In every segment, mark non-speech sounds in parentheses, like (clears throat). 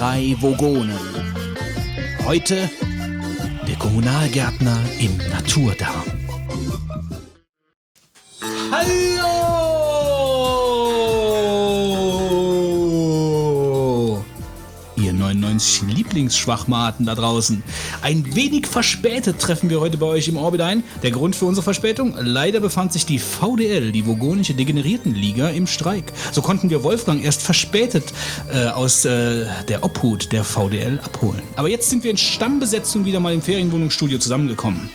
drei Vogonen. Heute der Kommunalgärtner im Naturdarm. Lieblingsschwachmaten da draußen. Ein wenig verspätet treffen wir heute bei euch im Orbit ein. Der Grund für unsere Verspätung? Leider befand sich die VDL, die Vogonische Degeneriertenliga, im Streik. So konnten wir Wolfgang erst verspätet äh, aus äh, der Obhut der VDL abholen. Aber jetzt sind wir in Stammbesetzung wieder mal im Ferienwohnungsstudio zusammengekommen.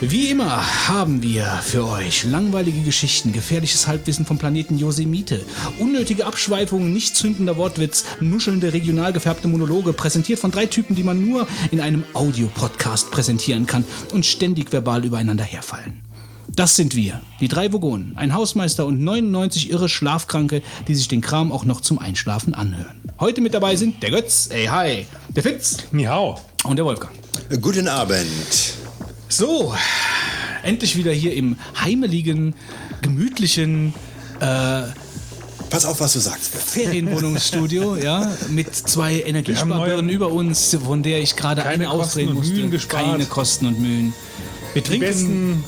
Wie immer haben wir für euch langweilige Geschichten, gefährliches Halbwissen vom Planeten Yosemite, unnötige Abschweifungen, nicht zündender Wortwitz, nuschelnde regional gefärbte Monologe, präsentiert von drei Typen, die man nur in einem Audiopodcast präsentieren kann und ständig verbal übereinander herfallen. Das sind wir, die drei Vogonen, ein Hausmeister und 99 irre Schlafkranke, die sich den Kram auch noch zum Einschlafen anhören. Heute mit dabei sind der Götz, ey hi, der Fitz Miau. und der Wolfgang. Guten Abend. So, endlich wieder hier im heimeligen, gemütlichen Pass auf, was du sagst. Ferienwohnungsstudio, (laughs) ja, mit zwei Energiesparbirnen über uns, von der ich gerade eine und musste. Mühen gespart. Keine Kosten und Mühen. Wir Die trinken besten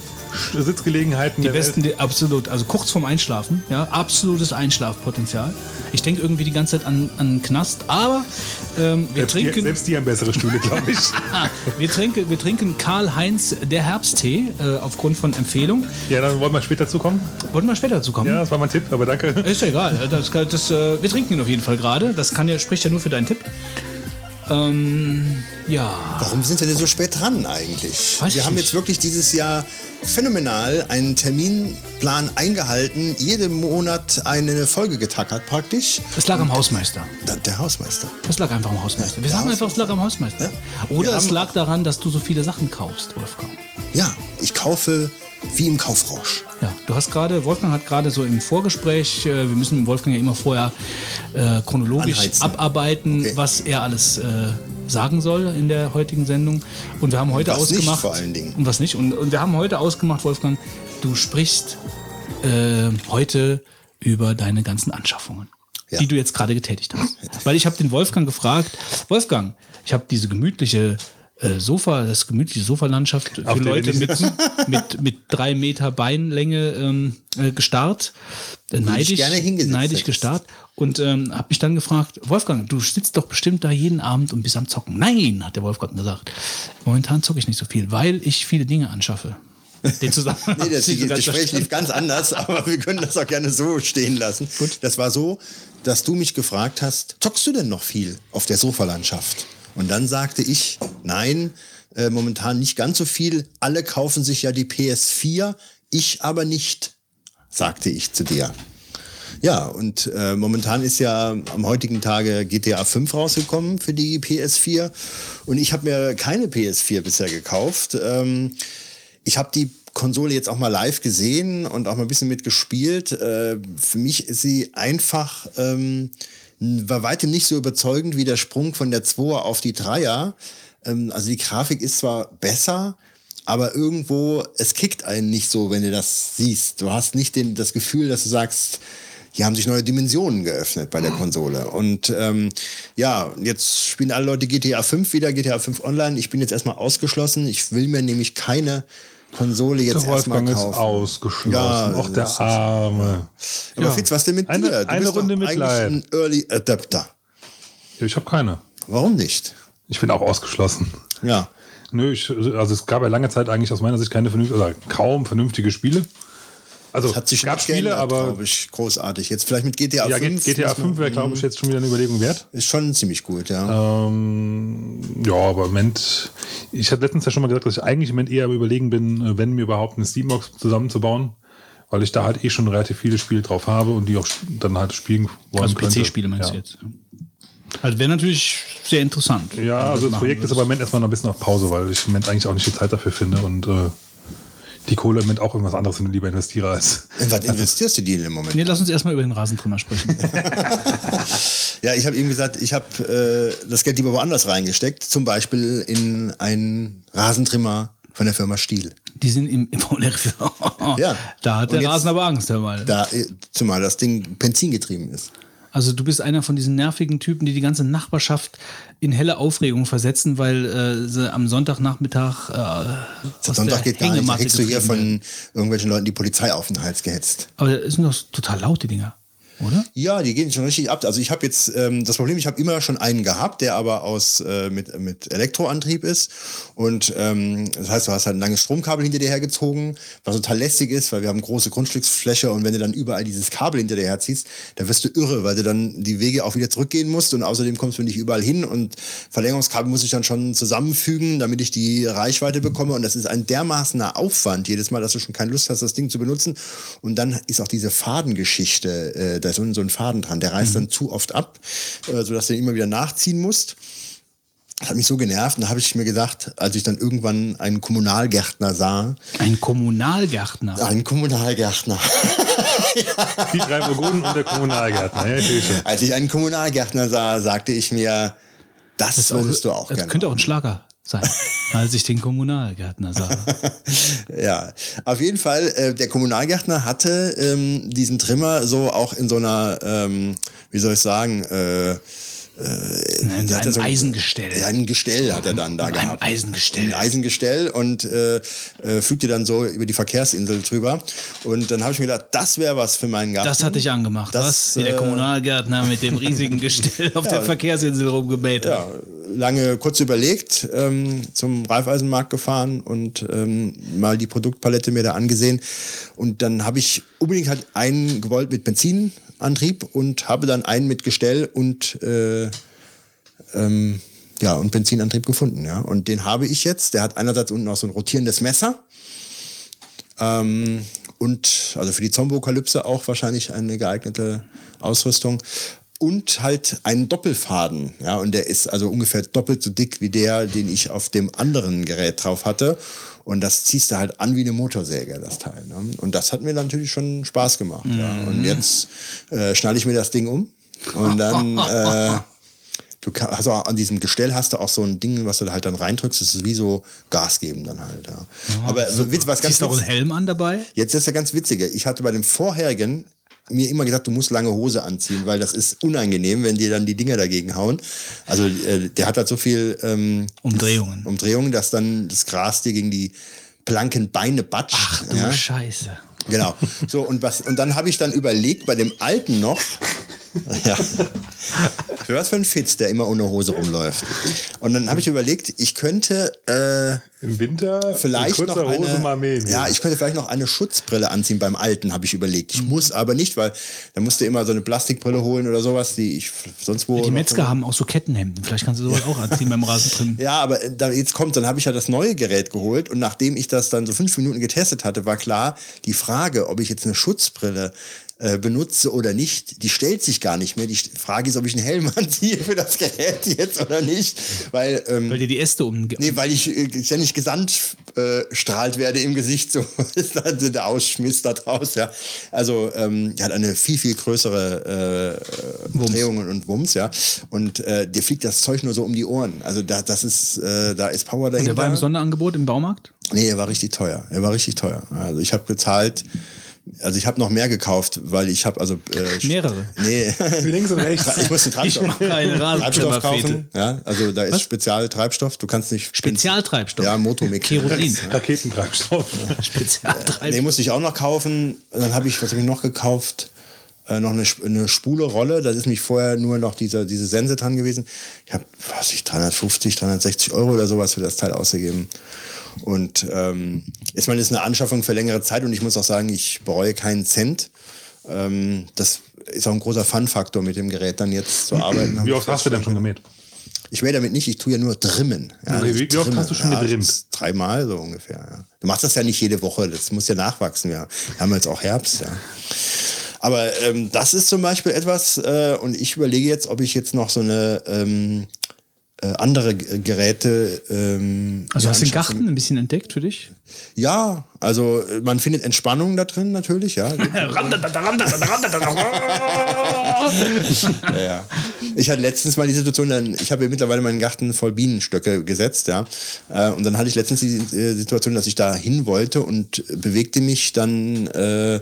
Sitzgelegenheiten die besten, die, absolut, also kurz vorm Einschlafen, ja, absolutes Einschlafpotenzial. Ich denke irgendwie die ganze Zeit an, an Knast, aber ähm, wir Selbst die, trinken. selbst die haben bessere Stühle, glaube ich. (laughs) Ah, wir trinken, wir trinken Karl-Heinz der Herbsttee äh, aufgrund von Empfehlung. ja, dann wollen wir später zukommen. Wollten wir später dazu kommen? Ja, das war mein Tipp, aber danke. Ist ja egal. Das, das, äh, wir trinken ihn auf jeden Fall gerade. Das kann ja, spricht ja nur für deinen Tipp. Ähm, ja. Warum sind wir denn so spät dran eigentlich? Weiß wir haben nicht. jetzt wirklich dieses Jahr phänomenal einen Terminplan eingehalten, jeden Monat eine Folge getackert praktisch. Es lag am Hausmeister. Da- Der Hausmeister. Es lag einfach am Hausmeister. Wir der sagen Haus- einfach, es lag am Hausmeister. Ja. Oder Wir es lag daran, dass du so viele Sachen kaufst, Wolfgang. Ja, ich kaufe wie im Kaufrausch. Ja, du hast gerade, Wolfgang hat gerade so im Vorgespräch, äh, wir müssen Wolfgang ja immer vorher äh, chronologisch Anheizen. abarbeiten, Okay. was er alles äh, sagen soll in der heutigen Sendung. Und wir haben heute was nicht, ausgemacht. vor allen Dingen. Und was nicht. Und, und wir haben heute ausgemacht, Wolfgang, du sprichst äh, heute über deine ganzen Anschaffungen, Ja. die du jetzt gerade getätigt hast. Weil ich habe den Wolfgang gefragt, Wolfgang, ich habe diese gemütliche äh, Sofa, das gemütliche Sofalandschaft für Auf Leute mit, mit, mit drei Meter Beinlänge ähm, äh, gestarrt. Äh, neidisch, gerne hingesetzt neidisch gestarrt und ähm, habe mich dann gefragt, Wolfgang, du sitzt doch bestimmt da jeden Abend und bist am Zocken. Nein, hat der Wolfgang gesagt. Momentan zocke ich nicht so viel, weil ich viele Dinge anschaffe. Den Zusammenhang (laughs) Nee, das, (laughs) das ganz Gespräch lief ganz anders, (laughs) aber wir können das auch gerne so stehen lassen. Das war so, dass du mich gefragt hast, zockst du denn noch viel auf der Sofalandschaft? Und dann sagte ich, nein, äh, momentan nicht ganz so viel. Alle kaufen sich ja die PS4, ich aber nicht, sagte ich zu dir. Ja, und äh, momentan ist ja am heutigen Tage GTA 5 rausgekommen für die PS4 und ich habe mir keine PS4 bisher gekauft. Ähm, ich habe die Konsole jetzt auch mal live gesehen und auch mal ein bisschen mitgespielt. Äh, für mich ist sie einfach ähm, war weitem nicht so überzeugend wie der Sprung von der 2er auf die 3er. Ähm, also die Grafik ist zwar besser, aber irgendwo, es kickt einen nicht so, wenn du das siehst. Du hast nicht den, das Gefühl, dass du sagst, hier haben sich neue Dimensionen geöffnet bei der Konsole. Und ähm, ja, jetzt spielen alle Leute GTA 5 wieder, GTA 5 Online. Ich bin jetzt erstmal ausgeschlossen. Ich will mir nämlich keine Konsole jetzt Der erstmal Wolfgang ist kaufen. ausgeschlossen. Ja, Och, der Arme. Aber Ja. Fitz, was denn mit Eine- dir? Du eine bist Runde Mitleid. ein Early Adapter. Ich habe keine. Warum nicht? Ich bin auch ausgeschlossen. Ja. Nö, ich, also es gab ja lange Zeit eigentlich aus meiner Sicht keine vernünftigen, oder kaum vernünftige Spiele. Also Das hat sich es gab Spiele, geändert, aber glaube ich, großartig. Jetzt vielleicht mit GTA ja, 5. GTA muss man- 5 wäre, glaube ich, jetzt schon wieder eine Überlegung wert. Ist schon ziemlich gut, ja. Ähm, ja, aber im Moment, ich hatte letztens ja schon mal gesagt, dass ich eigentlich im Moment eher am überlegen bin, äh, wenn mir überhaupt eine Steambox zusammenzubauen, weil ich da halt eh schon relativ viele Spiele drauf habe und die auch dann halt spielen wollen Also könnte. PC-Spiele meinst ja. du jetzt? Also wäre natürlich sehr interessant. Ja, also das Projekt ist aber im Moment erstmal noch ein bisschen auf Pause, weil ich im Moment eigentlich auch nicht die Zeit dafür finde und äh, die Kohle im Moment auch irgendwas anderes lieber investiere als. In was investierst du die denn im Moment? Nee, lass uns erstmal über den Rasentrümmer sprechen. (laughs) Ja, ich habe ihm gesagt, ich habe äh, das Geld lieber woanders reingesteckt. Zum Beispiel in einen Rasentrimmer von der Firma Stiel. Die sind im, im Ja. Da hat Und der jetzt- Rasen aber Angst, hör mal. Da, äh, zumal das Ding benzingetrieben ist. Also du bist einer von diesen nervigen Typen, die die ganze Nachbarschaft in helle Aufregung versetzen, weil äh, sie am Sonntagnachmittag äh, Sonntag geht gar nicht. Da kriegst du hier von irgendwelchen Leuten die Polizei auf den Hals gehetzt. Aber das sind doch total laut, die Dinger, oder? Ja, die gehen schon richtig ab. Also ich habe jetzt ähm, das Problem, ich habe immer schon einen gehabt, der aber aus äh, mit, mit Elektroantrieb ist. Und ähm, das heißt, du hast halt ein langes Stromkabel hinter dir hergezogen, was total lästig ist, weil wir haben große Grundstücksfläche und wenn du dann überall dieses Kabel hinter dir herziehst, dann wirst du irre, weil du dann die Wege auch wieder zurückgehen musst und außerdem kommst du nicht überall hin und Verlängerungskabel muss ich dann schon zusammenfügen, damit ich die Reichweite bekomme und das ist ein dermaßener Aufwand jedes Mal, dass du schon keine Lust hast, das Ding zu benutzen. Und dann ist auch diese Fadengeschichte, äh, da ist so ein Faden dran, der reißt dann zu oft ab, äh, sodass du ihn immer wieder nachziehen musst. Das hat mich so genervt. Und da habe ich mir gedacht, als ich dann irgendwann einen Kommunalgärtner sah, Ein Kommunalgärtner. einen Kommunalgärtner, Die drei Burgunden und der Kommunalgärtner. Ja, ich als ich einen Kommunalgärtner sah, sagte ich mir, das, würdest du auch das gerne. könnte auch ein Schlager sein, (laughs) als ich den Kommunalgärtner sah. (laughs) Ja, auf jeden Fall, äh, der Kommunalgärtner hatte ähm, diesen Trimmer so auch in so einer, ähm, wie soll ich sagen, äh, In der hatte einem so- Eisengestell. Ja, ein Gestell hat er dann da In gehabt. Eisengestell. Ein Eisengestell und äh, äh, fügte dann so über die Verkehrsinsel drüber. Und dann habe ich mir gedacht, das wäre was für meinen Garten. Das hatte ich angemacht, Das, was? Wie der äh, Kommunalgärtner mit dem riesigen (laughs) Gestell auf der Verkehrsinsel rumgemäht hat. ja, lange kurz überlegt, ähm, zum Reifeisenmarkt gefahren und ähm, mal die Produktpalette mir da angesehen. Und dann habe ich unbedingt halt einen gewollt mit Benzinantrieb und habe dann einen mit Gestell und äh, ähm, ja, und Benzinantrieb gefunden, ja. Und den habe ich jetzt. Der hat einerseits unten auch so ein rotierendes Messer. Ähm, und also für die Zombokalypse auch wahrscheinlich eine geeignete Ausrüstung. Und halt einen Doppelfaden. Ja, und der ist also ungefähr doppelt so dick wie der, den ich auf dem anderen Gerät drauf hatte. Und das ziehst du halt an wie eine Motorsäge, das Teil. Ne? Und das hat mir natürlich schon Spaß gemacht. Ja. Und jetzt äh, schnalle ich mir das Ding um. Und dann (laughs) äh, Du kann, also an diesem Gestell hast du auch so ein Ding, was du da halt dann reindrückst. Das ist wie so Gas geben dann halt. Ja. Aber so, witz- was ganz Ziehst du auch einen Helm an dabei? jetzt ist der ganz witzige. Ich hatte bei dem vorherigen mir immer gesagt, du musst lange Hose anziehen, weil das ist unangenehm, wenn dir dann die Dinger dagegen hauen. Also äh, der hat halt so viel ähm, Umdrehungen. Umdrehungen, dass dann das Gras dir gegen die blanken Beine batscht. Ach du ja. Scheiße. Genau. So, und, was, und dann habe ich dann überlegt, bei dem alten noch, ja, für was für ein Fitz, der immer ohne Hose rumläuft. Und dann habe ich überlegt, ich könnte äh, Im Winter vielleicht noch kurzer Hose eine, mal mähen. ja, ich könnte vielleicht noch eine Schutzbrille anziehen beim alten, habe ich überlegt. Mhm. Ich muss aber nicht, weil da musst du immer so eine Plastikbrille holen oder sowas, die ich sonst wo. Die noch- Metzger haben auch so Kettenhemden. Vielleicht kannst du sowas auch anziehen beim Rasentrimmen. Ja, aber äh, da jetzt kommt, dann habe ich ja das neue Gerät geholt und nachdem ich das dann so fünf Minuten getestet hatte, war klar, die Frage, ob ich jetzt eine Schutzbrille äh, benutze oder nicht, die stellt sich gar nicht mehr. Die Frage ist, ob ich einen Helm (laughs) anziehe für das Gerät jetzt oder nicht, weil ähm, Weil dir die Äste um. Nee, weil ich äh, ständig gesandt äh, strahlt werde im Gesicht, so (laughs) ist also der Ausschmiss da draus, ja. Also ähm, hat eine viel, viel größere äh, Drehungen und Wumms, ja. Und äh, dir fliegt das Zeug nur so um die Ohren. Also da, das ist, äh, da ist Power dahinter. Der war im Sonderangebot im Baumarkt? Nee, er war richtig teuer. Er war richtig teuer. Also ich habe gezahlt, also ich habe noch mehr gekauft, weil ich habe also äh, (laughs) Mehrere. Nee, Links und rechts. (laughs) ich musste Treibstoff, Ich mache eine Treibstoff kaufen. Ja, also da ist Spezialtreibstoff. Du kannst nicht Spezialtreibstoff. Ja, Motormechanik. Kerosin. Raketentreibstoff. (laughs) Spezialtreibstoff. Den musste ich auch noch kaufen. Dann habe ich, was habe ich noch gekauft? Äh, noch eine, eine spule Rolle. Da ist mich vorher nur noch diese, diese Sense dran gewesen. Ich habe, was weiß ich, 350, 360 Euro oder sowas für das Teil ausgegeben. Und ähm, ich meine, das ist eine Anschaffung für längere Zeit und ich muss auch sagen, ich bereue keinen Cent. Ähm, das ist auch ein großer Fun-Faktor, mit dem Gerät dann jetzt zu arbeiten. Wie oft hast du denn schon gemäht? Ich mähe damit nicht, ich tue ja nur trimmen. Ja, ich wie- wie oft hast du schon ja, getrimmt? Dreimal so ungefähr. Ja. Du machst das ja nicht jede Woche, das muss ja nachwachsen. Ja. Wir haben jetzt auch Herbst. Ja. Aber ähm, das ist zum Beispiel etwas, äh, und ich überlege jetzt, ob ich jetzt noch so eine ähm, äh, andere G- Geräte. Ähm, Also hast du den. Garten ein bisschen entdeckt für dich? Ja, also äh, man findet Entspannung da drin natürlich, ja. (laughs) (laughs) ja, ja. Ich hatte letztens mal die Situation, dann, ich habe mittlerweile meinen Garten voll Bienenstöcke gesetzt, ja. Äh, Und dann hatte ich letztens die äh, Situation, dass ich da hin wollte und bewegte mich dann äh,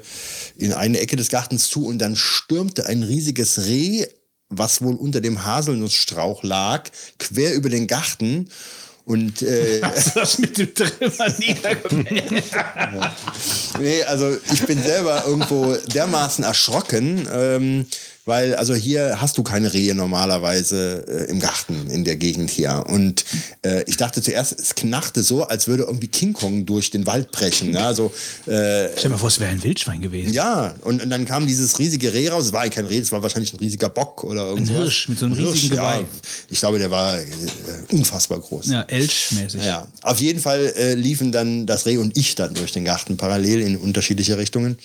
in eine Ecke des Gartens zu und dann stürmte ein riesiges Reh, was wohl unter dem Haselnussstrauch lag, quer über den Garten. Und äh, (laughs) Hast du das mit dem Trimmer? (laughs) Nee, also ich bin selber irgendwo dermaßen erschrocken, ähm, weil also hier hast du keine Rehe normalerweise äh, im Garten in der Gegend hier. Und äh, ich dachte zuerst, es knachte so, als würde irgendwie King Kong durch den Wald brechen. Ne? Also äh, Stell dir mal vor, es wäre ein Wildschwein gewesen. ja, und, und dann kam dieses riesige Reh raus. Es war eigentlich kein Reh, es war wahrscheinlich ein riesiger Bock oder irgendwas. Hirsch mit so einem riesigen ja. Geweih. Ich glaube, der war äh, unfassbar groß. Ja, Elch-mäßig. Ja, auf jeden Fall äh, liefen dann das Reh und ich dann durch den Garten parallel in unterschiedliche Richtungen.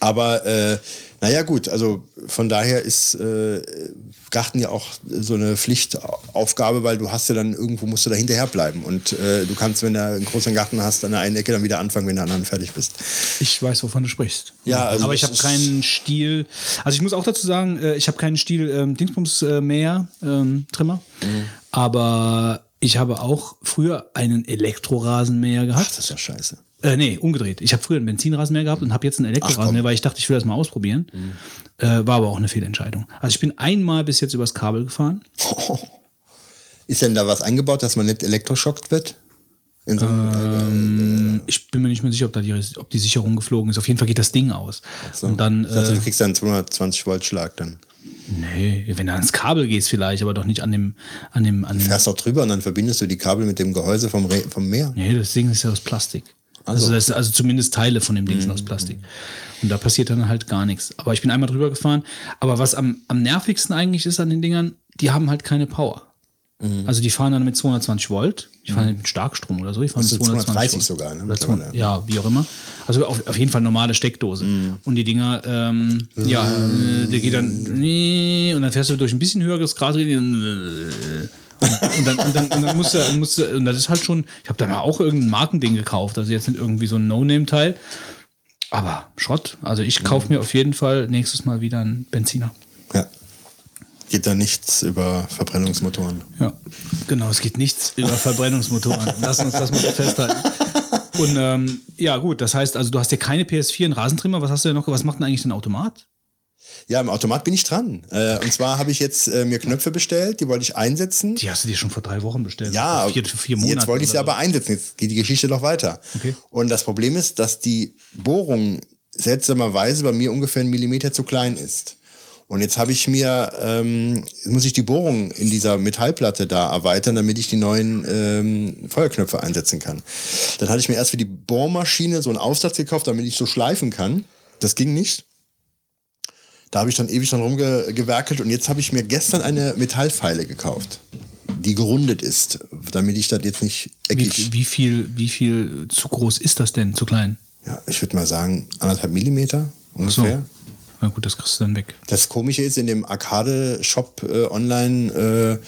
Aber äh, naja gut, also von daher ist äh, Garten ja auch so eine Pflichtaufgabe, weil du hast ja dann irgendwo musst du da hinterher bleiben und äh, du kannst, wenn du einen großen Garten hast, an der einen Ecke dann wieder anfangen, wenn du an der anderen fertig bist. Ich weiß, wovon du sprichst. Ja, also aber ich habe keinen Stiel. Also ich muss auch dazu sagen, äh, ich habe keinen Stiel ähm, Dingsbums äh, Mäher, ähm, Trimmer. Mhm. Aber ich habe auch früher einen Elektrorasenmäher gehabt. Ach, das ist ja scheiße. Äh, nee, umgedreht. Ich habe früher einen Benzinrasenmäher gehabt und habe jetzt einen Elektrorasenmäher, weil ich dachte, ich will das mal ausprobieren. Mhm. Äh, war aber auch eine Fehlentscheidung. Also ich bin einmal bis jetzt übers Kabel gefahren. (laughs) Ist denn da was eingebaut, dass man nicht elektroschockt wird? So einem, Ich bin mir nicht mehr sicher, ob da die, ob die Sicherung geflogen ist. Auf jeden Fall geht das Ding aus. Und dann, ich dachte, äh, du kriegst dann 220 Volt Schlag dann. nee, wenn du ans Kabel gehst vielleicht, aber doch nicht an dem, an dem, an dem. Fährst auch drüber und dann verbindest du die Kabel mit dem Gehäuse vom, Re vom Meer. Nee, das Ding ist ja aus Plastik. Also, das, also zumindest Teile von dem Ding sind aus Plastik. Und da passiert dann halt gar nichts. Aber ich bin einmal drüber gefahren. Aber was am, am nervigsten eigentlich ist an den Dingern, die haben halt keine Power. Also die fahren dann mit 220 Volt. Die fahren mit Starkstrom oder so. Die fahren Das mit sind 220 230 Volt. sogar, ne, Oder 200, mittlerweile. ja, wie auch immer. Also auf, auf jeden Fall normale Steckdose. Und die Dinger, ähm, ja, äh, der geht dann, nee, und dann fährst du durch ein bisschen höheres Grad. Und, und, dann, und, dann, und dann musst du, musst du, und das ist halt schon, ich habe da mal auch irgendein Markending gekauft, also jetzt nicht irgendwie so ein No-Name-Teil, aber Schrott. Also ich kaufe mir auf jeden Fall nächstes Mal wieder einen Benziner. Ja. Geht da nichts über Verbrennungsmotoren. Ja, genau, es geht nichts über Verbrennungsmotoren. (laughs) Lass uns das mal festhalten. Und ähm, ja, gut, das heißt, also du hast ja keine PS4, einen Rasentrimmer, was hast du denn noch? Was macht denn eigentlich ein Automat? Ja, im Automat bin ich dran. Äh, und zwar habe ich jetzt äh, mir Knöpfe bestellt, die wollte ich einsetzen. Die hast du dir schon vor drei Wochen bestellt. Ja, vier, vier Monate. jetzt wollte ich sie aber einsetzen. Jetzt geht die Geschichte noch weiter. Okay. Und das Problem ist, dass die Bohrung seltsamerweise bei mir ungefähr einen Millimeter zu klein ist. Und jetzt habe ich mir, ähm, muss ich die Bohrung in dieser Metallplatte da erweitern, damit ich die neuen ähm, Feuerknöpfe einsetzen kann. Dann hatte ich mir erst für die Bohrmaschine so einen Aufsatz gekauft, damit ich so schleifen kann. Das ging nicht. Da habe ich dann ewig dran rumgewerkelt und jetzt habe ich mir gestern eine Metallpfeile gekauft, die gerundet ist, damit ich das jetzt nicht eckig. Wie, wie, viel, wie viel zu groß ist das denn? Zu klein? Ja, ich würde mal sagen, anderthalb Millimeter So. ungefähr. Na gut, das kriegst du dann weg. Das Komische ist, in dem Arcade-Shop äh, online, äh,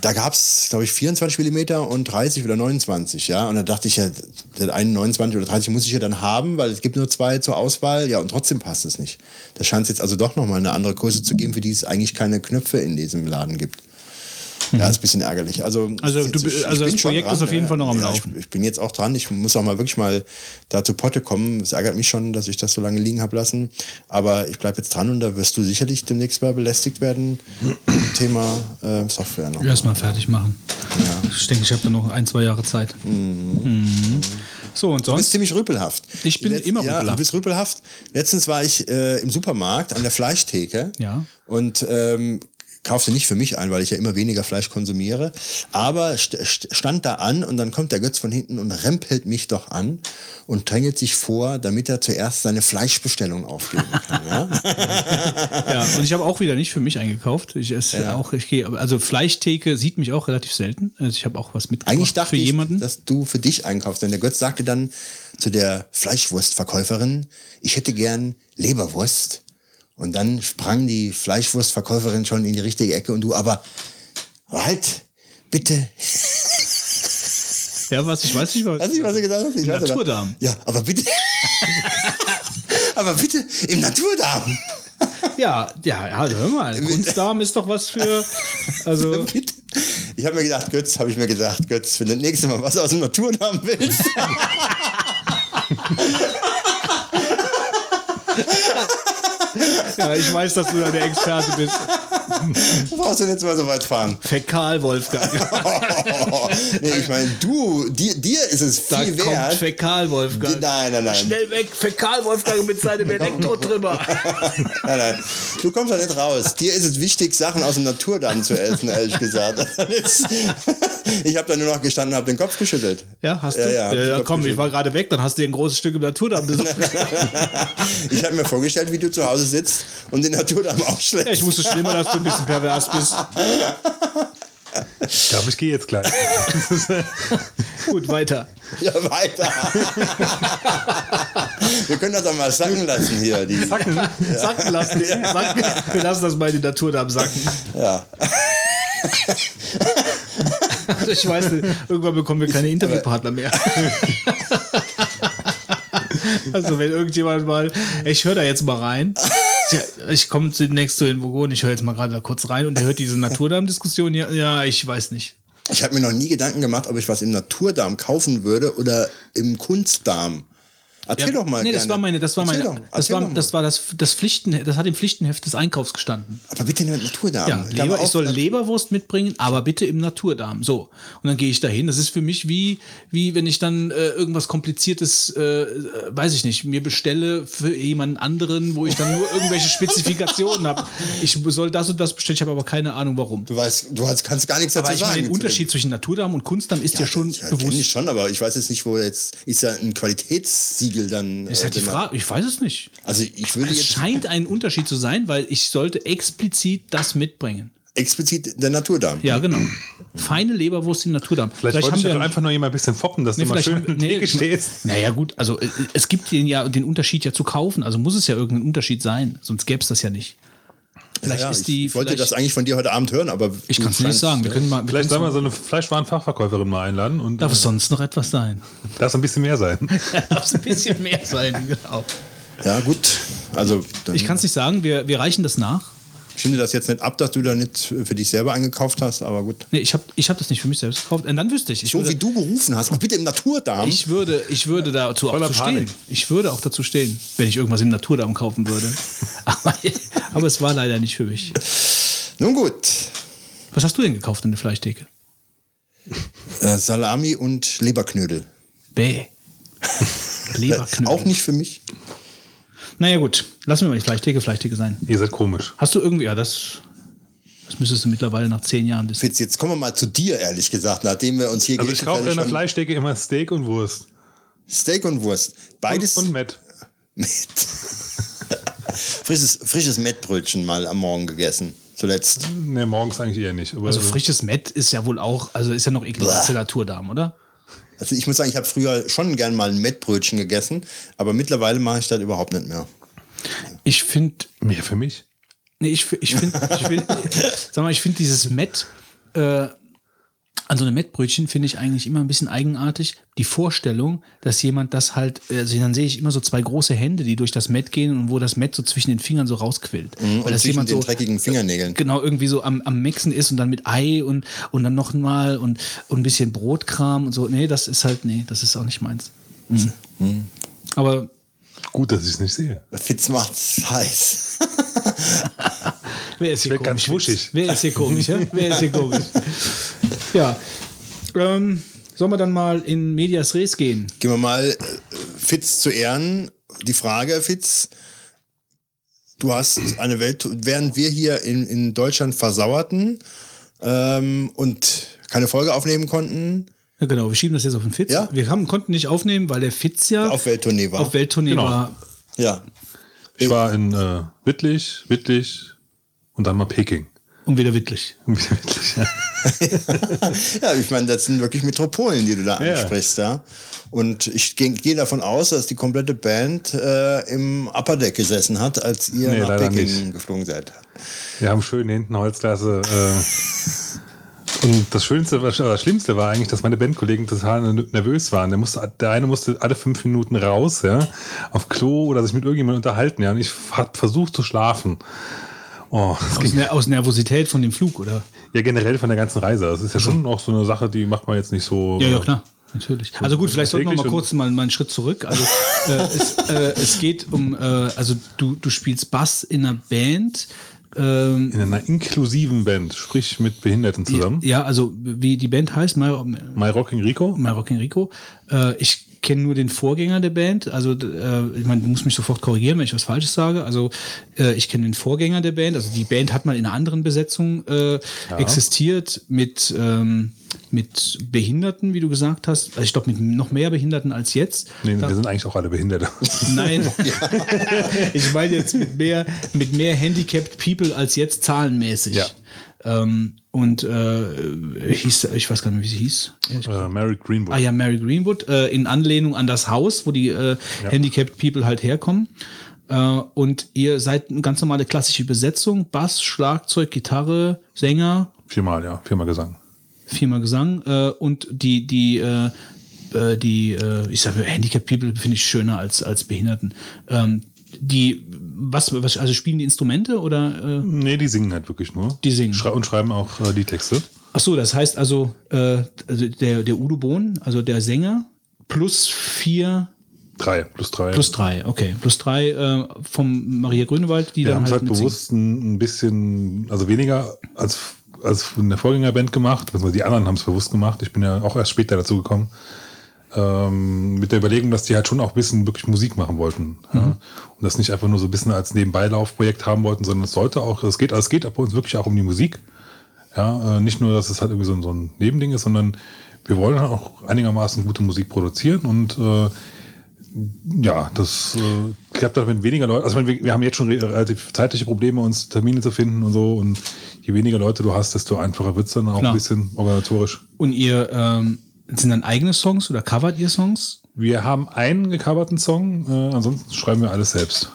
da gab es, glaube ich, 24 Millimeter und 30 oder 29, ja. Und da dachte ich ja, den einen 29 oder 30 muss ich ja dann haben, weil es gibt nur zwei zur Auswahl, ja, und trotzdem passt es nicht. Da scheint es jetzt also doch nochmal eine andere Größe zu geben, für die es eigentlich keine Knöpfe in diesem Laden gibt. Ja, ist ein bisschen ärgerlich. Also, Also jetzt- du- also das Projekt ist auf jeden Fall noch am ja, Laufen. Ich, ich bin jetzt auch dran. Ich muss auch mal wirklich mal da zu Potte kommen. Es ärgert mich schon, dass ich das so lange liegen habe lassen. Aber ich bleibe jetzt dran und da wirst du sicherlich demnächst mal belästigt werden. (clears throat) Thema äh, Software noch. Erstmal fertig machen. Ich denke, ich habe da noch ein, zwei Jahre Zeit. Mhm. So, und Du bist sonst? ziemlich rüpelhaft. Ich bin immer ja, rüpelhaft. Du bist rüpelhaft. Letztens war ich äh, im Supermarkt an der Fleischtheke. Ja. Und ähm, kaufte nicht für mich ein, weil ich ja immer weniger Fleisch konsumiere. Aber st st stand da an und dann kommt der Götz von hinten und rempelt mich doch an und drängelt sich vor, damit er zuerst seine Fleischbestellung aufgeben kann. ja? (laughs) Ja, und ich habe auch wieder nicht für mich eingekauft. Ich esse auch, ich gehe, also Fleischtheke sieht mich auch relativ selten. Also ich habe auch was mitgebracht Eigentlich dachte für ich, jemanden. dass du für dich einkaufst. Denn der Götz sagte dann zu der Fleischwurstverkäuferin, ich hätte gern Leberwurst. Und dann sprang die Fleischwurstverkäuferin schon in die richtige Ecke und du, aber Halt, bitte. Ja, was? Ich weiß nicht, was. Weißt du, was du gesagt hast? Ich weiß Naturdarm. Ja, aber bitte. (laughs) aber bitte im Naturdarm. Ja, ja, ja, hör mal. Kunstdarm ist doch was für. Also. (laughs) Ich habe mir gedacht, Götz, habe ich mir gedacht, Götz, wenn du das nächste Mal was aus dem Naturdarm willst. (laughs) ja, ich weiß, dass du da der Experte bist. (laughs) brauchst du jetzt mal so weit fahren. Fäkal, Wolfgang. (laughs) nee, ich meine, du, dir, dir ist es Da viel kommt wert. Fäkal, Wolfgang. Nein, nein, nein. Schnell weg, Fäkal, Wolfgang mit seinem (laughs) Elektrotrimmer. Nein, nein. Du kommst da nicht raus. Dir ist es wichtig, Sachen aus dem Naturdarm zu essen, ehrlich gesagt. ich habe da nur noch gestanden und habe den Kopf geschüttelt. Ja, hast du? Ja, ja, den Kopf komm, ich war gerade weg, dann hast du dir ein großes Stück im Naturdarm besorgt. Ich habe mir vorgestellt, wie du zu Hause sitzt und den Naturdarm Ja, aufschlägst. ich wusste schon immer, dass du ein bisschen pervers bist. Ich glaube, ich gehe jetzt gleich. Gut, weiter. Ja, weiter. Wir können das doch mal sacken lassen hier. Die, Sacken lassen. Sacken. Wir lassen das mal in den Naturdarm sacken. ja. Also ich weiß nicht, irgendwann bekommen wir keine Interviewpartner mehr. Also wenn irgendjemand mal, ich höre da jetzt mal rein. Ja, Ich komme demnächst zu den Vogonen, ich höre jetzt mal gerade da kurz rein und der hört diese Naturdarm-Diskussion. Ja, ja, ich weiß nicht. Ich habe mir noch nie Gedanken gemacht, ob ich was im Naturdarm kaufen würde oder im Kunstdarm. Erzähl doch mal. Nee, das gerne. war meine, das war Erzähl meine, doch, das erzähl war, das war das, das Pflichten, das hat im Pflichtenheft des Einkaufs gestanden. Aber bitte nur im Naturdarm. Ja, Leber, ich auch- soll Leberwurst mitbringen, aber bitte im Naturdarm. So. Und dann gehe ich dahin. Das ist für mich wie, wie wenn ich dann äh, irgendwas Kompliziertes, äh, äh, weiß ich nicht, mir bestelle für jemanden anderen, wo ich dann nur (laughs) irgendwelche Spezifikationen habe. Ich soll das und das bestellen, ich habe aber keine Ahnung warum. Du weißt, du kannst gar nichts Aber dazu ich meine, sagen. den zu dem. Unterschied zwischen Naturdarm und Kunstdarm ist ja, schon ja, kenn bewusst. ich schon, aber ich weiß jetzt nicht, wo jetzt ist ja ein Qualitätssiegel dann. ist äh, halt die. Frage, ich weiß es nicht. Also ich würde Es jetzt scheint ein Unterschied zu sein, weil ich sollte explizit das mitbringen. explizit der Naturdarm. Ja, genau. Feine Leberwurst im Naturdarm. Vielleicht, wollte ich wir doch einfach nur jemand ein bisschen foppen, dass Nee, du mal vielleicht schön haben- in nee, stehst. Naja, gut, also äh, es gibt den ja den Unterschied ja zu kaufen, also muss es ja irgendein Unterschied sein, sonst gäbe es das ja nicht. Vielleicht Ja, ist ich, die. ich wollte das eigentlich von dir heute Abend hören, aber ich kann es nicht sagen. Wir können mal. Wir Vielleicht sollen wir so eine Fleischwarenfachverkäuferin mal einladen und darf es sonst noch etwas sein? darf ein bisschen mehr sein. (laughs) darf es ein bisschen mehr sein, genau. Ja, gut. Also dann Ich kann es nicht sagen, wir, wir reichen das nach. Ich finde das jetzt nicht ab, dass du da nicht für dich selber eingekauft hast, aber gut. Nee, ich habe ich hab das nicht für mich selbst gekauft. Und dann wüsste ich. Ich So würde, wie du gerufen hast, bitte im Naturdarm. ich würde, ich würde dazu auch zu stehen. Ich würde auch dazu stehen, wenn ich irgendwas im Naturdarm kaufen würde. (laughs) aber, aber es war leider nicht für mich. Nun gut. Was hast du denn gekauft in der Fleischtheke? Äh, Salami und Leberknödel. Bäh. Äh, (laughs) Leberknödel. auch nicht für mich. Naja, gut. Lassen wir mal die Fleischtheke Fleischtheke sein. Ihr seid komisch. Hast du irgendwie, ja, das, das müsstest du mittlerweile nach zehn Jahren wissen. Fitz, jetzt kommen wir mal zu dir, ehrlich gesagt, nachdem wir uns hier Also ich kaufe in der Fleischdecke immer Steak und Wurst. Steak und Wurst. Beides Und Matt. (laughs) mit. frisches, frisches Mettbrötchen mal am Morgen gegessen. Zuletzt. Ne, morgens eigentlich eher nicht. Aber Also frisches Mett ist ja wohl auch, also ist ja noch eklig als der Naturdarm, oder? Also ich muss sagen, ich habe früher schon gern mal ein Mettbrötchen gegessen, aber mittlerweile mache ich das überhaupt nicht mehr. Ich finde, mehr für mich. nee, ich, ich finde, ich find, (laughs) sag mal, ich finde dieses Mett, äh, an so einem Mettbrötchen finde ich eigentlich immer ein bisschen eigenartig. Die Vorstellung, dass jemand das halt, also dann sehe ich immer so zwei große Hände, die durch das Mett gehen und wo das Mett so zwischen den Fingern so rausquillt. Weil Mhm, Und das jemand den so, dreckigen Fingernägeln. genau irgendwie so am, am Mixen ist und dann mit Ei und, und dann noch mal und, und ein bisschen Brotkram und so. Nee, das ist halt, nee, das ist auch nicht meins. Mhm. Aber Gut, dass ich es nicht sehe. Fitz macht's heiß. (laughs) wer ist hier werd ganz komisch? wuschig. Wer ist hier komisch? Ja? Wer ist hier (laughs) komisch? Ja. Ähm, sollen wir dann mal in Medias Res gehen? Gehen wir mal äh, Fitz zu Ehren. Die Frage, Fitz, du hast eine Welt, während wir hier in, in Deutschland versauerten ähm, und keine Folge aufnehmen konnten, Ja, genau, wir schieben das jetzt auf den Fitz. Ja. Wir haben, konnten nicht aufnehmen, weil der Fitz ja auf Welttournee war. auf Welttournee Genau. war. ja. Ich war in äh, Wittlich, Wittlich und dann mal Peking. Und wieder wittlich. Wittlich, ja. (laughs) ja, ich meine, das sind wirklich Metropolen, die du da Ja. ansprichst, ja. Und ich gehe davon aus, dass die komplette Band äh, im Upper Deck gesessen hat, als ihr Nee, nach Peking nicht. geflogen seid. Wir haben schön hinten Holzklasse äh, Und das Schönste, was- das Schlimmste war eigentlich, dass meine Bandkollegen total nervös waren. Der, musste, der eine musste alle fünf Minuten raus, ja, auf Klo oder sich mit irgendjemandem unterhalten, ja. Und ich habe versucht zu schlafen. Oh, Aus, Ner aus Nervosität von dem Flug, oder? ja generell von der ganzen Reise. Das ist ja schon auch so eine Sache, die macht man jetzt nicht so. Ja, ja, klar. Natürlich. Also gut, vielleicht sollten wir mal kurz mal, mal einen Schritt zurück. Also äh, (laughs) es, äh, es geht um, äh, also du, du spielst Bass in einer Band. Ähm, In einer inklusiven Band, sprich mit Behinderten zusammen. ja, also wie die Band heißt, My, My Rocking Rico. My Rockin' Rico. Äh, ich kenne nur den Vorgänger der Band. Also äh, ich meine, du musst mich sofort korrigieren, wenn ich was Falsches sage. Also äh, ich kenne den Vorgänger der Band. Also die Band hat mal in einer anderen Besetzung äh, existiert mit ähm, mit Behinderten, wie du gesagt hast. Also ich glaube mit noch mehr Behinderten als jetzt. Nee, Da- wir sind eigentlich auch alle Behinderte. (laughs) Nein, (laughs) ich meine jetzt mit mehr, mit mehr handicapped people als jetzt zahlenmäßig. Ja. Ähm, und äh, hieß, ich weiß gar nicht, wie sie hieß. äh, Mary Greenwood. Ah ja, Mary Greenwood, äh, in Anlehnung an das Haus, wo die äh, handicapped people halt herkommen. Äh, und ihr seid eine ganz normale klassische Besetzung, Bass, Schlagzeug, Gitarre, Sänger, Viermal, ja, viermal Gesang. viermal Gesang äh, und die, die, äh, äh, die, äh, ich sage, Handicapped People finde ich schöner als, als Behinderten. Ähm, die, was, was, also spielen die Instrumente oder? Äh, Nee, die singen halt wirklich nur. Die singen. Schrei und schreiben auch äh, die Texte. ach so, das heißt also, äh, also der, der Udo Bohn, also der Sänger, plus vier, Drei, plus drei. plus drei, okay, plus drei äh, vom Maria Grünewald, die Wir dann haben es halt halt bewusst ein, ein bisschen, also weniger als, als in der Vorgängerband gemacht. Also die anderen haben es bewusst gemacht. Ich bin ja auch erst später dazu gekommen. Ähm, mit der Überlegung, dass die halt schon auch ein bisschen wirklich Musik machen wollten. Ja? Und das nicht einfach nur so ein bisschen als Nebenbeilaufprojekt haben wollten, sondern es sollte auch, es geht, es geht bei uns wirklich auch um die Musik. Ja, äh, nicht nur, dass es halt irgendwie so, ein- so ein Nebending ist, sondern wir wollen auch einigermaßen gute Musik produzieren und äh, ja, das äh, klappt halt mit weniger Leuten. Also meine, wir, wir haben jetzt schon re relativ zeitliche Probleme, uns Termine zu finden und so. Und je weniger Leute du hast, desto einfacher wird's dann auch Klar. ein bisschen organisatorisch. Und ihr, ähm, sind dann eigene Songs oder covert ihr Songs? Wir haben einen gecoverten Song, äh, ansonsten schreiben wir alles selbst.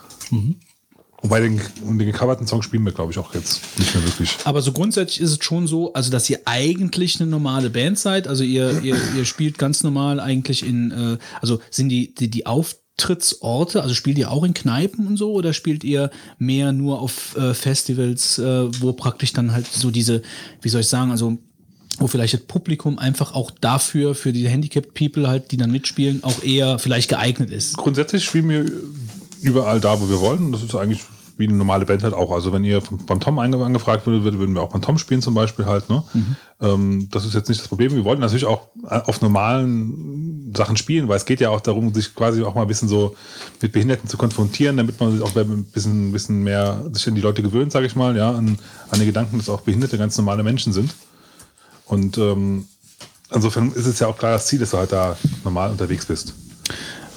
Wobei den, den gecoverten Song spielen wir, glaube ich, auch jetzt nicht mehr wirklich. Aber so grundsätzlich ist es schon so, also dass ihr eigentlich eine normale Band seid. Also ihr, ihr, ihr spielt ganz normal eigentlich in, äh, also sind die, die, die Auftrittsorte, also spielt ihr auch in Kneipen und so oder spielt ihr mehr nur auf äh, Festivals, äh, wo praktisch dann halt so diese, wie soll ich sagen, also wo vielleicht das Publikum einfach auch dafür, für die Handicapped People halt, die dann mitspielen, auch eher vielleicht geeignet ist. Grundsätzlich spielen wir überall da, wo wir wollen. Das ist eigentlich wie eine normale Band halt auch. Also wenn ihr beim Tom ange- angefragt würde, würde- würden wir auch beim Tom spielen zum Beispiel halt. Ne? Ähm, das ist jetzt nicht das Problem. Wir wollten natürlich auch äh, auf normalen Sachen spielen, weil es geht ja auch darum, sich quasi auch mal ein bisschen so mit Behinderten zu konfrontieren, damit man sich auch ein bisschen, bisschen mehr sich an die Leute gewöhnt, sage ich mal, ja, an, an den Gedanken, dass auch Behinderte ganz normale Menschen sind. Und ähm, insofern ist es ja auch klar das Ziel, dass du halt da normal unterwegs bist.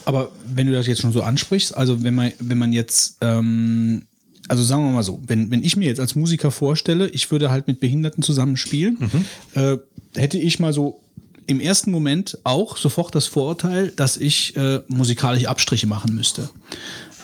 Aber wenn du das jetzt schon so ansprichst, also wenn man, wenn man jetzt, ähm, also sagen wir mal so, wenn, wenn ich mir jetzt als Musiker vorstelle, ich würde halt mit Behinderten zusammen spielen, äh, hätte ich mal so im ersten Moment auch sofort das Vorurteil, dass ich äh, musikalische Abstriche machen müsste.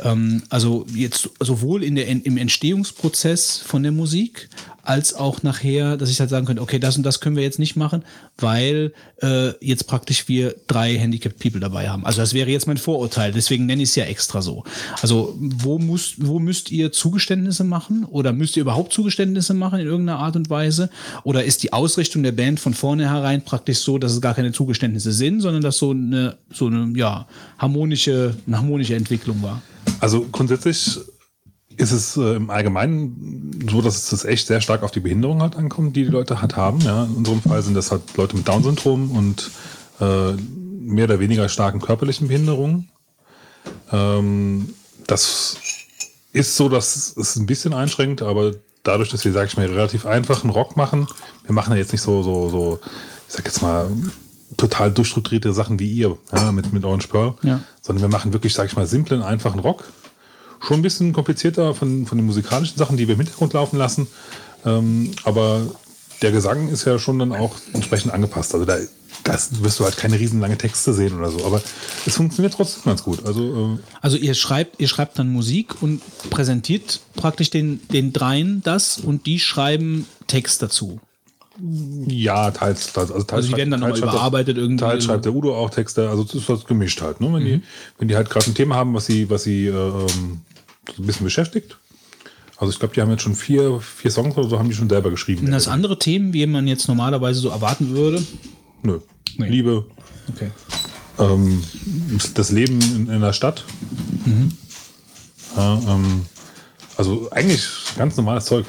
Ähm, also jetzt sowohl in der, im Entstehungsprozess von der Musik als auch nachher, dass ich halt sagen könnte, okay, das und das können wir jetzt nicht machen, weil äh, jetzt praktisch wir drei Handicapped People dabei haben. Also das wäre jetzt mein Vorurteil, deswegen nenne ich es ja extra so. Also wo, muss, wo müsst ihr Zugeständnisse machen oder müsst ihr überhaupt Zugeständnisse machen in irgendeiner Art und Weise? Oder ist die Ausrichtung der Band von vornherein praktisch so, dass es gar keine Zugeständnisse sind, sondern dass so eine, so eine ja, harmonische, eine harmonische Entwicklung war? Also grundsätzlich ist es äh, im Allgemeinen so, dass es das echt sehr stark auf die Behinderung halt ankommt, die die Leute halt haben. Ja. In unserem Fall sind das halt Leute mit Down-Syndrom und äh, mehr oder weniger starken körperlichen Behinderungen. Ähm, das ist so, dass es ein bisschen einschränkt, aber dadurch, dass wir, sag ich mal, relativ einfachen Rock machen, wir machen ja jetzt nicht so, so, so, ich sag jetzt mal, total durchstrukturierte Sachen wie ihr, ja, mit, mit Orange Pearl, Ja. sondern wir machen wirklich, sag ich mal, simplen, einfachen Rock. Schon ein bisschen komplizierter von, von den musikalischen Sachen, die wir im Hintergrund laufen lassen. Ähm, aber der Gesang ist ja schon dann auch entsprechend angepasst. Also da das wirst du halt keine riesenlange Texte sehen oder so. Aber es funktioniert trotzdem ganz gut. Also äh, Also ihr schreibt, ihr schreibt dann Musik und präsentiert praktisch den, den dreien das und die schreiben Text dazu. Ja, teils. teils also, teils Also die werden dann nochmal überarbeitet das, irgendwie. Teils schreibt der Udo auch Texte, also es ist was gemischt halt. Ne? Wenn, die, wenn die halt gerade ein Thema haben, was sie, was sie äh, ähm, so ein bisschen beschäftigt. Also ich glaube, die haben jetzt schon vier, vier Songs oder so, haben die schon selber geschrieben. Sind das andere Themen, wie man jetzt normalerweise so erwarten würde? Nö. Nee. Liebe, Okay. ähm, das Leben in, in der Stadt. Ja, ähm, also eigentlich ganz normales Zeug.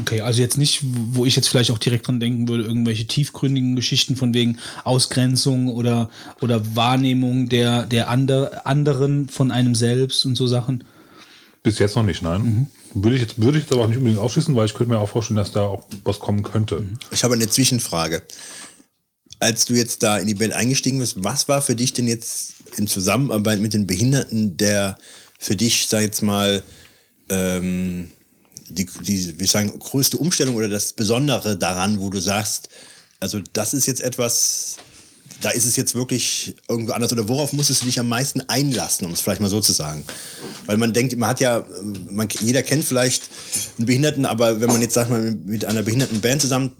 Okay, also jetzt nicht, wo ich jetzt vielleicht auch direkt dran denken würde, irgendwelche tiefgründigen Geschichten von wegen Ausgrenzung oder, oder Wahrnehmung der, der ander, anderen von einem selbst und so Sachen. Bis jetzt noch nicht, nein. Würde ich jetzt, würde ich jetzt aber auch nicht unbedingt ausschließen, weil ich könnte mir auch vorstellen, dass da auch was kommen könnte. Ich habe eine Zwischenfrage. Als du jetzt da in die Band eingestiegen bist, was war für dich denn jetzt in Zusammenarbeit mit den Behinderten der für dich, sag ich jetzt mal, ähm, die, die, wie sagen, größte Umstellung oder das Besondere daran, wo du sagst, also das ist jetzt etwas, da ist es jetzt wirklich irgendwo anders oder worauf musstest du dich am meisten einlassen, um es vielleicht mal so zu sagen? Weil man denkt, man hat ja, man, jeder kennt vielleicht einen Behinderten, aber wenn man jetzt, sag mal, mit einer behinderten Band zusammen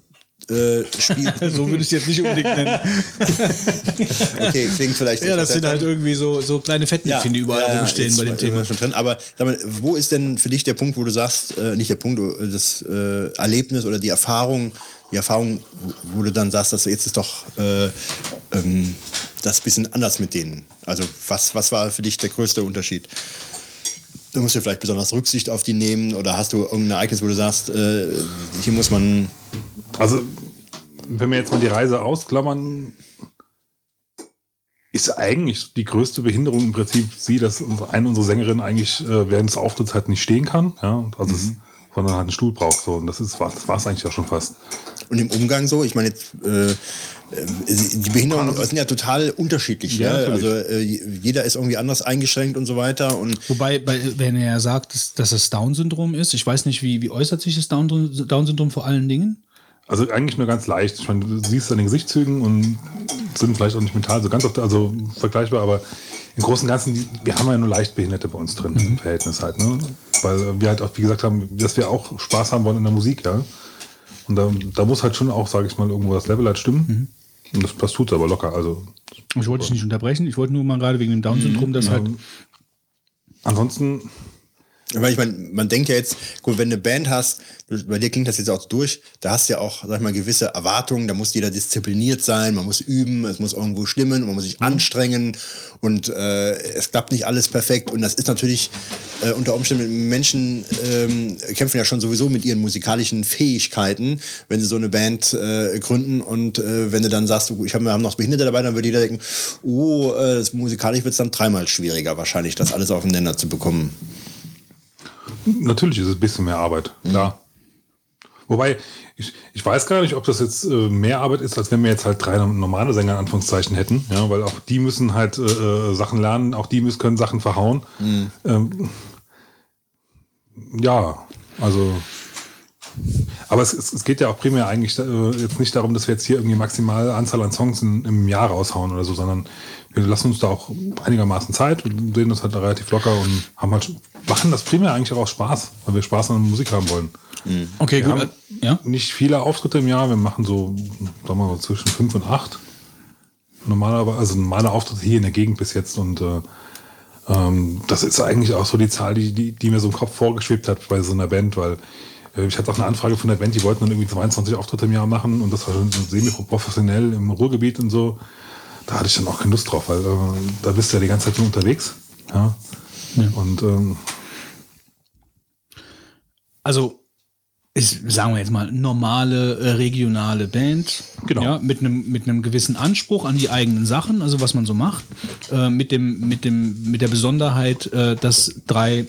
äh, (laughs) So würde ich es jetzt nicht unbedingt nennen. (laughs) okay, klingt vielleicht ja, das sind halt irgendwie so, so kleine Fettnäpfchen, die überall ja, rumstehen bei dem Thema. Schon drin. Aber mal, wo ist denn für dich der Punkt, wo du sagst, äh, nicht der Punkt, äh, das äh, Erlebnis oder die Erfahrung, die Erfahrung, wo du dann sagst, dass jetzt ist doch äh, ähm, das bisschen anders mit denen. Also was, was war für dich der größte Unterschied? Du musst ja vielleicht besonders Rücksicht auf die nehmen oder hast du irgendein Ereignis, wo du sagst, äh, hier muss man Also, wenn wir jetzt mal die Reise ausklammern, ist eigentlich die größte Behinderung im Prinzip sie, dass unsere- eine unserer Sängerinnen eigentlich äh, während des Auftritts halt nicht stehen kann, ja, also es, sondern halt einen Stuhl braucht. So. Und das ist was, das war es eigentlich ja schon fast. Und im Umgang so, ich meine, jetzt, äh, äh, die Behinderungen sind ja total unterschiedlich. Ja, natürlich. also äh, jeder ist irgendwie anders eingeschränkt und so weiter. Und Wobei, bei, wenn er ja sagt, dass, dass es Down-Syndrom ist, ich weiß nicht, wie, wie äußert sich das Down- Down-Syndrom vor allen Dingen? Also eigentlich nur ganz leicht. Ich meine, du siehst an den Gesichtszügen und sind vielleicht auch nicht mental so ganz oft, also vergleichbar, aber im Großen und Ganzen, wir haben ja nur leicht Behinderte bei uns drin im Verhältnis halt, ne? Weil wir halt auch, wie gesagt haben, dass wir auch Spaß haben wollen in der Musik, ja. Und da, da muss halt schon auch, sage ich mal, irgendwo das Level halt stimmen. Und das, das tut aber locker. Also Ich wollte dich nicht unterbrechen, ich wollte nur mal gerade wegen dem Down-Syndrom, das halt. ansonsten, weil ich meine, man denkt ja jetzt, gut, wenn du eine Band hast, bei dir klingt das jetzt auch durch, da hast du ja auch, sag ich mal, gewisse Erwartungen, da muss jeder diszipliniert sein, man muss üben, es muss irgendwo stimmen, man muss sich anstrengen und äh, es klappt nicht alles perfekt und das ist natürlich äh, unter Umständen, Menschen ähm, kämpfen ja schon sowieso mit ihren musikalischen Fähigkeiten, wenn sie so eine Band äh, gründen und äh, wenn du dann sagst, ich hab, wir haben noch Behinderte dabei, dann würde jeder denken, oh, äh, das musikalisch wird es dann dreimal schwieriger wahrscheinlich, das alles aufeinander zu bekommen. Natürlich ist es ein bisschen mehr Arbeit, klar. Wobei, ich, ich weiß gar nicht, ob das jetzt äh, mehr Arbeit ist, als wenn wir jetzt halt drei normale Sänger in Anführungszeichen hätten. Ja, weil auch die müssen halt äh, äh, Sachen lernen, auch die müssen können Sachen verhauen. Ähm, ja, also. Aber es, es, es geht ja auch primär eigentlich äh, jetzt nicht darum, dass wir jetzt hier irgendwie maximale Anzahl an Songs in, im Jahr raushauen oder so, sondern wir lassen uns da auch einigermaßen Zeit und sehen das halt relativ locker und haben halt machen das primär eigentlich auch aus Spaß, weil wir Spaß an der Musik haben wollen. Okay, Wir gut. haben äh, Ja. nicht viele Auftritte im Jahr, wir machen so, sagen wir mal, zwischen fünf und acht. Normalerweise, also normale Auftritte hier in der Gegend bis jetzt und äh, ähm, das ist eigentlich auch so die Zahl, die, die, die mir so im Kopf vorgeschwebt hat bei so einer Band, weil äh, ich hatte auch eine Anfrage von der Band, die wollten dann irgendwie 22 Auftritte im Jahr machen und das war schon so semi-professionell im Ruhrgebiet und so. Da hatte ich dann auch keine Lust drauf, weil äh, da bist du ja die ganze Zeit nur unterwegs. Ja. Und ähm, Also, ich, sagen wir jetzt mal, normale äh, regionale Band. Genau. Ja, mit einem mit einem gewissen Anspruch an die eigenen Sachen, also was man so macht. Äh, mit, dem, mit, dem, mit der Besonderheit, äh, dass drei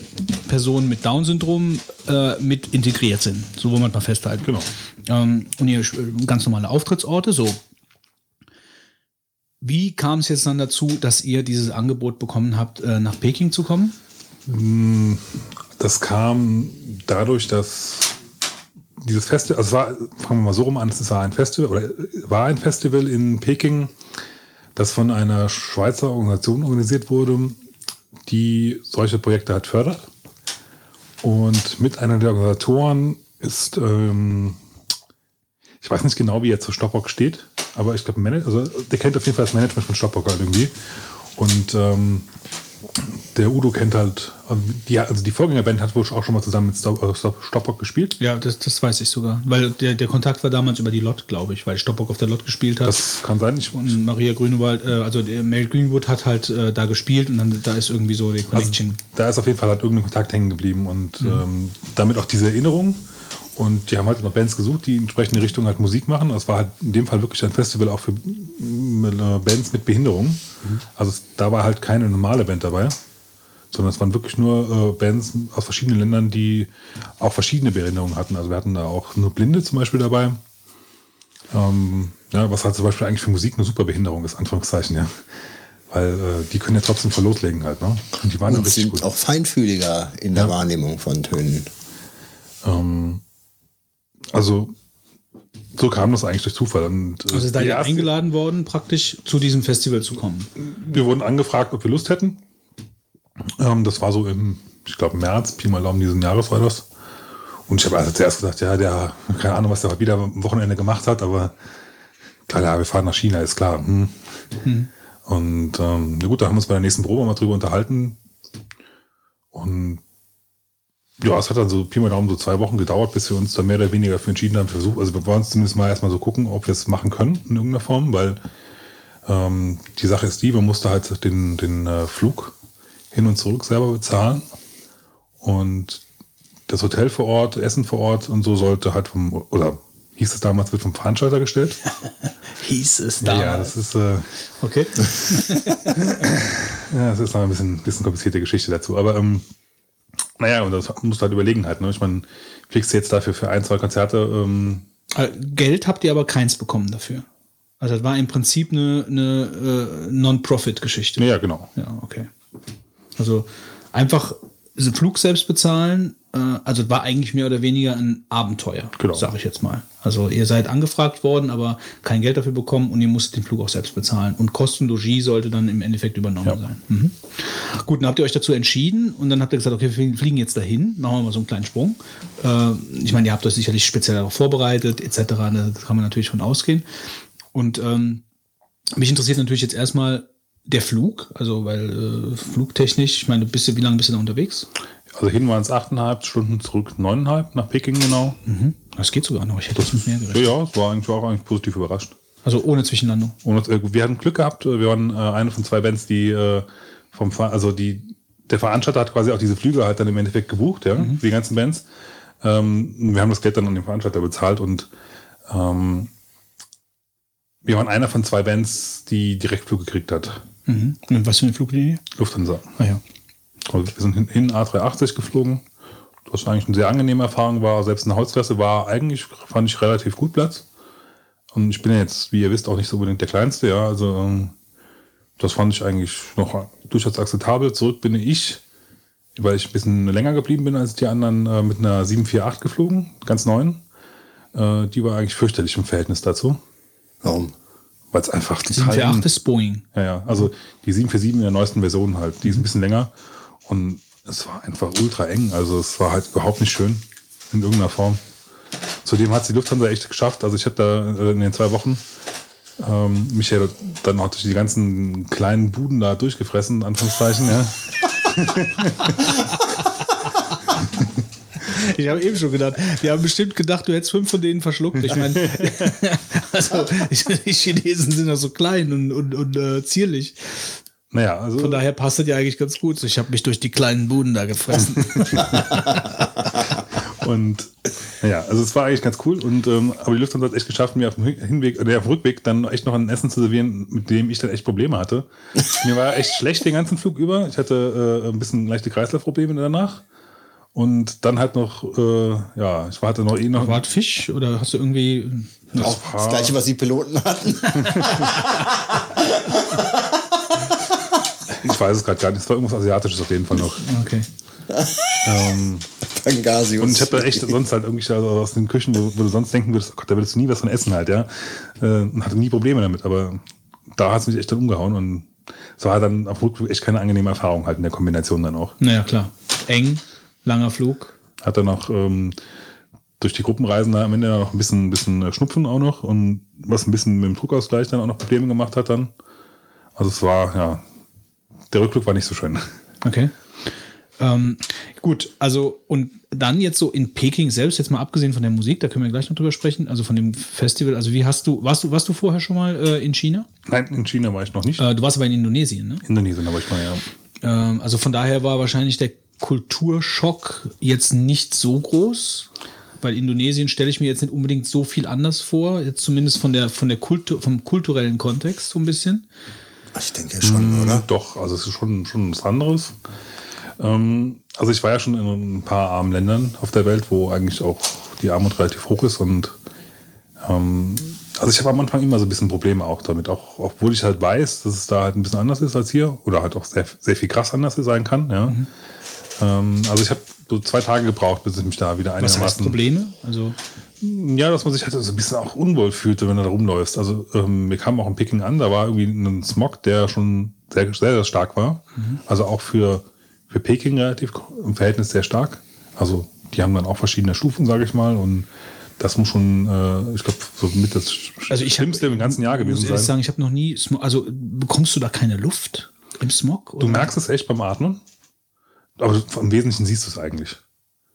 Personen mit Down-Syndrom äh, mit integriert sind. So wollen wir mal festhalten. Genau. Ähm, und ihr äh, ganz normale Auftrittsorte, so. Wie kam es jetzt dann dazu, dass ihr dieses Angebot bekommen habt, äh, nach Peking zu kommen? Das kam dadurch, dass dieses Festival, also war, fangen wir mal so rum an, es war ein Festival oder war ein Festival in Peking, das von einer Schweizer Organisation organisiert wurde, die solche Projekte halt fördert. Und mit einer der Organisatoren ist, ähm, Ich weiß nicht genau, wie er zu Stoppock steht, aber ich glaube, also der kennt auf jeden Fall das Management von Stoppock halt irgendwie. Und ähm, der Udo kennt halt, also die, also die Vorgängerband hat wohl auch schon mal zusammen mit Stop, Stoppock gespielt. Ja, das, das weiß ich sogar. Weil der, der Kontakt war damals über die Lot, glaube ich, weil Stoppock auf der Lot gespielt hat. Das kann sein. Ich, und Maria Grünewald, äh, also der Mel Greenwood hat halt äh, da gespielt und dann da ist irgendwie so die Connection. Also, da ist auf jeden Fall halt irgendein Kontakt hängen geblieben und mhm. ähm, damit auch diese Erinnerung. Und die haben halt noch Bands gesucht, die in entsprechende Richtung halt Musik machen. Das war halt in dem Fall wirklich ein Festival auch für äh, Bands mit Behinderung. Mhm. Also da war halt keine normale Band dabei sondern es waren wirklich nur äh, Bands aus verschiedenen Ländern, die auch verschiedene Behinderungen hatten. Also wir hatten da auch nur Blinde zum Beispiel dabei. Ähm, ja, was halt zum Beispiel eigentlich für Musik eine super Behinderung ist, Anführungszeichen, ja. Weil äh, die können ja trotzdem voll loslegen halt, ne? Und die waren Und richtig sind gut. auch feinfühliger in der ja. Wahrnehmung von Tönen. Ähm, also so kam das eigentlich durch Zufall. Und, äh, also seid ihr eingeladen worden, praktisch zu diesem Festival zu kommen? Wir wurden angefragt, ob wir Lust hätten. Ähm, das war so im, ich glaube, März, Pi mal Daumen diesen Jahres war das. Und ich habe also zuerst gesagt, ja, der, keine Ahnung, was der wieder am Wochenende gemacht hat, aber klar, ja, wir fahren nach China, ist klar. Hm. Mhm. Und ähm, na gut, da haben wir uns bei der nächsten Probe mal drüber unterhalten. Und ja, es hat dann so Pi mal Daumen so zwei Wochen gedauert, bis wir uns da mehr oder weniger für entschieden haben, versucht. Also wir wollen uns zumindest mal erstmal so gucken, ob wir es machen können in irgendeiner Form, weil ähm, die Sache ist die, man musste halt den, den äh, Flug hin und zurück selber bezahlen. Und das Hotel vor Ort, Essen vor Ort und so sollte halt vom, oder hieß es damals, wird vom Veranstalter gestellt. (laughs) hieß es damals. Ja, das ist. Äh, okay. (laughs) ja, das ist noch ein bisschen, bisschen komplizierte Geschichte dazu. Aber ähm, naja, und das musst du halt überlegen halt. Ne? Ich meine, fliegst du jetzt dafür für ein, zwei Konzerte. Ähm, äh, Geld habt ihr aber keins bekommen dafür. Also das war im Prinzip eine, eine äh, Non-Profit-Geschichte. Ja, genau. Ja, okay. Also einfach Flug selbst bezahlen, äh, also war eigentlich mehr oder weniger ein Abenteuer, genau. sage ich jetzt mal. Also ihr seid angefragt worden, aber kein Geld dafür bekommen und ihr musstet den Flug auch selbst bezahlen. Und Kostenlogie sollte dann im Endeffekt übernommen ja. sein. Mhm. Gut, dann habt ihr euch dazu entschieden und dann habt ihr gesagt, okay, wir fliegen jetzt dahin, machen wir mal so einen kleinen Sprung. Äh, ich meine, ihr habt euch sicherlich speziell darauf vorbereitet, etc. Da kann man natürlich von ausgehen. Und ähm, mich interessiert natürlich jetzt erstmal, der Flug, also weil äh, flugtechnisch, ich meine, bist du, wie lange bist du da unterwegs? Also hin waren es achteinhalb Stunden, zurück neuneinhalb nach Peking genau. Mhm. Das geht sogar noch, ich hätte das mit mehr gerechnet. Ja, es war eigentlich auch eigentlich positiv überrascht. Also ohne Zwischenlandung? Ohne, äh, wir hatten Glück gehabt, wir waren äh, eine von zwei Bands, die äh, vom, also die, der Veranstalter hat quasi auch diese Flüge halt dann im Endeffekt gebucht, ja, mhm. die ganzen Bands. Ähm, wir haben das Geld dann an den Veranstalter bezahlt und ähm, wir waren einer von zwei Bands, die Direktflug gekriegt hat. Mhm. Und was für eine Fluglinie? Lufthansa. Ah ja. Also wir sind hin, hin A380 geflogen, was eigentlich eine sehr angenehme Erfahrung war. Selbst eine Holzklasse war eigentlich, fand ich, relativ gut Platz. Und ich bin jetzt, wie ihr wisst, auch nicht so unbedingt der Kleinste, ja. Also ähm, das fand ich eigentlich noch durchaus akzeptabel. Zurück bin ich, weil ich ein bisschen länger geblieben bin als die anderen, äh, mit einer 748 geflogen, ganz neuen. Äh, die war eigentlich fürchterlich im Verhältnis dazu. Warum? Weil es einfach total. 748 ist Boeing. Ja, ja. Also die 747 in der neuesten Version halt, die ist ein bisschen länger und es war einfach ultra eng. Also es war halt überhaupt nicht schön in irgendeiner Form. Zudem hat es die Lufthansa echt geschafft. Also ich habe da äh, in den zwei Wochen ähm, mich ja dann auch durch die ganzen kleinen Buden da durchgefressen, Anführungszeichen, ja. (laughs) (laughs) Ich habe eben schon gedacht, die haben bestimmt gedacht, du hättest fünf von denen verschluckt. Ich meine, (laughs) also, die Chinesen sind ja so klein und, und, und äh, zierlich. Naja, also. Von daher passt das ja eigentlich ganz gut. Ich habe mich durch die kleinen Buden da gefressen. (laughs) und ja, also es war eigentlich ganz cool. Und ähm, aber die Lufthansa hat es echt geschafft, mir auf dem Hinweg oder auf dem Rückweg dann echt noch ein Essen zu servieren, mit dem ich dann echt Probleme hatte. mir war echt schlecht den ganzen Flug über. Ich hatte äh, ein bisschen leichte Kreislaufprobleme danach. Und dann halt noch, äh, ja, ich warte noch eh noch. War Fisch oder hast du irgendwie. Das, Auch das gleiche, was die Piloten hatten. (laughs) ich weiß es gerade gar nicht. Es war irgendwas Asiatisches auf jeden Fall noch. Okay. Ähm, und ich habe da echt sonst halt irgendwie also aus den Küchen, wo, wo, du sonst denken würdest, oh Gott, da würdest du nie was von essen halt, ja. Äh, und hatte nie Probleme damit, aber da hat es mich echt dann umgehauen und es war dann auf Rückflug echt keine angenehme Erfahrung halt in der Kombination dann auch. Naja, klar. Eng, langer Flug. Hat dann noch ähm, durch die Gruppenreisen da am Ende noch ein bisschen, bisschen äh, Schnupfen auch noch und was ein bisschen mit dem Druckausgleich dann auch noch Probleme gemacht hat dann. Also es war, ja, der Rückblick war nicht so schön. Okay. Ähm, gut, also und dann jetzt so in Peking selbst, jetzt mal abgesehen von der Musik, da können wir gleich noch drüber sprechen, also von dem Festival, also wie hast du, warst du, warst du vorher schon mal äh, in China? Nein, in China war ich noch nicht. Äh, du warst aber in Indonesien, ne? Indonesien aber ich mal, ja. Ähm, also von daher war wahrscheinlich der Kulturschock jetzt nicht so groß, weil Indonesien stelle ich mir jetzt nicht unbedingt so viel anders vor, jetzt zumindest von der, von der Kultur, vom kulturellen Kontext so ein bisschen. Ich denke schon, oder? Doch, also es ist schon, schon was anderes. Ähm, also ich war ja schon in ein paar armen Ländern auf der Welt, wo eigentlich auch die Armut relativ hoch ist und ähm, also ich habe am Anfang immer so ein bisschen Probleme auch damit, auch obwohl ich halt weiß, dass es da halt ein bisschen anders ist als hier oder halt auch sehr, sehr viel krass anders sein kann. Ja. Ähm, also ich habe so zwei Tage gebraucht, bis ich mich da wieder Was heißt einigermaßen Probleme? Also ja, dass man sich halt so ein bisschen auch unwohl fühlte, wenn du da rumläufst. Also ähm, wir kamen auch in Peking an, da war irgendwie ein Smog, der schon sehr, sehr, sehr stark war. Also auch für, für Peking relativ im Verhältnis sehr stark. Also die haben dann auch verschiedene Stufen, sage ich mal. Und das muss schon, äh, ich glaube, so mit das Also ich hab- Schlimmste im ganzen Jahr muss gewesen ehrlich sein. sagen, ich habe noch nie Smog, also bekommst du da keine Luft im Smog? Du oder? merkst es echt beim Atmen, aber im Wesentlichen siehst du es eigentlich.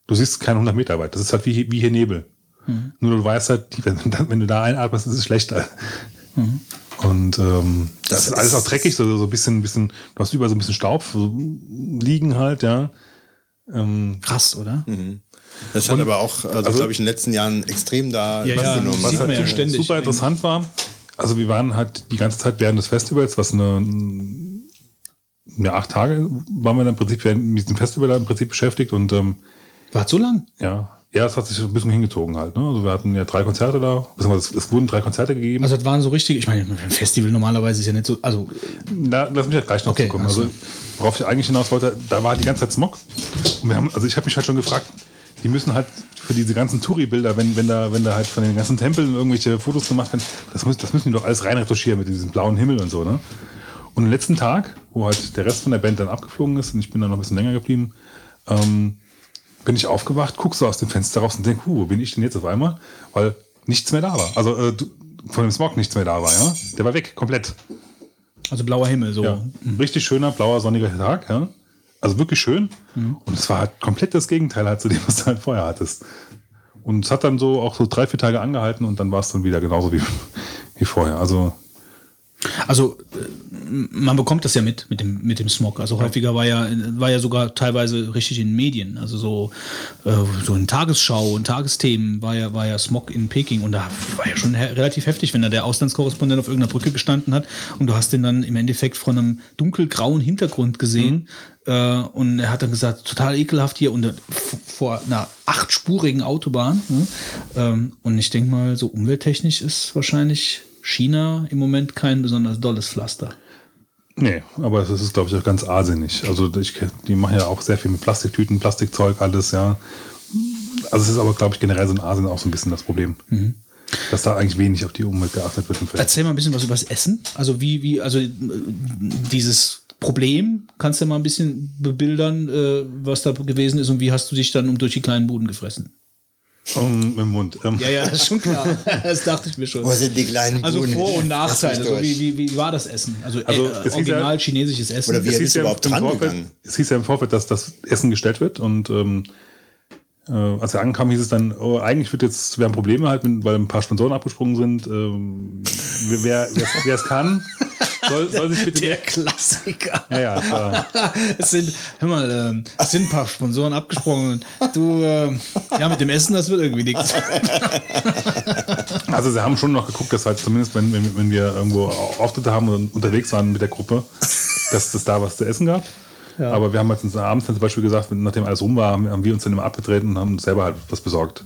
Du siehst keine 100 Meter weit. Das ist halt wie, wie hier Nebel. Mhm. Nur du weißt halt, wenn, wenn du da einatmest, ist es schlechter. Mhm. Und ähm, das, Das ist alles ist- auch dreckig, so, so ein bisschen, bisschen, du hast überall so ein bisschen Staub so liegen halt, ja. Ähm, Krass, oder? Das hat aber auch, also, also- glaube ich, in den letzten Jahren extrem da Ja, ja, sieht was man halt ja ständig. super interessant war, also wir waren halt die ganze Zeit während des Festivals, was eine, ja, acht Tage waren wir dann im Prinzip mit diesem Festival da im Prinzip beschäftigt und ähm, War so lang? Ja, ja, es hat sich ein bisschen hingezogen halt. Ne? Also wir hatten ja drei Konzerte da, beziehungsweise es, es wurden drei Konzerte gegeben. Also das waren so richtig, ich meine, ein Festival normalerweise ist ja nicht so, also Na, lass mich ja gleich noch Okay, zukommen. ach so. Also worauf ich eigentlich hinaus wollte, da war die ganze Zeit Smog. Und wir haben, also ich habe mich halt schon gefragt, die müssen halt für diese ganzen Touri-Bilder, wenn, wenn da, wenn da halt von den ganzen Tempeln irgendwelche Fotos gemacht werden, das, muss, das müssen die doch alles reinretuschieren mit diesem blauen Himmel und so, ne? Und am letzten Tag, wo halt der Rest von der Band dann abgeflogen ist und ich bin dann noch ein bisschen länger geblieben, ähm, bin ich aufgewacht, guck so aus dem Fenster raus und denk, huh, wo bin ich denn jetzt auf einmal? Weil nichts mehr da war. Also äh, von dem Smog nichts mehr da war, ja. Der war weg, komplett. also blauer Himmel, so. Ja. Richtig schöner, blauer, sonniger Tag, ja. Also wirklich schön. Und es war halt komplett das Gegenteil halt zu dem, was du halt vorher hattest. Und es hat dann so auch so drei, vier Tage angehalten und dann war es dann wieder genauso wie, wie vorher. Also Also äh, man bekommt das ja mit mit dem mit dem Smog. Also häufiger war ja war ja sogar teilweise richtig in Medien, also so äh, so in Tagesschau und Tagesthemen war ja war ja Smog in Peking und da war ja schon he relativ heftig, wenn da der Auslandskorrespondent auf irgendeiner Brücke gestanden hat und du hast den dann im Endeffekt von einem dunkelgrauen Hintergrund gesehen. Äh, und er hat dann gesagt, total ekelhaft hier und vor einer achtspurigen Autobahn. Ne? Ähm, und ich denke mal, so umwelttechnisch ist wahrscheinlich China im Moment kein besonders dolles Pflaster. Nee, aber es ist, glaube ich, auch ganz arsinnig. Also ich, die machen ja auch sehr viel mit Plastiktüten, Plastikzeug, alles, ja. Also es ist aber, glaube ich, generell so in Asien auch so ein bisschen das Problem. Dass da eigentlich wenig auf die Umwelt geachtet wird. Im Feld. Erzähl mal ein bisschen was über das Essen. Also wie, wie, also dieses Problem, kannst du mal ein bisschen bebildern, äh, was da gewesen ist und wie hast du dich dann um durch die kleinen Buden gefressen? Um, Im Mund. Ähm, Ja, ja, das ist schon klar. das dachte ich mir schon. Wo sind die kleinen Also Buden? Vor- und Nachteile. mich Also wie, wie, wie war das Essen? Also, Also, äh, es hieß original ja- chinesisches Essen. Oder wie- es hieß ist ja überhaupt im Vorfeld, drangegangen? es hieß ja im Vorfeld, dass das Essen gestellt wird und ähm, äh, als wir ankamen, hieß es dann, oh, eigentlich wird jetzt, wir haben Probleme halt, mit, weil ein paar Sponsoren abgesprungen sind. Ähm, wer es kann, soll, soll sich bitte... der Klassiker. Ja, ja, (laughs) Es sind, hör mal, ähm, es sind ein paar Sponsoren abgesprungen. Du, ähm, ja, mit dem Essen, das wird irgendwie nichts. (laughs) Also sie haben schon noch geguckt, dass halt zumindest, wenn, wenn, wenn wir irgendwo Auftritte haben und unterwegs waren mit der Gruppe, dass es da was zu essen gab. Aber wir haben halt uns abends dann zum Beispiel gesagt, nachdem alles rum war, haben wir uns dann immer abgetreten und haben uns selber halt was besorgt.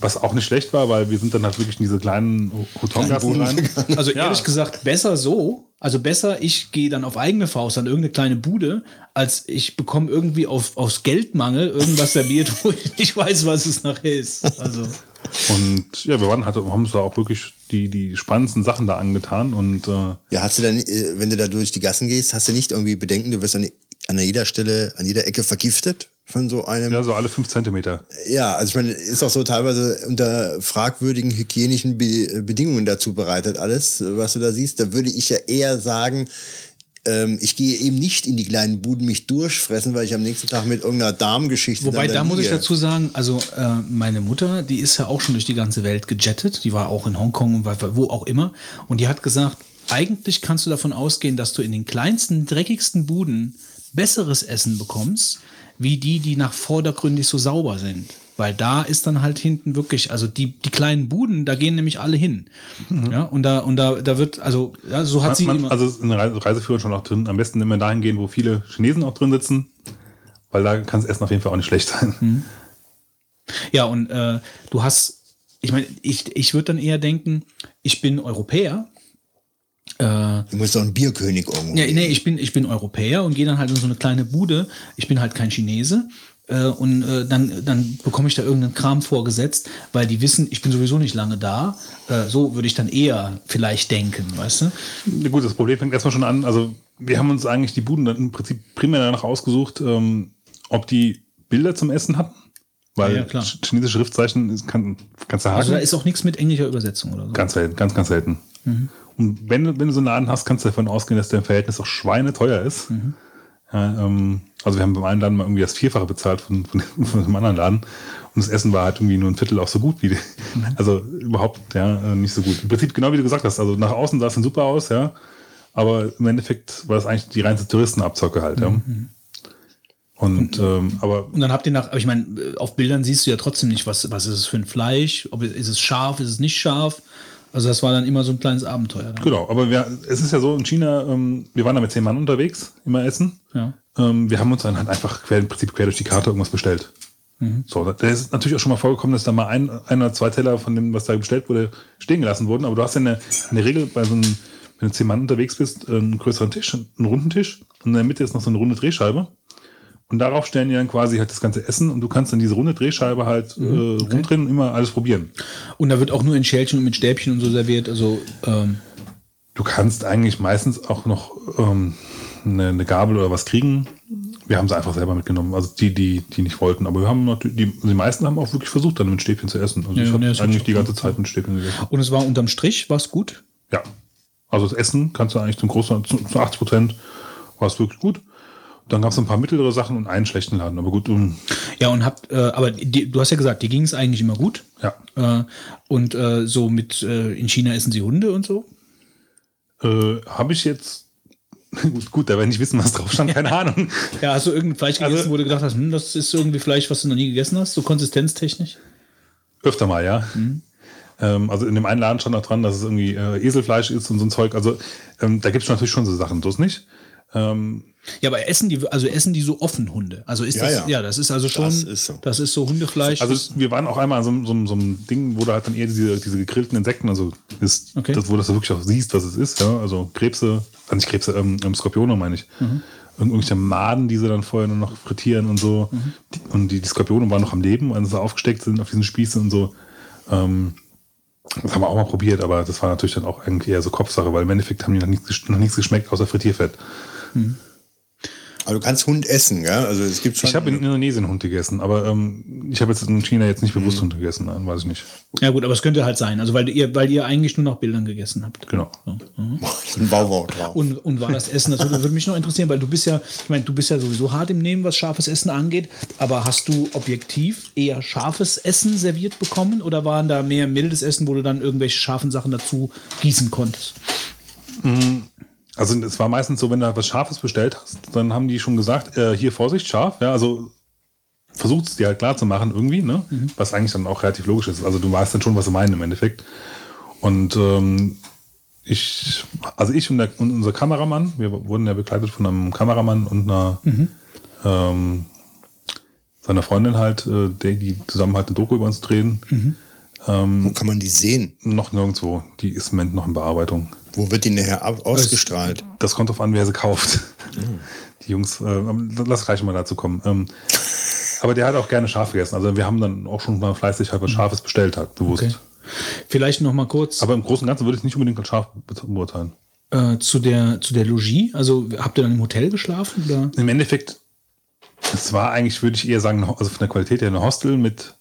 Was auch nicht schlecht war, weil wir sind dann halt wirklich in diese kleinen Hotongassen rein. Also Ja. ehrlich gesagt, besser so. Also besser, ich gehe dann auf eigene Faust an irgendeine kleine Bude, als ich bekomme irgendwie auf, aus Geldmangel irgendwas serviert, (laughs) wo ich nicht weiß, was es nachher ist. Also Und ja, wir waren halt, haben uns da auch wirklich die, die spannendsten Sachen da angetan und äh, Ja, hast du dann, äh, wenn du da durch die Gassen gehst, hast du nicht irgendwie Bedenken, du wirst an, an jeder Stelle, an jeder Ecke vergiftet von so einem. Ja, so alle fünf Zentimeter. Ja, also ich meine, ist auch so teilweise unter fragwürdigen hygienischen Be Bedingungen dazu bereitet, alles, was du da siehst. Da würde ich ja eher sagen, ähm, ich gehe eben nicht in die kleinen Buden mich durchfressen, weil ich am nächsten Tag mit irgendeiner Darmgeschichte. Wobei, dann da muss ich dazu sagen, also äh, meine Mutter, die ist ja auch schon durch die ganze Welt gejettet. Die war auch in Hongkong und wo auch immer. Und die hat gesagt, eigentlich kannst du davon ausgehen, dass du in den kleinsten, dreckigsten Buden besseres Essen bekommst, wie die, die nach vordergründig so sauber sind. Weil da ist dann halt hinten wirklich, also die, die kleinen Buden, da gehen nämlich alle hin. Ja, und da, und da, da wird, also, ja, so hat sie Man, immer. also der Reise- Reiseführer schon auch drin. Am besten immer dahin gehen, wo viele Chinesen auch drin sitzen, weil da kann das Essen auf jeden Fall auch nicht schlecht sein. Mhm. Ja, und äh, du hast, ich meine, ich, ich würde dann eher denken, ich bin Europäer. Äh, Du musst doch ein Bierkönig irgendwo. ja, nee, ich bin, ich bin Europäer und gehe dann halt in so eine kleine Bude. Ich bin halt kein Chinese. Äh, und äh, dann, dann bekomme ich da irgendeinen Kram vorgesetzt, weil die wissen, ich bin sowieso nicht lange da. Äh, so würde ich dann eher vielleicht denken, weißt du? Ja, gut, das Problem fängt erstmal schon an. Also, wir haben uns eigentlich die Buden dann im Prinzip primär danach ausgesucht, ähm, ob die Bilder zum Essen hatten. Weil Ja, ja, chinesische Schriftzeichen ist- kann, kannst du haken. Also da ist auch nichts mit englischer Übersetzung oder so. ganz selten, ganz, ganz selten. Und wenn du, wenn du so einen Laden hast, kannst du davon ausgehen, dass der im Verhältnis auch schweineteuer ist. Ja, ähm, also wir haben beim einen Laden mal irgendwie das Vierfache bezahlt von, von, (laughs) von dem anderen Laden. Und das Essen war halt irgendwie nur ein Viertel auch so gut wie die. Also überhaupt ja äh, nicht so gut. Im Prinzip genau wie du gesagt hast. Also nach außen sah es dann super aus, ja. Aber im Endeffekt war das eigentlich die reinste Touristenabzocke halt, ja. Und ähm, aber Und dann habt ihr nach, aber ich meine, auf Bildern siehst du ja trotzdem nicht, was, was ist es für ein Fleisch, ob ist es scharf, ist es nicht scharf. Also das war dann immer so ein kleines Abenteuer. Dann. Genau, aber wir, es ist ja so in China, ähm, wir waren da mit zehn Mann unterwegs, immer essen. Ja. Ähm, wir haben uns dann halt einfach quer, im Prinzip quer durch die Karte irgendwas bestellt. So, da ist natürlich auch schon mal vorgekommen, dass da mal ein, ein oder zwei Teller von dem, was da bestellt wurde, stehen gelassen wurden. Aber du hast ja eine, in der Regel bei so einem, wenn du zehn Mann unterwegs bist, einen größeren Tisch, einen runden Tisch und in der Mitte ist noch so eine runde Drehscheibe. Und darauf stellen die dann quasi halt das ganze Essen und du kannst dann diese runde Drehscheibe halt äh, rumdrehen und immer alles probieren. Und da wird auch nur in Schälchen und mit Stäbchen und so serviert. Also ähm, Du kannst eigentlich meistens auch noch ähm, eine, eine Gabel oder was kriegen. Wir haben sie einfach selber mitgenommen. Also die, die, die nicht wollten. Aber wir haben natürlich, die, die meisten haben auch wirklich versucht, dann mit Stäbchen zu essen. Also Ja, ich ja, habe hab eigentlich ich die ganze Zeit mit Stäbchen gegessen. und es war unterm Strich, war es gut. Ja. Also das Essen kannst du eigentlich zum Großen, zu, zu 80 Prozent war es wirklich gut. Dann gab es ein paar mittlere Sachen und einen schlechten Laden. Aber gut, um, Ja, und habt, äh, aber die, du hast ja gesagt, dir ging es eigentlich immer gut. ja. Äh, und äh, so mit äh, in China essen sie Hunde und so. Äh, habe ich jetzt. Gut, (laughs) gut, da werde ich nicht wissen, was drauf stand, keine (laughs) Ahnung. Ja, hast du irgendein Fleisch gegessen, Also- wo du gedacht hast, hm, das ist irgendwie Fleisch, was du noch nie gegessen hast, so konsistenztechnisch? Öfter mal, ja. Ähm, also in dem einen Laden stand auch dran, dass es irgendwie äh, Eselfleisch ist und so ein Zeug. Also ähm, da gibt es natürlich schon so Sachen, so ist nicht. Ähm, Ja, aber essen die, also essen die so offen Hunde? Also ist Ja, das, ja. ja. das ist also schon, Das ist so. das ist so Hundefleisch. also wir waren auch einmal an so, so, so einem Ding, wo du halt dann eher diese, diese gegrillten Insekten, also ist, Okay. das, wo du das wirklich auch siehst, was es ist, ja. Also Krebse, also nicht Krebse, ähm, ähm, Skorpione meine ich. Mhm. Irgendwelche Maden, die sie dann vorher nur noch frittieren und so. Mhm. Die, und die, die Skorpione waren noch am Leben, als sie aufgesteckt sind auf diesen Spießen und so. Ähm, das haben wir auch mal probiert, aber das war natürlich dann auch irgendwie eher so Kopfsache, weil im Endeffekt haben die noch nichts, noch nichts geschmeckt außer Frittierfett. Aber du kannst Hund essen, ja? Also es gibt schon. Ich habe in Indonesien Hund gegessen, aber ähm, ich habe jetzt in China jetzt nicht bewusst Hund gegessen, nein, weiß ich nicht. ja gut, aber es könnte halt sein, also weil ihr, weil ihr eigentlich nur nach Bildern gegessen habt. Genau. (laughs) ein Wauwau drauf. Und, und war das Essen, das würde, würde mich noch interessieren, weil du bist ja, ich meine, du bist ja sowieso hart im Nehmen, was scharfes Essen angeht, aber hast du objektiv eher scharfes Essen serviert bekommen oder waren da mehr mildes Essen, wo du dann irgendwelche scharfen Sachen dazu gießen konntest? Also es war meistens so, wenn du was Scharfes bestellt hast, dann haben die schon gesagt, äh, hier Vorsicht, scharf, ja, also versucht es dir halt klar zu machen irgendwie, ne? Was eigentlich dann auch relativ logisch ist. Also du weißt dann schon, was sie meinen im Endeffekt. Und ähm, ich, also ich und, der, und unser Kameramann, wir wurden ja begleitet von einem Kameramann und einer ähm, seiner Freundin halt, äh, die, die zusammen halt eine Doku über uns drehen. Wo kann man die sehen? Noch nirgendwo. Die ist im Moment noch in Bearbeitung. Wo wird die nachher ausgestrahlt? Das kommt drauf an, wer sie kauft. Die Jungs, äh, lass gleich mal dazu kommen. Ähm, aber der hat auch gerne scharf gegessen. Also wir haben dann auch schon mal fleißig halt was Scharfes bestellt hat, bewusst. Okay. Vielleicht noch mal kurz Aber im Großen und Ganzen würde ich es nicht unbedingt als scharf be- beurteilen. äh, zu der zu der Logis. Also habt ihr dann im Hotel geschlafen oder? Im Endeffekt Es war eigentlich, würde ich eher sagen, also von der Qualität her eine Hostel mit,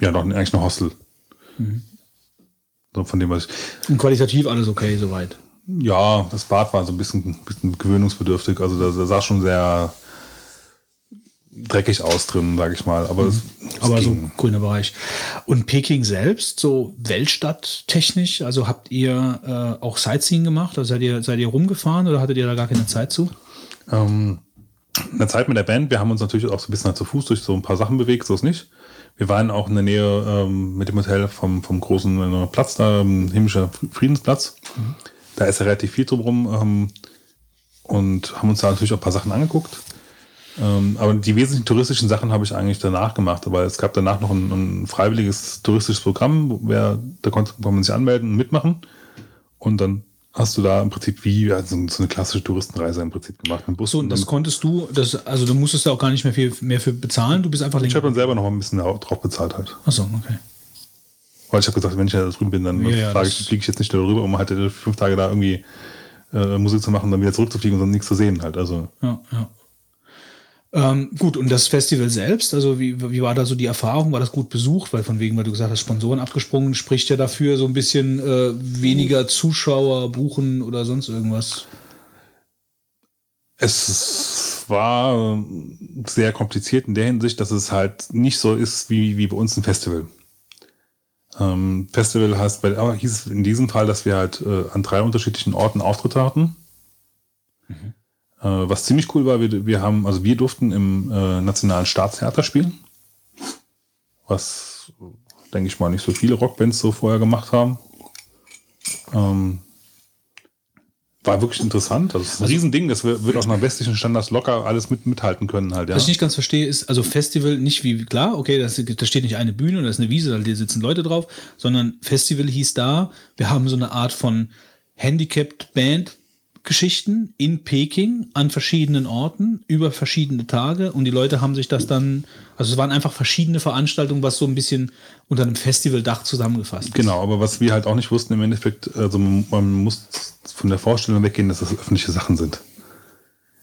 ja, doch eigentlich eine Hostel. Mhm. So von dem, was ich, Und qualitativ alles okay soweit. ja, das Bad war so ein bisschen, bisschen gewöhnungsbedürftig. Also da, da sah schon sehr dreckig aus drin, sage ich mal. Aber, es, es Aber so ging. grüner Bereich. Und Peking selbst, so Weltstadt-technisch, also habt ihr äh, auch Sightseeing gemacht? Also seid ihr, seid ihr rumgefahren oder hattet ihr da gar keine Zeit zu? Ähm, in der Zeit mit der Band, wir haben uns natürlich auch so ein bisschen halt zu Fuß durch so ein paar Sachen bewegt, so ist nicht. Wir waren auch in der Nähe ähm, mit dem Hotel vom, vom großen äh, Platz da, ähm, Himmlischer Friedensplatz. Da ist ja relativ viel drumherum ähm, und haben uns da natürlich auch ein paar Sachen angeguckt. Ähm, aber die wesentlichen touristischen Sachen habe ich eigentlich danach gemacht, weil es gab danach noch ein, ein freiwilliges touristisches Programm, wo wer, da konnte, konnte man sich anmelden und mitmachen. Und dann hast du da im Prinzip wie ja, so, eine klassische Touristenreise im Prinzip gemacht mit Bus. So, und das konntest du, das, also du musstest da auch gar nicht mehr viel mehr für bezahlen, du bist einfach Ich habe länger. dann selber noch mal ein bisschen drauf bezahlt halt. Achso, okay. Weil ich habe gesagt, wenn ich da drüben bin, dann Ja, ja, fliege ich jetzt nicht darüber, um halt äh, fünf Tage da irgendwie äh, Musik zu machen dann wieder zurückzufliegen und dann nichts zu sehen halt. Also Ja, ja. Ähm, gut, und das Festival selbst, also wie, wie war da so die Erfahrung? War das gut besucht? Weil von wegen, weil du gesagt hast, Sponsoren abgesprungen, spricht ja dafür so ein bisschen äh, weniger Zuschauer buchen oder sonst irgendwas. es war äh, sehr kompliziert in der Hinsicht, dass es halt nicht so ist wie, wie bei uns ein Festival. Ähm, Festival heißt, bei, aber hieß es in diesem Fall, dass wir halt äh, an drei unterschiedlichen Orten Auftritte hatten. Äh, was ziemlich cool war, wir, wir haben, also wir durften im äh, Nationalen Staatstheater spielen. Was, denke ich mal, nicht so viele Rockbands so vorher gemacht haben. Ähm, war wirklich interessant. Also, es ist ein Riesending. Das wird auch nach westlichen Standards locker alles mit, mithalten können halt, ja. Was ich nicht ganz verstehe, ist, also Festival nicht wie, klar, okay, das, da steht nicht eine Bühne, da ist eine Wiese, da sitzen Leute drauf, sondern Festival hieß da, wir haben so eine Art von Handicapped Band Geschichten in Peking an verschiedenen Orten über verschiedene Tage und die Leute haben sich das dann, also es waren einfach verschiedene Veranstaltungen, was so ein bisschen unter einem Festivaldach zusammengefasst ist. Genau, aber was wir halt auch nicht wussten im Endeffekt, also man, man muss von der Vorstellung weggehen, dass das öffentliche Sachen sind.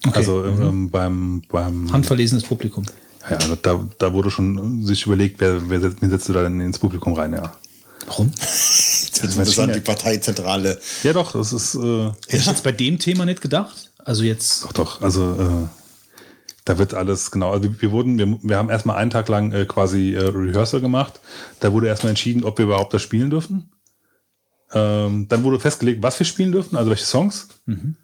Okay. Also ähm, beim, beim Handverlesenes Publikum. ja, da, da wurde schon sich überlegt, wer, wer setzt, wen setzt du da denn ins Publikum rein, ja. Warum? (laughs) Jetzt wird interessant, die Parteizentrale. Ja doch, das ist äh, Hätte ich jetzt bei dem Thema nicht gedacht. Also jetzt, Doch, doch. Also äh, da wird alles genau. Also wir, wir wurden, wir, wir haben erstmal einen Tag lang äh, quasi äh, Rehearsal gemacht. Da wurde erstmal entschieden, ob wir überhaupt das spielen dürfen. Ähm, dann wurde festgelegt, was wir spielen dürfen, also welche Songs. Ähm,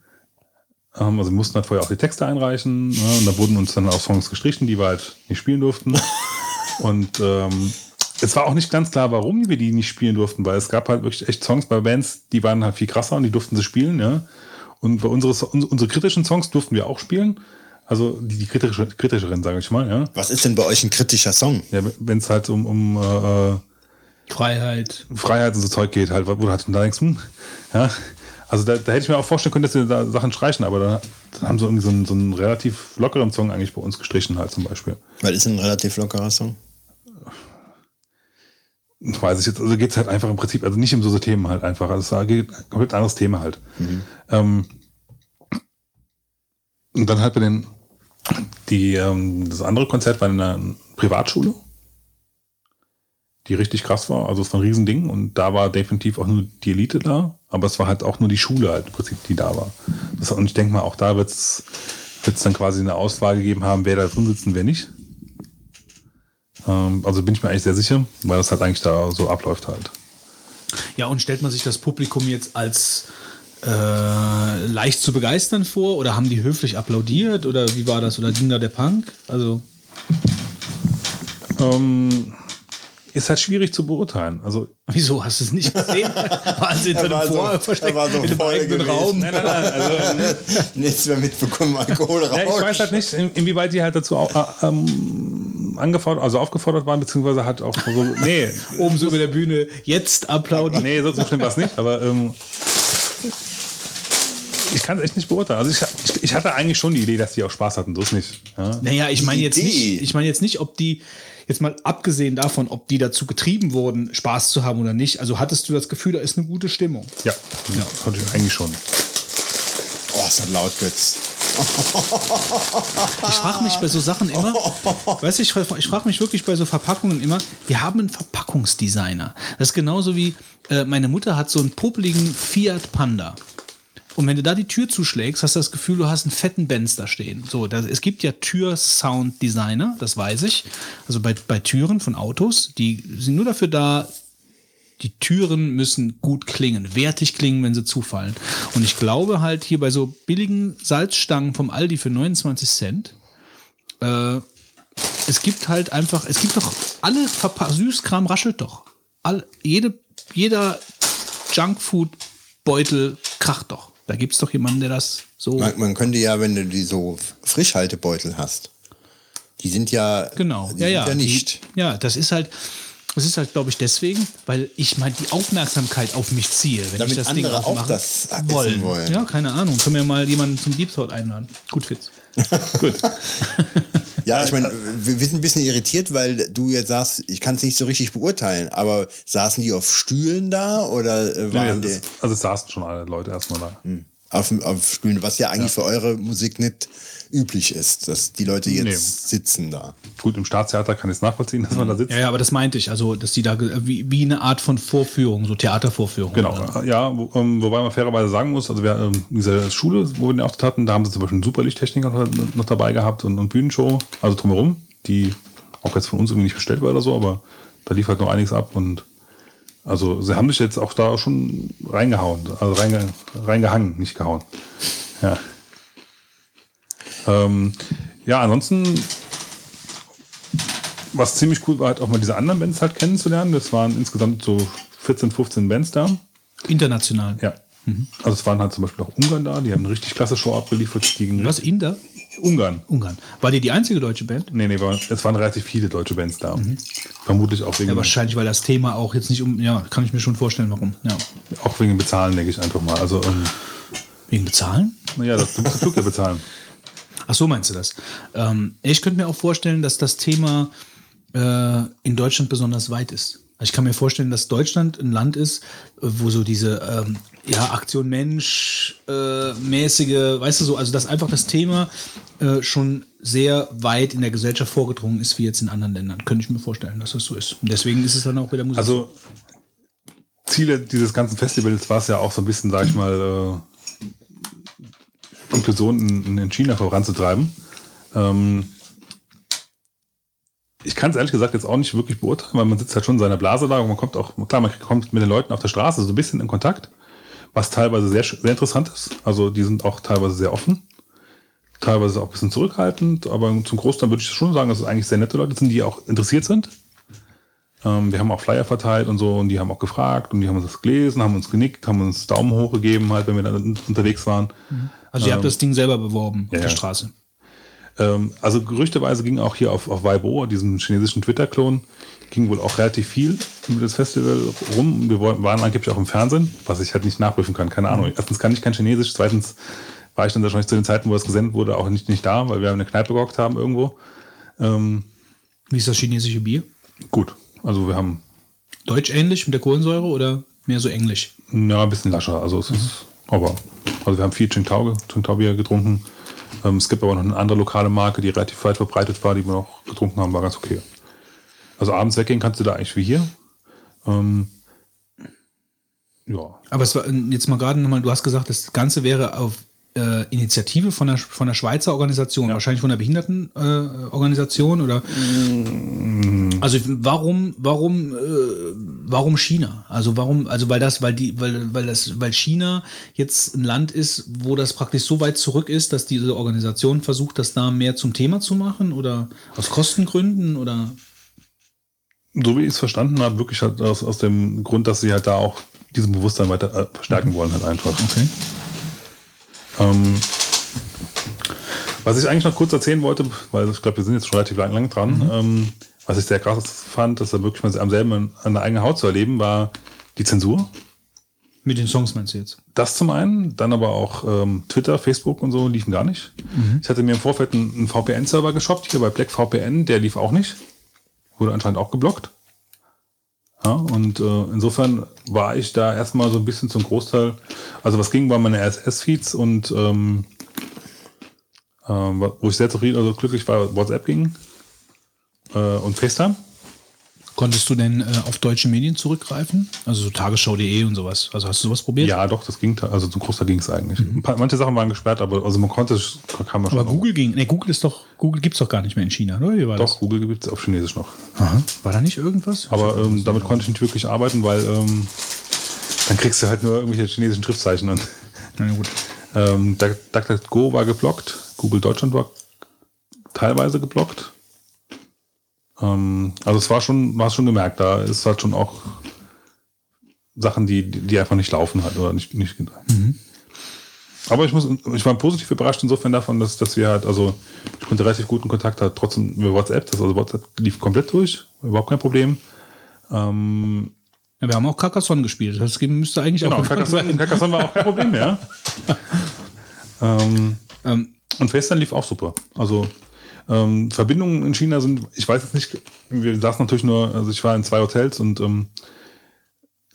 also wir mussten halt vorher auch die Texte einreichen. Ne? Und da wurden uns dann auch Songs gestrichen, die wir halt nicht spielen durften. (laughs) Und ähm, es war auch nicht ganz klar, warum wir die nicht spielen durften, weil es gab halt wirklich echt Songs bei Bands, die waren halt viel krasser und die durften sie spielen, ja. Und bei unsere, uns- unsere kritischen Songs durften wir auch spielen. Also die, die kritische, kritischeren, sage ich mal, ja. Was ist denn bei euch ein kritischer Song? ja Wenn es halt um, um äh, Freiheit. Freiheit und so Zeug geht, halt, wo du halt da denkst, hm, ja. Also da, da hätte ich mir auch vorstellen können, dass wir da Sachen streichen, aber da, da haben sie irgendwie so einen, so einen relativ lockeren Song eigentlich bei uns gestrichen, halt zum Beispiel. Weil ist ein relativ lockerer Song. Weiß ich jetzt, also geht es halt einfach im Prinzip, also nicht um so Themen halt einfach. Also es geht ein komplett anderes Thema halt. Ähm, und dann halt bei den, die, ähm, das andere Konzert war in einer Privatschule, die richtig krass war. Also es war ein Riesending und da war definitiv auch nur die Elite da, aber es war halt auch nur die Schule halt im Prinzip, die da war. Das, und ich denke mal, auch da wird es dann quasi eine Auswahl gegeben haben, wer da drin sitzt und wer nicht. Ähm, also bin ich mir eigentlich sehr sicher, weil das halt eigentlich da so abläuft halt. Ja, und stellt man sich das Publikum jetzt als äh, leicht zu begeistern vor oder haben die höflich applaudiert oder wie war das oder ging da der Punk? Also Ähm, ist halt schwierig zu beurteilen. Also wieso hast du es nicht gesehen? (laughs) Waren sie hinter Er war einem so- Vor versteckt er war so in eigenen. Raum? nein, nein, nein, also (laughs) Nichts mehr mitbekommen, Alkohol raus. ja, ich weiß halt nicht, in, inwieweit die halt dazu auch, äh, ähm, angefordert, also aufgefordert waren, beziehungsweise halt auch so, nee, (laughs) Oben so über der Bühne, jetzt applaudieren. nee, so, so schlimm war es nicht, aber ähm, ich kann es echt nicht beurteilen. Also ich, ich, ich hatte eigentlich schon die Idee, dass die auch Spaß hatten, so ist nicht. Ja? Naja, ich meine jetzt nicht, ich meine jetzt nicht, ob die, jetzt mal abgesehen davon, ob die dazu getrieben wurden, Spaß zu haben oder nicht. Also hattest du das Gefühl, da ist eine gute Stimmung. Ja, ja. konnte ich eigentlich schon. Oh, ist das laut, Götz. Ich frage mich bei so Sachen immer, weißt du, ich, ich frage mich wirklich bei so Verpackungen immer, wir haben einen Verpackungsdesigner. Das ist genauso wie, äh, meine Mutter hat so einen popeligen Fiat Panda. Und wenn du da die Tür zuschlägst, hast du das Gefühl, du hast einen fetten Benz da stehen. So, das, es gibt ja Tür-Sound-Designer, das weiß ich. Also bei, bei Türen von Autos, die sind nur dafür da, die Türen müssen gut klingen, wertig klingen, wenn sie zufallen. Und ich glaube halt hier bei so billigen Salzstangen vom Aldi für 29 Cent, äh, es gibt halt einfach, es gibt doch alle Verpa Süßkram raschelt doch. All, jede, jeder Junkfood-Beutel kracht doch. Da gibt es doch jemanden, der das so. Man, man, könnte ja, wenn du die so Frischhaltebeutel hast, die sind ja, genau. die ja, sind ja, ja nicht. Die, ja, das ist halt. Das ist halt, glaube ich, deswegen, weil ich mal die Aufmerksamkeit auf mich ziehe, wenn Damit ich das andere Ding auch das wollen. wollen. Ja, keine Ahnung. Können wir mal jemanden zum Deep Thought einladen. Gut, Fitz. (laughs) Gut. (laughs) Ja, ich meine, wir sind ein bisschen irritiert, weil du jetzt sagst, ich kann es nicht so richtig beurteilen, aber saßen die auf Stühlen da oder äh, Nee, waren das, die also es saßen schon alle Leute erstmal da. auf, auf Stühlen, was ja eigentlich für eure Musik nicht üblich ist, dass die Leute jetzt Nee. sitzen da. Gut, im Staatstheater kann ich es nachvollziehen, dass man da sitzt. Ja, ja, aber das meinte ich. Also, dass die da wie, wie eine Art von Vorführung, so Theatervorführung. Genau, oder? ja, wo, ähm, wobei man fairerweise sagen muss, also wir ähm, in dieser Schule, wo wir den Auftritt hatten, da haben sie zum Beispiel einen Superlichttechniker noch, noch dabei gehabt und, und Bühnenshow, also drumherum, die auch jetzt von uns irgendwie nicht bestellt war oder so, aber da lief halt noch einiges ab und also sie haben sich jetzt auch da schon reingehauen, also reinge, reingehangen, nicht gehauen. Ja. Ähm, ja, ansonsten, was ziemlich cool war, halt auch mal diese anderen Bands halt kennenzulernen. Das waren insgesamt so 14, 15 Bands da. International. Ja. Also es waren halt zum Beispiel auch Ungarn da, die haben eine richtig klasse Show abgeliefert gegen Was? Inder? Ungarn. Ungarn. War die die einzige deutsche Band? Nee, nee, war, es waren relativ viele deutsche Bands da. Vermutlich auch wegen, Ja, wahrscheinlich, weil das Thema auch jetzt nicht um. Ja, kann ich mir schon vorstellen, warum. Ja. auch wegen Bezahlen, denke ich einfach mal. Also, ähm, Wegen Bezahlen? naja, das, du musst den Flug ja bezahlen. Ach so, meinst du das? Ähm, ich könnte mir auch vorstellen, dass das Thema äh, in Deutschland besonders weit ist. Also Ich kann mir vorstellen, dass Deutschland ein Land ist, wo so diese ähm, ja, Aktion Mensch äh, mäßige, weißt du so, also dass einfach das Thema äh, schon sehr weit in der Gesellschaft vorgedrungen ist, wie jetzt in anderen Ländern. Könnte ich mir vorstellen, dass das so ist. Und deswegen ist es dann auch wieder Musik. Also Ziele dieses ganzen Festivals war es ja auch so ein bisschen, sag ich (clears throat) mal, äh, Inklusion in, in China voranzutreiben. Ähm, ich kann es ehrlich gesagt jetzt auch nicht wirklich beurteilen, weil man sitzt halt schon in seiner Blase da und man kommt auch, klar, man kommt mit den Leuten auf der Straße so ein bisschen in Kontakt, was teilweise sehr, sehr interessant ist. Also die sind auch teilweise sehr offen, teilweise auch ein bisschen zurückhaltend, aber zum Großteil würde ich schon sagen, dass es eigentlich sehr nette Leute sind, die auch interessiert sind. Ähm, wir haben auch Flyer verteilt und so und die haben auch gefragt und die haben uns das gelesen, haben uns genickt, haben uns Daumen hoch gegeben, halt, wenn wir dann un- unterwegs waren. Also ihr habt das Ding selber beworben ja, auf der. Straße. Ähm, also gerüchteweise ging auch hier auf, auf Weibo, diesem chinesischen Twitter-Klon, ging wohl auch relativ viel über das Festival rum. Wir waren angeblich auch im Fernsehen, was ich halt nicht nachprüfen kann. Keine Ahnung. Erstens kann ich kein Chinesisch, zweitens war ich dann wahrscheinlich zu den Zeiten, wo es gesendet wurde, auch nicht, nicht da, weil wir in eine Kneipe gehockt haben irgendwo. Ähm, Wie ist das chinesische Bier? gut, also wir haben Deutsch ähnlich mit der Kohlensäure oder mehr so englisch? Ja, ein bisschen lascher. Also es ist, aber, also wir haben viel Tsingtao, Tsingtao Bier getrunken. Ähm, es gibt aber noch eine andere lokale Marke, die relativ weit verbreitet war, die wir noch getrunken haben, war ganz okay. Also abends weggehen kannst du da eigentlich wie hier. Ähm, ja. Aber es war jetzt mal gerade nochmal, du hast gesagt, das Ganze wäre auf äh, Initiative von der, von der Schweizer Organisation, wahrscheinlich von der Behindertenorganisation äh, oder also warum, warum, äh, warum China? Also warum, also weil das, weil die, weil, weil das, weil China jetzt ein Land ist, wo das praktisch so weit zurück ist, dass diese Organisation versucht, das da mehr zum Thema zu machen oder aus Kostengründen oder So wie ich es verstanden habe, wirklich halt aus, aus dem Grund, dass sie halt da auch diesen Bewusstsein weiter äh, verstärken wollen, halt einfach. okay. Ähm, was ich eigentlich noch kurz erzählen wollte, weil ich glaube, wir sind jetzt schon relativ lang, lang dran, ähm, was ich sehr krass fand, dass er wirklich mal am selben an der eigenen Haut zu erleben, war die Zensur. Mit den Songs meinst du jetzt? Das zum einen, dann aber auch ähm, Twitter, Facebook und so liefen gar nicht. Ich hatte mir im Vorfeld einen, einen VPN-Server geshoppt, hier bei Black VPN, der lief auch nicht. Wurde anscheinend auch geblockt. Ja, und äh, insofern war ich da erstmal so ein bisschen zum Großteil, also was ging, waren meine RSS-Feeds und ähm, Ähm, wo ich sehr zufrieden, also glücklich war, WhatsApp ging äh, und FaceTime. Konntest du denn äh, auf deutsche Medien zurückgreifen? Also so tagesschau.de und sowas. Also hast du sowas probiert? Ja, doch, das ging, also zum Großteil ging es eigentlich. Ein paar, manche Sachen waren gesperrt, aber also man konnte, es- man schon. Aber Google ging. Ne, Google ist doch, Google gibt's doch gar nicht mehr in China, oder? Wie war Doch, Google gibt es auf Chinesisch noch. das? Aha. War da nicht irgendwas? Aber ähm, damit konnte ich nicht wirklich arbeiten, weil ähm, dann kriegst du halt nur irgendwelche chinesischen Schriftzeichen. Und, Na gut. (laughs) ähm, Duck- DuckDuckGo war geblockt, Google Deutschland war teilweise geblockt. Ähm, also es war schon, war schon gemerkt, da ist halt schon auch Sachen, die, die einfach nicht laufen halt oder nicht, nicht Aber ich muss, ich war positiv überrascht insofern davon, dass, dass wir halt, also ich konnte relativ guten Kontakt halt trotzdem über WhatsApp, das also WhatsApp lief komplett durch, überhaupt kein Problem. Ähm, Ja, wir haben auch Carcassonne gespielt. Das müsste eigentlich Genau, auch Carcassonne, Carcassonne war auch kein Problem, ja. (laughs) ähm, Ähm, und FaceTime lief auch super. Also ähm, Verbindungen in China sind, ich weiß jetzt nicht, wir saßen natürlich nur, also ich war in zwei Hotels und ähm,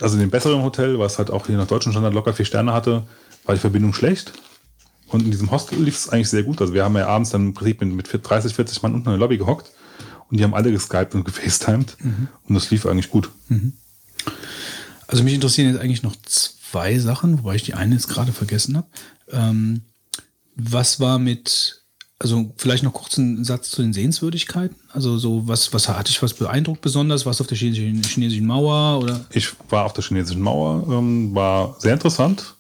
also in dem besseren Hotel, was halt auch hier nach deutschem Standard locker vier Sterne hatte, war die Verbindung schlecht. Und in diesem Hostel lief es eigentlich sehr gut. Also wir haben ja abends dann im Prinzip mit, mit 30, 40 Mann unten in der Lobby gehockt und die haben alle geskypt und gefacetimed und das lief eigentlich gut. Also mich interessieren jetzt eigentlich noch zwei Sachen, wobei ich die eine jetzt gerade vergessen habe. Ähm, was war mit, also vielleicht noch kurz einen Satz zu den Sehenswürdigkeiten. Also so was, was hat dich was beeindruckt besonders? Was auf der chinesischen, chinesischen Mauer oder? Ich war auf der chinesischen Mauer, ähm, war sehr interessant.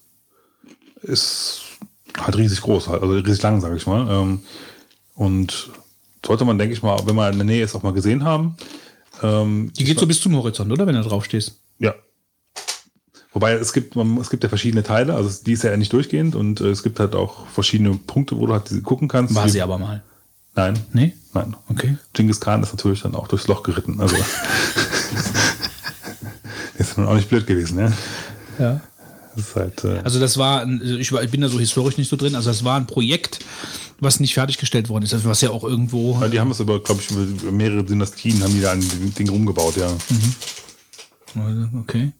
Ist halt riesig groß, halt, also riesig lang, sage ich mal. Ähm, und sollte man, denke ich mal, wenn man in der Nähe ist, auch mal gesehen haben. Ähm, Die geht so bis zum Horizont, oder? Wenn du drauf stehst. ja. Wobei es gibt, man, es gibt ja verschiedene Teile, also die ist ja nicht durchgehend und äh, es gibt halt auch verschiedene Punkte, wo du halt gucken kannst. War sie aber mal. Nein, Nee? nein. Okay. Genghis Khan ist natürlich dann auch durchs Loch geritten. Also (laughs) ist nun auch nicht blöd gewesen, ja. Ja. Das halt, äh, Also das war, ein- ich, war, ich bin da so historisch nicht so drin, also das war ein Projekt, was nicht fertiggestellt worden ist, also was ja auch irgendwo. Ja, die haben es über, glaube ich, über mehrere Dynastien haben die da dem Ding rumgebaut, ja. Okay.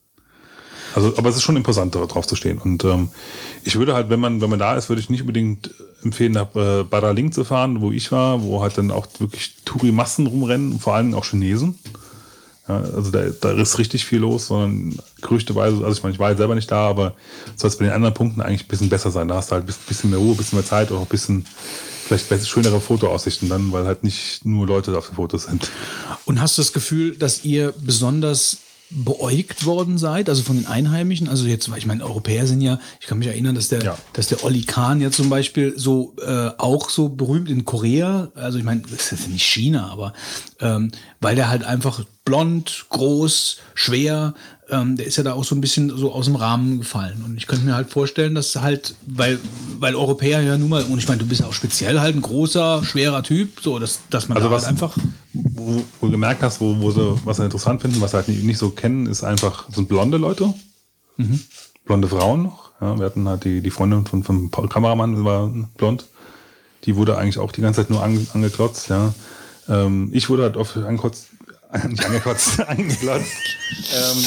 Also, aber es ist schon imposant, da drauf zu stehen. Und ähm, ich würde halt, wenn man, wenn man da ist, würde ich nicht unbedingt empfehlen, nach äh, Badaling zu fahren, wo ich war, wo halt dann auch wirklich Touri-Massen rumrennen, vor allem auch Chinesen. Ja, also da, da ist richtig viel los, sondern gerüchteweise, also ich meine, ich war jetzt selber nicht da, aber soll es bei den anderen Punkten eigentlich ein bisschen besser sein. Da hast du halt ein bisschen mehr Ruhe, ein bisschen mehr Zeit, auch ein bisschen vielleicht besser- schönere Fotoaussichten dann, weil halt nicht nur Leute auf den Fotos sind. Und hast du das Gefühl, dass ihr besonders beäugt worden seid, also von den Einheimischen? Also jetzt, ich meine, Europäer sind ja, ich kann mich erinnern, dass der, Ja. dass der Olli Kahn ja zum Beispiel so äh, auch so berühmt in Korea, also ich meine, das ist nicht China, aber ähm, weil der halt einfach blond, groß, schwer, ähm, der ist ja da auch so ein bisschen so aus dem Rahmen gefallen. Und ich könnte mir halt vorstellen, dass halt, weil, weil Europäer ja nun mal, und ich meine, du bist ja auch speziell halt ein großer, schwerer Typ, so, dass, dass man Also da was- halt einfach. wo, wo du gemerkt hast, wo, wo sie, was sie interessant finden, was sie halt nicht, nicht so kennen, ist einfach, sind blonde Leute. Blonde Frauen noch. Ja, wir hatten halt die, die Freundin von, vom Paul Kameramann, die war blond. Die wurde eigentlich auch die ganze Zeit nur ange, angeklotzt, ja. Ähm, ich wurde halt oft angekotzt, nicht angekotzt, angeklotzt. ähm,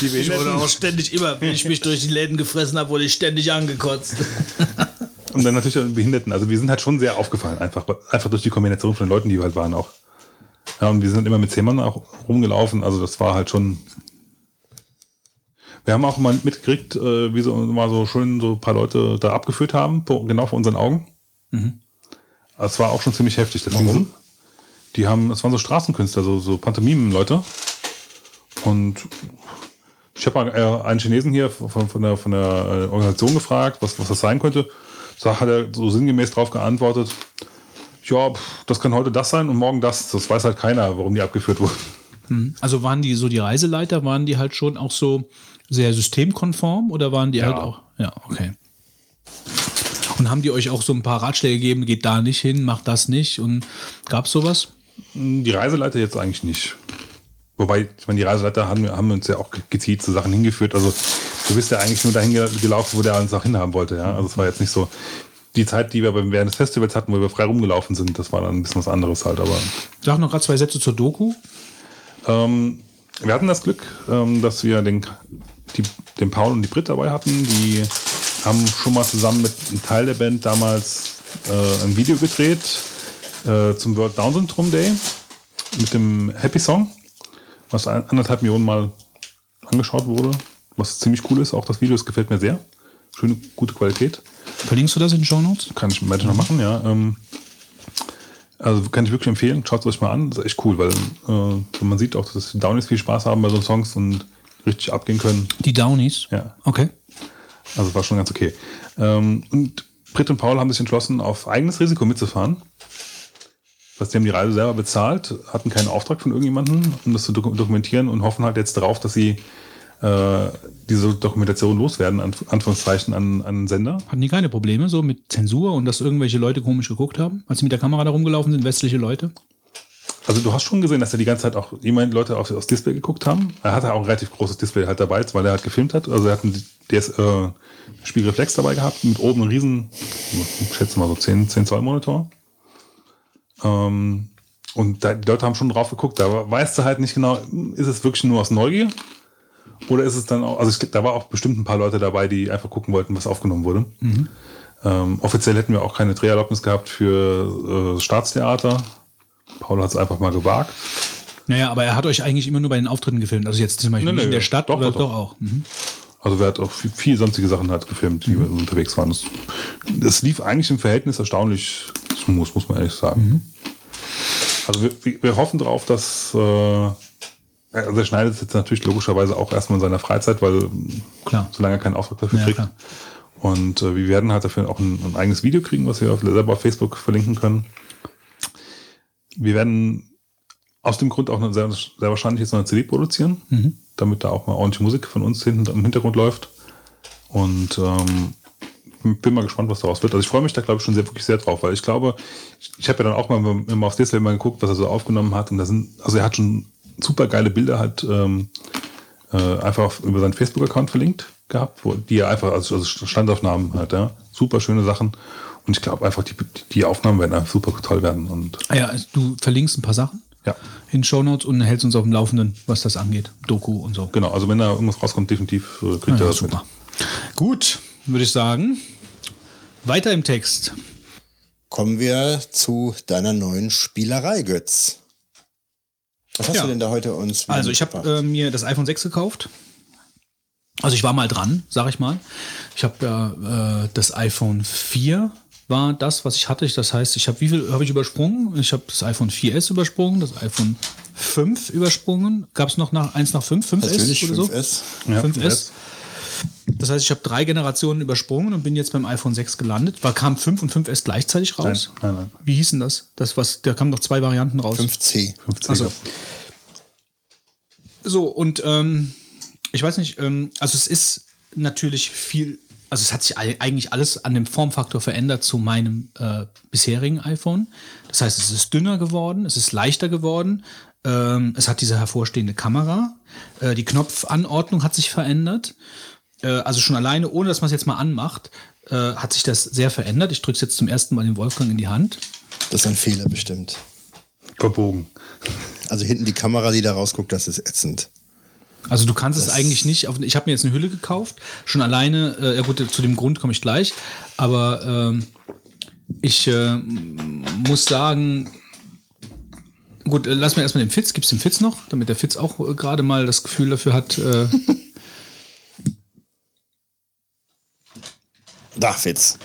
die Behinderten- ständig immer, wenn ich mich durch die Läden gefressen habe, wurde ich ständig angekotzt. (laughs) Und dann natürlich auch die Behinderten. Also wir sind halt schon sehr aufgefallen, einfach, einfach durch die Kombination von den Leuten, die wir halt waren auch. Ja, und wir sind immer mit zehn Mann auch rumgelaufen. Also das war halt schon. Wir haben auch mal mitgekriegt, äh, wie so mal so schön so ein paar Leute da abgeführt haben, genau vor unseren Augen. Das war auch schon ziemlich heftig. Warum? Die haben, es waren so Straßenkünstler, so, so Pantomimen-Leute. Und ich habe mal äh, einen Chinesen hier von, von der, von der äh, Organisation gefragt, was, was das sein könnte. Da hat er so sinngemäß drauf geantwortet, ja, das kann heute das sein und morgen das. Das weiß halt keiner, warum die abgeführt wurden. Also waren die so die Reiseleiter, waren die halt schon auch so sehr systemkonform oder waren die Ja. halt auch? Ja, okay. Und haben die euch auch so ein paar Ratschläge gegeben, geht da nicht hin, macht das nicht und gab's sowas? Die Reiseleiter jetzt eigentlich nicht. Wobei, ich meine, die Reiseleiter haben, haben uns ja auch gezielt zu Sachen hingeführt. Also du bist ja eigentlich nur dahin ge- gelaufen, wo der uns auch hinhaben wollte. Ja? Also es war jetzt nicht so die Zeit, die wir während des Festivals hatten, wo wir frei rumgelaufen sind. Das war dann ein bisschen was anderes halt. Aber Sag noch gerade zwei Sätze zur Doku. Ähm, wir hatten das Glück, ähm, dass wir den, die, den Paul und die Brit dabei hatten. Die haben schon mal zusammen mit einem Teil der Band damals äh, ein Video gedreht äh, zum World Down Syndrome Day mit dem Happy Song, was anderthalb Millionen Mal angeschaut wurde, was ziemlich cool ist. Auch das Video, es gefällt mir sehr. Schöne, gute Qualität. Verlinkst du das in den Show Notes? Kann ich weiter noch machen, ja. Ähm, also kann ich wirklich empfehlen, schaut es euch mal an. Das ist echt cool, weil äh, man sieht auch, dass die Downies viel Spaß haben bei so Songs und richtig abgehen können. Die Downies? Ja. Okay. Also war schon ganz okay. Ähm, und Britt und Paul haben sich entschlossen, auf eigenes Risiko mitzufahren. Heißt, die haben die Reise selber bezahlt, hatten keinen Auftrag von irgendjemandem, um das zu dok dokumentieren und hoffen halt jetzt darauf, dass sie äh, diese Dokumentation loswerden, an Anführungszeichen, an, an Sender. Hatten die keine Probleme so mit Zensur und dass irgendwelche Leute komisch geguckt haben, als sie mit der Kamera da rumgelaufen sind, westliche Leute? Also du hast schon gesehen, dass er die ganze Zeit auch jemand Leute auf, aufs Display geguckt haben. Er hatte auch ein relativ großes Display halt dabei, weil er halt gefilmt hat. Also er hat einen DS, äh, Spiegelreflex dabei gehabt, mit oben einen riesen, ich schätze mal so 10, 10 Zoll Monitor. Ähm, und da, die Leute haben schon drauf geguckt. Da weißt du halt nicht genau, ist es wirklich nur aus Neugier? Oder ist es dann auch, also ich, da war auch bestimmt ein paar Leute dabei, die einfach gucken wollten, was aufgenommen wurde. Ähm, offiziell hätten wir auch keine Dreherlaubnis gehabt für äh, Staatstheater. Paul hat es einfach mal gewagt. Naja, aber er hat euch eigentlich immer nur bei den Auftritten gefilmt. Also jetzt zum Beispiel Nee, nicht in nee, der Stadt doch, oder doch, doch, doch. auch. Mhm. Also wer hat auch viel, viel sonstige Sachen halt gefilmt, die wir unterwegs waren. Das, lief eigentlich im Verhältnis erstaunlich smooth, muss man ehrlich sagen. Also wir- wir, hoffen darauf, dass äh, also er schneidet es jetzt natürlich logischerweise auch erstmal in seiner Freizeit, weil Klar. solange er keinen Auftrag dafür Ja, kriegt. klar. Und äh, wir werden halt dafür auch ein, ein eigenes Video kriegen, was wir auf, selber auf Facebook verlinken können. Wir werden aus dem Grund auch eine, sehr, sehr wahrscheinlich jetzt noch eine CD produzieren, damit da auch mal ordentliche Musik von uns hinten im Hintergrund läuft. Und ähm, bin mal gespannt, was daraus wird. Also ich freue mich da, glaube ich, schon sehr, wirklich sehr drauf, weil ich glaube, ich, ich habe ja dann auch mal immer aufs Display mal geguckt, was er so aufgenommen hat. Und da sind, also er hat schon super geile Bilder halt ähm, äh, einfach auf, über seinen Facebook-Account verlinkt gehabt, wo die er einfach, also, also Standaufnahmen hat, ja. Super schöne Sachen. Und ich glaube einfach, die, die Aufnahmen werden einfach super toll werden. Und Ah ja, du verlinkst ein paar Sachen ja, in Shownotes und hältst uns auf dem Laufenden, was das angeht. Doku und so. genau. Also wenn da irgendwas rauskommt, definitiv äh, kriegt Ah, er ja, das super. Gut, würde ich sagen. Weiter im Text. Kommen wir zu deiner neuen Spielerei, Götz. Was hast Ja. du denn da heute uns Also ich habe äh, mir das iPhone 6 gekauft. Also ich war mal dran, sag ich mal. Ich habe ja äh, das iPhone 4 war das, was ich hatte. Das heißt, ich habe wie viel habe ich übersprungen? Ich habe das iPhone 4S übersprungen, das iPhone 5 übersprungen. Gab es noch nach, eins nach 5? 5S Natürlich oder so? 5S. Ja, 5S. Das heißt, ich habe drei Generationen übersprungen und bin jetzt beim iPhone 6 gelandet. War, kam 5 und 5S gleichzeitig raus? Nein, nein, nein. Wie hießen das? Das was, da kamen doch zwei Varianten raus. 5C. 50 Also, so, und ähm, ich weiß nicht, ähm, also es ist natürlich viel, also es hat sich ei- eigentlich alles an dem Formfaktor verändert zu meinem äh, bisherigen iPhone. Das heißt, es ist dünner geworden, es ist leichter geworden, ähm, es hat diese hervorstehende Kamera, äh, die Knopfanordnung hat sich verändert. Äh, also schon alleine, ohne dass man es jetzt mal anmacht, äh, hat sich das sehr verändert. Ich drücke es jetzt zum ersten Mal den Wolfgang in die Hand. Das ist ein Fehler bestimmt. verbogen. Also hinten die Kamera, die da rausguckt, das ist ätzend. Also du kannst es eigentlich nicht. Auf, ich habe mir jetzt eine Hülle gekauft. Schon alleine, äh, ja gut, zu dem Grund komme ich gleich. Aber ähm, ich äh, muss sagen, gut, äh, lass mir erstmal den Fitz. Gibt's den Fitz noch, damit der Fitz auch äh, gerade mal das Gefühl dafür hat. Äh, (laughs) Da, Fitz.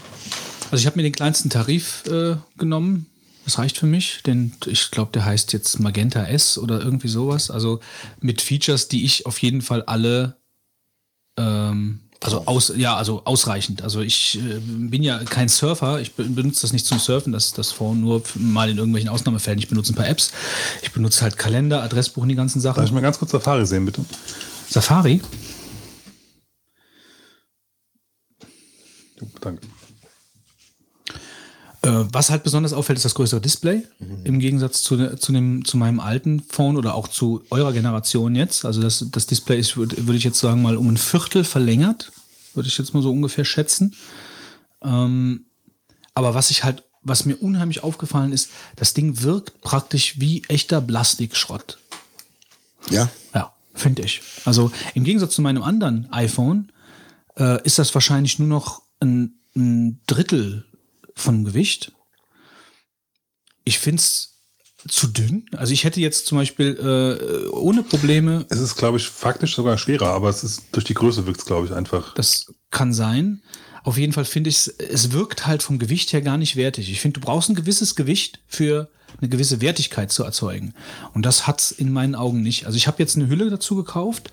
also ich habe mir den kleinsten Tarif äh, genommen. Das reicht für mich, denn ich glaube, der heißt jetzt Magenta S oder irgendwie sowas. Also mit Features, die ich auf jeden Fall alle ähm, also aus, ja, also ausreichend. Also ich äh, bin ja kein Surfer, ich be- benutze das nicht zum Surfen, das, das Phone nur mal in irgendwelchen Ausnahmefällen. Ich benutze ein paar Apps. Ich benutze halt Kalender, Adressbuch und die ganzen Darf Sachen. ich mal ganz kurz Safari sehen, bitte? Safari? Danke. Äh, was halt besonders auffällt, ist das größere Display. Im Gegensatz zu, zu, dem, zu meinem alten Phone oder auch zu eurer Generation jetzt. Also das, das Display ist, würde würd ich jetzt sagen, mal um ein Viertel verlängert. Würde ich jetzt mal so ungefähr schätzen. Ähm, aber was ich halt, was mir unheimlich aufgefallen ist, das Ding wirkt praktisch wie echter Plastikschrott. Ja, Ja, finde ich. Also im Gegensatz zu meinem anderen iPhone äh, ist das wahrscheinlich nur noch ein, ein Drittel von Gewicht. Ich finde es zu dünn. Also ich hätte jetzt zum Beispiel äh, ohne Probleme. Es ist, glaube ich, faktisch sogar schwerer, aber es ist durch die Größe wirkt es, glaube ich, einfach. Das kann sein. Auf jeden Fall finde ich es, es wirkt halt vom Gewicht her gar nicht wertig. Ich finde, du brauchst ein gewisses Gewicht für eine gewisse Wertigkeit zu erzeugen. Und das hat's in meinen Augen nicht. Also ich habe jetzt eine Hülle dazu gekauft,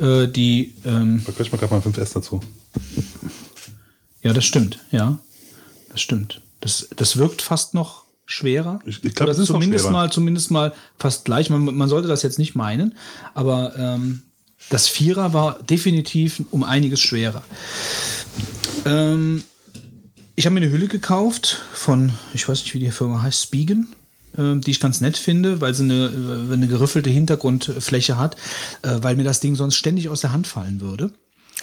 äh, die. Ähm, da ich mal gerade mal 5S dazu. Ja, das stimmt, ja. Das stimmt. Das, das wirkt fast noch schwerer. Ich, ich glaube, das ist zumindest mal, zumindest mal fast gleich. Man, man sollte das jetzt nicht meinen, aber ähm, das Vierer war definitiv um einiges schwerer. Ähm, ich habe mir eine Hülle gekauft von, ich weiß nicht, wie die Firma heißt, Spigen, äh, die ich ganz nett finde, weil sie eine, äh, eine geriffelte Hintergrundfläche hat, äh, weil mir das Ding sonst ständig aus der Hand fallen würde.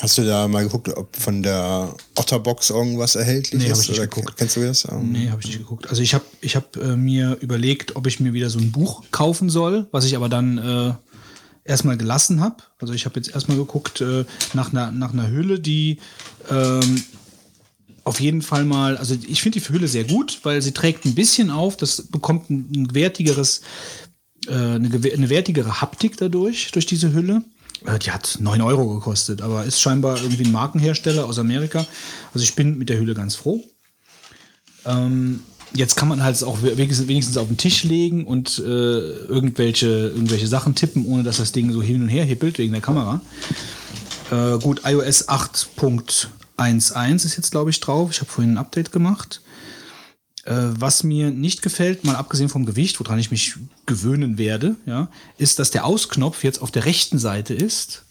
Hast du da mal geguckt, ob von der Otterbox irgendwas erhältlich Nee, ist? ich nicht geguckt. Kennst du das? Ähm, Nee, habe ich nicht geguckt. Also ich habe ich hab, äh, mir überlegt, ob ich mir wieder so ein Buch kaufen soll, was ich aber dann äh, erstmal gelassen habe. Also ich habe jetzt erstmal geguckt äh, nach, einer, nach einer Hülle, die ähm, auf jeden Fall mal, also ich finde die Hülle sehr gut, weil sie trägt ein bisschen auf, das bekommt ein, ein wertigeres, äh, eine, eine wertigere Haptik dadurch, durch diese Hülle. Äh, Die hat 9 Euro gekostet, aber ist scheinbar irgendwie ein Markenhersteller aus Amerika. Also ich bin mit der Hülle ganz froh. Ähm, jetzt kann man halt auch wenigstens, auf den Tisch legen und äh, irgendwelche, irgendwelche Sachen tippen, ohne dass das Ding so hin und her hippelt wegen der Kamera. Äh, gut, iOS 8.11 ist jetzt, glaube ich, drauf. Ich habe vorhin ein Update gemacht. Äh, was mir nicht gefällt, mal abgesehen vom Gewicht, woran ich mich gewöhnen werde, ja, ist, dass der Ausknopf jetzt auf der rechten Seite ist,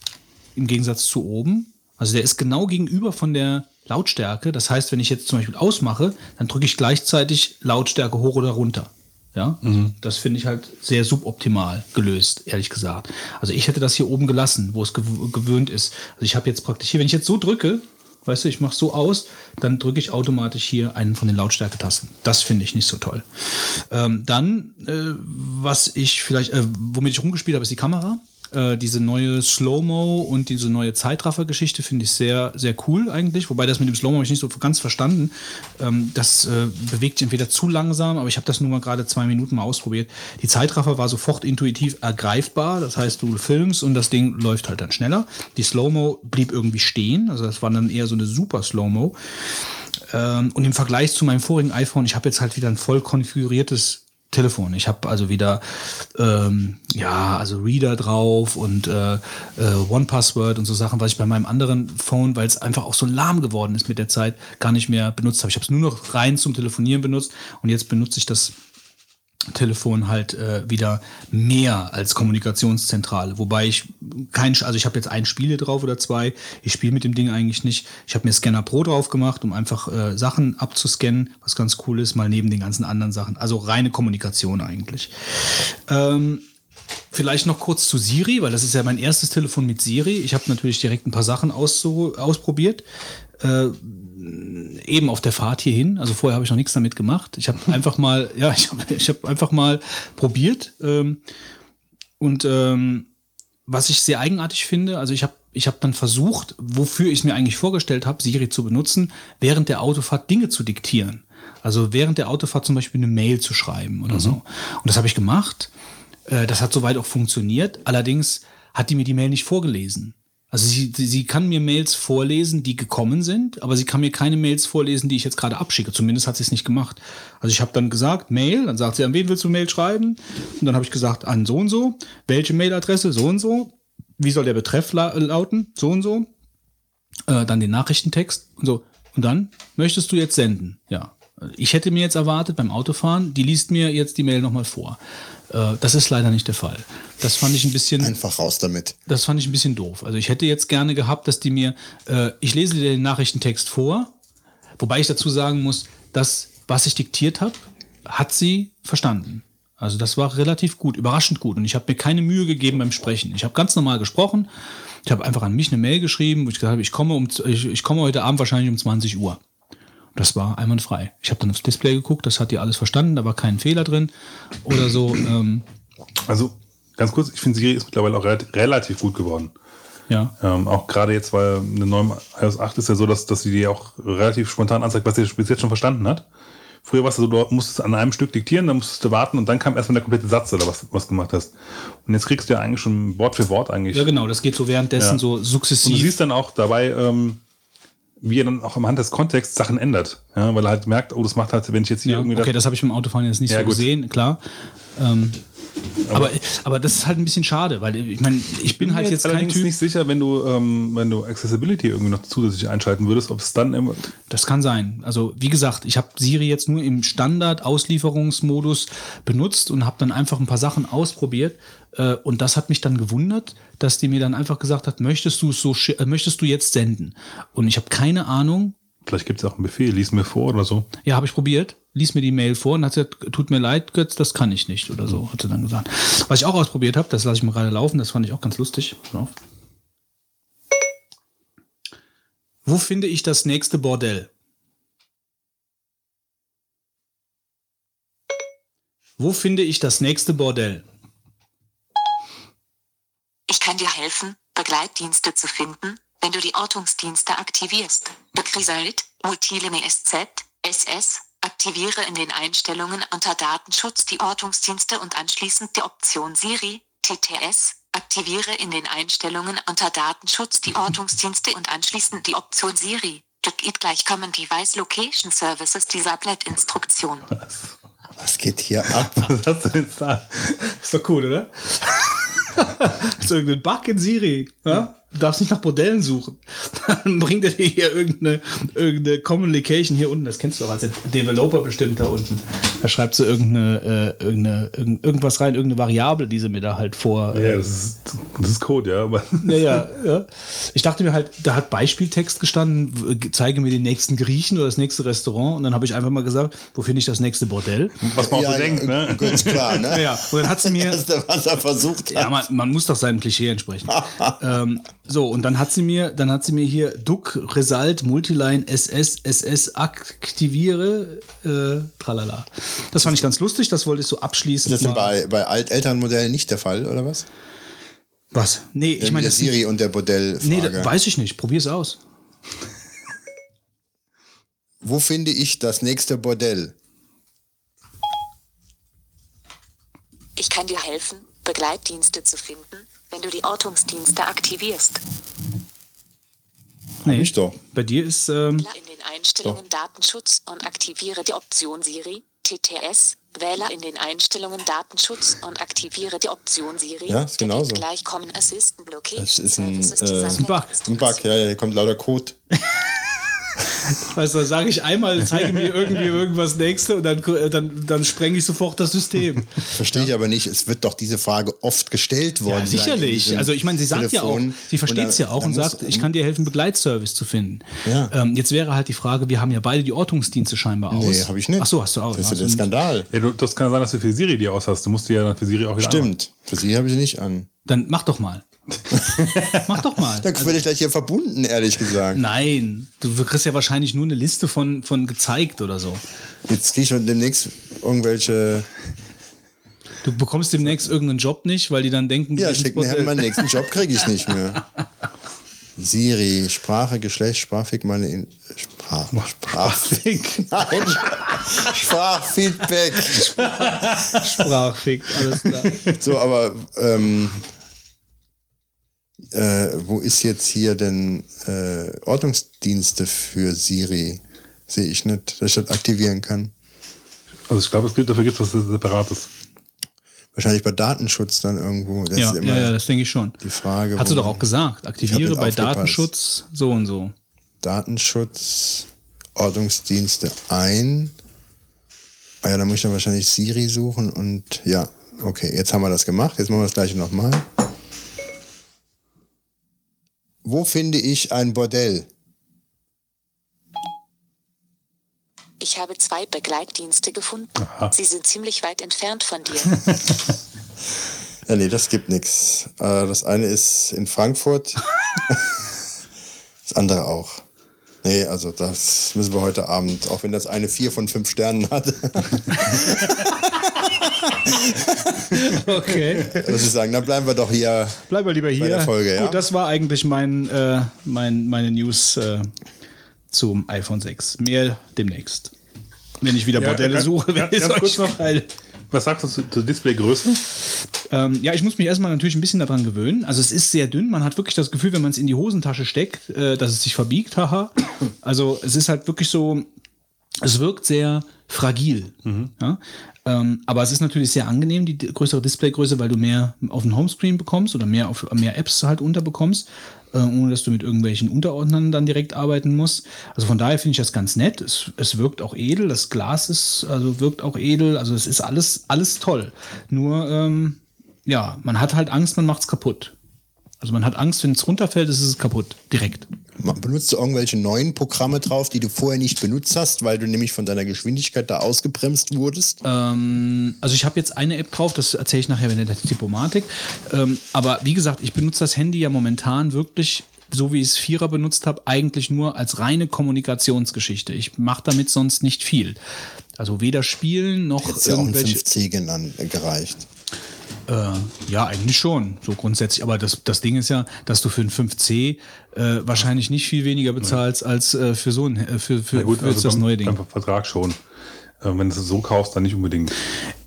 im Gegensatz zu oben. Also der ist genau gegenüber von der Lautstärke. Das heißt, wenn ich jetzt zum Beispiel ausmache, dann drücke ich gleichzeitig Lautstärke hoch oder runter. Ja, also das finde ich halt sehr suboptimal gelöst, ehrlich gesagt. Also ich hätte das hier oben gelassen, wo es gew gewöhnt ist. Also ich habe jetzt praktisch hier, wenn ich jetzt so drücke, weißt du, ich mache so aus, dann drücke ich automatisch hier einen von den Lautstärketasten. Das finde ich nicht so toll. Ähm, dann, äh, was ich vielleicht, äh, womit ich rumgespielt habe, ist die Kamera. Äh, diese neue Slow-Mo und diese neue Zeitraffer-Geschichte finde ich sehr, sehr cool eigentlich. Wobei das mit dem Slow-Mo habe ich nicht so ganz verstanden. Ähm, das äh, bewegt sich entweder zu langsam, aber ich habe das nur mal gerade zwei Minuten mal ausprobiert. Die Zeitraffer war sofort intuitiv ergreifbar. Das heißt, du filmst und das Ding läuft halt dann schneller. Die Slow-Mo blieb irgendwie stehen. Also das war dann eher so eine super Slow-Mo. Ähm, und im Vergleich zu meinem vorigen iPhone, ich habe jetzt halt wieder ein voll konfiguriertes Telefon. Ich habe also wieder ähm, ja also Reader drauf und äh, äh, One Password und so Sachen, was ich bei meinem anderen Phone, weil es einfach auch so lahm geworden ist mit der Zeit, gar nicht mehr benutzt habe. Ich habe es nur noch rein zum Telefonieren benutzt und jetzt benutze ich das Telefon halt äh, wieder mehr als Kommunikationszentrale. Wobei ich kein, also ich habe jetzt ein Spiel hier drauf oder zwei. Ich spiele mit dem Ding eigentlich nicht. Ich habe mir Scanner Pro drauf gemacht, um einfach äh, Sachen abzuscannen, was ganz cool ist, mal neben den ganzen anderen Sachen. Also reine Kommunikation eigentlich. Ähm, Vielleicht noch kurz zu Siri, weil das ist ja mein erstes Telefon mit Siri. Ich habe natürlich direkt ein paar Sachen ausprobiert. Äh, eben auf der Fahrt hierhin. Also vorher habe ich noch nichts damit gemacht. Ich habe (laughs) einfach mal, ja, ich habe ich hab einfach mal probiert. Ähm, und ähm, was ich sehr eigenartig finde, also ich habe ich hab dann versucht, wofür ich mir eigentlich vorgestellt habe, Siri zu benutzen, während der Autofahrt Dinge zu diktieren. Also während der Autofahrt zum Beispiel eine Mail zu schreiben oder so. Und das habe ich gemacht. Äh, Das hat soweit auch funktioniert. Allerdings hat die mir die Mail nicht vorgelesen. Also sie, sie kann mir Mails vorlesen, die gekommen sind, aber sie kann mir keine Mails vorlesen, die ich jetzt gerade abschicke. Zumindest hat sie es nicht gemacht. Also ich habe dann gesagt, Mail, dann sagt sie, an wen willst du Mail schreiben? Und dann habe ich gesagt, an so und so. Welche Mailadresse? So und so. Wie soll der Betreff la lauten? So und so. Äh, dann den Nachrichtentext und so. Und dann möchtest du jetzt senden. Ja. Ich hätte mir jetzt erwartet beim Autofahren, die liest mir jetzt die Mail nochmal vor. Äh, das ist leider nicht der Fall. Das fand ich ein bisschen. Einfach raus damit. Das fand ich ein bisschen doof. Also ich hätte jetzt gerne gehabt, dass die mir, äh, ich lese dir den Nachrichtentext vor, wobei ich dazu sagen muss, das, was ich diktiert habe, hat sie verstanden. Also das war relativ gut, überraschend gut. Und ich habe mir keine Mühe gegeben beim Sprechen. Ich habe ganz normal gesprochen. Ich habe einfach an mich eine Mail geschrieben, wo ich gesagt habe, ich komme, um, ich, ich komme heute Abend wahrscheinlich um 20 Uhr. Das war einwandfrei. Ich habe dann aufs Display geguckt, das hat die alles verstanden, da war kein Fehler drin oder so. Ähm, Also, ganz kurz, ich finde Siri ist mittlerweile auch relativ, relativ gut geworden. Ja. Ähm, auch gerade jetzt, weil eine neue iOS 8 ist ja so, dass, dass sie dir auch relativ spontan anzeigt, was sie bis jetzt schon verstanden hat. Früher war es so, du musstest an einem Stück diktieren, dann musstest du warten und dann kam erstmal der komplette Satz oder was, was du gemacht hast. Und jetzt kriegst du ja eigentlich schon Wort für Wort eigentlich. Ja, genau, das geht so währenddessen Ja. so Und du sukzessiv. siehst dann auch dabei, ähm, wie er dann auch am Hand des Kontexts Sachen ändert. Ja, weil er halt merkt, oh, das macht halt, wenn ich jetzt hier Ja, irgendwie okay, das habe ich beim Autofahren jetzt nicht Ja, so gut. gesehen, klar. Ähm, aber, aber das ist halt ein bisschen schade, weil ich meine, ich bin halt jetzt kein allerdings Typ. nicht sicher, wenn du, ähm, wenn du Accessibility irgendwie noch zusätzlich einschalten würdest, ob es dann immer. Das kann sein. Also wie gesagt, ich habe Siri jetzt nur im Standard-Auslieferungsmodus benutzt und habe dann einfach ein paar Sachen ausprobiert. Äh, und das hat mich dann gewundert, dass die mir dann einfach gesagt hat, möchtest du es so, äh, möchtest du jetzt senden? Und ich habe keine Ahnung. Vielleicht gibt es auch einen Befehl, lies mir vor oder so. Ja, habe ich probiert. Lies mir die Mail vor und hat gesagt, tut mir leid, Götz, das kann ich nicht oder so, hat sie dann gesagt. Was ich auch ausprobiert habe, das lasse ich mal gerade laufen, das fand ich auch ganz lustig. Wo finde ich das nächste Bordell? Wo finde ich das nächste Bordell? Kann dir helfen, Begleitdienste zu finden, wenn du die Ortungsdienste aktivierst. Bekriselt, Multilime SZ, SS, aktiviere in den Einstellungen unter Datenschutz die Ortungsdienste und anschließend die Option Siri, TTS, aktiviere in den Einstellungen unter Datenschutz die Ortungsdienste und anschließend die Option Siri. Get gleich Common Device Location Services dieser Instruktion. Was geht hier ab? (laughs) Was hast du denn da? Ist doch cool, oder? (laughs) ist irgendein Bug in Siri. Ja? Du darfst nicht nach Bordellen suchen. (laughs) Dann bringt er dir hier irgendeine, irgendeine Common Location hier unten. Das kennst du auch als Developer bestimmt da unten. Da schreibt sie irgendeine, äh, irgendeine, irgend, irgendwas rein, irgendeine Variable, die sie mir da halt vor. Ja, das ist, das ist Code, ja. Aber (laughs) Ja, ja, ja. Ich dachte mir halt, da hat Beispieltext gestanden, zeige mir den nächsten Griechen oder das nächste Restaurant. Und dann habe ich einfach mal gesagt, wo finde ich das nächste Bordell? was man auch so denkt, ja, ne? (laughs) Ganz klar, ne? Ja, ja. Und dann hat sie mir. Erste, was er versucht hat. Ja, man, man muss doch seinem Klischee entsprechen. ähm, so, und dann hat sie mir, dann hat sie mir hier Duck, Result, Multiline, SS, SS aktiviere, äh, tralala. Das fand ich ganz lustig, das wollte ich so abschließen. Das ist denn bei, bei Altelternmodellen nicht der Fall, oder was? Was? Nee, ich meine, der das Siri und der Bordellfrage. nee, da, weiß ich nicht. Probier's aus. Wo finde ich das nächste Bordell? Ich kann dir helfen, Begleitdienste zu finden, wenn du die Ortungsdienste aktivierst. Nee, ich doch. Bei dir ist, ähm, Wähle in den Einstellungen Datenschutz und aktiviere die Option Siri, TTS. Wähle in den Einstellungen Datenschutz und aktiviere die Option Siri. Ja, ist genauso. Gleich Common Assistant Location Das ist ein, Services äh, ein Bug. Ein Bug, ja, ja, hier kommt lauter Code. (laughs) (laughs) weißt du, sage ich einmal, zeige mir irgendwie irgendwas Nächste und dann, äh, dann, dann spreng ich sofort das System. Verstehe ich aber nicht. Es wird doch diese Frage oft gestellt worden. Ja, sicherlich. Also ich meine, sie sagt ja auch, Telefon. sie versteht es ja auch und muss- sagt, ich kann dir helfen, Begleitservice zu finden. Ja. Ähm, jetzt wäre halt die Frage, wir haben ja beide die Ortungsdienste scheinbar aus. Nee, habe ich nicht. Ach so, hast du auch. Das ist ja Hast der Skandal. Ja, du, das kann sein, dass du für Siri die aus hast. Du musst die ja dann für Siri auch wieder Stimmt. Für sie habe ich sie nicht an. Dann mach doch mal. (laughs) mach doch mal. Dann werde ich gleich hier verbunden, ehrlich gesagt. Nein, du kriegst ja wahrscheinlich nur eine Liste von, von gezeigt oder so. Jetzt kriege ich demnächst irgendwelche. Du bekommst demnächst irgendeinen Job nicht, weil die dann denken, Ja, schick mir meinen nächsten Job kriege ich nicht mehr. (laughs) Siri, Sprache, Geschlecht, Sprachfeedback, meine in Sprach, Sprachfeedback. Nein, Sprachfeedback. (laughs) Sprachfick, alles klar. So, aber ähm, äh, wo ist jetzt hier denn äh, Ordnungsdienste für Siri? Sehe ich nicht, dass ich das aktivieren kann. Also ich glaube, es gibt, dafür gibt es was Separates. Wahrscheinlich bei Datenschutz dann irgendwo. Das Ja, ist immer ja, ja, das denke ich schon. die Frage. Hast du doch auch gesagt, aktiviere bei aufgepasst. Datenschutz so und so. Datenschutz, Ordnungsdienste ein. Ah ja, da muss ich dann wahrscheinlich Siri suchen und ja, okay, jetzt haben wir das gemacht. Jetzt machen wir das gleiche nochmal. Wo finde ich ein Bordell? Ich habe zwei Begleitdienste gefunden. Sie sind ziemlich weit entfernt von dir. (laughs) Ja, nee, das gibt nichts. Das eine ist in Frankfurt, (laughs) das andere auch. Nee, also das müssen wir heute Abend, auch wenn das eine vier von fünf Sternen hat. (laughs) (laughs) Okay. Muss ich sagen, dann bleiben wir doch hier. Bleiben wir lieber hier. der Folge, ja. Gut, das war eigentlich mein, äh, mein, meine News äh, zum iPhone 6. Mehr demnächst. Wenn ich wieder Ja, Bordelle ganz- suche, werde (laughs) ich euch noch. geil. Was sagst du zu- zur Displaygröße? Ähm, ja, ich muss mich erstmal natürlich ein bisschen daran gewöhnen. Also es ist sehr dünn. Man hat wirklich das Gefühl, wenn man es in die Hosentasche steckt, äh, dass es sich verbiegt. Haha. Also es ist halt wirklich so, es wirkt sehr fragil. Ja? Ähm, aber es ist natürlich sehr angenehm, die größere Displaygröße, weil du mehr auf den Homescreen bekommst oder mehr auf mehr Apps halt unterbekommst, äh, ohne dass du mit irgendwelchen Unterordnern dann direkt arbeiten musst. Also von daher finde ich das ganz nett. Es, es wirkt auch edel, das Glas ist, also wirkt auch edel, also es ist alles, alles toll. Nur, ähm, ja, man hat halt Angst, man macht's kaputt. Also man hat Angst, wenn es runterfällt, ist es kaputt, direkt. Benutzt du irgendwelche neuen Programme drauf, die du vorher nicht benutzt hast, weil du nämlich von deiner Geschwindigkeit da ausgebremst wurdest? Ähm, also ich habe jetzt eine App drauf, das erzähle ich nachher, wenn der Diplomatik. Ähm, aber wie gesagt, ich benutze das Handy ja momentan wirklich, so wie ich es Vierer benutzt habe, eigentlich nur als reine Kommunikationsgeschichte. Ich mache damit sonst nicht viel. Also weder spielen noch Hättest ja auch ein irgendwelche. 5C genannt, äh, gereicht. Äh, ja, eigentlich schon, so grundsätzlich. Aber das, das Ding ist ja, dass du für ein 5C äh, wahrscheinlich nicht viel weniger bezahlst als äh, für so ein äh, für, für, Na gut, für also das beim, neue Ding. beim Vertrag schon. Äh, wenn du es so kaufst, dann nicht unbedingt.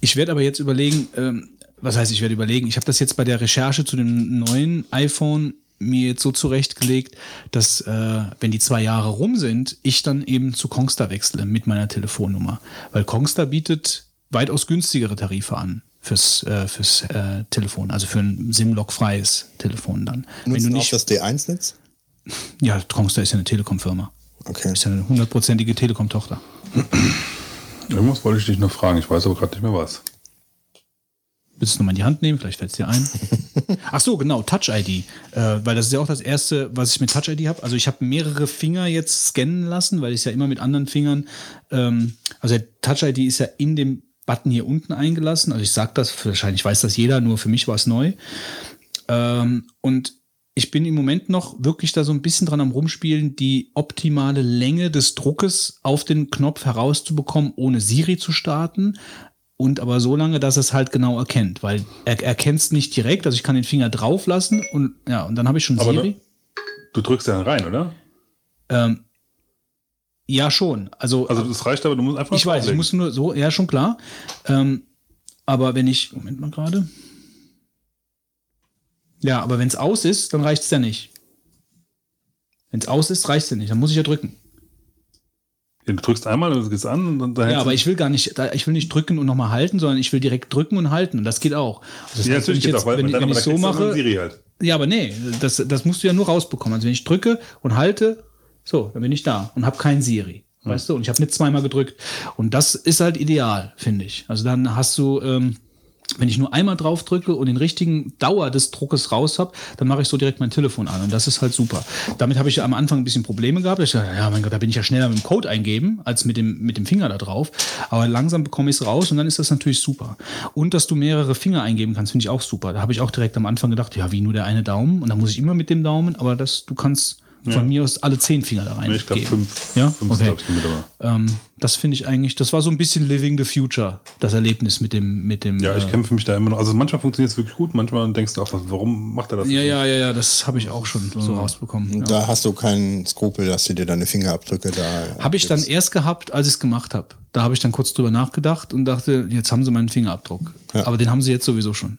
Ich werde aber jetzt überlegen, ähm, was heißt, ich werde überlegen, ich habe das jetzt bei der Recherche zu dem neuen iPhone mir jetzt so zurechtgelegt, dass äh, wenn die zwei Jahre rum sind, ich dann eben zu Kongstar wechsle mit meiner Telefonnummer. Weil Kongstar bietet weitaus günstigere Tarife an fürs, äh, fürs äh, Telefon, also für ein SIM-Log-freies Telefon dann. wenn Nutzen du auch nicht, das D1-Netz? ja, Kongstar ist ja eine Telekom-Firma. Okay. Ist ja eine hundertprozentige Telekom-Tochter. Irgendwas wollte ich dich noch fragen, ich weiß aber gerade nicht mehr was. Willst du es nochmal in die Hand nehmen? Vielleicht fällt es dir ein. (laughs) Ach so, genau, Touch ID. Äh, weil das ist ja auch das erste, was ich mit Touch ID habe. Also ich habe mehrere Finger jetzt scannen lassen, weil ich es ja immer mit anderen Fingern. Ähm, also der Touch ID ist ja in dem Button hier unten eingelassen. Also ich sage das, wahrscheinlich weiß das jeder, nur für mich war es neu. Ähm, und ich bin im Moment noch wirklich da so ein bisschen dran am Rumspielen, die optimale Länge des Druckes auf den Knopf herauszubekommen, ohne Siri zu starten. Und aber so lange, dass es halt genau erkennt, weil er erkennt es nicht direkt. Also ich kann den Finger drauf lassen und ja, und dann habe ich schon Aber Siri. Du drückst ja dann rein, oder? Ähm, ja, schon. Also, Also das reicht aber, du musst einfach ich weiß, ich muss nur so, ja, schon klar. Ähm, aber wenn ich, Moment mal gerade. Ja, aber wenn es aus ist, dann reicht es ja nicht. Wenn es aus ist, reicht es ja nicht. Dann muss ich ja drücken. Ja, du drückst einmal und es geht an und dann, dann Ja, aber ich will gar nicht, ich will nicht drücken und nochmal halten, sondern ich will direkt drücken und halten. Und das geht auch. Also das ja, heißt, wenn natürlich ich geht jetzt, auch, weil wenn, dann wenn ich so dann mache, halt. Ja, aber nee, das, das musst du ja nur rausbekommen. Also wenn ich drücke und halte, so, dann bin ich da und habe kein Siri. Weißt du? Und ich habe nicht zweimal gedrückt. Und das ist halt ideal, finde ich. Also dann hast du, ähm, wenn ich nur einmal drauf drücke und den richtigen Dauer des Druckes raus habe, dann mache ich so direkt mein Telefon an. Und das ist halt super. Damit habe ich am Anfang ein bisschen Probleme gehabt. Ich dachte, ja, mein Gott, da bin ich ja schneller mit dem Code eingeben, als mit dem, mit dem Finger da drauf. Aber langsam bekomme ich es raus und dann ist das natürlich super. Und dass du mehrere Finger eingeben kannst, finde ich auch super. Da habe ich auch direkt am Anfang gedacht, ja, wie nur der eine Daumen. Und dann muss ich immer mit dem Daumen, aber das, du kannst von mir aus alle zehn Finger da rein. Nee, ich glaube fünf. Ja? fünf Okay. Ähm, das finde ich eigentlich, das war so ein bisschen Living the Future, das Erlebnis mit dem, mit dem. Ja, ich äh, kämpfe mich da immer noch. Also manchmal funktioniert es wirklich gut, manchmal denkst du auch, warum macht er das? ja, nicht? ja, ja, ja, das habe ich auch schon so rausbekommen. Ja. Da hast du keinen Skrupel, dass du dir deine Fingerabdrücke da. Habe ich dann erst gehabt, als ich es gemacht habe. Da habe ich dann kurz drüber nachgedacht und dachte, jetzt haben sie meinen Fingerabdruck. Ja. Aber den haben sie jetzt sowieso schon.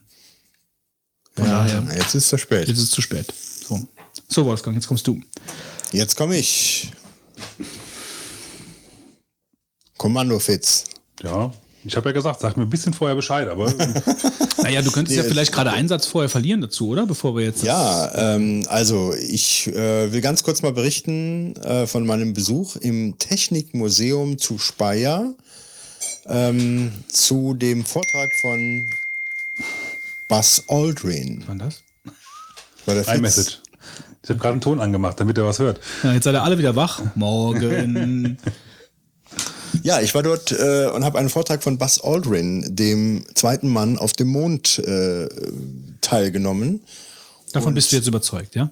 Von Ja, daher, jetzt ist es zu spät. jetzt ist es zu spät. So. So, Wolfgang, jetzt kommst du. Jetzt komme ich. Kommando Fitz. Ja, ich habe ja gesagt, sag mir ein bisschen vorher Bescheid, aber (laughs) Naja, du könntest Nee, ja vielleicht gerade einen Satz vorher verlieren dazu, oder? Bevor wir jetzt. Ja, ähm, also ich äh, will ganz kurz mal berichten äh, von meinem Besuch im Technikmuseum zu Speyer ähm, zu dem Vortrag von Buzz Aldrin. Wann das? War der Fitz? iMessage. Ich habe gerade einen Ton angemacht, damit er was hört. Ja, jetzt seid ihr alle wieder wach. Morgen. (laughs) Ja, ich war dort äh, und habe einen Vortrag von Buzz Aldrin, dem zweiten Mann auf dem Mond, äh, teilgenommen. Davon bist du jetzt überzeugt, ja?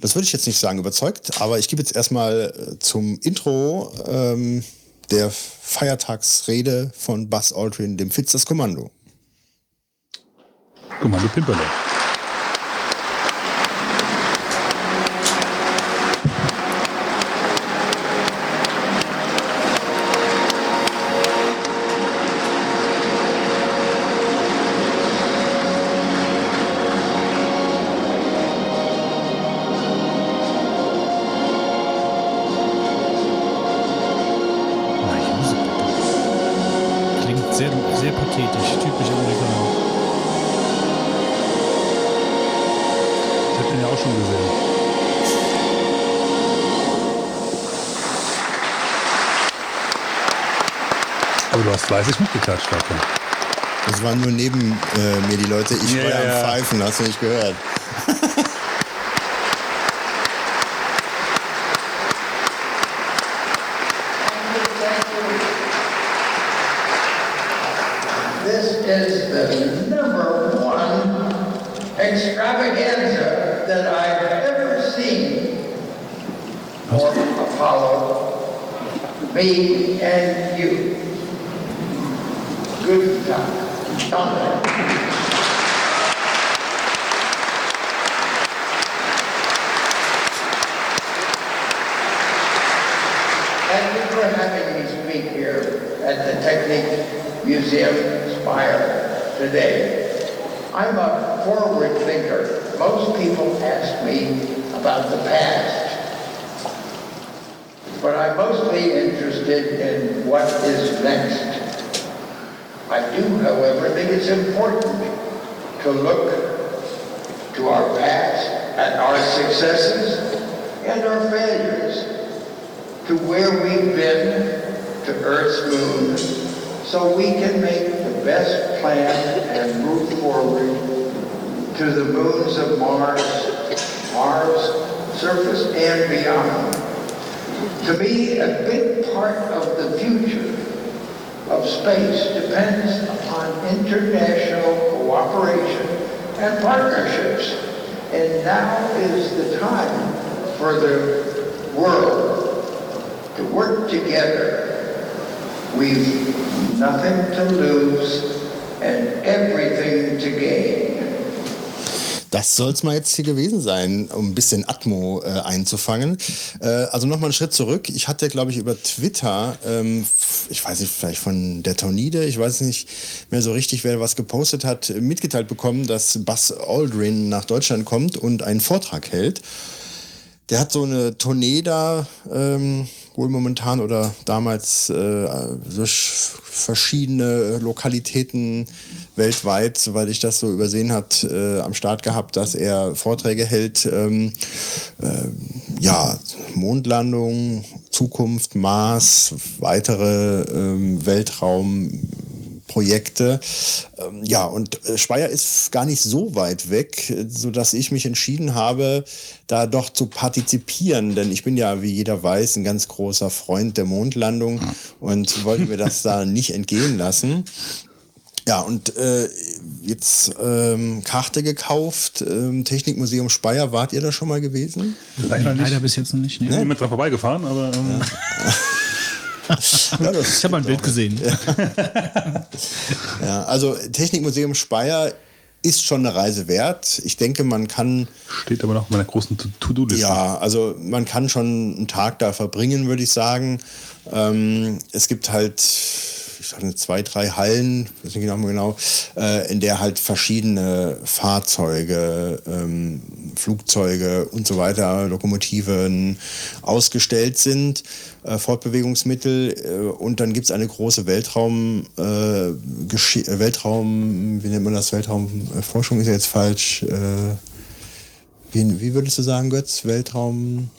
Das würde ich jetzt nicht sagen überzeugt, aber ich gebe jetzt erstmal äh, zum Intro ähm, der Feiertagsrede von Buzz Aldrin, dem Fitz das Kommando. Kommando Pimperle. Waren nur neben äh, mir die Leute. Ich Ja, war ja. am Pfeifen, hast du nicht gehört. This is the number one extravaganza that I've ever seen for Apollo, me and you. Good time. Done. Thank you for having me speak here at the Technique Museum Spire today. I'm a forward thinker. Most people ask me about the past. But I'm mostly interested in what is next. I do, however, think it's important to look to our past, at our successes and our failures, to where we've been, to Earth's moon, so we can make the best plan and move forward to the moons of Mars, Mars surface and beyond. To me, a big part of the future of space depends upon international cooperation and partnerships. And now is the time for the world to work together. We've nothing to lose and everything to gain. Das soll es mal jetzt hier gewesen sein, um ein bisschen Atmo äh, einzufangen. Äh, also nochmal einen Schritt zurück. Ich hatte, glaube ich, über Twitter, ähm, ich weiß nicht, vielleicht von der Tornide, ich weiß nicht mehr so richtig, wer was gepostet hat, mitgeteilt bekommen, dass Buzz Aldrin nach Deutschland kommt und einen Vortrag hält. Der hat so eine Tournee da, ähm, wohl momentan oder damals äh, verschiedene Lokalitäten weltweit, soweit ich das so übersehen hat, äh, am Start gehabt, dass er Vorträge hält, ähm, äh, ja, Mondlandung, Zukunft, Mars, weitere ähm, Weltraumprojekte. Ähm, ja, und äh, Speyer ist gar nicht so weit weg, sodass ich mich entschieden habe, da doch zu partizipieren, denn ich bin ja, wie jeder weiß, ein ganz großer Freund der Mondlandung und wollte mir das da (laughs) nicht entgehen lassen. Ja, und äh, jetzt ähm, Karte gekauft, ähm, Technikmuseum Speyer, wart ihr da schon mal gewesen? Leider nicht. Leider bis jetzt noch nicht. Ich Ne? bin mit dran vorbeigefahren, aber ähm, Ja, (laughs) Ich habe mal ein Bild gesehen. Ja, also Technikmuseum Speyer ist schon eine Reise wert. Ich denke, man kann steht aber noch auf meiner großen To- To-Do-Liste. Ja, also man kann schon einen Tag da verbringen, würde ich sagen. Ähm, es gibt halt ich sag nicht, zwei, drei Hallen, weiß nicht genau, genau äh, in der halt verschiedene Fahrzeuge, ähm, Flugzeuge und so weiter, Lokomotiven ausgestellt sind, äh, Fortbewegungsmittel. Äh, und dann gibt es eine große Weltraum, äh, äh, Weltraum, wie nennt man das? Weltraumforschung ist ja jetzt falsch. Äh, wie, wie würdest du sagen, Götz? Weltraum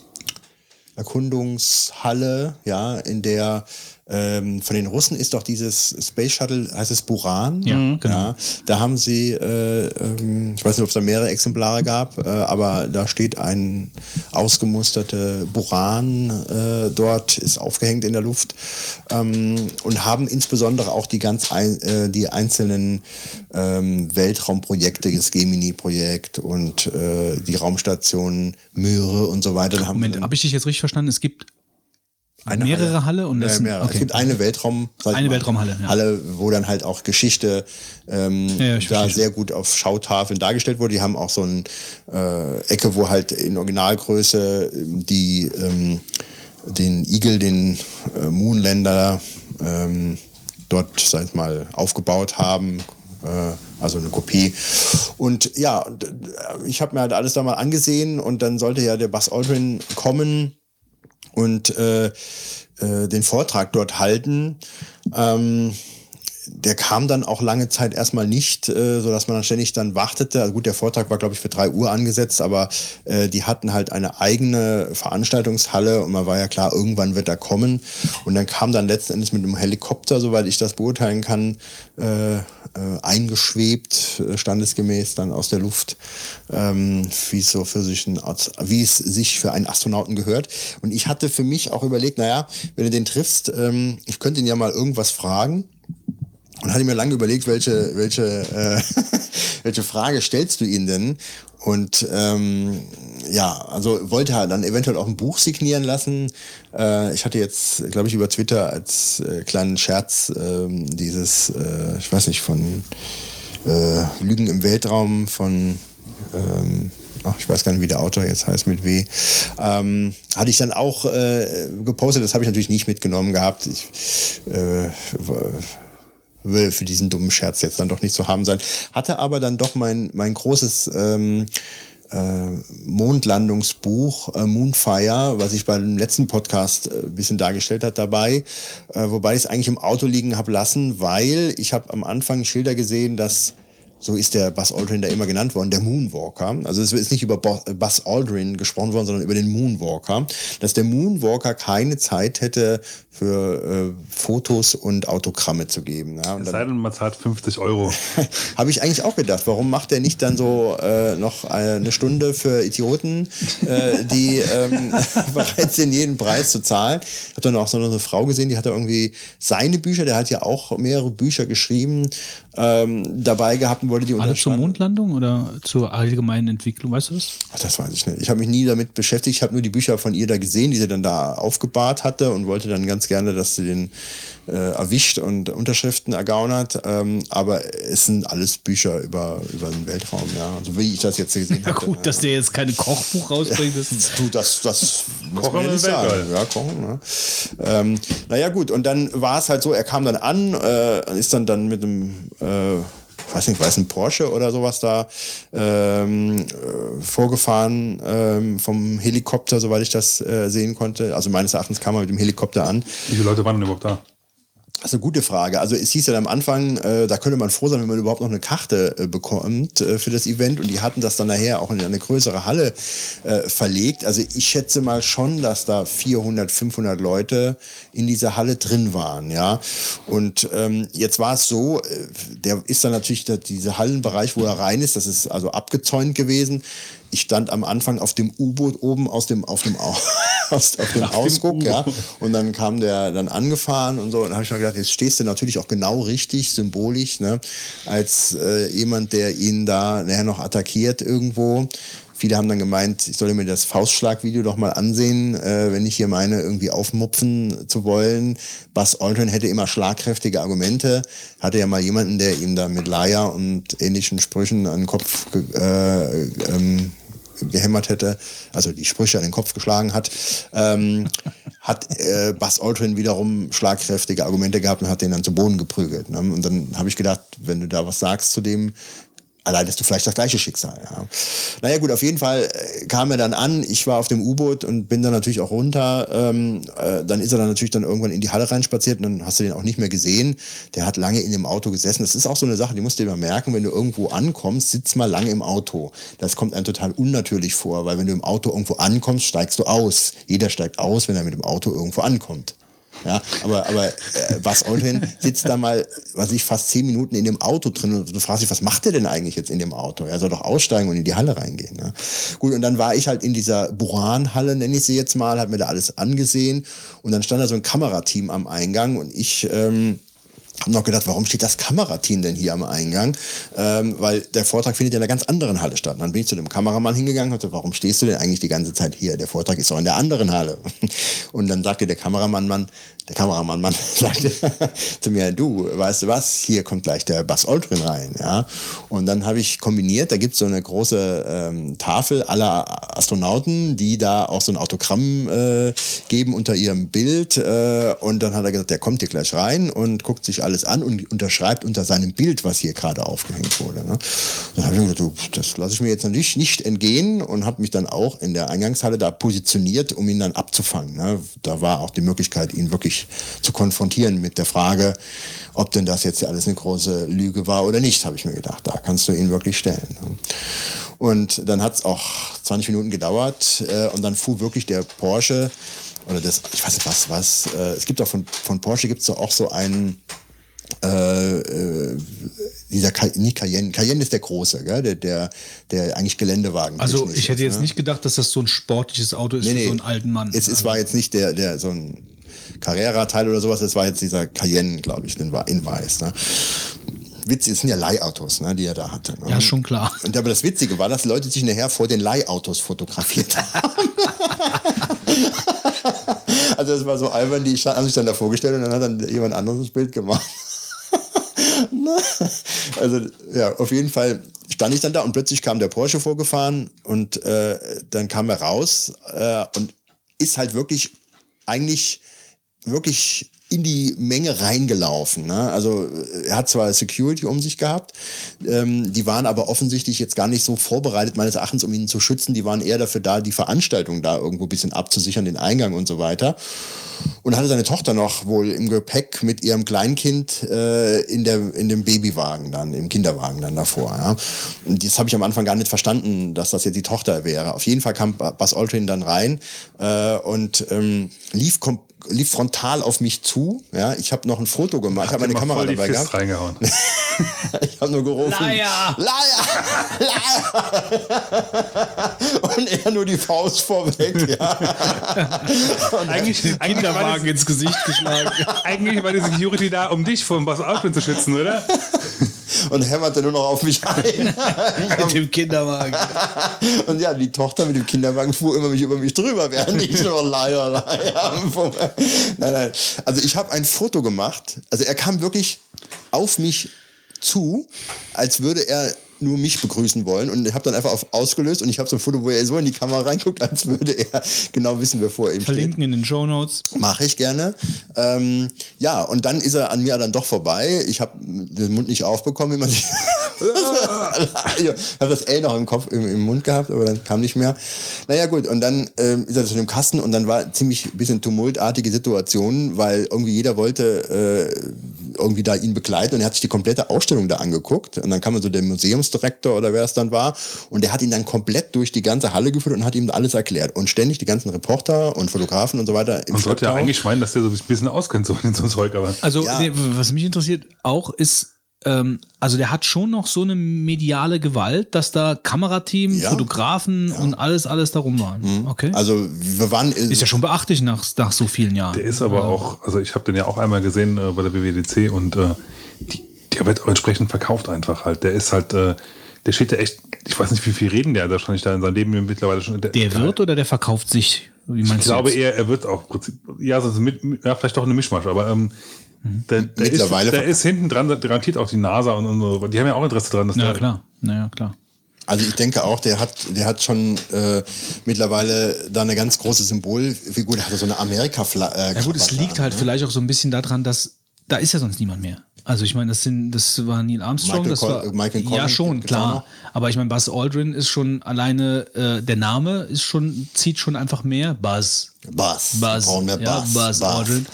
Erkundungshalle, ja, in der ähm, von den Russen ist doch dieses Space Shuttle, heißt es Buran? Ja, Mhm. genau. Ja, da haben sie, äh, ähm, ich weiß nicht, ob es da mehrere Exemplare gab, äh, aber da steht ein ausgemusterte Buran äh, dort, ist aufgehängt in der Luft ähm, und haben insbesondere auch die ganz ein, äh, die einzelnen ähm, Weltraumprojekte, das Gemini-Projekt und äh, die Raumstation Möhre und so weiter. Moment, habe ich dich jetzt richtig verstanden? Es gibt eine mehrere Halle und das sind- mehrere. okay. Es gibt eine Weltraum, Eine mal, Weltraumhalle, ja. Halle, wo dann halt auch Geschichte ähm, Ja, ja, da sehr gut auf Schautafeln dargestellt wurde. Die haben auch so eine äh, Ecke, wo halt in Originalgröße ähm, die ähm, den Igel, den äh, Moonlander ähm, dort, sag ich mal, aufgebaut haben. Äh, also eine Kopie. Und ja, äh, ich habe mir halt alles da mal angesehen und dann sollte ja der Buzz Aldrin kommen und äh, äh, den Vortrag dort halten. Ähm, der kam dann auch lange Zeit erstmal nicht, äh, so dass man dann ständig dann wartete. Also gut, der Vortrag war glaube ich für drei Uhr angesetzt, aber äh, die hatten halt eine eigene Veranstaltungshalle und man war ja klar, irgendwann wird er kommen. Und dann kam dann letzten Endes mit einem Helikopter, soweit ich das beurteilen kann, äh, äh, eingeschwebt, äh, standesgemäß dann aus der Luft, ähm, wie es so für sich ein, wie es sich für einen Astronauten gehört. Und ich hatte für mich auch überlegt, naja, wenn du den triffst, ähm, ich könnte ihn ja mal irgendwas fragen. Und hatte mir lange überlegt, welche, welche, äh, (laughs) welche Frage stellst du ihn denn? Und ähm, ja, also wollte er dann eventuell auch ein Buch signieren lassen. Äh, ich hatte jetzt, glaube ich, über Twitter als äh, kleinen Scherz ähm, dieses, äh, ich weiß nicht, von äh, Lügen im Weltraum von ähm, ach, ich weiß gar nicht, wie der Autor jetzt heißt, mit W, ähm, hatte ich dann auch äh, gepostet. Das habe ich natürlich nicht mitgenommen gehabt. Ich äh, will für diesen dummen Scherz jetzt dann doch nicht zu haben sein. Hatte aber dann doch mein, mein großes ähm, äh, Mondlandungsbuch äh, Moonfire, was ich beim letzten Podcast äh, bisschen dargestellt hat, dabei. Äh, wobei ich es eigentlich im Auto liegen habe lassen, weil ich habe am Anfang Schilder gesehen, dass so ist der Buzz Aldrin da immer genannt worden, der Moonwalker. Also es ist nicht über Bo- Buzz Aldrin gesprochen worden, sondern über den Moonwalker. Dass der Moonwalker keine Zeit hätte für äh, Fotos und Autogramme zu geben. Ja, und Es dann- sei denn, man zahlt 50 Euro. (laughs) habe ich eigentlich auch gedacht, warum macht er nicht dann so äh, noch eine Stunde für Idioten, äh, die ähm, (laughs) bereit sind, jeden Preis zu zahlen. Ich habe dann auch so eine Frau gesehen, die hat da irgendwie seine Bücher, der hat ja auch mehrere Bücher geschrieben, ähm, dabei gehabt und wollte die Alle zur. Mondlandung oder zur allgemeinen Entwicklung, weißt du das? Ach, das weiß ich nicht. Ich habe mich nie damit beschäftigt. Ich habe nur die Bücher von ihr da gesehen, die sie dann da aufgebahrt hatte und wollte dann ganz gerne, dass sie den äh, erwischt und Unterschriften ergaunert. Ähm, aber es sind alles Bücher über, über den Weltraum, ja. Also wie ich das jetzt gesehen Ja habe. gut, dass der jetzt keine Kochbuch rausbringt, ist Du, das, das muss Kochen man ja sagen. Weltall. Ja, kochen. Ne? Ähm, naja, gut. Und dann war es halt so, er kam dann an, äh, ist dann dann mit einem, äh, weiß nicht, weiß ein Porsche oder sowas da ähm, äh, vorgefahren ähm, vom Helikopter, soweit ich das äh, sehen konnte. Also meines Erachtens kam er mit dem Helikopter an. Wie viele Leute waren denn überhaupt da? Das ist eine gute Frage. Also es hieß ja am Anfang, äh, da könnte man froh sein, wenn man überhaupt noch eine Karte äh, bekommt äh, für das Event. Und die hatten das dann nachher auch in eine größere Halle äh, verlegt. Also ich schätze mal schon, dass da 400, 500 Leute in dieser Halle drin waren. Ja. Und ähm, jetzt war es so, äh, der ist dann natürlich der, dieser Hallenbereich, wo er rein ist, das ist also abgezäunt gewesen. Ich stand am Anfang auf dem U-Boot oben aus dem, auf dem, Au (laughs) aus, auf dem Ausguck, ja. Und dann kam der dann angefahren und so. Und dann habe ich mir gedacht, jetzt stehst du natürlich auch genau richtig, symbolisch, ne? Als äh, jemand, der ihn da nachher noch attackiert irgendwo. Viele haben dann gemeint, ich solle mir das Faustschlag-Video doch mal ansehen, äh, wenn ich hier meine, irgendwie aufmupfen zu wollen. Buzz Aldrin hätte immer schlagkräftige Argumente. Hatte ja mal jemanden, der ihm da mit Leier und ähnlichen Sprüchen an den Kopf ge äh, ähm, gehämmert hätte, also die Sprüche an den Kopf geschlagen hat, ähm, hat äh, Buzz Aldrin wiederum schlagkräftige Argumente gehabt und hat den dann zu Boden geprügelt. Ne? Und dann habe ich gedacht, wenn du da was sagst zu dem, erleidest du vielleicht das gleiche Schicksal. Ja. Naja gut, auf jeden Fall äh, kam er dann an, ich war auf dem U-Boot und bin dann natürlich auch runter. Ähm, äh, dann ist er dann natürlich dann irgendwann in die Halle reinspaziert und dann hast du den auch nicht mehr gesehen. Der hat lange in dem Auto gesessen. Das ist auch so eine Sache, die musst du dir mal merken, wenn du irgendwo ankommst, sitz mal lange im Auto. Das kommt einem total unnatürlich vor, weil wenn du im Auto irgendwo ankommst, steigst du aus. Jeder steigt aus, wenn er mit dem Auto irgendwo ankommt. Ja, aber, aber äh, Buzz Aldrin sitzt da mal, was ich, fast zehn Minuten in dem Auto drin und du fragst dich, was macht er denn eigentlich jetzt in dem Auto? Er soll doch aussteigen und in die Halle reingehen. Ja. Gut, und dann war ich halt in dieser Buran-Halle, nenne ich sie jetzt mal, hab mir da alles angesehen und dann stand da so ein Kamerateam am Eingang und ich ähm, habe noch gedacht, warum steht das Kamerateam denn hier am Eingang? Ähm, weil der Vortrag findet ja in einer ganz anderen Halle statt. Und dann bin ich zu dem Kameramann hingegangen und sagte, warum stehst du denn eigentlich die ganze Zeit hier? Der Vortrag ist doch in der anderen Halle. (laughs) Und dann sagte der Kameramann, Mann, der Kameramann Mann (laughs) sagte zu mir, du, weißt du was, hier kommt gleich der Buzz Aldrin rein. Ja? Und dann habe ich kombiniert, da gibt es so eine große ähm, Tafel aller Astronauten, die da auch so ein Autogramm äh, geben unter ihrem Bild. Äh, und dann hat er gesagt, der kommt hier gleich rein und guckt sich alles an und unterschreibt unter seinem Bild, was hier gerade aufgehängt wurde. Ne? Dann habe ich gesagt, du, das lasse ich mir jetzt natürlich nicht entgehen und habe mich dann auch in der Eingangshalle da positioniert, um ihn dann abzufangen. Ne? Da war auch die Möglichkeit, ihn wirklich zu konfrontieren mit der Frage, ob denn das jetzt alles eine große Lüge war oder nicht, habe ich mir gedacht. Da kannst du ihn wirklich stellen. Und dann hat es auch 20 Minuten gedauert äh, und dann fuhr wirklich der Porsche oder das, ich weiß nicht was, was, äh, es gibt auch von, von Porsche gibt es auch so einen, äh, äh, dieser Ca- nicht Cayenne, Cayenne ist der große, gell? Der, der, der eigentlich Geländewagen. Also ich hätte jetzt ne? nicht gedacht, dass das so ein sportliches Auto ist Nee, für nee. so einen alten Mann. Es, es war jetzt nicht der, der so ein Carrera-Teil oder sowas, es war jetzt dieser Cayenne, glaube ich, in, in weiß. Ne? Witzig, es sind ja Leihautos, ne, die er da hatte. Ne? ja, schon klar. Und aber das Witzige war, dass Leute sich nachher vor den Leihautos fotografiert haben. (laughs) also das war so albern, die haben sich dann da vorgestellt und dann hat dann jemand anderes das Bild gemacht. (laughs) Ne? also ja, auf jeden Fall stand ich dann da und plötzlich kam der Porsche vorgefahren und äh, dann kam er raus äh, und ist halt wirklich eigentlich wirklich in die Menge reingelaufen. Ne? Also er hat zwar Security um sich gehabt, ähm, die waren aber offensichtlich jetzt gar nicht so vorbereitet, meines Erachtens, um ihn zu schützen. Die waren eher dafür da, die Veranstaltung da irgendwo ein bisschen abzusichern, den Eingang und so weiter. Und hatte seine Tochter noch wohl im Gepäck mit ihrem Kleinkind äh, in, der, in dem Babywagen dann, im Kinderwagen dann davor. Ja? Und das habe ich am Anfang gar nicht verstanden, dass das jetzt die Tochter wäre. Auf jeden Fall kam Buzz Aldrin dann rein äh, und ähm, lief kom lief frontal auf mich zu. Ja, ich habe noch ein Foto gemacht, ich habe meine Kamera voll die dabei Fist gehabt. reingehauen. (laughs) Ich habe nur gerufen. Liar! Liar! Liar! (laughs) Und er nur die Faust vorweg. Ja. (laughs) eigentlich, eigentlich, war Kinderwagen ins Gesicht geschlagen. eigentlich war die Security da, um dich vor dem Buzz Aldrin zu schützen, oder? (laughs) Und hämmerte nur noch auf mich ein. (laughs) Mit dem Kinderwagen. (laughs) Und ja, die Tochter mit dem Kinderwagen fuhr immer mich über mich drüber, während ich nur Leier, Leier. Nein, nein. Also ich habe ein Foto gemacht. Also er kam wirklich auf mich zu, als würde er nur mich begrüßen wollen und ich habe dann einfach auf ausgelöst und ich habe so ein Foto, wo er so in die Kamera reinguckt, als würde er (laughs) genau wissen, wer vor ihm steht. Verlinken in den Show Notes. Mache ich gerne. Ähm, ja, und dann ist er an mir dann doch vorbei. Ich habe den Mund nicht aufbekommen, wie man sich. (laughs) ich habe das L noch im Kopf, im, im Mund gehabt, aber dann kam nicht mehr. Naja, gut, und dann ähm, ist er zu dem Kasten und dann war ziemlich ein bisschen tumultartige Situation, weil irgendwie jeder wollte äh, irgendwie da ihn begleiten und er hat sich die komplette Ausstellung da angeguckt. Und dann kam so der Museumsdirektor oder wer es dann war und der hat ihn dann komplett durch die ganze Halle geführt und hat ihm alles erklärt. Und ständig die ganzen Reporter und Fotografen und so weiter im Man sollte ja eigentlich meinen, dass der so ein bisschen auskennt so in (laughs) so einem Zeug, aber. Also, Ja. nee, was mich interessiert auch ist, ähm, also der hat schon noch so eine mediale Gewalt, dass da Kamerateam, Ja. Fotografen und alles, alles darum waren. Okay. Also wir waren ist ja schon beachtlich nach, nach so vielen Jahren. Der ist aber auch, also ich habe den ja auch einmal gesehen äh, bei der WWDC und äh, die, der wird auch entsprechend verkauft einfach halt. Der ist halt, äh, der steht ja echt, ich weiß nicht, wie viel reden der wahrscheinlich da in seinem Leben mittlerweile schon. Der wird oder der verkauft sich? Wie Ich meinst du glaube jetzt? eher, er wird auch ja, so mit, ja, vielleicht doch eine Mischmasch, aber ähm, der, der, Mittlerweile ist, der ver- ist hinten dran, garantiert auch die NASA und, und so. Die haben ja auch Interesse dran, dass Ja, der, klar. Naja, klar. Also ich denke auch, der hat, der hat schon äh, mittlerweile da eine ganz große Symbolfigur. Der hatte so eine amerika äh, Ja gut, es liegt halt vielleicht auch so ein bisschen daran, dass da ist ja sonst niemand mehr. Also ich meine, das sind, das war Neil Armstrong, Michael das Col- war äh, Michael ja Collins schon gibt's auch klar. Aber ich meine, Buzz Aldrin ist schon alleine äh, der Name ist schon zieht schon einfach mehr Buzz. Buzz. Buzz, brauchen mehr ja, Buzz. Buzz, Buzz. Aldrin.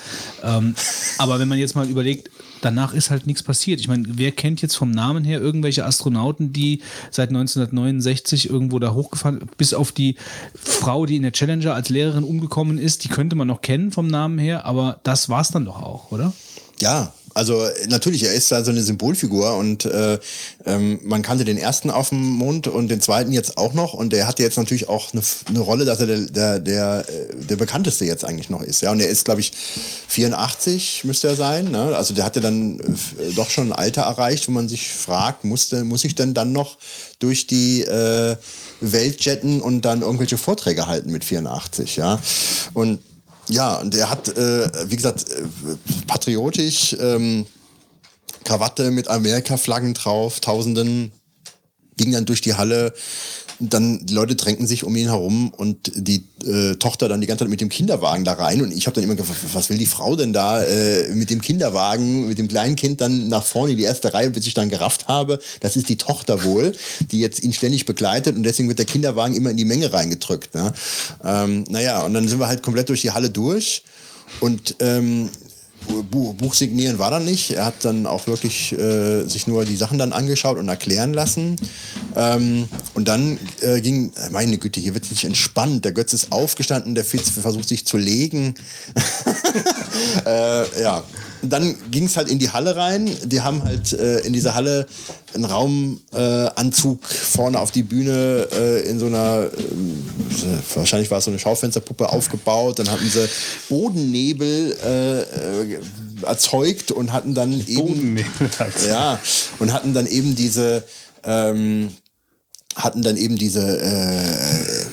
Ähm, aber wenn man jetzt mal überlegt, danach ist halt nichts passiert. Ich meine, wer kennt jetzt vom Namen her irgendwelche Astronauten, die seit 1969 irgendwo da hochgefahren, bis auf die Frau, die in der Challenger als Lehrerin umgekommen ist, die könnte man noch kennen vom Namen her, aber das war's dann doch auch, oder? Ja, Also äh, natürlich, er ist da so eine Symbolfigur und äh, ähm, man kannte den ersten auf dem Mond und den zweiten jetzt auch noch und der hat jetzt natürlich auch eine, eine Rolle, dass er der, der, der, äh, der bekannteste jetzt eigentlich noch ist. Ja, und er ist, glaube ich, 84 müsste er sein. Ne? Also der hatte dann äh, doch schon ein Alter erreicht, wo man sich fragt, musste, muss ich denn dann noch durch die äh, Welt jetten und dann irgendwelche Vorträge halten mit 84, ja. Und ja, und er hat, äh, wie gesagt, äh, patriotisch, ähm, Krawatte mit Amerika-Flaggen drauf, Tausenden, ging dann durch die Halle. Dann die Leute drängten sich um ihn herum und die äh, Tochter dann die ganze Zeit mit dem Kinderwagen da rein. Und ich habe dann immer gefragt, was will die Frau denn da äh, mit dem Kinderwagen, mit dem kleinen Kind dann nach vorne in die erste Reihe, bis ich dann gerafft habe, das ist die Tochter wohl, die jetzt ihn ständig begleitet und deswegen wird der Kinderwagen immer in die Menge reingedrückt. Ne? Ähm, naja, und dann sind wir halt komplett durch die Halle durch. Und ähm, Buch, Buch signieren war dann nicht. Er hat dann auch wirklich äh, sich nur die Sachen dann angeschaut und erklären lassen. Ähm, und dann äh, ging, meine Güte, hier wird sich entspannt. Der Götz ist aufgestanden, der Fitz versucht sich zu legen. (laughs) äh, ja, dann ging es halt in die Halle rein. Die haben halt äh, in dieser Halle einen Raumanzug äh, vorne auf die Bühne äh, in so einer, äh, wahrscheinlich war es so eine Schaufensterpuppe aufgebaut. Dann hatten sie Bodennebel äh, erzeugt und hatten dann eben Bodennebel ja und hatten dann eben diese ähm, hatten dann eben diese äh,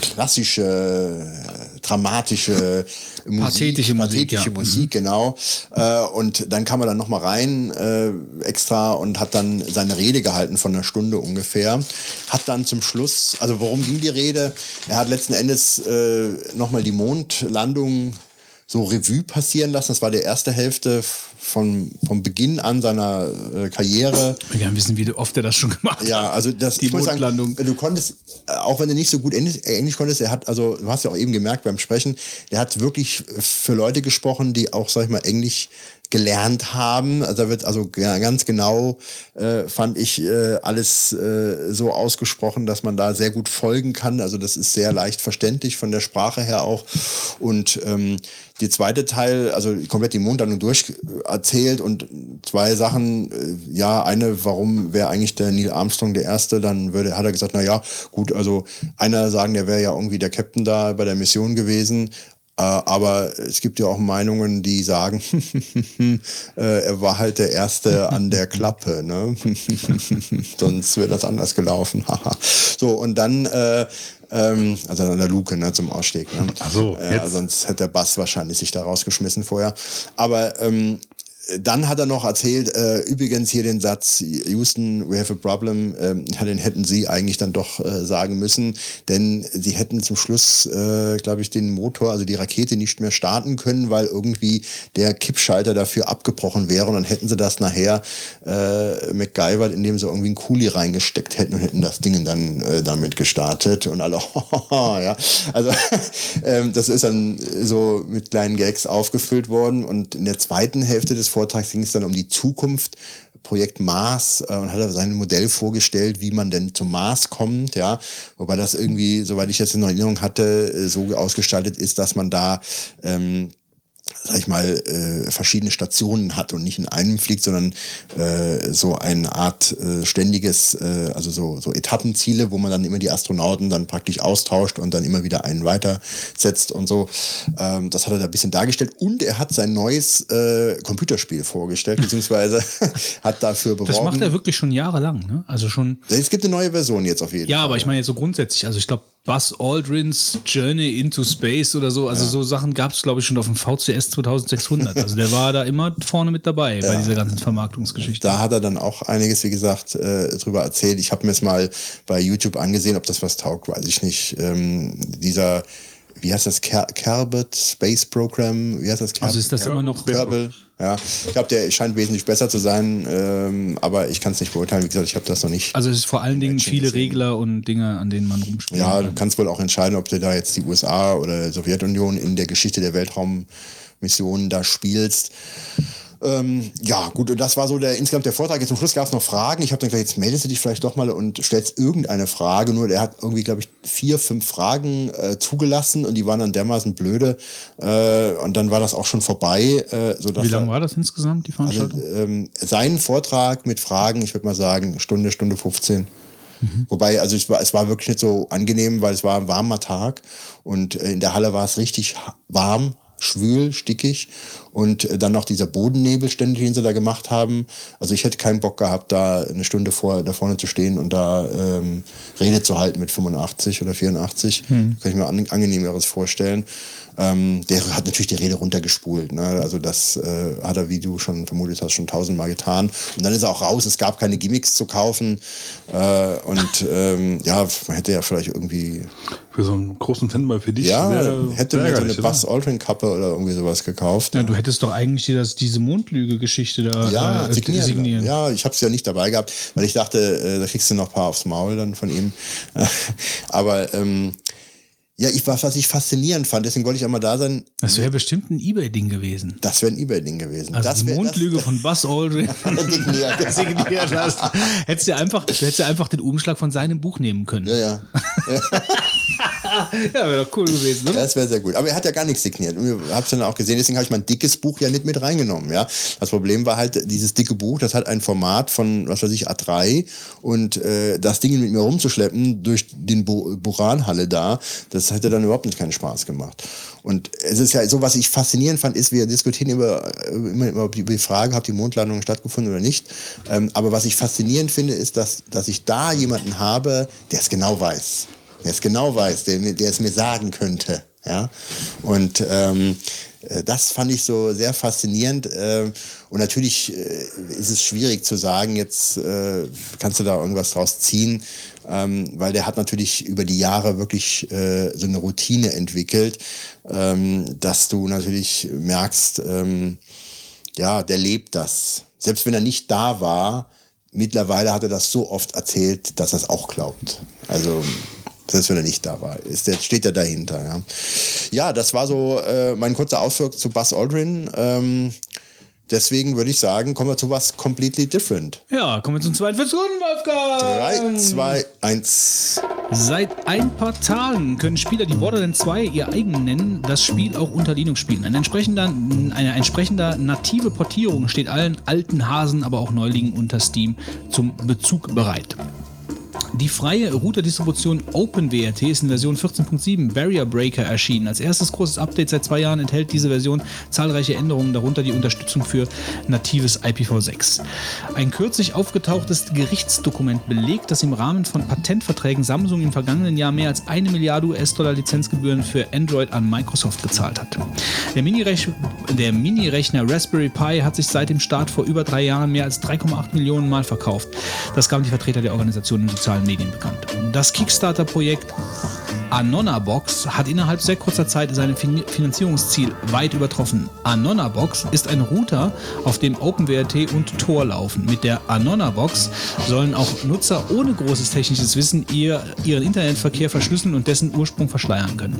klassische dramatische Musik, Pathetische Musik, pathetische ja. Musik genau. Äh, und dann kam er dann noch mal rein äh, extra und hat dann seine Rede gehalten von einer Stunde ungefähr. Hat dann zum Schluss, also worum ging die Rede? Er hat letzten Endes äh, noch mal die Mondlandung so Revue passieren lassen. Das war die erste Hälfte von, vom Beginn an seiner äh, Karriere. Will gerne wissen, wie oft er das schon gemacht hat. Ja, also das Die ich muss sagen, du konntest, äh, auch wenn du nicht so gut Englisch, äh, Englisch konntest, er hat, also du hast ja auch eben gemerkt beim Sprechen, der hat wirklich für Leute gesprochen, die auch, sag ich mal, Englisch gelernt haben. Also da wird also ganz genau, äh, fand ich, äh, alles äh, so ausgesprochen, dass man da sehr gut folgen kann. Also das ist sehr leicht verständlich von der Sprache her auch. Und ähm, die zweite Teil, also komplett die Mondlandung durch erzählt und zwei Sachen, äh, ja, eine, warum wäre eigentlich der Neil Armstrong der Erste, dann würde, hat er gesagt, na ja, gut, also einer sagen, der wäre ja irgendwie der Captain da bei der Mission gewesen, aber es gibt ja auch Meinungen, die sagen, (laughs) äh, er war halt der Erste an der Klappe, ne? (laughs) Sonst wäre das anders gelaufen. (laughs) so, und dann, äh, ähm, also an der Luke, ne, zum Ausstieg. Ne? Ach so, ja, jetzt. sonst hätte der Bass wahrscheinlich sich da rausgeschmissen vorher. Aber ähm, dann hat er noch erzählt, äh, übrigens hier den Satz, Houston, we have a problem, ähm, den hätten sie eigentlich dann doch äh, sagen müssen, denn sie hätten zum Schluss, äh, glaube ich, den Motor, also die Rakete nicht mehr starten können, weil irgendwie der Kippschalter dafür abgebrochen wäre und dann hätten sie das nachher äh, MacGyvert, indem sie irgendwie einen Kuli reingesteckt hätten und hätten das Ding dann äh, damit gestartet und alle, (laughs) ja, also (laughs) ähm, das ist dann so mit kleinen Gags aufgefüllt worden und in der zweiten Hälfte des Vortrags ging es dann um die Zukunft. Projekt Mars äh, und hat er sein Modell vorgestellt, wie man denn zum Mars kommt, ja, wobei das irgendwie, soweit ich das in Erinnerung hatte, äh, so ausgestaltet ist, dass man da ähm, sag ich mal, äh, verschiedene Stationen hat und nicht in einem fliegt, sondern äh, so eine Art äh, ständiges, äh, also so, so Etappenziele, wo man dann immer die Astronauten dann praktisch austauscht und dann immer wieder einen weitersetzt und so. Ähm, das hat er da ein bisschen dargestellt und er hat sein neues äh, Computerspiel vorgestellt, (laughs) beziehungsweise (laughs) hat dafür beworben. Das macht er wirklich schon jahrelang, ne? Also schon. es gibt eine neue Version jetzt auf jeden Ja, Fall. aber ich meine jetzt so grundsätzlich. Also ich glaube, Buzz Aldrins Journey into Space oder so. Also so Sachen gab es, glaube ich, schon auf dem VCS 2600. Also der war da immer vorne mit dabei bei dieser ganzen Vermarktungsgeschichte. Da hat er dann auch einiges, wie gesagt, äh, drüber erzählt. Ich habe mir es mal bei YouTube angesehen, ob das was taugt, weiß ich nicht. Ähm, dieser, wie heißt das, Ker Kerbert Space Program, wie heißt das? Also ist das immer noch. Kerbal. Ja, ich glaube, der scheint wesentlich besser zu sein, ähm, aber ich kann es nicht beurteilen. Wie gesagt, ich habe das noch nicht. Also es ist vor allen Dingen viele gesehen. Regler und Dinge, an denen man rumspielt. Ja, du kannst wohl auch entscheiden, ob du da jetzt die USA oder Sowjetunion in der Geschichte der Weltraummissionen da spielst. Ähm, ja, gut, und das war so der insgesamt der Vortrag. Jetzt zum Schluss gab es noch Fragen. Ich habe dann gesagt, jetzt meldest du dich vielleicht doch mal und stellst irgendeine Frage. Nur der hat irgendwie, glaube ich, vier, fünf Fragen äh, zugelassen und die waren dann dermaßen blöde. Äh, und dann war das auch schon vorbei. Äh, sodass Wie lange war das insgesamt, die also, Veranstaltung? ähm, sein Vortrag mit Fragen, ich würde mal sagen, Stunde, Stunde 15. Wobei, also es war, es war wirklich nicht so angenehm, weil es war ein warmer Tag und äh, in der Halle war es richtig warm, schwül, stickig und äh, dann noch dieser Bodennebel ständig, den sie da gemacht haben. Also ich hätte keinen Bock gehabt, da eine Stunde vor, da vorne zu stehen und da ähm, Rede zu halten mit 85 oder 84. Kann ich mir an, angenehmeres vorstellen. Ähm, der hat natürlich die Rede runtergespult. Ne? Also das äh, hat er, wie du schon vermutet hast, schon tausendmal getan. Und dann ist er auch raus. Es gab keine Gimmicks zu kaufen. Äh, und ähm, ja, man hätte ja vielleicht irgendwie, Für so einen großen Fanboy für dich. ja, wär- hätte mir so eine? Buzz Aldrin Kappe oder irgendwie sowas gekauft. Ja, du hättest doch eigentlich dir das, diese Mondlüge-Geschichte da Ja, äh, signieren. signieren. Ja, ich habe es ja nicht dabei gehabt, weil ich dachte, äh, da kriegst du noch ein paar aufs Maul dann von ihm. (laughs) Aber ähm, ja, ich, was, was ich faszinierend fand, deswegen wollte ich einmal da sein, Das wäre bestimmt ein Ebay-Ding gewesen. das wäre ein Ebay-Ding gewesen. Also das die Mondlüge das, von (laughs) Buzz Aldrin (laughs) (laughs) signiert. hast. Hättest du einfach, du hättest ja einfach den Umschlag von seinem Buch nehmen können. Ja, ja. Ja, wäre doch cool gewesen, oder? Das wäre sehr gut. Aber er hat ja gar nichts signiert. Ich habe es dann auch gesehen, deswegen habe ich mein dickes Buch ja nicht mit reingenommen. Ja? Das Problem war halt, dieses dicke Buch, das hat ein Format von, was weiß ich, A3 und äh, das Ding mit mir rumzuschleppen durch den Bu Buranhalle da, das hätte dann überhaupt nicht keinen Spaß gemacht. Und es ist ja so, was ich faszinierend fand, ist, wir diskutieren über, äh, immer über die Frage, hat die Mondlandung stattgefunden oder nicht. Ähm, aber was ich faszinierend finde, ist, dass, dass ich da jemanden habe, der es genau weiß. Der es genau weiß, der, der es mir sagen könnte. Ja? Und ähm, äh, das fand ich so sehr faszinierend. Äh, und natürlich ist es schwierig zu sagen, jetzt kannst du da irgendwas draus ziehen, ähm, weil der hat natürlich über die Jahre wirklich äh, so eine Routine entwickelt, ähm, dass du natürlich merkst, ähm, ja, der lebt das. Selbst wenn er nicht da war, mittlerweile hat er das so oft erzählt, dass er es auch glaubt. Also, selbst wenn er nicht da war, ist der, steht er dahinter. Ja, ja das war so äh, mein kurzer Ausflug zu Buzz Aldrin. Ähm, deswegen würde ich sagen, kommen wir zu was completely different. Ja, kommen wir zum zweiten Versuch, Wolfgang. 3, 2, 1. Seit ein paar Tagen können Spieler, die Borderlands 2 ihr eigen nennen, das Spiel auch unter Linux spielen. Ein entsprechender, eine entsprechende native Portierung steht allen alten Hasen, aber auch Neulingen unter Steam zum Bezug bereit. Die freie Router-Distribution OpenWRT ist in Version 14.7 Barrier Breaker erschienen. Als erstes großes Update seit zwei Jahren enthält diese Version zahlreiche Änderungen, darunter die Unterstützung für natives IPv6. Ein kürzlich aufgetauchtes Gerichtsdokument belegt, dass im Rahmen von Patentverträgen Samsung im vergangenen Jahr mehr als eine Milliarde US-Dollar Lizenzgebühren für Android an Microsoft gezahlt hat. Der Mini-Rech- der Mini-Rechner Raspberry Pi hat sich seit dem Start vor über drei Jahren mehr als 3,8 Millionen Mal verkauft. Das gaben die Vertreter der Organisation in sozialen Medien bekannt. Das Kickstarter-Projekt Anonabox hat innerhalb sehr kurzer Zeit sein fin Finanzierungsziel weit übertroffen. Anonabox ist ein Router, auf dem OpenWRT und Tor laufen. Mit der Anonabox sollen auch Nutzer ohne großes technisches Wissen ihr, ihren Internetverkehr verschlüsseln und dessen Ursprung verschleiern können.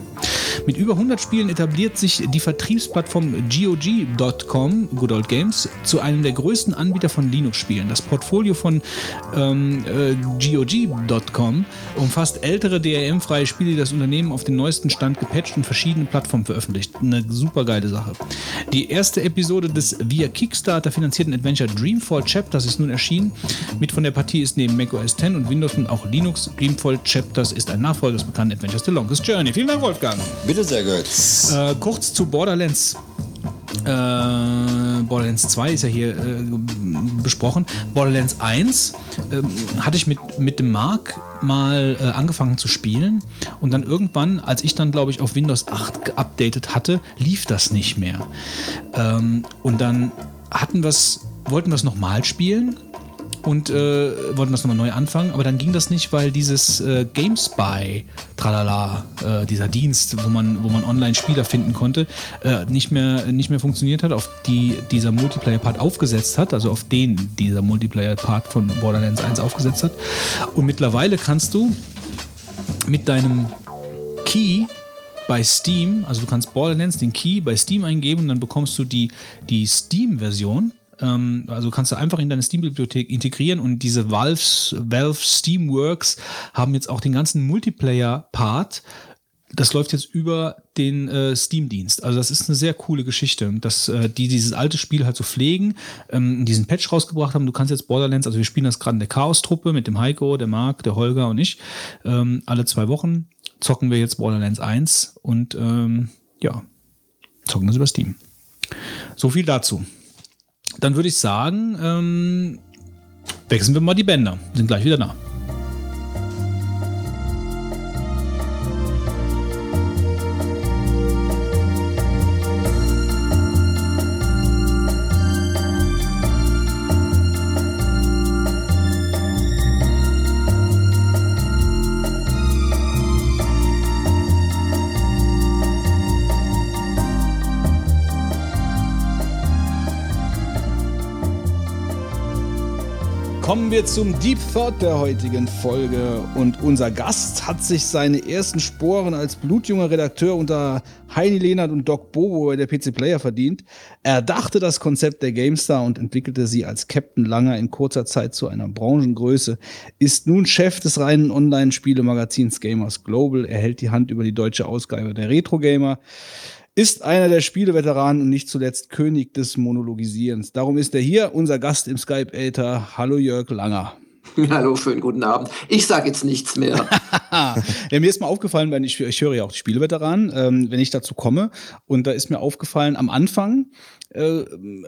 Mit über 100 Spielen etabliert sich die Vertriebsplattform GOG.com, Good Old Games, zu einem der größten Anbieter von Linux-Spielen. Das Portfolio von ähm, äh, GOG.com umfasst ältere DRM-freie Spiele, die das Unternehmen auf den neuesten Stand gepatcht und verschiedene Plattformen veröffentlicht. Eine super geile Sache. Die erste Episode des via Kickstarter finanzierten Adventure Dreamfall Chapters ist nun erschienen. Mit von der Partie ist neben macOS 10 und Windows und auch Linux. Dreamfall Chapters ist ein Nachfolger des bekannten Adventures The Longest Journey. Vielen Dank, Wolfgang. Bitte sehr, Götz. Äh, kurz zu Borderlands. Äh, Borderlands 2 ist ja hier äh, besprochen. Borderlands 1 ähm, hatte ich mit, mit dem Mark mal äh, angefangen zu spielen und dann irgendwann, als ich dann glaube ich auf Windows 8 geupdatet hatte, lief das nicht mehr. Ähm, und dann hatten wir wollten wir es nochmal spielen und äh, wollten das nochmal neu anfangen, aber dann ging das nicht, weil dieses äh, GameSpy, tralala, äh, dieser Dienst, wo man, wo man Online-Spieler finden konnte, äh, nicht, mehr, nicht mehr funktioniert hat, auf die dieser Multiplayer-Part aufgesetzt hat, also auf den dieser Multiplayer-Part von Borderlands 1 aufgesetzt hat. Und mittlerweile kannst du mit deinem Key bei Steam, also du kannst Borderlands, den Key bei Steam eingeben und dann bekommst du die, die Steam-Version. Ähm, also kannst du einfach in deine Steam-Bibliothek integrieren und diese Valve's, Valve Steamworks haben jetzt auch den ganzen Multiplayer-Part das läuft jetzt über den äh, Steam-Dienst. Also das ist eine sehr coole Geschichte, dass äh, die dieses alte Spiel halt so pflegen, ähm, diesen Patch rausgebracht haben. Du kannst jetzt Borderlands, also wir spielen das gerade in der Chaos-Truppe mit dem Heiko, der Marc, der Holger und ich. Ähm, alle zwei Wochen zocken wir jetzt Borderlands 1 und ähm, ja, zocken das über Steam. So viel dazu. Dann würde ich sagen, ähm, wechseln wir mal die Bänder. Sind gleich wieder da. Kommen wir zum Deep Thought der heutigen Folge. Und unser Gast hat sich seine ersten Sporen als blutjunger Redakteur unter Heini Lehnert und Doc Bobo bei der PC Player verdient. Er dachte das Konzept der GameStar und entwickelte sie als Captain Langer in kurzer Zeit zu einer Branchengröße. Ist nun Chef des reinen Online-Spielemagazins Gamers Global. Er hält die Hand über die deutsche Ausgabe der Retro Gamer ist einer der Spieleveteranen und nicht zuletzt König des Monologisierens. Darum ist er hier, unser Gast im Skype-Äther. Hallo Jörg Langer. (laughs) Hallo, schönen guten Abend. Ich sage jetzt nichts mehr. (laughs) ja, mir ist mal aufgefallen, wenn ich, ich höre ja auch die Spieleveteranen, ähm, wenn ich dazu komme. Und da ist mir aufgefallen, am Anfang äh,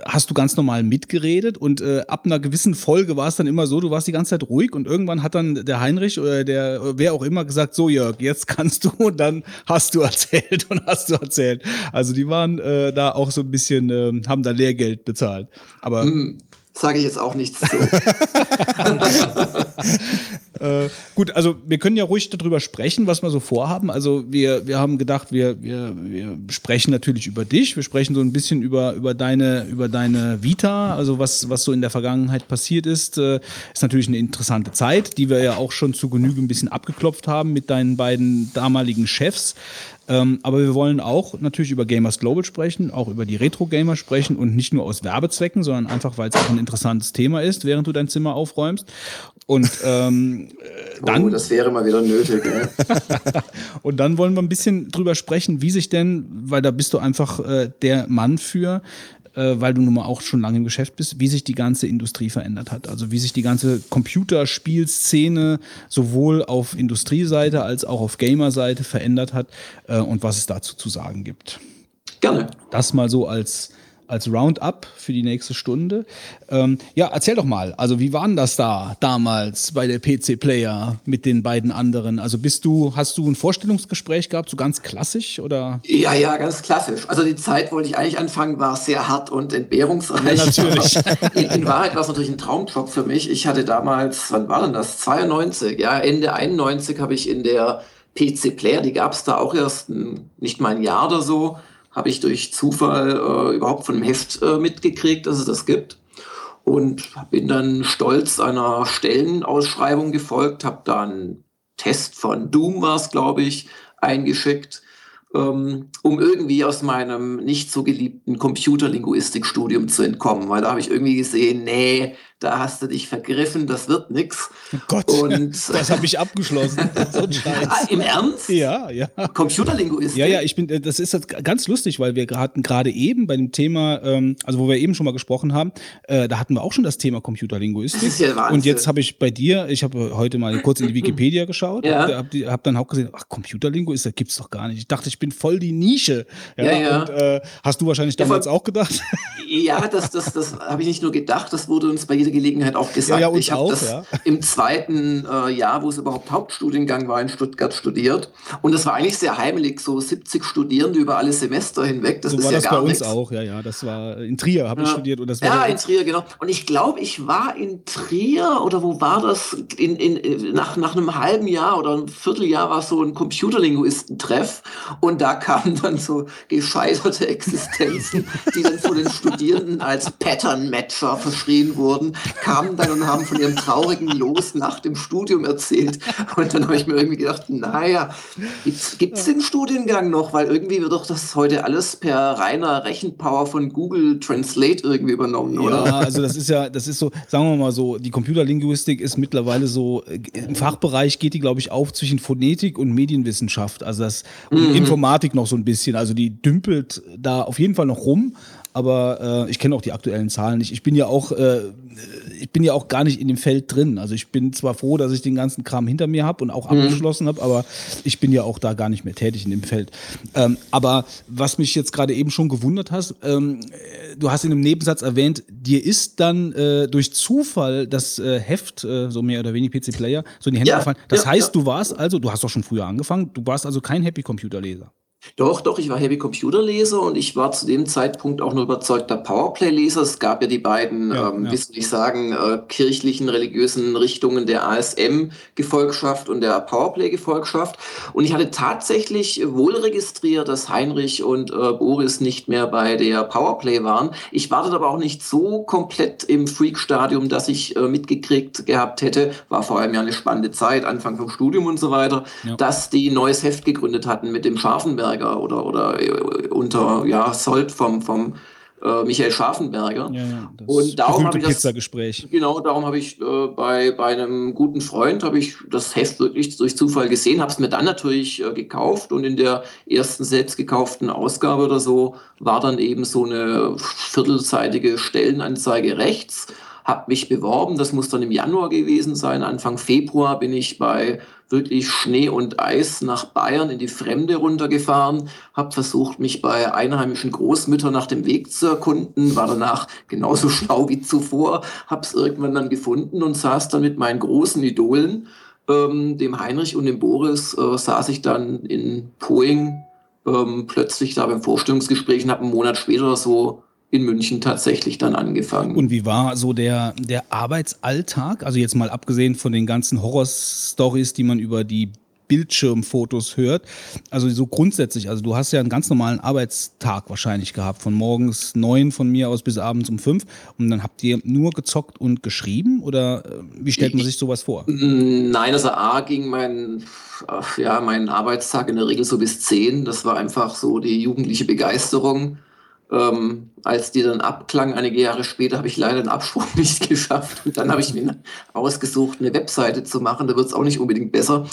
hast du ganz normal mitgeredet und äh, ab einer gewissen Folge war es dann immer so, du warst die ganze Zeit ruhig und irgendwann hat dann der Heinrich oder der wer auch immer gesagt, so Jörg, jetzt kannst du und dann hast du (laughs) erzählt und hast du erzählt. Also die waren äh, da auch so ein bisschen, äh, haben da Lehrgeld bezahlt. Aber mm sage ich jetzt auch nichts zu. (laughs) äh, gut, also wir können ja ruhig darüber sprechen, was wir so vorhaben. Also wir, wir haben gedacht, wir, wir, wir sprechen natürlich über dich, wir sprechen so ein bisschen über, über, deine, über deine Vita, also was, was so in der Vergangenheit passiert ist. Äh, ist natürlich eine interessante Zeit, die wir ja auch schon zu Genüge ein bisschen abgeklopft haben mit deinen beiden damaligen Chefs. Ähm, aber wir wollen auch natürlich über Gamers Global sprechen, auch über die Retro-Gamer sprechen und nicht nur aus Werbezwecken, sondern einfach, weil es auch ein interessantes Thema ist, während du dein Zimmer aufräumst. Und ähm, (laughs) dann. Oh, das wäre mal wieder nötig. (laughs) und dann wollen wir ein bisschen drüber sprechen, wie sich denn, weil da bist du einfach äh, der Mann für, äh, weil du nun mal auch schon lange im Geschäft bist, wie sich die ganze Industrie verändert hat. Also wie sich die ganze Computerspielszene sowohl auf Industrieseite als auch auf Gamerseite verändert hat äh, und was es dazu zu sagen gibt. Gerne. Das mal so als als Roundup für die nächste Stunde. Ähm, ja, erzähl doch mal, also wie war denn das da damals bei der PC Player mit den beiden anderen? Also bist du, hast du ein Vorstellungsgespräch gehabt, so ganz klassisch oder? Ja, ja, ganz klassisch. Also die Zeit, wollte ich eigentlich anfangen, war sehr hart und entbehrungsreich. Ja, natürlich. (laughs) in, in, Wahrheit war es natürlich ein Traumjob für mich. Ich hatte damals, wann war denn das? 92, ja, Ende 91 habe ich in der PC Player, die gab es da auch erst ein, nicht mal ein Jahr oder so, habe ich durch Zufall äh, überhaupt von einem Heft äh, mitgekriegt, dass es das gibt. Und bin dann stolz einer Stellenausschreibung gefolgt, habe dann Test von Doom war es, glaube ich, eingeschickt, ähm, um irgendwie aus meinem nicht so geliebten Computerlinguistikstudium zu entkommen, weil da habe ich irgendwie gesehen, nee, da hast du dich vergriffen, das wird nix. Oh Gott, und, (laughs) das habe ich abgeschlossen. (laughs) so. Ah, Im Ernst? Ja, ja. Computerlinguistik? Ja, ja, ich bin, das ist jetzt ganz lustig, weil wir hatten gerade eben bei dem Thema, ähm, also wo wir eben schon mal gesprochen haben, äh, da hatten wir auch schon das Thema Computerlinguistik. Das ist ja Wahnsinn. Und jetzt habe ich bei dir, ich habe heute mal kurz in die Wikipedia geschaut, ja. habe hab dann auch gesehen, ach, Computerlinguistik gibt's doch gar nicht. Ich dachte, ich bin voll die Nische. Ja, ja, ja. Und äh, hast du wahrscheinlich damals ja, auch gedacht? Ja, das, das, das habe ich nicht nur gedacht, das wurde uns bei jeder Gelegenheit auch gesagt. Ja, ja, ich habe das ja. im zweiten äh, Jahr, wo es überhaupt Hauptstudiengang war, in Stuttgart studiert. Und das war eigentlich sehr heimelig, so 70 Studierende über alle Semester hinweg. Das so ist war ja das gar bei uns nichts. auch, ja, ja. Das war in Trier, habe ich studiert. Und das war ja, in Trier, genau. Und ich glaube, ich war in Trier oder wo war das? In, in, nach, nach einem halben Jahr oder einem Vierteljahr war so ein Computerlinguistentreff. Und da kamen dann so gescheiterte Existenzen, die dann von den Studierenden als Pattern-Matcher verschrien wurden. Kamen dann und haben von ihrem traurigen Los nach dem Studium erzählt. Und dann habe ich mir irgendwie gedacht, naja, gibt es den Studiengang noch? Weil irgendwie wird doch das heute alles per reiner Rechenpower von Google Translate irgendwie übernommen, oder? Ja, also das ist ja, das ist so, sagen wir mal so, die Computerlinguistik ist mittlerweile so, äh, im Fachbereich geht die, glaube ich, auf zwischen Phonetik und Medienwissenschaft. Also das und Mhm. Informatik noch so ein bisschen. Also die dümpelt da auf jeden Fall noch rum. Aber äh, ich kenne auch die aktuellen Zahlen nicht. Ich bin ja auch, äh, ich bin ja auch gar nicht in dem Feld drin. Also ich bin zwar froh, dass ich den ganzen Kram hinter mir habe und auch abgeschlossen habe, aber ich bin ja auch da gar nicht mehr tätig in dem Feld. Ähm, aber was mich jetzt gerade eben schon gewundert hast, ähm, äh, du hast in einem Nebensatz erwähnt, dir ist dann äh, durch Zufall das äh, Heft, äh, so mehr oder weniger PC Player, so in die Hände Ja, gefallen. Das ja, heißt, ja. du warst also, du hast doch schon früher angefangen, du warst also kein Happy Computer Leser. Doch, doch, ich war Heavy Computer Leser und ich war zu dem Zeitpunkt auch nur überzeugter Powerplay-Leser. Es gab ja die beiden, Ja, ähm, ja. wie soll ich sagen, äh, kirchlichen, religiösen Richtungen der ASM-Gefolgschaft und der Powerplay-Gefolgschaft. Und ich hatte tatsächlich wohl registriert, dass Heinrich und äh, Boris nicht mehr bei der Powerplay waren. Ich war aber auch nicht so komplett im Freak-Stadium, dass ich äh, mitgekriegt gehabt hätte, war vor allem ja eine spannende Zeit, Anfang vom Studium und so weiter, Ja. dass die neues Heft gegründet hatten mit dem Scharfenberger oder, oder äh, unter ja, Sold vom, vom äh, Michael Scharfenberger. Ja, ja, das Und darum habe ich das- Pizzagespräch. Genau, darum habe ich äh, bei, bei einem guten Freund habe ich das Heft wirklich durch Zufall gesehen, habe es mir dann natürlich äh, gekauft und in der ersten selbst gekauften Ausgabe oder so war dann eben so eine viertelseitige Stellenanzeige rechts, habe mich beworben, das muss dann im Januar gewesen sein, Anfang Februar bin ich bei wirklich Schnee und Eis nach Bayern in die Fremde runtergefahren, habe versucht, mich bei einheimischen Großmüttern nach dem Weg zu erkunden, war danach genauso (laughs) schlau wie zuvor, habe es irgendwann dann gefunden und saß dann mit meinen großen Idolen, ähm, dem Heinrich und dem Boris, äh, saß ich dann in Poing ähm, plötzlich da beim Vorstellungsgespräch und habe einen Monat später so in München tatsächlich dann angefangen. Und wie war so der, der Arbeitsalltag? Also jetzt mal abgesehen von den ganzen Horror-Stories, die man über die Bildschirmfotos hört. Also so grundsätzlich, also du hast ja einen ganz normalen Arbeitstag wahrscheinlich gehabt, von morgens neun von mir aus bis abends um fünf. Und dann habt ihr nur gezockt und geschrieben? Oder äh, wie stellt man sich sowas vor? Mm, Nein, also A ging mein, ja, mein Arbeitstag in der Regel so bis 10. Das war einfach so die jugendliche Begeisterung. Ähm, als die dann abklang, einige Jahre später, habe ich leider den Absprung (laughs) nicht geschafft. Und dann habe ich mir ausgesucht, eine Webseite zu machen. Da wird es auch nicht unbedingt besser.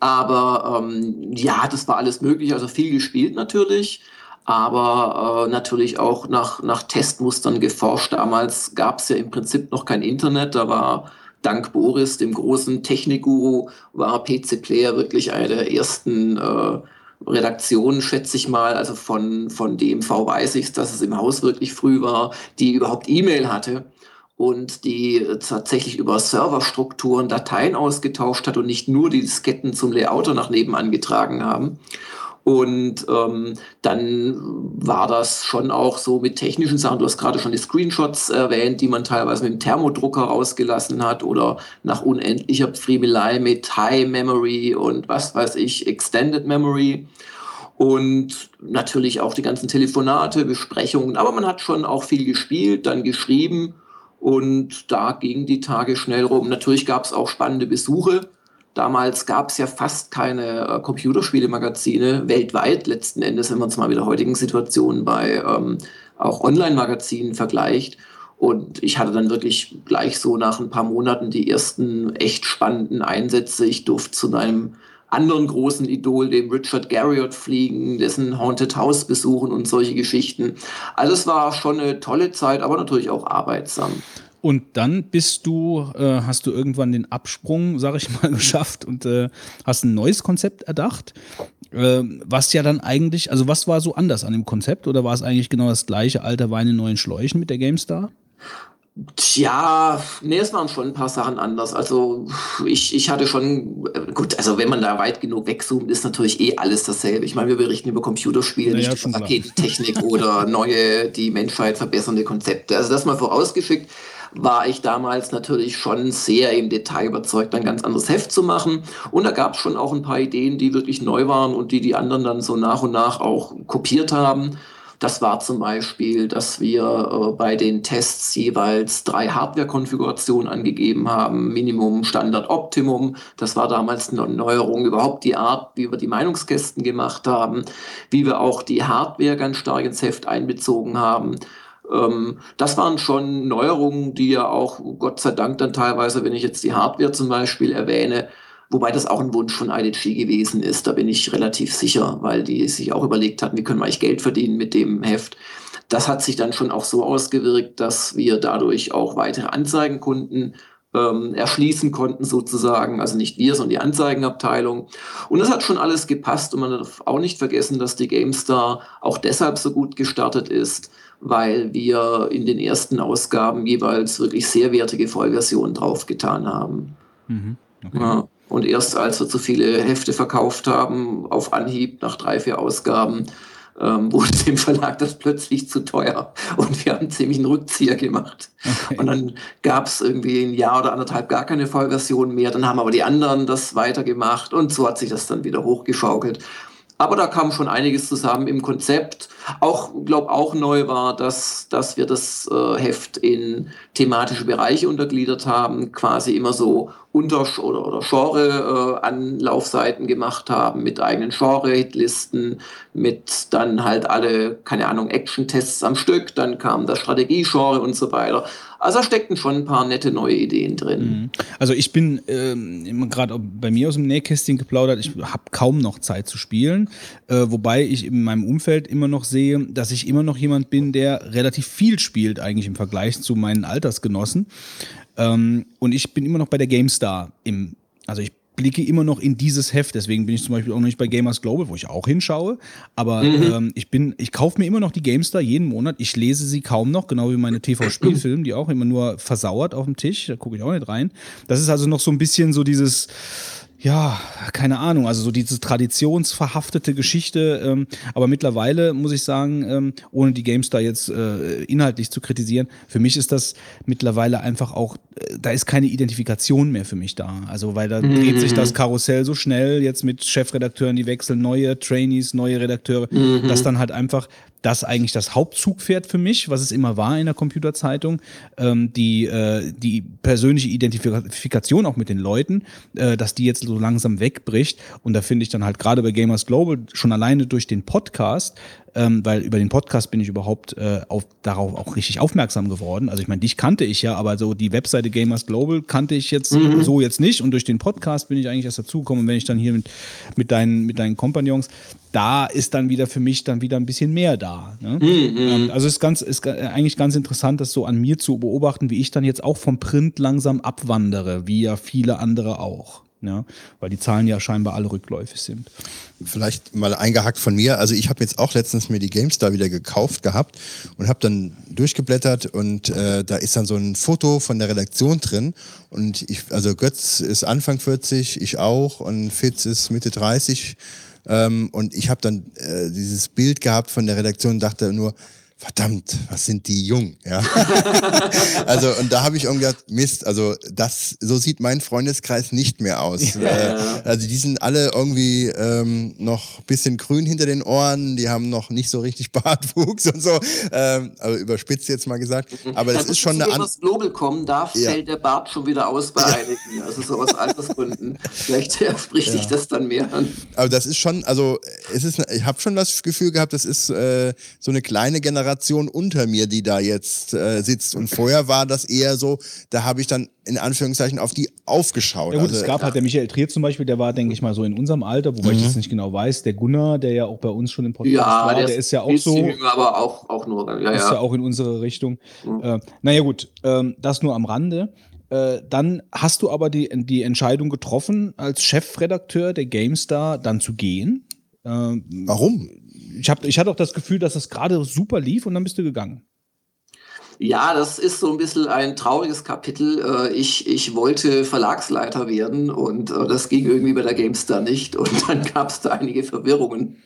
Aber ähm, ja, das war alles möglich. Also viel gespielt natürlich. Aber äh, natürlich auch nach, nach Testmustern geforscht. Damals gab es ja im Prinzip noch kein Internet. Da war dank Boris, dem großen Technikguru, war PC Player wirklich eine der ersten äh, Redaktionen, schätze ich mal. Also von, von DMV weiß ich, dass es im Haus wirklich früh war, die überhaupt E-Mail hatte und die äh, tatsächlich über Serverstrukturen Dateien ausgetauscht hat und nicht nur die Disketten zum Layouter nach nebenan getragen haben. Und ähm, dann war das schon auch so mit technischen Sachen. Du hast gerade schon die Screenshots erwähnt, die man teilweise mit dem Thermodrucker rausgelassen hat oder nach unendlicher Friemelei mit High Memory und was weiß ich, Extended Memory. Und natürlich auch die ganzen Telefonate, Besprechungen. Aber man hat schon auch viel gespielt, dann geschrieben. Und da gingen die Tage schnell rum. Natürlich gab es auch spannende Besuche. Damals gab es ja fast keine äh, Computerspielemagazine weltweit, letzten Endes, wenn man es mal mit der heutigen Situation bei ähm, auch Online-Magazinen vergleicht. Und ich hatte dann wirklich gleich so nach ein paar Monaten die ersten echt spannenden Einsätze. Ich durfte zu einem anderen großen Idol, dem Richard Garriott, fliegen, dessen Haunted House besuchen und solche Geschichten. Also es war schon eine tolle Zeit, aber natürlich auch arbeitsam. Und dann bist du, äh, hast du irgendwann den Absprung, sag ich mal, (laughs) geschafft und äh, hast ein neues Konzept erdacht. Äh, was ja dann eigentlich, also was war so anders an dem Konzept oder war es eigentlich genau das gleiche alter Wein in neuen Schläuchen mit der GameStar? Tja, nee, es waren schon ein paar Sachen anders. Also ich, ich hatte schon, äh, gut, also wenn man da weit genug wegzoomt, ist natürlich eh alles dasselbe. Ich meine, wir berichten über Computerspiele, Naja, nicht über. Raketentechnik oder neue, die Menschheit verbessernde Konzepte. Also das mal vorausgeschickt, war ich damals natürlich schon sehr im Detail überzeugt, ein ganz anderes Heft zu machen. Und da gab es schon auch ein paar Ideen, die wirklich neu waren und die die anderen dann so nach und nach auch kopiert haben. Das war zum Beispiel, dass wir äh, bei den Tests jeweils drei Hardware-Konfigurationen angegeben haben. Minimum, Standard, Optimum. Das war damals eine Neuerung. Überhaupt die Art, wie wir die Meinungskästen gemacht haben. Wie wir auch die Hardware ganz stark ins Heft einbezogen haben. Ähm, das waren schon Neuerungen, die ja auch, Gott sei Dank, dann teilweise, wenn ich jetzt die Hardware zum Beispiel erwähne, Wobei das auch ein Wunsch von IDG gewesen ist, da bin ich relativ sicher, weil die sich auch überlegt hatten, wie können wir eigentlich Geld verdienen mit dem Heft. Das hat sich dann schon auch so ausgewirkt, dass wir dadurch auch weitere Anzeigenkunden ähm, erschließen konnten sozusagen. Also nicht wir, sondern die Anzeigenabteilung. Und das hat schon alles gepasst und man darf auch nicht vergessen, dass die GameStar auch deshalb so gut gestartet ist, weil wir in den ersten Ausgaben jeweils wirklich sehr wertige Vollversionen draufgetan haben. Mhm. Okay. Ja. Und erst als wir zu viele Hefte verkauft haben, auf Anhieb nach drei, vier Ausgaben, ähm, (laughs) wurde dem Verlag das plötzlich zu teuer. Und wir haben ziemlich einen Rückzieher gemacht. Okay. Und dann gab es irgendwie ein Jahr oder anderthalb gar keine Vollversion mehr. Dann haben aber die anderen das weitergemacht und so hat sich das dann wieder hochgeschaukelt. Aber da kam schon einiges zusammen im Konzept. Auch, glaube auch neu war, dass, dass wir das äh, Heft in thematische Bereiche untergliedert haben, quasi immer so unter- oder, oder Genre-Anlaufseiten äh, gemacht haben, mit eigenen Genre-Hitlisten, mit dann halt alle, keine Ahnung, Action-Tests am Stück, dann kam das Strategie-Genre und so weiter. Also steckten schon ein paar nette neue Ideen drin. Mhm. Also ich bin ähm, gerade bei mir aus dem Nähkästchen geplaudert, ich habe kaum noch Zeit zu spielen, äh, wobei ich in meinem Umfeld immer noch sehe, dass ich immer noch jemand bin, der relativ viel spielt eigentlich im Vergleich zu meinen Altersgenossen. Ähm, und ich bin immer noch bei der GameStar im, also ich blicke immer noch in dieses Heft, deswegen bin ich zum Beispiel auch noch nicht bei Gamers Global, wo ich auch hinschaue. Aber mhm. ähm, ich bin, ich kaufe mir immer noch die GameStar jeden Monat. Ich lese sie kaum noch, genau wie meine TV-Spielfilme, die auch immer nur versauert auf dem Tisch. Da gucke ich auch nicht rein. Das ist also noch so ein bisschen so dieses ja, keine Ahnung, also so diese traditionsverhaftete Geschichte. Ähm, aber mittlerweile muss ich sagen, ähm, ohne die GameStar jetzt äh, inhaltlich zu kritisieren, für mich ist das mittlerweile einfach auch, äh, da ist keine Identifikation mehr für mich da. Also weil da mhm. dreht sich das Karussell so schnell jetzt mit Chefredakteuren, die wechseln, neue Trainees, neue Redakteure, mhm. dass dann halt einfach das eigentlich das Hauptzugpferd für mich, was es immer war in der Computerzeitung, ähm, die, äh, die persönliche Identifikation auch mit den Leuten, äh, dass die jetzt so langsam wegbricht. Und da finde ich dann halt gerade bei Gamers Global schon alleine durch den Podcast ähm, weil über den Podcast bin ich überhaupt äh, auf, darauf auch richtig aufmerksam geworden. Also ich meine, dich kannte ich ja, aber so die Webseite Gamers Global kannte ich jetzt mhm. so jetzt nicht und durch den Podcast bin ich eigentlich erst dazugekommen. Und wenn ich dann hier mit, mit, deinen, mit deinen Kompagnons, da ist dann wieder für mich dann wieder ein bisschen mehr da. Ne? Mhm. Ähm, also es ist, ganz, ist eigentlich ganz interessant, das so an mir zu beobachten, wie ich dann jetzt auch vom Print langsam abwandere, wie ja viele andere auch ja, weil die Zahlen ja scheinbar alle rückläufig sind. Vielleicht mal eingehackt von mir. Also ich habe jetzt auch letztens mir die GameStar wieder gekauft gehabt und habe dann durchgeblättert und äh, da ist dann so ein Foto von der Redaktion drin und ich, also Götz ist Anfang 40, ich auch und Fitz ist Mitte 30 ähm, und ich habe dann äh, dieses Bild gehabt von der Redaktion und dachte nur, verdammt, was sind die jung, ja. (laughs) also und da habe ich irgendwie gedacht, Mist, also das, so sieht mein Freundeskreis nicht mehr aus. Ja. Äh, also die sind alle irgendwie ähm, noch bisschen grün hinter den Ohren, die haben noch nicht so richtig (laughs) Bartwuchs und so, ähm, also überspitzt jetzt mal gesagt. Mhm. Aber das ist schon eine andere. Global kommen darf, ja. fällt der Bart schon wieder aus bei einigen, also so aus Altersgründen. Vielleicht spricht sich das dann mehr an. Aber das ist schon, also es ist, ich habe schon das Gefühl gehabt, das ist äh, so eine kleine Generation Generation unter mir, die da jetzt äh, sitzt. Und vorher war das eher so, da habe ich dann in Anführungszeichen auf die aufgeschaut. Ja gut, also, es gab halt der Michael Trier zum Beispiel, der war, denke ich mal, so in unserem Alter, wobei mhm. ich das nicht genau weiß. Der Gunnar, der ja auch bei uns schon im Podcast ja, war, der, der ist ja auch so. Jünger, aber auch, auch nur, ja, ist ja. auch in unsere Richtung. Mhm. Äh, naja gut, ähm, das nur am Rande. Äh, dann hast du aber die, die Entscheidung getroffen, als Chefredakteur der GameStar dann zu gehen. Äh, Warum? Ich, hab, ich hatte auch das Gefühl, dass es gerade super lief und dann bist du gegangen. Ja, das ist so ein bisschen ein trauriges Kapitel. Äh, ich, ich wollte Verlagsleiter werden und äh, das ging irgendwie bei der GameStar nicht und (laughs) dann gab es da einige Verwirrungen.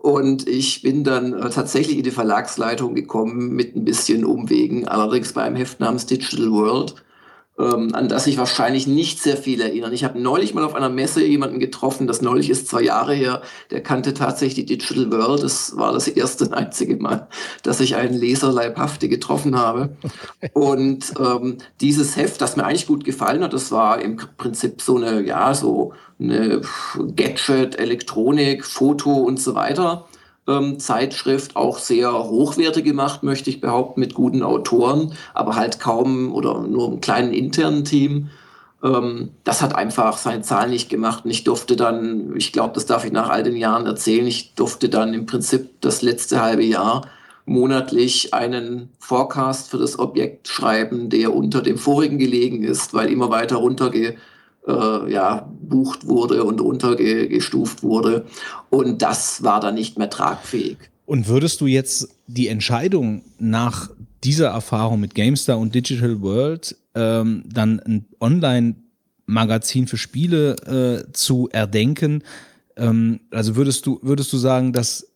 Und ich bin dann äh, tatsächlich in die Verlagsleitung gekommen mit ein bisschen Umwegen, allerdings bei einem Heft namens Digital World. Ähm, an das sich wahrscheinlich nicht sehr viel erinnern. Ich habe neulich mal auf einer Messe jemanden getroffen, das neulich ist zwei Jahre her, der kannte tatsächlich die Digital World. Das war das erste und einzige Mal, dass ich einen Leser leibhaftig getroffen habe. Und ähm, dieses Heft, das mir eigentlich gut gefallen hat, das war im Prinzip so eine, ja, so eine Gadget, Elektronik, Foto und so weiter ähm, Zeitschrift, auch sehr hochwertig gemacht, möchte ich behaupten, mit guten Autoren, aber halt kaum oder nur einem kleinen internen Team. Ähm, das hat einfach seine Zahl nicht gemacht. Und ich durfte dann, ich glaube, das darf ich nach all den Jahren erzählen, ich durfte dann im Prinzip das letzte halbe Jahr monatlich einen Forecast für das Objekt schreiben, der unter dem vorigen gelegen ist, weil immer weiter runtergeht äh, ja, bucht wurde und untergestuft wurde. Und das war dann nicht mehr tragfähig. Und würdest du jetzt die Entscheidung nach dieser Erfahrung mit GameStar und Digital World ähm, dann ein Online-Magazin für Spiele äh, zu erdenken, ähm, also würdest du, würdest du sagen, dass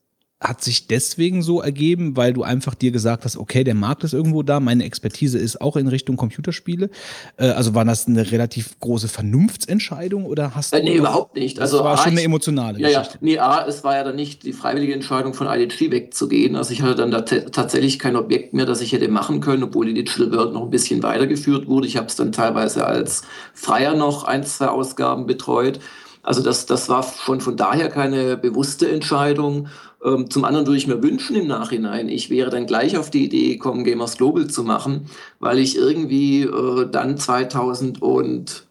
hat sich deswegen so ergeben, weil du einfach dir gesagt hast, okay, der Markt ist irgendwo da, meine Expertise ist auch in Richtung Computerspiele. Äh, also war das eine relativ große Vernunftsentscheidung oder hast du. Äh, nee, überhaupt nicht. Also das war schon eine emotionale ja, Geschichte. Ja, nee, A, es war ja dann nicht die freiwillige Entscheidung von IDG wegzugehen. Also ich hatte dann da tatsächlich kein Objekt mehr, das ich hätte machen können, obwohl die Digital World noch ein bisschen weitergeführt wurde. Ich habe es dann teilweise als Freier noch ein, zwei Ausgaben betreut. Also das, das war schon von daher keine bewusste Entscheidung. Ähm, zum anderen würde ich mir wünschen im Nachhinein, ich wäre dann gleich auf die Idee gekommen, Gamers Global zu machen, weil ich irgendwie äh, dann 2005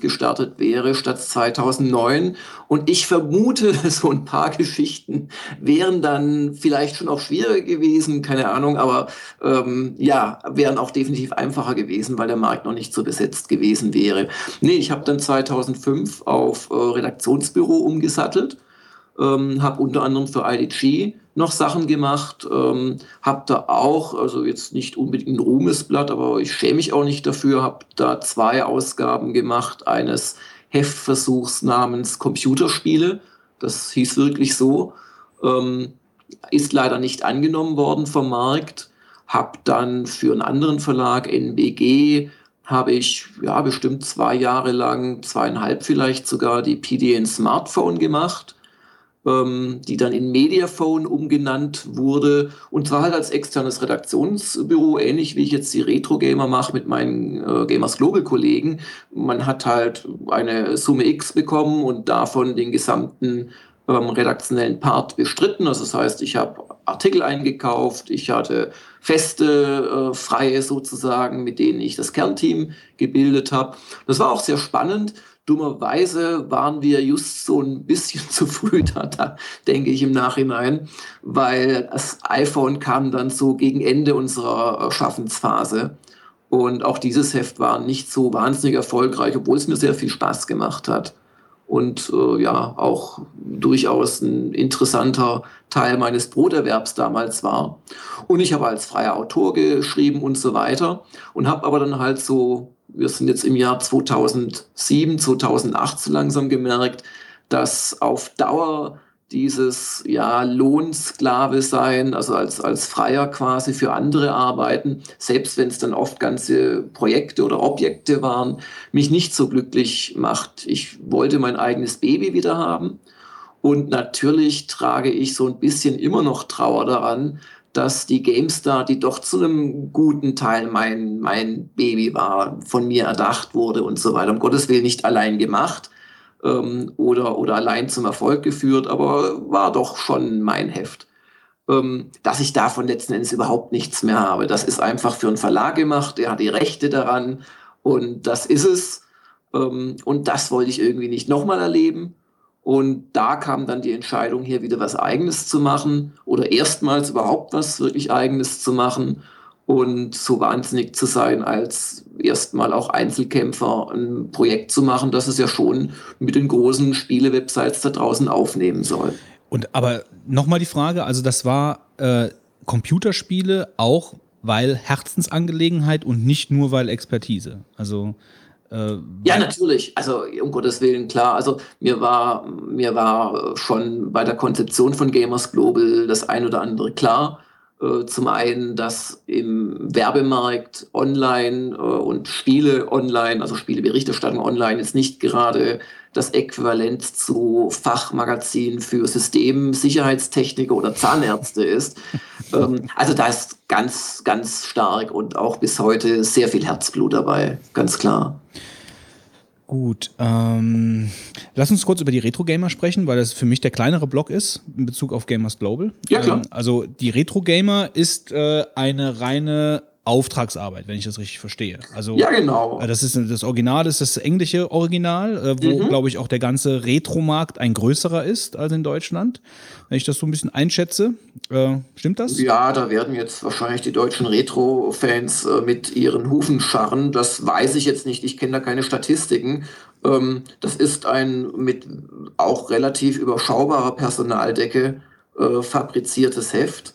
gestartet wäre statt 2009. Und ich vermute, (laughs) so ein paar Geschichten wären dann vielleicht schon auch schwieriger gewesen, keine Ahnung, aber ähm, ja, wären auch definitiv einfacher gewesen, weil der Markt noch nicht so besetzt gewesen wäre. Nee, ich habe dann 2005 auf äh, Redaktionsbüro umgesattelt ähm, habe unter anderem für IDG noch Sachen gemacht, ähm, habe da auch, also jetzt nicht unbedingt ein Ruhmesblatt, aber ich schäme mich auch nicht dafür, habe da zwei Ausgaben gemacht eines Heftversuchs namens Computerspiele. Das hieß wirklich so. Ähm, ist leider nicht angenommen worden vom Markt. Habe dann für einen anderen Verlag, NBG, habe ich ja bestimmt zwei Jahre lang, zweieinhalb vielleicht sogar, die PDN Smartphone gemacht ähm, die dann in Mediaphone umgenannt wurde und zwar halt als externes Redaktionsbüro, ähnlich wie ich jetzt die Retro Gamer mache mit meinen äh, Gamers Global Kollegen. Man hat halt eine Summe X bekommen und davon den gesamten ähm, redaktionellen Part bestritten. Also das heißt, ich habe Artikel eingekauft, ich hatte feste, äh, freie sozusagen, mit denen ich das Kernteam gebildet habe. Das war auch sehr spannend, Dummerweise waren wir just so ein bisschen (laughs) zu früh da, da, denke ich im Nachhinein, weil das iPhone kam dann so gegen Ende unserer Schaffensphase. Und auch dieses Heft war nicht so wahnsinnig erfolgreich, obwohl es mir sehr viel Spaß gemacht hat. Und äh, ja, auch durchaus ein interessanter Teil meines Broterwerbs damals war. Und ich habe als freier Autor geschrieben und so weiter und habe aber dann halt so wir sind jetzt im Jahr 2007, 2008 so langsam gemerkt, dass auf Dauer dieses ja, Lohnsklave sein, also als, als Freier quasi für andere arbeiten, selbst wenn es dann oft ganze Projekte oder Objekte waren, mich nicht so glücklich macht. Ich wollte mein eigenes Baby wieder haben. Und natürlich trage ich so ein bisschen immer noch Trauer daran, dass die GameStar, die doch zu einem guten Teil mein, mein Baby war, von mir erdacht wurde und so weiter. Um Gottes Willen nicht allein gemacht ähm, oder, oder allein zum Erfolg geführt, aber war doch schon mein Heft. Ähm, dass ich davon letzten Endes überhaupt nichts mehr habe. Das ist einfach für einen Verlag gemacht, der hat die Rechte daran und das ist es. Ähm, und das wollte ich irgendwie nicht nochmal erleben. Und da kam dann die Entscheidung, hier wieder was Eigenes zu machen oder erstmals überhaupt was wirklich Eigenes zu machen und so wahnsinnig zu sein, als erstmal auch Einzelkämpfer ein Projekt zu machen, das es ja schon mit den großen Spiele-Websites da draußen aufnehmen soll. Und aber nochmal die Frage, also das war äh, Computerspiele auch weil Herzensangelegenheit und nicht nur weil Expertise. Also äh, ja, natürlich. Also um Gottes Willen, klar. Also mir war, mir war schon bei der Konzeption von Gamers Global das ein oder andere klar. Äh, zum einen, dass im Werbemarkt online äh, und Spiele online, also Spieleberichterstattung online, jetzt nicht gerade das Äquivalent zu Fachmagazin für Systemsicherheitstechniker oder Zahnärzte ist. (laughs) ähm, also da ist ganz, ganz stark und auch bis heute sehr viel Herzblut dabei, ganz klar. Gut, ähm, lass uns kurz über die Retro-Gamer sprechen, weil das für mich der kleinere Block ist in Bezug auf Gamers Global. Ja, klar. Ähm, also die Retro-Gamer ist äh, eine reine Auftragsarbeit, wenn ich das richtig verstehe. Also ja, genau. Äh, das ist das Original, ist das englische Original, äh, wo mhm. glaube ich auch der ganze Retro-Markt ein größerer ist als in Deutschland, wenn ich das so ein bisschen einschätze. Äh, stimmt das? Ja, da werden jetzt wahrscheinlich die deutschen Retro-Fans äh, mit ihren Hufen scharren. Das weiß ich jetzt nicht. Ich kenne da keine Statistiken. Ähm, das ist ein mit auch relativ überschaubarer Personaldecke äh, fabriziertes Heft.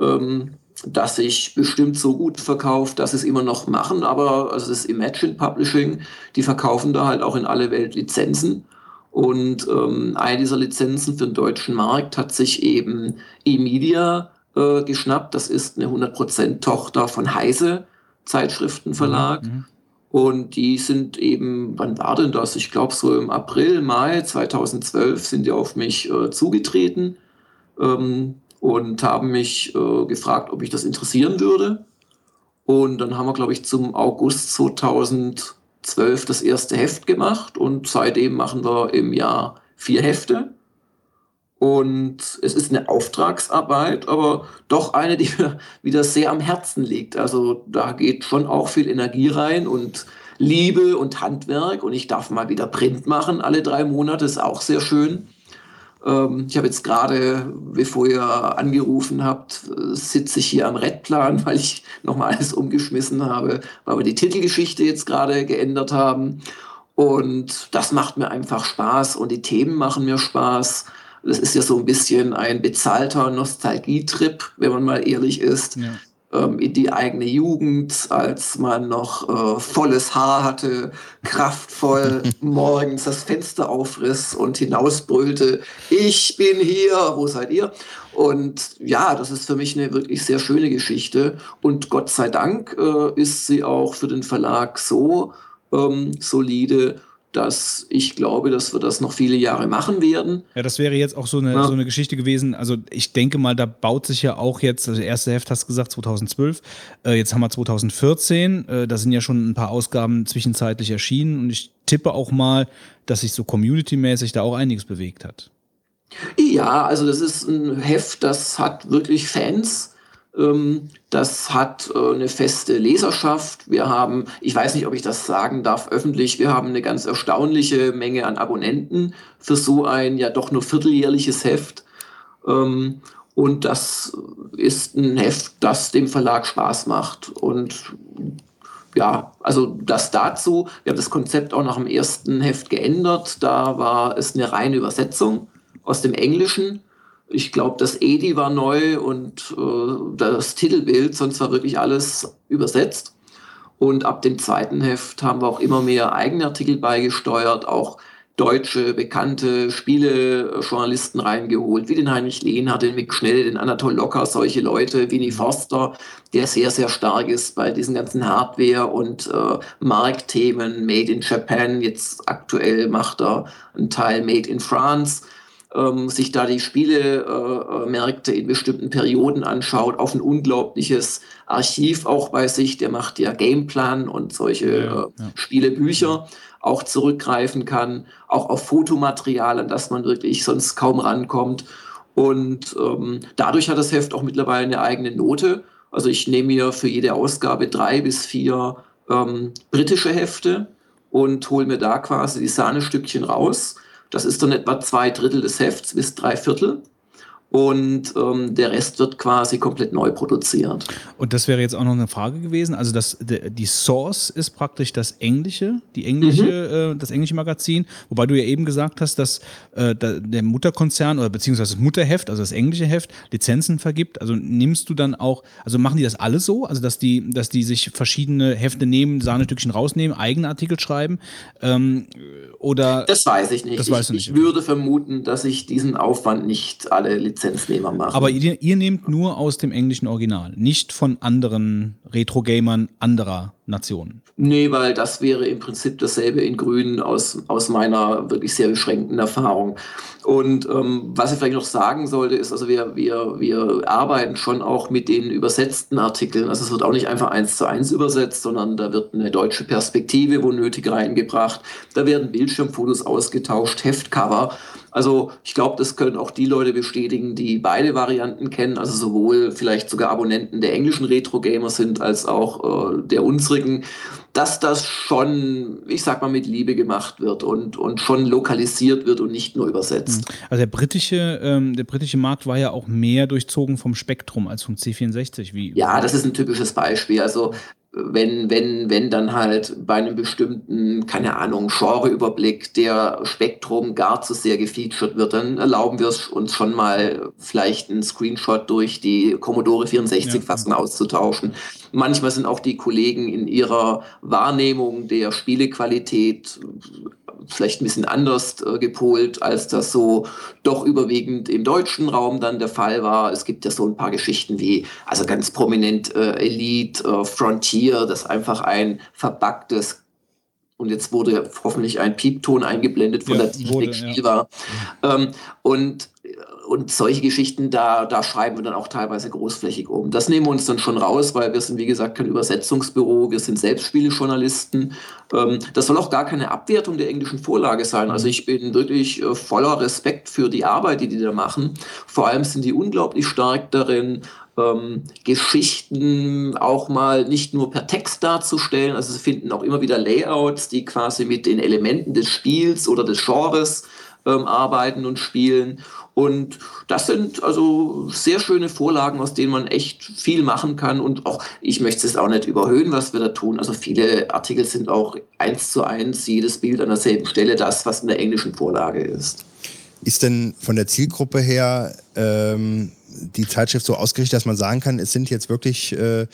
Ähm, das sich bestimmt so gut verkauft, dass sie es immer noch machen, aber also das Imagine Publishing, die verkaufen da halt auch in alle Welt Lizenzen. Und ähm, eine dieser Lizenzen für den deutschen Markt hat sich eben eMedia äh, geschnappt. Das ist eine 100% Tochter von Heise Zeitschriftenverlag. Mhm. mhm. Und die sind eben, wann war denn das? Ich glaube so im April, Mai 2012 sind die auf mich äh, zugetreten. Ähm, und haben mich äh, gefragt, ob ich das interessieren würde. Und dann haben wir, glaube ich, zum August 2012 das erste Heft gemacht und seitdem machen wir im Jahr vier Hefte. Und es ist eine Auftragsarbeit, aber doch eine, die (laughs) mir wieder sehr am Herzen liegt. Also da geht schon auch viel Energie rein und Liebe und Handwerk. Und ich darf mal wieder Print machen alle drei Monate, ist auch sehr schön. Ähm, ich habe jetzt gerade, bevor ihr angerufen habt, sitze ich hier am Redplan, (laughs) weil ich nochmal alles umgeschmissen habe, weil wir die Titelgeschichte jetzt gerade geändert haben. Und das macht mir einfach Spaß und die Themen machen mir Spaß. Das ist ja so ein bisschen ein bezahlter Nostalgietrip, wenn man mal ehrlich ist. Ja ähm, in die eigene Jugend, als man noch äh, volles Haar hatte, kraftvoll (laughs) morgens das Fenster aufriss und hinausbrüllte, ich bin hier, wo seid ihr? Und ja, das ist für mich eine wirklich sehr schöne Geschichte. Und Gott sei Dank äh, ist sie auch für den Verlag so ähm, solide, dass ich glaube, dass wir das noch viele Jahre machen werden. Ja, das wäre jetzt auch so eine, ja. so eine Geschichte gewesen. Also ich denke mal, da baut sich ja auch jetzt, also das erste Heft hast du gesagt, 2012, äh, jetzt haben wir 2014, äh, da sind ja schon ein paar Ausgaben zwischenzeitlich erschienen und ich tippe auch mal, dass sich so community-mäßig da auch einiges bewegt hat. Ja, also das ist ein Heft, das hat wirklich Fans das hat äh, eine feste Leserschaft. Wir haben, ich weiß nicht, ob ich das sagen darf öffentlich, wir haben eine ganz erstaunliche Menge an Abonnenten für so ein ja doch nur vierteljährliches Heft. Ähm, und das ist ein Heft, das dem Verlag Spaß macht. Und ja, also das dazu. Wir haben das Konzept auch nach dem ersten Heft geändert. Da war es eine reine Übersetzung aus dem Englischen ich glaube, das Edi war neu und äh, das Titelbild, sonst war wirklich alles übersetzt. Und ab dem zweiten Heft haben wir auch immer mehr eigene Artikel beigesteuert, auch deutsche bekannte Spielejournalisten reingeholt, wie den Heinrich Lehnhardt, den Mick Schnell, den Anatol Locker, solche Leute, Winnie Forster, der sehr, sehr stark ist bei diesen ganzen Hardware- und äh, Marktthemen, Made in Japan, jetzt aktuell macht er einen Teil Made in France ähm, sich da die Spielemärkte äh, in bestimmten Perioden anschaut, auf ein unglaubliches Archiv auch bei sich, der macht ja Gameplan und solche ja, ja. Äh, Spielebücher auch zurückgreifen kann, auch auf Fotomaterial, an das man wirklich sonst kaum rankommt. Und ähm, dadurch hat das Heft auch mittlerweile eine eigene Note. Also ich nehme mir für jede Ausgabe drei bis vier ähm, britische Hefte und hole mir da quasi die Sahnestückchen raus das ist dann etwa zwei Drittel des Hefts bis drei Viertel und ähm, der Rest wird quasi komplett neu produziert. Und das wäre jetzt auch noch eine Frage gewesen. Also das, die Source ist praktisch das englische, die englische, mhm. äh, das englische Magazin, wobei du ja eben gesagt hast, dass äh, der Mutterkonzern oder beziehungsweise das Mutterheft, also das englische Heft, Lizenzen vergibt. Also nimmst du dann auch, also machen die das alles so? Also dass die, dass die sich verschiedene Hefte nehmen, Sahnestückchen rausnehmen, eigene Artikel schreiben? Ähm, oder das weiß ich nicht. Das weißt du nicht. Ich würde vermuten, dass ich diesen Aufwand nicht alle Lizenzen Lizenznehmer machen. Aber ihr, ihr nehmt nur aus dem englischen Original, nicht von anderen Retro-Gamern anderer Nationen. Nee, weil das wäre im Prinzip dasselbe in Grün aus, aus meiner wirklich sehr beschränkten Erfahrung. Und ähm, was ich vielleicht noch sagen sollte, ist, also wir, wir, wir arbeiten schon auch mit den übersetzten Artikeln. Also es wird auch nicht einfach eins zu eins übersetzt, sondern da wird eine deutsche Perspektive, wo nötig, reingebracht. Da werden Bildschirmfotos ausgetauscht, Heftcover. Also ich glaube, das können auch die Leute bestätigen, die beide Varianten kennen, also sowohl vielleicht sogar Abonnenten der englischen Retro-Gamer sind, als auch äh, der unsrigen, dass das schon, ich sag mal, mit Liebe gemacht wird und, und schon lokalisiert wird und nicht nur übersetzt. Also der britische, ähm, der britische Markt war ja auch mehr durchzogen vom Spektrum als vom C64. Wie Ja, das ist ein typisches Beispiel. Also wenn, wenn, wenn dann halt bei einem bestimmten, keine Ahnung, Genreüberblick der Spektrum gar zu sehr gefeatured wird, dann erlauben wir es uns schon mal vielleicht einen Screenshot durch die Commodore 64-Fassung ja. auszutauschen. Manchmal sind auch die Kollegen in ihrer Wahrnehmung der Spielequalität vielleicht ein bisschen anders äh, gepolt, als das so doch überwiegend im deutschen Raum dann der Fall war. Es gibt ja so ein paar Geschichten wie, also ganz prominent äh, Elite, äh, Frontier, das einfach ein verbacktes und jetzt wurde hoffentlich ein Piepton eingeblendet von ja, der Technik Spiel ja. war. Ähm, und und solche Geschichten, da, da schreiben wir dann auch teilweise großflächig um. Das nehmen wir uns dann schon raus, weil wir sind, wie gesagt, kein Übersetzungsbüro, wir sind selbst Spielejournalisten. Ähm, das soll auch gar keine Abwertung der englischen Vorlage sein. Also ich bin wirklich äh, voller Respekt für die Arbeit, die die da machen. Vor allem sind die unglaublich stark darin, ähm, Geschichten auch mal nicht nur per Text darzustellen. Also sie finden auch immer wieder Layouts, die quasi mit den Elementen des Spiels oder des Genres ähm, arbeiten und spielen. Und das sind also sehr schöne Vorlagen, aus denen man echt viel machen kann. Und auch, ich möchte es auch nicht überhöhen, was wir da tun. Also viele Artikel sind auch eins zu eins, jedes Bild an derselben Stelle, das, was in der englischen Vorlage ist. Ist denn von der Zielgruppe her ähm, die Zeitschrift so ausgerichtet, dass man sagen kann, es sind jetzt wirklich äh,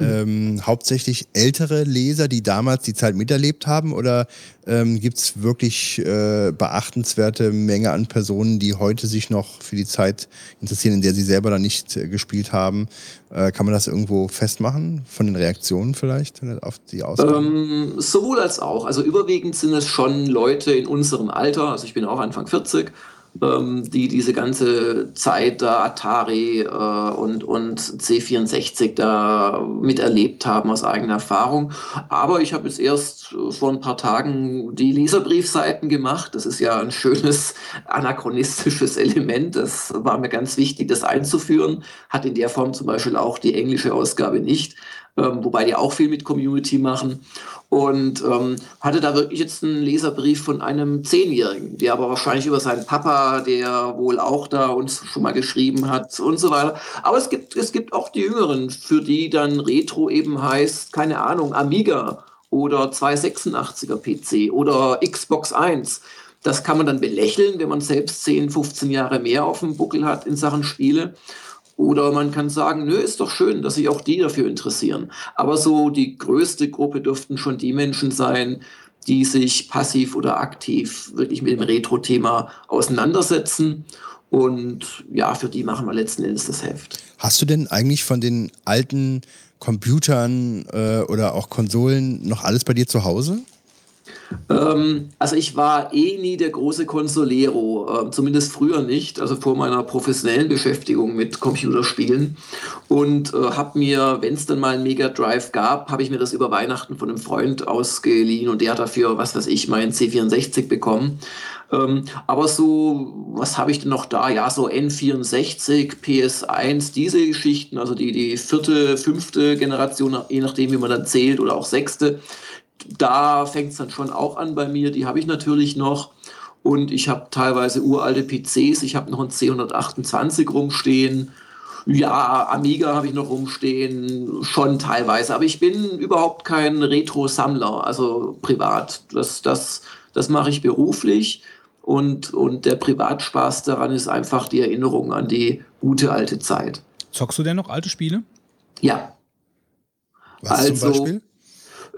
ähm, hauptsächlich ältere Leser, die damals die Zeit miterlebt haben? Oder ähm, gibt es wirklich äh, beachtenswerte Menge an Personen, die heute sich noch für die Zeit interessieren, in der sie selber dann nicht äh, gespielt haben? Äh, kann man das irgendwo festmachen? Von den Reaktionen vielleicht auf die Ausgabe? Ähm, sowohl als auch. Also überwiegend sind es schon Leute in unserem Alter, also ich bin auch Anfang 40, ähm, die diese ganze Zeit da Atari äh, und, und C64 da miterlebt haben aus eigener Erfahrung. Aber ich habe jetzt erst vor ein paar Tagen die Leserbriefseiten gemacht. Das ist ja ein schönes anachronistisches Element. Das war mir ganz wichtig, das einzuführen. Hat in der Form zum Beispiel auch die englische Ausgabe nicht ähm, wobei die auch viel mit Community machen. Und ähm, hatte da wirklich jetzt einen Leserbrief von einem Zehnjährigen, der aber wahrscheinlich über seinen Papa, der wohl auch da uns schon mal geschrieben hat und so weiter. Aber es gibt, es gibt auch die Jüngeren, für die dann Retro eben heißt, keine Ahnung, Amiga oder 286er PC oder Xbox 1. Das kann man dann belächeln, wenn man selbst 10, 15 Jahre mehr auf dem Buckel hat in Sachen Spiele. Oder man kann sagen, nö, ist doch schön, dass sich auch die dafür interessieren. Aber so die größte Gruppe dürften schon die Menschen sein, die sich passiv oder aktiv wirklich mit dem Retro-Thema auseinandersetzen. Und ja, für die machen wir letzten Endes das Heft. Hast du denn eigentlich von den alten Computern äh, oder auch Konsolen noch alles bei dir zu Hause? Ähm, also ich war eh nie der große Consolero, äh, zumindest früher nicht, also vor meiner professionellen Beschäftigung mit Computerspielen und äh, habe mir, wenn es dann mal einen Mega Drive gab, habe ich mir das über Weihnachten von einem Freund ausgeliehen und der hat dafür, was weiß ich, meinen C64 bekommen. Ähm, aber so, was habe ich denn noch da? Ja, so N64, PS1, diese Geschichten, also die, die vierte, fünfte Generation, je nachdem, wie man dann zählt, oder auch sechste da fängt es dann schon auch an bei mir. Die habe ich natürlich noch. Und ich habe teilweise uralte PCs. Ich habe noch ein C128 rumstehen. Ja, Amiga habe ich noch rumstehen, schon teilweise. Aber ich bin überhaupt kein Retro-Sammler, also privat. Das, das, das mache ich beruflich. Und, und der Privatspaß daran ist einfach die Erinnerung an die gute alte Zeit. Zockst du denn noch alte Spiele? Ja. Was also, zum Beispiel?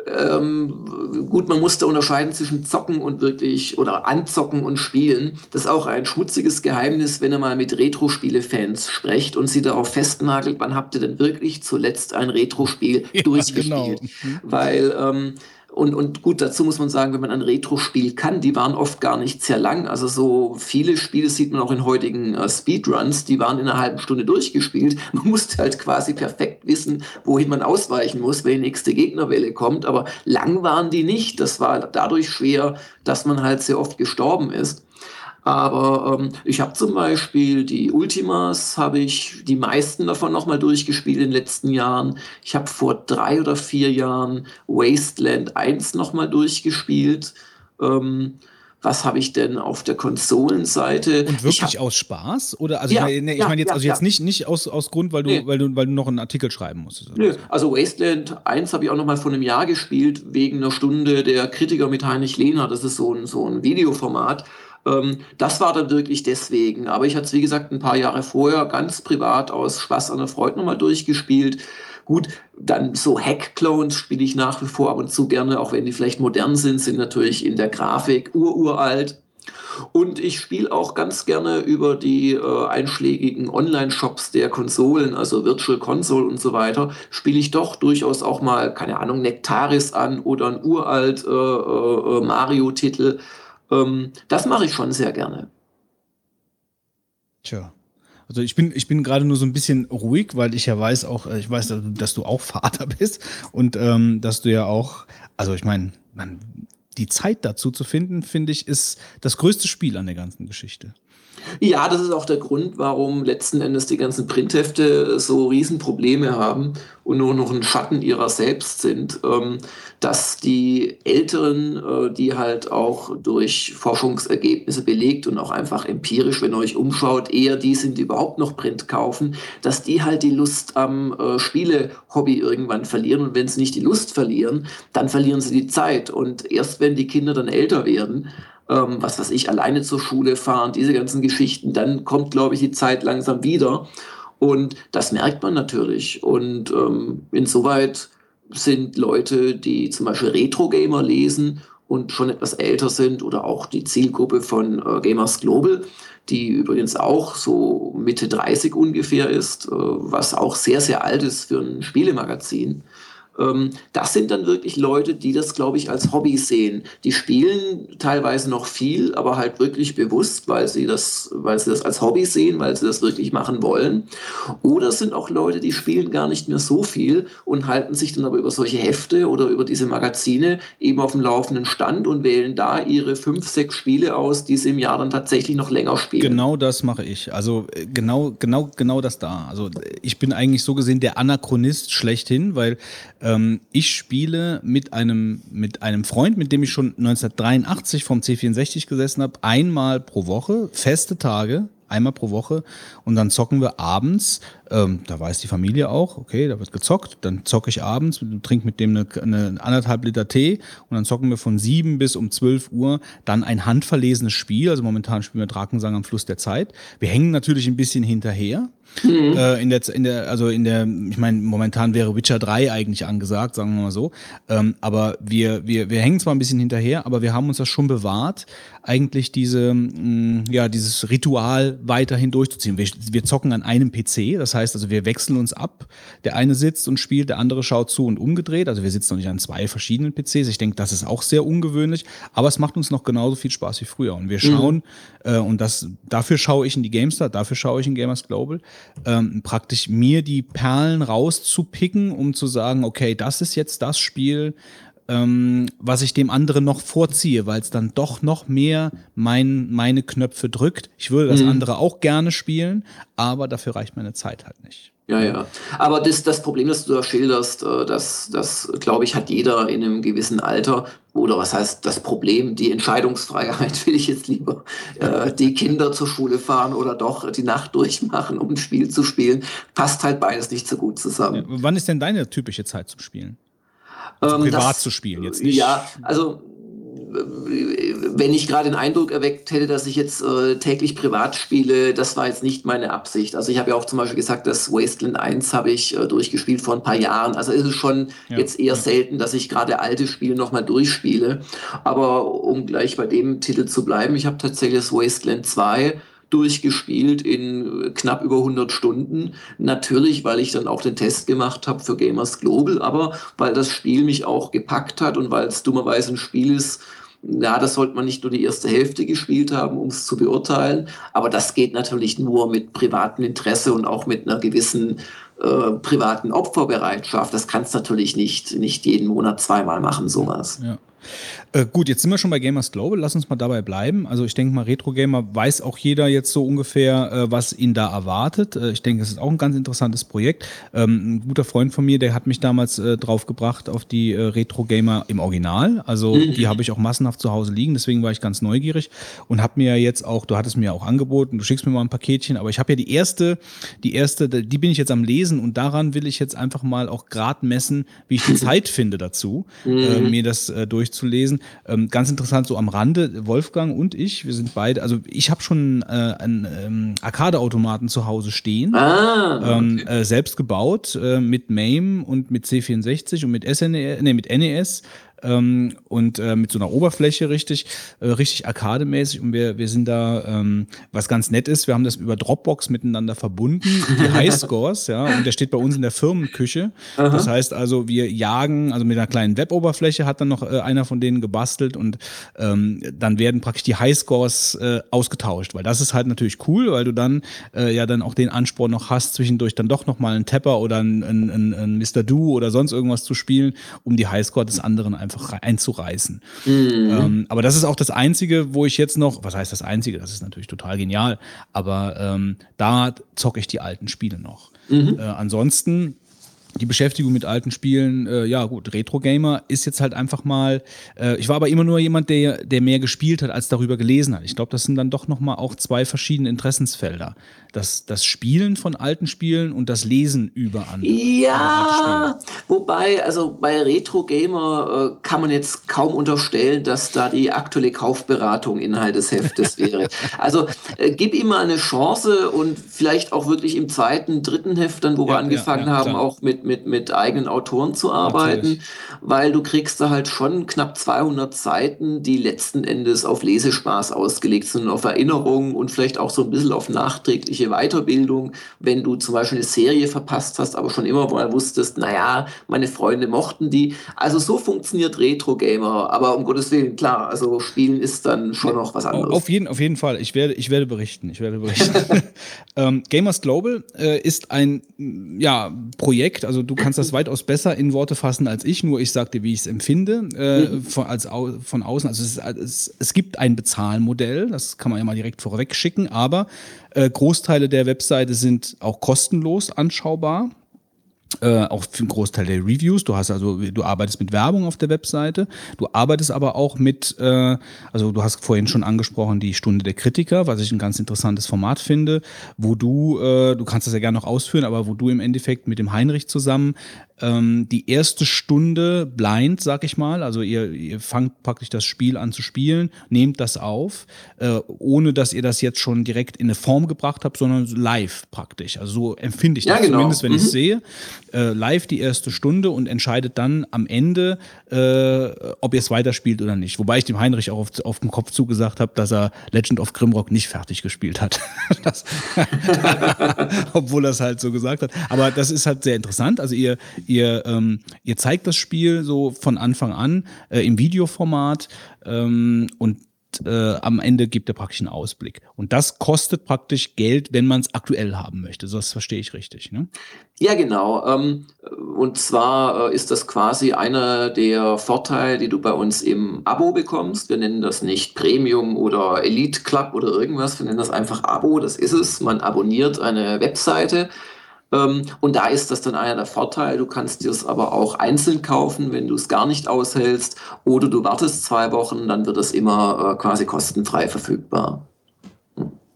Ähm, gut, man muss da unterscheiden zwischen Zocken und wirklich oder Anzocken und Spielen. Das ist auch ein schmutziges Geheimnis, wenn ihr mal mit Retro-Spiele-Fans sprecht und sie darauf festnagelt, wann habt ihr denn wirklich zuletzt ein Retro-Spiel (laughs) ja, durchgespielt? Genau. Weil ähm, und, und gut, dazu muss man sagen, wenn man ein Retro-Spiel kann, die waren oft gar nicht sehr lang. Also so viele Spiele sieht man auch in heutigen äh, Speedruns, die waren in einer halben Stunde durchgespielt. (laughs) Man musste halt quasi perfekt wissen, wohin man ausweichen muss, wenn die nächste Gegnerwelle kommt. Aber lang waren die nicht. Das war dadurch schwer, dass man halt sehr oft gestorben ist. Aber ähm, ich habe zum Beispiel die Ultimas, habe ich die meisten davon nochmal durchgespielt in den letzten Jahren. Ich habe vor drei oder vier Jahren Wasteland 1 nochmal durchgespielt. Ähm, was habe ich denn auf der Konsolenseite? Und wirklich hab, aus Spaß? Oder also ja, ich meine, ich mein jetzt, ja, also jetzt ja. nicht, nicht aus, aus Grund, weil du, nee. weil, du, weil du noch einen Artikel schreiben musstest. Nö. Also Wasteland 1 habe ich auch noch mal vor einem Jahr gespielt, wegen einer Stunde der Kritiker mit Heinrich Lehner. Das ist so ein, so ein Videoformat. Ähm, das war dann wirklich deswegen. Aber ich hatte es, wie gesagt, ein paar Jahre vorher ganz privat aus Spaß an der Freude nochmal durchgespielt. Gut, dann so Hack-Clones spiele ich nach wie vor ab und zu gerne, auch wenn die vielleicht modern sind, sind natürlich in der Grafik ururalt. Und ich spiele auch ganz gerne über die äh, einschlägigen Online-Shops der Konsolen, also Virtual Console und so weiter, spiele ich doch durchaus auch mal, keine Ahnung, Nectaris an oder ein uralt äh, äh, Mario-Titel. Ähm, das mache ich schon sehr gerne. Tja. Also ich bin, ich bin gerade nur so ein bisschen ruhig, weil ich ja weiß auch, äh, ich weiß, dass du auch (laughs) Vater bist und ähm, dass du ja auch, also ich meine, die Zeit dazu zu finden, finde ich, ist das größte Spiel an der ganzen Geschichte. Ja, das ist auch der Grund, warum letzten Endes die ganzen Printhefte so Riesenprobleme haben und nur noch ein Schatten ihrer selbst sind, ähm, dass die Älteren, äh, die halt auch durch Forschungsergebnisse belegt und auch einfach empirisch, wenn ihr euch umschaut, eher die sind, die überhaupt noch Print kaufen, dass die halt die Lust am äh, Spiele-Hobby irgendwann verlieren. Und wenn sie nicht die Lust verlieren, dann verlieren sie die Zeit. Und erst wenn die Kinder dann älter werden, ähm, was weiß ich, alleine zur Schule fahren, diese ganzen Geschichten, dann kommt, glaube ich, die Zeit langsam wieder. Und das merkt man natürlich. Und ähm, insoweit sind Leute, die zum Beispiel Retro-Gamer lesen und schon etwas älter sind oder auch die Zielgruppe von äh, Gamers Global, die übrigens auch so Mitte 30 ungefähr ist, äh, was auch sehr, sehr alt ist für ein Spielemagazin. Ähm, das sind dann wirklich Leute, die das, glaube ich, als Hobby sehen. Die spielen teilweise noch viel, aber halt wirklich bewusst, weil sie das, weil sie das als Hobby sehen, weil sie das wirklich machen wollen. Oder es sind auch Leute, die spielen gar nicht mehr so viel und halten sich dann aber über solche Hefte oder über diese Magazine eben auf dem laufenden Stand und wählen da ihre fünf, sechs Spiele aus, die sie im Jahr dann tatsächlich noch länger spielen. Genau das mache ich. Also äh, genau, genau, genau das da. Also ich bin eigentlich so gesehen der Anachronist schlechthin, weil ähm, ich spiele mit einem, mit einem Freund, mit dem ich schon 1983 vom C64 gesessen habe, einmal pro Woche, feste Tage, einmal pro Woche und dann zocken wir abends. Ähm, da weiß die Familie auch, okay, da wird gezockt. Dann zocke ich abends, trinke mit dem eine, eine, anderthalb Liter Tee und dann zocken wir von sieben bis um zwölf Uhr dann ein handverlesenes Spiel. Also momentan spielen wir Drakensang am Fluss der Zeit. Wir hängen natürlich ein bisschen hinterher, Mhm. Äh, in der, in der, also in der, ich meine, momentan wäre Witcher 3 eigentlich angesagt, sagen wir mal so. Ähm, aber wir, wir, wir hängen zwar ein bisschen hinterher, aber wir haben uns das schon bewahrt, eigentlich diese, mh, mm, ja, dieses Ritual weiterhin durchzuziehen. Wir, wir zocken an einem PC, das heißt also, wir wechseln uns ab. Der eine sitzt und spielt, der andere schaut zu und umgedreht. Also wir sitzen noch nicht an zwei verschiedenen PCs. Ich denke, das ist auch sehr ungewöhnlich, aber es macht uns noch genauso viel Spaß wie früher. Und wir mhm. schauen, mhm. äh, und das, dafür schaue ich in die GameStar, dafür schaue ich in Gamers Global, ähm, praktisch mir die Perlen rauszupicken, um zu sagen, okay, das ist jetzt das Spiel, ähm, was ich dem anderen noch vorziehe, weil es dann doch noch mehr mein, meine Knöpfe drückt. Ich würde das mhm. andere auch gerne spielen, aber dafür reicht meine Zeit halt nicht. Ja, ja. Aber das, das Problem, das du da schilderst, äh, das, das glaube ich, hat jeder in einem gewissen Alter. Oder was heißt das Problem? Die Entscheidungsfreiheit (laughs) will ich jetzt lieber äh, die Kinder zur Schule fahren oder doch die Nacht durchmachen, um ein Spiel zu spielen. Passt halt beides nicht so gut zusammen. Wann ist denn deine typische Zeit zum Spielen? Also ähm, privat das, zu spielen, jetzt nicht. Ja, also wenn ich gerade den Eindruck erweckt hätte, dass ich jetzt äh, täglich privat spiele, das war jetzt nicht meine Absicht. Also ich habe ja auch zum Beispiel gesagt, das Wasteland 1 habe ich äh, durchgespielt vor ein paar Jahren. Also ist es schon ja. jetzt eher selten, dass ich gerade alte Spiele nochmal durchspiele. Aber um gleich bei dem Titel zu bleiben, ich habe tatsächlich das Wasteland 2 durchgespielt in knapp über 100 Stunden. Natürlich, weil ich dann auch den Test gemacht habe für Gamers Global, aber weil das Spiel mich auch gepackt hat und weil es dummerweise ein Spiel ist, ja, das sollte man nicht nur die erste Hälfte gespielt haben, um es zu beurteilen, aber das geht natürlich nur mit privatem Interesse und auch mit einer gewissen äh, privaten Opferbereitschaft. Das kannst natürlich nicht, nicht jeden Monat zweimal machen, sowas. Ja. Äh, gut, jetzt sind wir schon bei Gamers Global. Lass uns mal dabei bleiben. Also ich denke mal, Retro Gamer weiß auch jeder jetzt so ungefähr, äh, was ihn da erwartet. Äh, ich denke, es ist auch ein ganz interessantes Projekt. Ähm, ein guter Freund von mir, der hat mich damals äh, drauf gebracht auf die äh, Retro Gamer im Original. Also mhm. die habe ich auch massenhaft zu Hause liegen. Deswegen war ich ganz neugierig und habe mir jetzt auch, du hattest mir auch angeboten, du schickst mir mal ein Paketchen, aber ich habe ja die erste, die erste, die bin ich jetzt am Lesen und daran will ich jetzt einfach mal auch grad messen, wie ich die (laughs) Zeit finde dazu, mhm. mir das äh, Ähm, ganz interessant, so am Rande, Wolfgang und ich, wir sind beide, also ich habe schon äh, einen ähm, Arcade-Automaten zu Hause stehen, ah, ähm, okay. ähm, äh, selbst gebaut äh, mit MAME und mit C64 und mit SNES, nee, mit NES ähm, und äh, mit so einer Oberfläche richtig, äh, richtig arkademäßig und wir, wir sind da, ähm, was ganz nett ist, wir haben das über Dropbox miteinander verbunden, die (laughs) Highscores, ja, und der steht bei uns in der Firmenküche. Aha. Das heißt also, wir jagen, also mit einer kleinen Web-Oberfläche hat dann noch äh, einer von denen gebastelt und ähm, dann werden praktisch die Highscores äh, ausgetauscht, weil das ist halt natürlich cool, weil du dann äh, ja dann auch den Ansporn noch hast, zwischendurch dann doch nochmal einen Tapper oder einen, einen, einen, einen Mr. Do oder sonst irgendwas zu spielen, um die Highscore des anderen einfach einfach einzureißen. Mhm. Ähm, aber das ist auch das Einzige, wo ich jetzt noch, was heißt das Einzige? Das ist natürlich total genial, aber ähm, da zocke ich die alten Spiele noch. Mhm. Äh, ansonsten die Beschäftigung mit alten Spielen, äh, ja gut, Retro-Gamer ist jetzt halt einfach mal, äh, ich war aber immer nur jemand, der, der mehr gespielt hat, als darüber gelesen hat. Ich glaube, das sind dann doch nochmal auch zwei verschiedene Interessensfelder das, das Spielen von alten Spielen und das Lesen über andere. Ja, wobei, also bei Retro Gamer äh, kann man jetzt kaum unterstellen, dass da die aktuelle Kaufberatung Inhalt des Heftes wäre. (laughs) also äh, gib ihm mal eine Chance und vielleicht auch wirklich im zweiten, dritten Heft, dann, wo ja, wir angefangen ja, ja, haben, auch mit, mit, mit eigenen Autoren zu arbeiten, Natürlich. weil du kriegst da halt schon knapp 200 Seiten, die letzten Endes auf Lesespaß ausgelegt sind, auf Erinnerungen und vielleicht auch so ein bisschen auf nachträgliche berufliche Weiterbildung, wenn du zum Beispiel eine Serie verpasst hast, aber schon immer mal wusstest, naja, meine Freunde mochten die. Also so funktioniert Retro-Gamer, aber um Gottes Willen, klar, also Spielen ist dann schon noch was anderes. Auf jeden, auf jeden Fall, ich werde, ich werde berichten, ich werde berichten. (laughs) ähm, Gamers Global äh, ist ein ja, Projekt, also du kannst das weitaus besser in Worte fassen als ich, nur ich sagte, wie ich es empfinde, äh, mhm. von, als, von außen. Also es, es, es gibt ein Bezahlmodell, das kann man ja mal direkt vorweg schicken, aber äh, Großteile der Webseite sind auch kostenlos anschaubar. Äh, auch für einen Großteil der Reviews. Du hast also, du arbeitest mit Werbung auf der Webseite. Du arbeitest aber auch mit, äh, also du hast vorhin schon angesprochen, die Stunde der Kritiker, was ich ein ganz interessantes Format finde, wo du, äh, du kannst das ja gerne noch ausführen, aber wo du im Endeffekt mit dem Heinrich zusammen ähm, die erste Stunde blind, sag ich mal. Also ihr, ihr fangt praktisch das Spiel an zu spielen, nehmt das auf, äh, ohne dass ihr das jetzt schon direkt in eine Form gebracht habt, sondern live praktisch. Also so empfinde ich das ja, genau. zumindest, wenn mhm. ich es sehe. Äh, live die erste Stunde und entscheidet dann am Ende, äh, ob ihr es weiterspielt oder nicht. Wobei ich dem Heinrich auch auf, auf den Kopf zugesagt habe, dass er Legend of Grimrock nicht fertig gespielt hat. (laughs) das, (laughs) obwohl er es halt so gesagt hat. Aber das ist halt sehr interessant. Also ihr, Ihr, ähm, ihr zeigt das Spiel so von Anfang an äh, im Videoformat ähm, und äh, am Ende gibt er praktisch einen Ausblick. Und das kostet praktisch Geld, wenn man es aktuell haben möchte. So, das verstehe ich richtig. Ne? Ja, genau. Ähm, und zwar äh, ist das quasi einer der Vorteile, die du bei uns im Abo bekommst. Wir nennen das nicht Premium oder Elite Club oder irgendwas. Wir nennen das einfach Abo. Das ist es. Man abonniert eine Webseite und da ist das dann einer der Vorteile. Du kannst dir es aber auch einzeln kaufen, wenn du es gar nicht aushältst. Oder du wartest zwei Wochen, dann wird es immer äh, quasi kostenfrei verfügbar.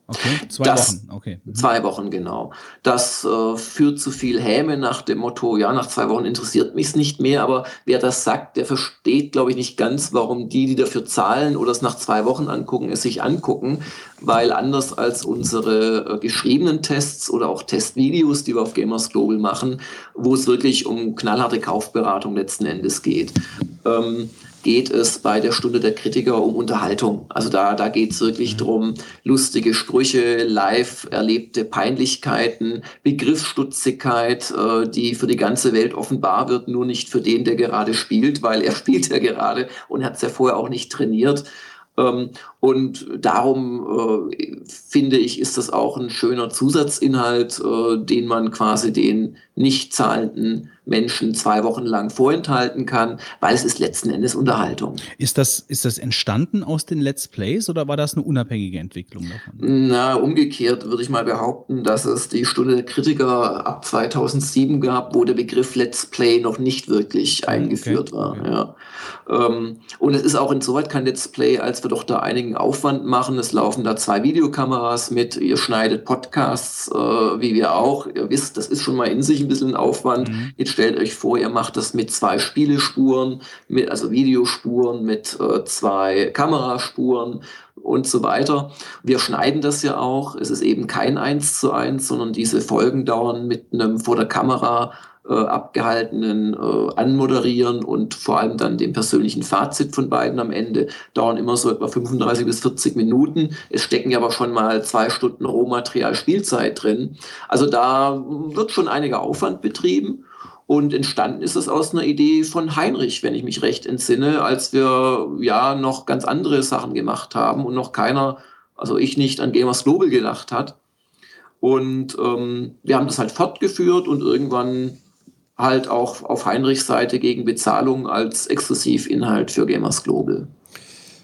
Okay, zwei Das- Wochen. Okay. Mhm. Zwei Wochen, genau. Das äh, führt zu viel Häme nach dem Motto, ja, nach zwei Wochen interessiert mich es nicht mehr, aber wer das sagt, der versteht, glaube ich, nicht ganz, warum die, die dafür zahlen oder es nach zwei Wochen angucken, es sich angucken, weil anders als unsere äh, geschriebenen Tests oder auch Testvideos, die wir auf Gamers Global machen, wo es wirklich um knallharte Kaufberatung letzten Endes geht, ähm, geht es bei der Stunde der Kritiker um Unterhaltung. Also da, da geht es wirklich drum, lustige Sprüche, live erlebte Peinlichkeiten, Begriffsstutzigkeit, äh, die für die ganze Welt offenbar wird, nur nicht für den, der gerade spielt, weil er (laughs) spielt ja gerade und hat es ja vorher auch nicht trainiert. Ähm, und darum äh, finde ich, ist das auch ein schöner Zusatzinhalt, äh, den man quasi den nicht zahlenden Menschen zwei Wochen lang vorenthalten kann, weil es ist letzten Endes Unterhaltung. Ist das, ist das entstanden aus den Let's Plays oder war das eine unabhängige Entwicklung davon? Na, umgekehrt würde ich mal behaupten, dass es die Stunde der Kritiker ab 2007 gab, wo der Begriff Let's Play noch nicht wirklich eingeführt war. okay. Ja. Ähm, und es ist auch insoweit kein Let's Play, als wir doch da einigen Aufwand machen. Es laufen da zwei Videokameras mit, ihr schneidet Podcasts, äh, wie wir auch. Ihr wisst, das ist schon mal in sich ein bisschen ein Aufwand. Mhm. Jetzt stellt euch vor, ihr macht das mit zwei Spielespuren, mit, also Videospuren, mit äh, zwei Kameraspuren und so weiter. Wir schneiden das ja auch. Es ist eben kein Eins zu eins, sondern diese Folgen dauern mit einem vor der Kamera äh, abgehaltenen äh, Anmoderieren und vor allem dann dem persönlichen Fazit von beiden am Ende dauern immer so etwa 35 bis 40 Minuten. Es stecken ja aber schon mal zwei Stunden Rohmaterial Spielzeit drin. Also da wird schon einiger Aufwand betrieben. Und entstanden ist es aus einer Idee von Heinrich, wenn ich mich recht entsinne, als wir ja noch ganz andere Sachen gemacht haben und noch keiner, also ich nicht, an Gamers Global gedacht hat. Und ähm, wir haben das halt fortgeführt und irgendwann halt auch auf Heinrichs Seite gegen Bezahlung als Exklusivinhalt für Gamers Global.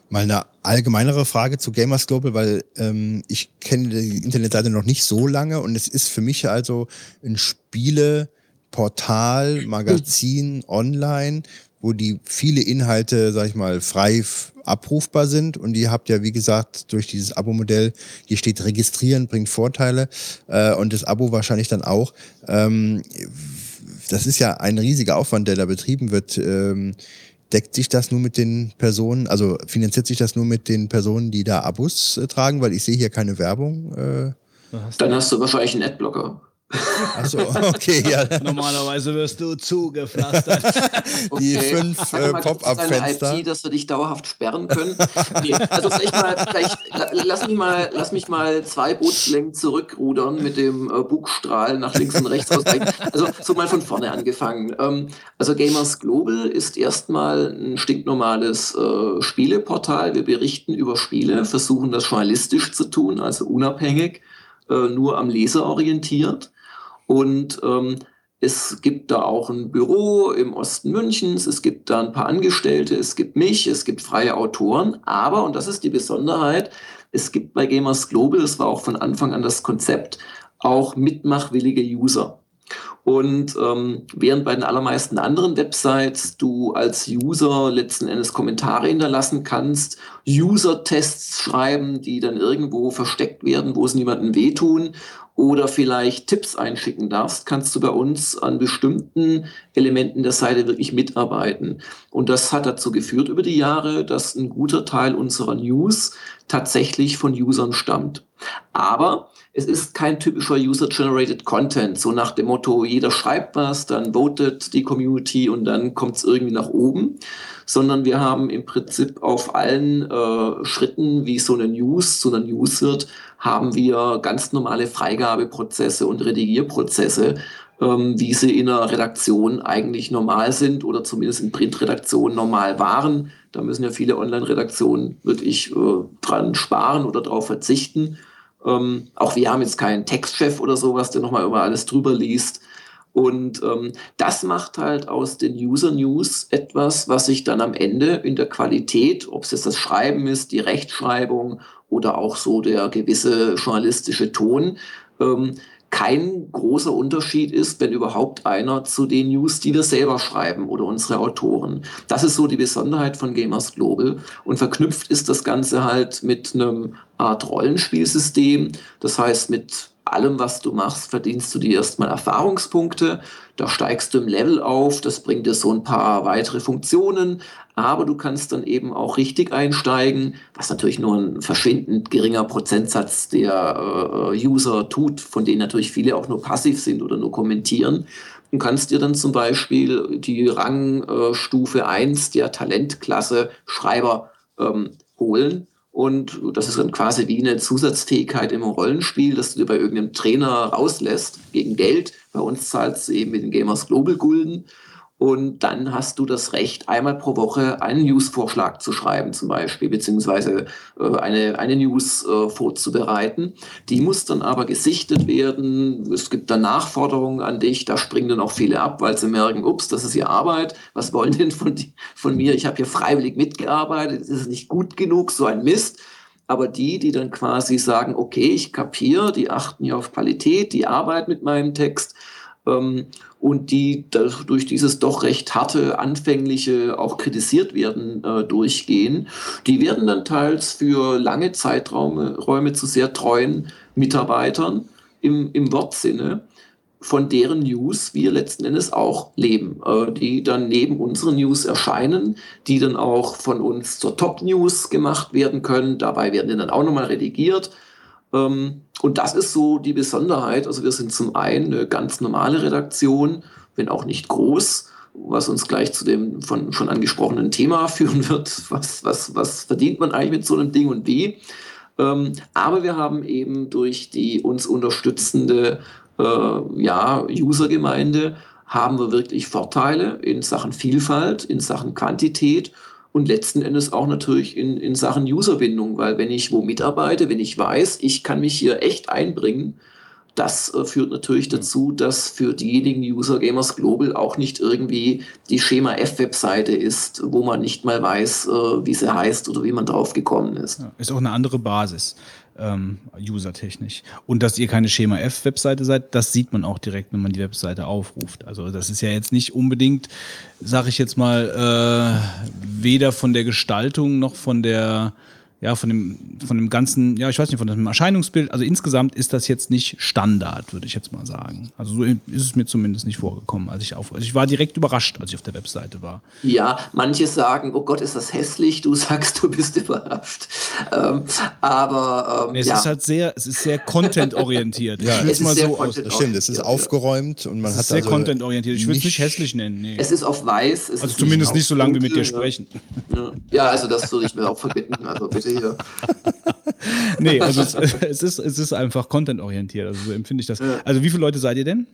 Mal eine allgemeinere Frage zu Gamers Global, weil ähm, ich kenne die Internetseite noch nicht so lange und es ist für mich also ein Spieleportal, Magazin online, wo die viele Inhalte, sag ich mal, frei abrufbar sind und ihr habt ja, wie gesagt, durch dieses Abo-Modell, hier steht registrieren, bringt Vorteile äh, und das Abo wahrscheinlich dann auch. Ähm, das ist ja ein riesiger Aufwand, der da betrieben wird. Ähm, deckt sich das nur mit den Personen, also finanziert sich das nur mit den Personen, die da Abos äh, tragen, weil ich sehe hier keine Werbung. Äh, Dann hast du wahrscheinlich einen Adblocker. Achso, okay, ja. Normalerweise wirst du zugepflastert. (laughs) Die Okay. fünf Sag äh, Pop-up-Fenster. IP, dass wir dich dauerhaft sperren können. Nee, also vielleicht mal, vielleicht, la- lass mich mal, lass mich mal zwei Bootslängen zurückrudern mit dem äh, Bugstrahl nach links und rechts. Also so mal von vorne angefangen. Ähm, also Gamers Global ist erstmal ein stinknormales äh, Spieleportal. Wir berichten über Spiele, versuchen das journalistisch zu tun, also unabhängig, äh, nur am Leser orientiert. Und ähm, es gibt da auch ein Büro im Osten Münchens, es gibt da ein paar Angestellte, es gibt mich, es gibt freie Autoren, aber, und das ist die Besonderheit, es gibt bei Gamers Global, das war auch von Anfang an das Konzept, auch mitmachwillige User. Und ähm, während bei den allermeisten anderen Websites du als User letzten Endes Kommentare hinterlassen kannst, User-Tests schreiben, die dann irgendwo versteckt werden, wo es niemandem wehtun, oder vielleicht Tipps einschicken darfst, kannst du bei uns an bestimmten Elementen der Seite wirklich mitarbeiten. Und das hat dazu geführt über die Jahre, dass ein guter Teil unserer News tatsächlich von Usern stammt. Aber es ist kein typischer User-Generated Content, so nach dem Motto, jeder schreibt was, dann votet die Community und dann kommt es irgendwie nach oben, sondern wir haben im Prinzip auf allen äh, Schritten, wie so eine News zu einer News wird, haben wir ganz normale Freigabeprozesse und Redigierprozesse, ähm, wie sie in einer Redaktion eigentlich normal sind oder zumindest in Printredaktionen normal waren. Da müssen ja viele Online-Redaktionen wirklich äh, dran sparen oder darauf verzichten. Ähm, auch wir haben jetzt keinen Textchef oder sowas, der nochmal über alles drüber liest. Und ähm, das macht halt aus den User News etwas, was sich dann am Ende in der Qualität, ob es jetzt das Schreiben ist, die Rechtschreibung oder auch so der gewisse journalistische Ton, ähm, kein großer Unterschied ist, wenn überhaupt einer zu den News, die wir selber schreiben oder unsere Autoren. Das ist so die Besonderheit von Gamers Global. Und verknüpft ist das Ganze halt mit einem Art Rollenspielsystem, das heißt mit allem, was du machst, verdienst du dir erstmal Erfahrungspunkte. Da steigst du im Level auf. Das bringt dir so ein paar weitere Funktionen. Aber du kannst dann eben auch richtig einsteigen, was natürlich nur ein verschwindend geringer Prozentsatz der äh, User tut, von denen natürlich viele auch nur passiv sind oder nur kommentieren. Du kannst dir dann zum Beispiel die Rangstufe 1 der Talentklasse Schreiber ähm, holen und das ist dann quasi wie eine Zusatzfähigkeit im Rollenspiel, dass du dir bei irgendeinem Trainer rauslässt gegen Geld. Bei uns zahlst du eben mit den Gamers Global Gulden. Und dann hast du das Recht, einmal pro Woche einen News-Vorschlag zu schreiben, zum Beispiel, beziehungsweise äh, eine, eine News äh, vorzubereiten. Die muss dann aber gesichtet werden. Es gibt dann Nachforderungen an dich. Da springen dann auch viele ab, weil sie merken, ups, das ist ja Arbeit. Was wollen (laughs) denn von, von mir? Ich habe hier freiwillig mitgearbeitet. Das ist nicht gut genug, so ein Mist. Aber die, die dann quasi sagen, okay, ich kapiere, die achten ja auf Qualität, die arbeiten mit meinem Text und die durch dieses doch recht harte, anfängliche, auch kritisiert werden, äh, durchgehen, die werden dann teils für lange Zeiträume Räume zu sehr treuen Mitarbeitern im, im Wortsinne von deren News wir letzten Endes auch leben, äh, die dann neben unseren News erscheinen, die dann auch von uns zur Top-News gemacht werden können. Dabei werden die dann auch nochmal redigiert ähm, und das ist so die Besonderheit. Also wir sind zum einen eine ganz normale Redaktion, wenn auch nicht groß, was uns gleich zu dem von schon angesprochenen Thema (laughs) führen wird. Was, was, was verdient man eigentlich mit so einem Ding und wie? Ähm, aber wir haben eben durch die uns unterstützende äh, ja, Usergemeinde haben wir wirklich Vorteile in Sachen Vielfalt, in Sachen Quantität und letzten Endes auch natürlich in, in Sachen Userbindung, weil wenn ich wo mitarbeite, wenn ich weiß, ich kann mich hier echt einbringen, das äh, führt natürlich dazu, dass für diejenigen User Gamers Global auch nicht irgendwie die Schema F-Webseite ist, wo man nicht mal weiß, äh, wie sie heißt oder wie man drauf gekommen ist. Ja, ist auch eine andere Basis ähm, usertechnisch. Und dass ihr keine Schema F-Webseite seid, das sieht man auch direkt, wenn man die Webseite aufruft. Also das ist ja jetzt nicht unbedingt, sag ich jetzt mal, äh, weder von der Gestaltung noch von der ja, von dem, von dem ganzen, ja, ich weiß nicht, von dem Erscheinungsbild, also insgesamt ist das jetzt nicht Standard, würde ich jetzt mal sagen. Also so ist es mir zumindest nicht vorgekommen, als ich auf, also ich war direkt überrascht, als ich auf der Webseite war. Ja, manche sagen, oh Gott, ist das hässlich, du (laughs) sagst, du bist überrascht. Ähm, aber, ähm, es ja. ist halt sehr, es ist sehr content-orientiert. (laughs) ja, es ist mal so aus. Das stimmt, es ist aufgeräumt und man es hat sehr also content-orientiert. Ich würde es nicht hässlich nennen. Nee. Es ist auf weiß. also zumindest nicht so lange wie mit dir sprechen. Ja, also das würde ich mir auch verbitten. Also bitte hier. (laughs) nee, also es, (laughs) es, ist, es ist einfach content-orientiert. Also so empfinde ich das. Also wie viele Leute seid ihr denn?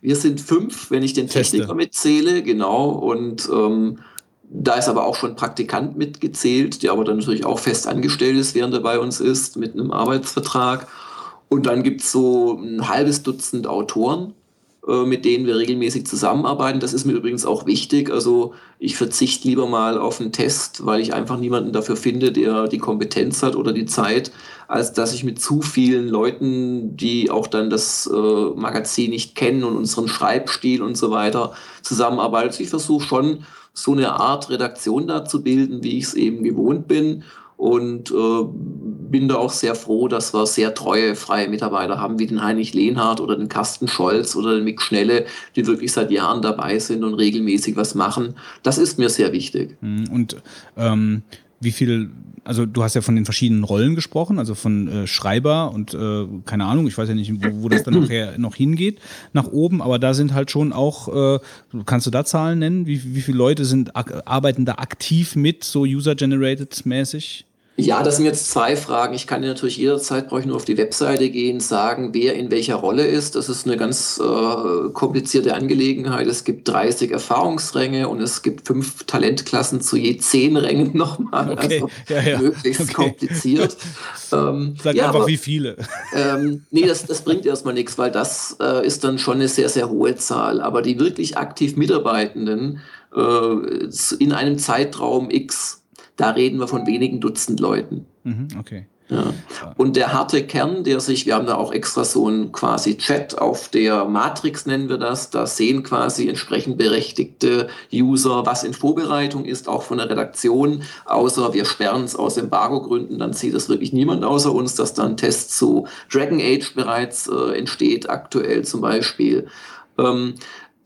Wir sind fünf, wenn ich den Feste. Techniker mitzähle, genau. Und ähm, da ist aber auch schon Praktikant mitgezählt, der aber dann natürlich auch fest angestellt ist, während er bei uns ist, mit einem Arbeitsvertrag. Und dann gibt es so ein halbes Dutzend Autoren, mit denen wir regelmäßig zusammenarbeiten. Das ist mir übrigens auch wichtig. Also ich verzichte lieber mal auf einen Test, weil ich einfach niemanden dafür finde, der die Kompetenz hat oder die Zeit, als dass ich mit zu vielen Leuten, die auch dann das äh, Magazin nicht kennen und unseren Schreibstil und so weiter zusammenarbeite. Also ich versuche schon so eine Art Redaktion da zu bilden, wie ich es eben gewohnt bin und äh, bin da auch sehr froh, dass wir sehr treue freie Mitarbeiter haben, wie den Heinrich Lehnhardt oder den Carsten Scholz oder den Mick Schnelle, die wirklich seit Jahren dabei sind und regelmäßig was machen. Das ist mir sehr wichtig. Mhm. Und ähm, wie viel, also du hast ja von den verschiedenen Rollen gesprochen, also von äh, Schreiber und äh, keine Ahnung, ich weiß ja nicht, wo, wo das dann nachher (clears throat) noch hingeht, nach oben, aber da sind halt schon auch, äh, kannst du da Zahlen nennen? Wie, wie viele Leute sind, arbeiten da aktiv mit, so user-generated mäßig? Ja, das sind jetzt zwei Fragen. Ich kann dir natürlich jederzeit, brauche ich nur auf die Webseite gehen, sagen, wer in welcher Rolle ist. Das ist eine ganz äh, komplizierte Angelegenheit. Es gibt 30 Erfahrungsränge und es gibt fünf Talentklassen zu je zehn Rängen nochmal. Okay. Also ja, ja. möglichst okay. kompliziert. (laughs) Ähm, Sag ja, einfach, aber, wie viele. Ähm, nee, das, das bringt erstmal nichts, weil das äh, ist dann schon eine sehr, sehr hohe Zahl. Aber die wirklich aktiv Mitarbeitenden äh, in einem Zeitraum X da reden wir von wenigen Dutzend Leuten. Mhm, okay. Ja. Und der harte Kern, der sich, wir haben da auch extra so ein quasi Chat auf der Matrix nennen wir das, da sehen quasi entsprechend berechtigte User, was in Vorbereitung ist, auch von der Redaktion, außer wir sperren es aus Embargo-Gründen, dann sieht das wirklich niemand außer uns, dass dann Test zu Dragon Age bereits äh, entsteht, aktuell zum Beispiel. Ähm,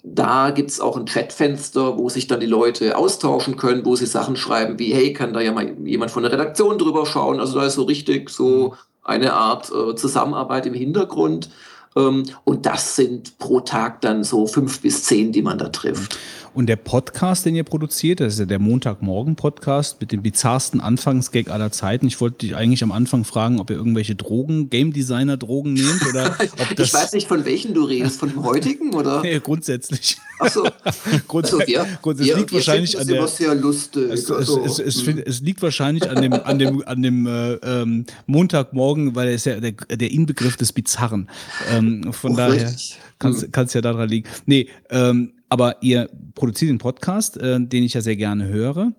da gibt's auch ein Chatfenster, wo sich dann die Leute austauschen können, wo sie Sachen schreiben wie, hey, kann da ja mal jemand von der Redaktion drüber schauen? Also da ist so richtig so eine Art äh, Zusammenarbeit im Hintergrund. Ähm, und das sind pro Tag dann so fünf bis zehn, die man da trifft. Und der Podcast, den ihr produziert, das ist ja der Montagmorgen-Podcast mit dem bizarrsten Anfangsgag aller Zeiten. Ich wollte dich eigentlich am Anfang fragen, ob ihr irgendwelche Drogen, Game Designer Drogen nehmt oder (laughs) ob das. ich weiß nicht, von welchen du redest, von dem heutigen oder? (laughs) Nee, grundsätzlich. Achso. (laughs) Grund, also wir, Grund, es liegt wahrscheinlich an der. Sehr lustig. Es, also, es, es, find, es, liegt wahrscheinlich an dem, an dem, an dem äh, ähm, Montagmorgen, weil er ist ja der, der Inbegriff des Bizarren. Ähm, von oh, daher kann es ja daran liegen. Nee, ähm, aber ihr produziert den Podcast, äh, den ich ja sehr gerne höre.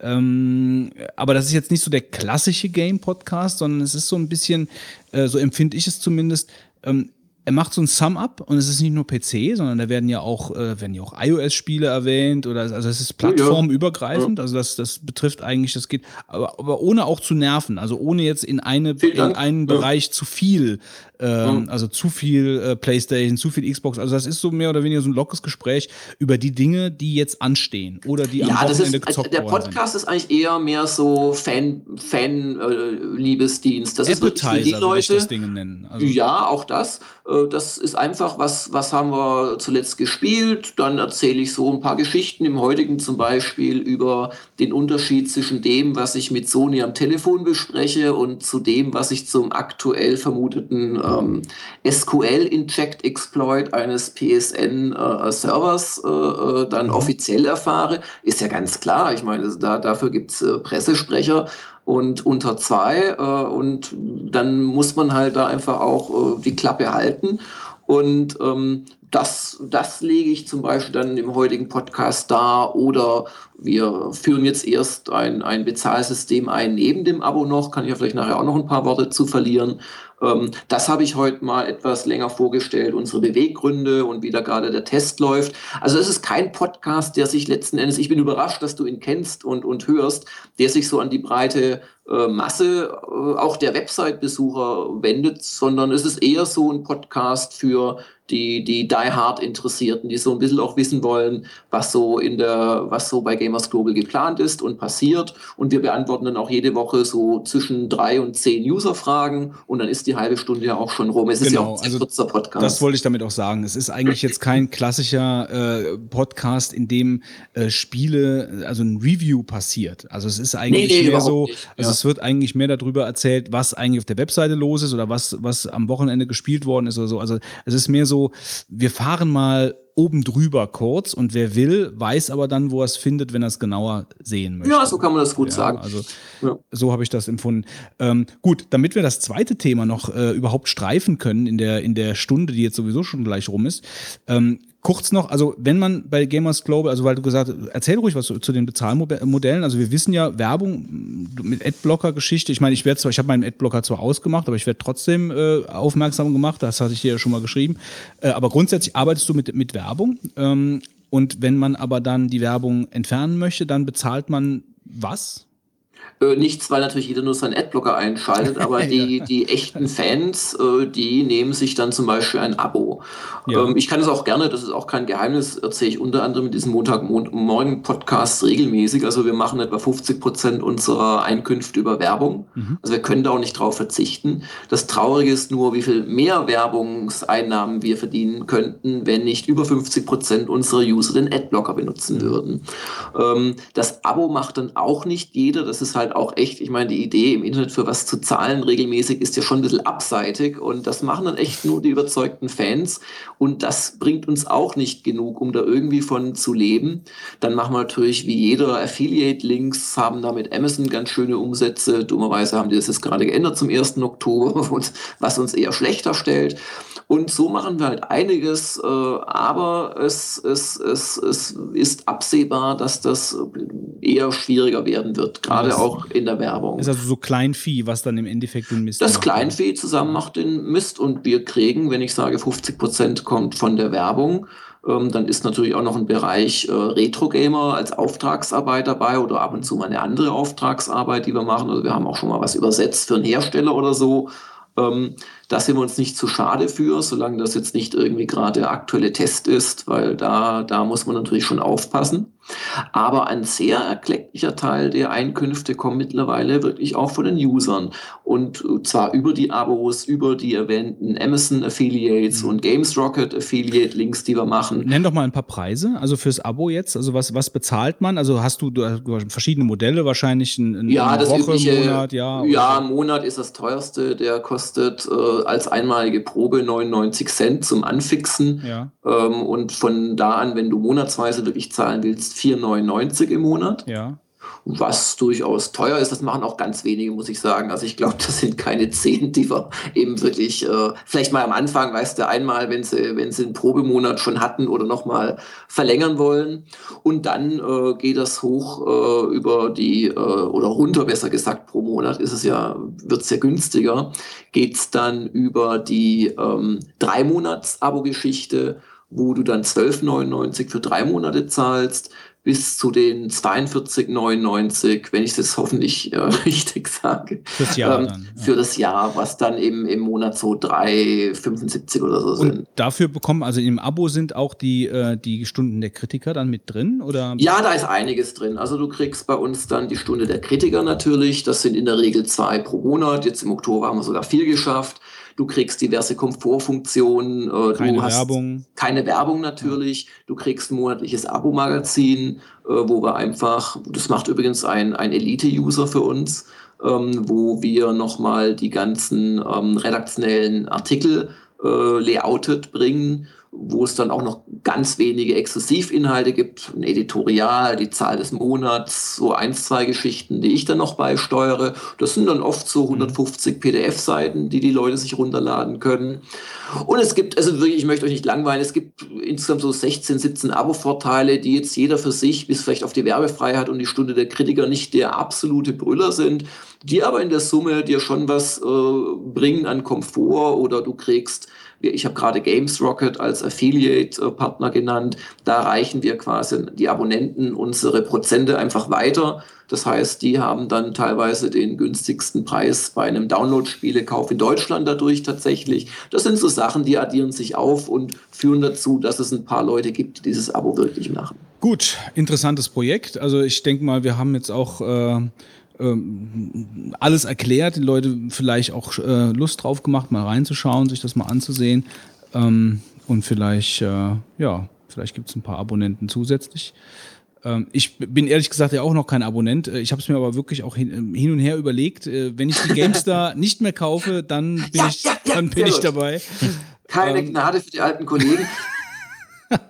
Ähm, aber das ist jetzt nicht so der klassische Game-Podcast, sondern es ist so ein bisschen, äh, so empfinde ich es zumindest, ähm, er macht so ein Sum-Up und es ist nicht nur PC, sondern da werden ja auch, äh, werden ja auch iOS-Spiele erwähnt oder also es ist plattformübergreifend, ja. also das, das betrifft eigentlich, das geht, aber, aber ohne auch zu nerven, also ohne jetzt in eine in einen ja. Bereich zu viel ähm, also zu viel äh, Playstation, zu viel Xbox. Also das ist so mehr oder weniger so ein lockeres Gespräch über die Dinge, die jetzt anstehen oder die ja, am Wochenende ist, gezockt Der Podcast sind. ist eigentlich eher mehr so Fan, Fan äh, Liebesdienst. Das ist wirklich für die Leute. das Ding nennen. Also. Ja, auch das. Äh, das ist einfach, was, was haben wir zuletzt gespielt. Dann erzähle ich so ein paar Geschichten im heutigen zum Beispiel über den Unterschied zwischen dem, was ich mit Sony am Telefon bespreche und zu dem, was ich zum aktuell vermuteten ähm, SQL-Inject-Exploit eines PSN-Servers äh, äh, dann mhm. offiziell erfahre, ist ja ganz klar. Ich meine, da, dafür gibt es äh, Pressesprecher und unter zwei äh, und dann muss man halt da einfach auch äh, die Klappe halten. Und ähm, das, das lege ich zum Beispiel dann im heutigen Podcast dar oder wir führen jetzt erst ein, ein Bezahlsystem ein neben dem Abo noch, kann ich ja vielleicht nachher auch noch ein paar Worte zu verlieren. Ähm, das habe ich heute mal etwas länger vorgestellt, unsere Beweggründe und wie da gerade der Test läuft. Also es ist kein Podcast, der sich letzten Endes, ich bin überrascht, dass du ihn kennst und, und hörst, der sich so an die breite äh, Masse äh, auch der Website-Besucher wendet, sondern es ist eher so ein Podcast für die, die Die Hard Interessierten, die so ein bisschen auch wissen wollen, was so in der, was so bei Gamers Global geplant ist und passiert. Und wir beantworten dann auch jede Woche so zwischen drei und zehn User-Fragen und dann ist die halbe Stunde ja auch schon rum. Es genau, ist ja genau, auch ein also kurzer Podcast. Das wollte ich damit auch sagen. Es ist eigentlich jetzt kein klassischer äh, Podcast, in dem äh, Spiele, also ein Review passiert. Also es ist eigentlich nee, nee, mehr so, nicht. also ja. es wird eigentlich mehr darüber erzählt, was eigentlich auf der Webseite los ist oder was, was am Wochenende gespielt worden ist oder so. Also es ist mehr so, wir fahren mal oben drüber kurz und wer will, weiß aber dann, wo er es findet, wenn er es genauer sehen möchte. Ja, so kann man das gut ja, sagen. Also ja. so habe ich das empfunden. Ähm, gut, damit wir das zweite Thema noch äh, überhaupt streifen können in der, in der Stunde, die jetzt sowieso schon gleich rum ist, ähm, kurz noch, also wenn man bei Gamers Global, also weil du gesagt hast, erzähl ruhig was zu, den Bezahlmodellen. Also wir wissen ja, Werbung mit Adblocker-Geschichte. Ich meine, ich werde zwar, ich habe meinen Adblocker zwar ausgemacht, aber ich werde trotzdem äh, aufmerksam gemacht. Das hatte ich dir ja schon mal geschrieben. Äh, aber grundsätzlich arbeitest du mit, mit Werbung. Ähm, und wenn man aber dann die Werbung entfernen möchte, dann bezahlt man was? Äh, nichts, weil natürlich jeder nur seinen Adblocker einschaltet, aber (laughs) die, die echten Fans, äh, die nehmen sich dann zum Beispiel ein Abo. Ja. Ähm, ich kann es auch gerne, das ist auch kein Geheimnis, erzähle ich unter anderem in diesem Montagmorgen-Podcast regelmäßig. Also wir machen etwa 50 Prozent unserer Einkünfte über Werbung. Mhm. Also wir können da auch nicht drauf verzichten. Das Traurige ist nur, wie viel mehr Werbungseinnahmen wir verdienen könnten, wenn nicht über 50 Prozent unserer User den Adblocker benutzen mhm. würden. Ähm, das Abo macht dann auch nicht jeder. Das ist halt halt auch echt, ich meine, die Idee im Internet für was zu zahlen regelmäßig ist ja schon ein bisschen abseitig und das machen dann echt nur die überzeugten Fans und das bringt uns auch nicht genug, um da irgendwie von zu leben. Dann machen wir natürlich wie jeder Affiliate-Links, haben da mit Amazon ganz schöne Umsätze. Dummerweise haben die das jetzt gerade geändert zum 1. Oktober, (laughs) was uns eher schlechter stellt. Und so machen wir halt einiges, äh, aber es, es, es, es ist absehbar, dass das eher schwieriger werden wird. Gerade auch in der Werbung. Ist also so Kleinvieh, was dann im Endeffekt den Mist Das macht. Kleinvieh zusammen macht den Mist und wir kriegen, wenn ich sage 50 Prozent kommt von der Werbung, ähm, dann ist natürlich auch noch ein Bereich äh, Retro-Gamer als Auftragsarbeit dabei oder ab und zu mal eine andere Auftragsarbeit, die wir machen. Also wir haben auch schon mal was übersetzt für einen Hersteller oder so. Ähm, da sind wir uns nicht zu schade für, solange das jetzt nicht irgendwie gerade der aktuelle Test ist, weil da, da muss man natürlich schon aufpassen. Aber ein sehr erklecklicher Teil der Einkünfte kommt mittlerweile wirklich auch von den Usern. Und zwar über die Abos, über die erwähnten Amazon Affiliates und Games Rocket Affiliate Links, die wir machen. Nenn doch mal ein paar Preise, also fürs Abo jetzt. Also was, was bezahlt man? Also hast du, du hast verschiedene Modelle, wahrscheinlich ein, ein Ja, eine das Woche, übliche, Monat, ja, so. im Monat ist das teuerste. Der kostet äh, als einmalige Probe 99 Cent zum Anfixen. Ja, Ähm, und von da an, wenn du monatsweise wirklich zahlen willst, 4,99 im Monat. ja. Was durchaus teuer ist, das machen auch ganz wenige, muss ich sagen. Also ich glaube, (laughs) das sind keine zehn, die wir eben wirklich, äh, vielleicht mal am Anfang, weißt du, einmal, wenn sie, wenn sie einen Probemonat schon hatten oder nochmal verlängern wollen. Und dann äh, geht das hoch äh, über die, äh, oder runter, besser gesagt, pro Monat ist es ja, wird es ja günstiger, geht es dann über die ähm, Drei-Monats-Abo-Geschichte, wo du dann 12,99 für drei Monate zahlst bis zu den 42,99, wenn ich das (laughs) hoffentlich äh, richtig sage. Fürs Jahr ähm, dann, ja. Für das Jahr, was dann im, im Monat so 3,75 oder so sind. Und dafür bekommen, also im Abo sind auch die, äh, die Stunden der Kritiker dann mit drin? Oder? Ja, da ist einiges drin. Also du kriegst bei uns dann die Stunde der Kritiker natürlich. Das sind in der Regel zwei pro Monat. Jetzt im Oktober haben wir sogar vier geschafft. Du kriegst diverse Komfortfunktionen. äh, Keine du hast Werbung. Keine Werbung natürlich. Du kriegst ein monatliches Abo-Magazin, äh, wo wir einfach, das macht übrigens ein, ein Elite-User für uns, ähm, wo wir nochmal die ganzen ähm, redaktionellen Artikel äh, layoutet bringen, wo es dann auch noch ganz wenige Exklusivinhalte gibt, ein Editorial, die Zahl des Monats, so eins, zwei Geschichten, die ich dann noch beisteuere. Das sind dann oft so 150 PDF-Seiten, die die Leute sich runterladen können. Und es gibt, also wirklich, ich möchte euch nicht langweilen, es gibt insgesamt so 16, 17 Abo-Vorteile, die jetzt jeder für sich, bis vielleicht auf die Werbefreiheit und die Stunde der Kritiker nicht der absolute Brüller sind, die aber in der Summe dir schon was äh, bringen an Komfort oder du kriegst ich habe gerade Games Rocket als Affiliate-Partner genannt. Da reichen wir quasi die Abonnenten unsere Prozente einfach weiter. Das heißt, die haben dann teilweise den günstigsten Preis bei einem Download-Spielekauf in Deutschland dadurch tatsächlich. Das sind so Sachen, die addieren sich auf und führen dazu, dass es ein paar Leute gibt, die dieses Abo wirklich machen. Gut, interessantes Projekt. Also ich denke mal, wir haben jetzt auch äh, ähm, alles erklärt, die Leute vielleicht auch äh, Lust drauf gemacht, mal reinzuschauen, sich das mal anzusehen. Ähm, und vielleicht, äh, ja, vielleicht gibt es ein paar Abonnenten zusätzlich. Ähm, ich bin ehrlich gesagt ja auch noch kein Abonnent. Äh, Ich habe es mir aber wirklich auch hin, hin und her überlegt. Äh, Wenn ich die GameStar (laughs) nicht mehr kaufe, dann bin Ja, ich, ja, ja, dann bin ich dabei. Keine Ähm. Gnade für die alten Kollegen. (laughs)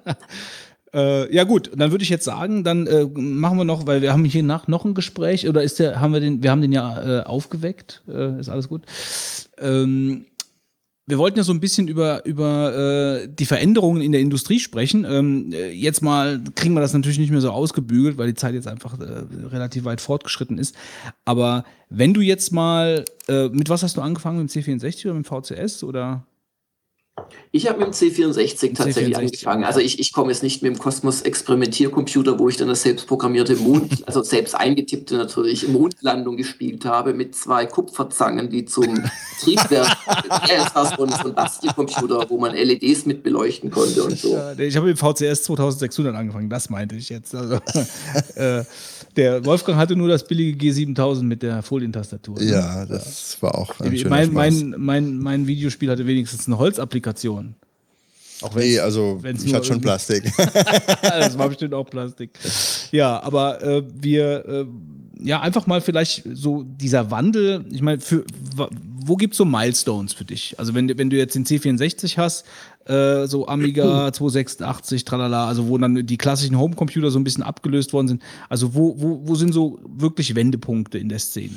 Äh, ja gut, dann würde ich jetzt sagen, dann äh, machen wir noch, weil wir haben hier nach noch ein Gespräch oder ist der, haben wir den, wir haben den ja äh, aufgeweckt, äh, ist alles gut. Ähm, wir wollten ja so ein bisschen über, über äh, die Veränderungen in der Industrie sprechen. Ähm, äh, jetzt mal kriegen wir das natürlich nicht mehr so ausgebügelt, weil die Zeit jetzt einfach äh, relativ weit fortgeschritten ist. Aber wenn du jetzt mal, äh, mit was hast du angefangen? Mit dem C64 oder mit dem VCS oder? Ich habe mit dem C64 tatsächlich C64, angefangen. Also ich, ich komme jetzt nicht mit dem Kosmos Experimentiercomputer, wo ich dann das selbstprogrammierte Mond, (laughs) also selbst eingetippte natürlich, Mondlandung gespielt habe mit zwei Kupferzangen, die zum Triebwerk. (laughs) ja, es war so ein, so ein Bastelcomputer, wo man LEDs mit beleuchten konnte und so. Ich habe mit dem VCS 2600 angefangen, das meinte ich jetzt. Also, (laughs) äh, der Wolfgang hatte nur das billige G7000 mit der Folientastatur. ne? Ja, das war auch ein schöner mein, mein, mein, mein Videospiel hatte wenigstens eine Holzapplikation. Auch nee, also ich hatte schon Plastik. (laughs) (laughs) das war bestimmt auch Plastik. Ja, aber äh, wir, äh, ja, einfach mal vielleicht so dieser Wandel, ich meine, für wo gibt's so Milestones für dich? Also wenn, du- wenn du jetzt den C64 hast, äh, so Amiga (clears throat) 286, tralala, also wo dann die klassischen Homecomputer so ein bisschen abgelöst worden sind, also wo, wo, wo sind so wirklich Wendepunkte in der Szene?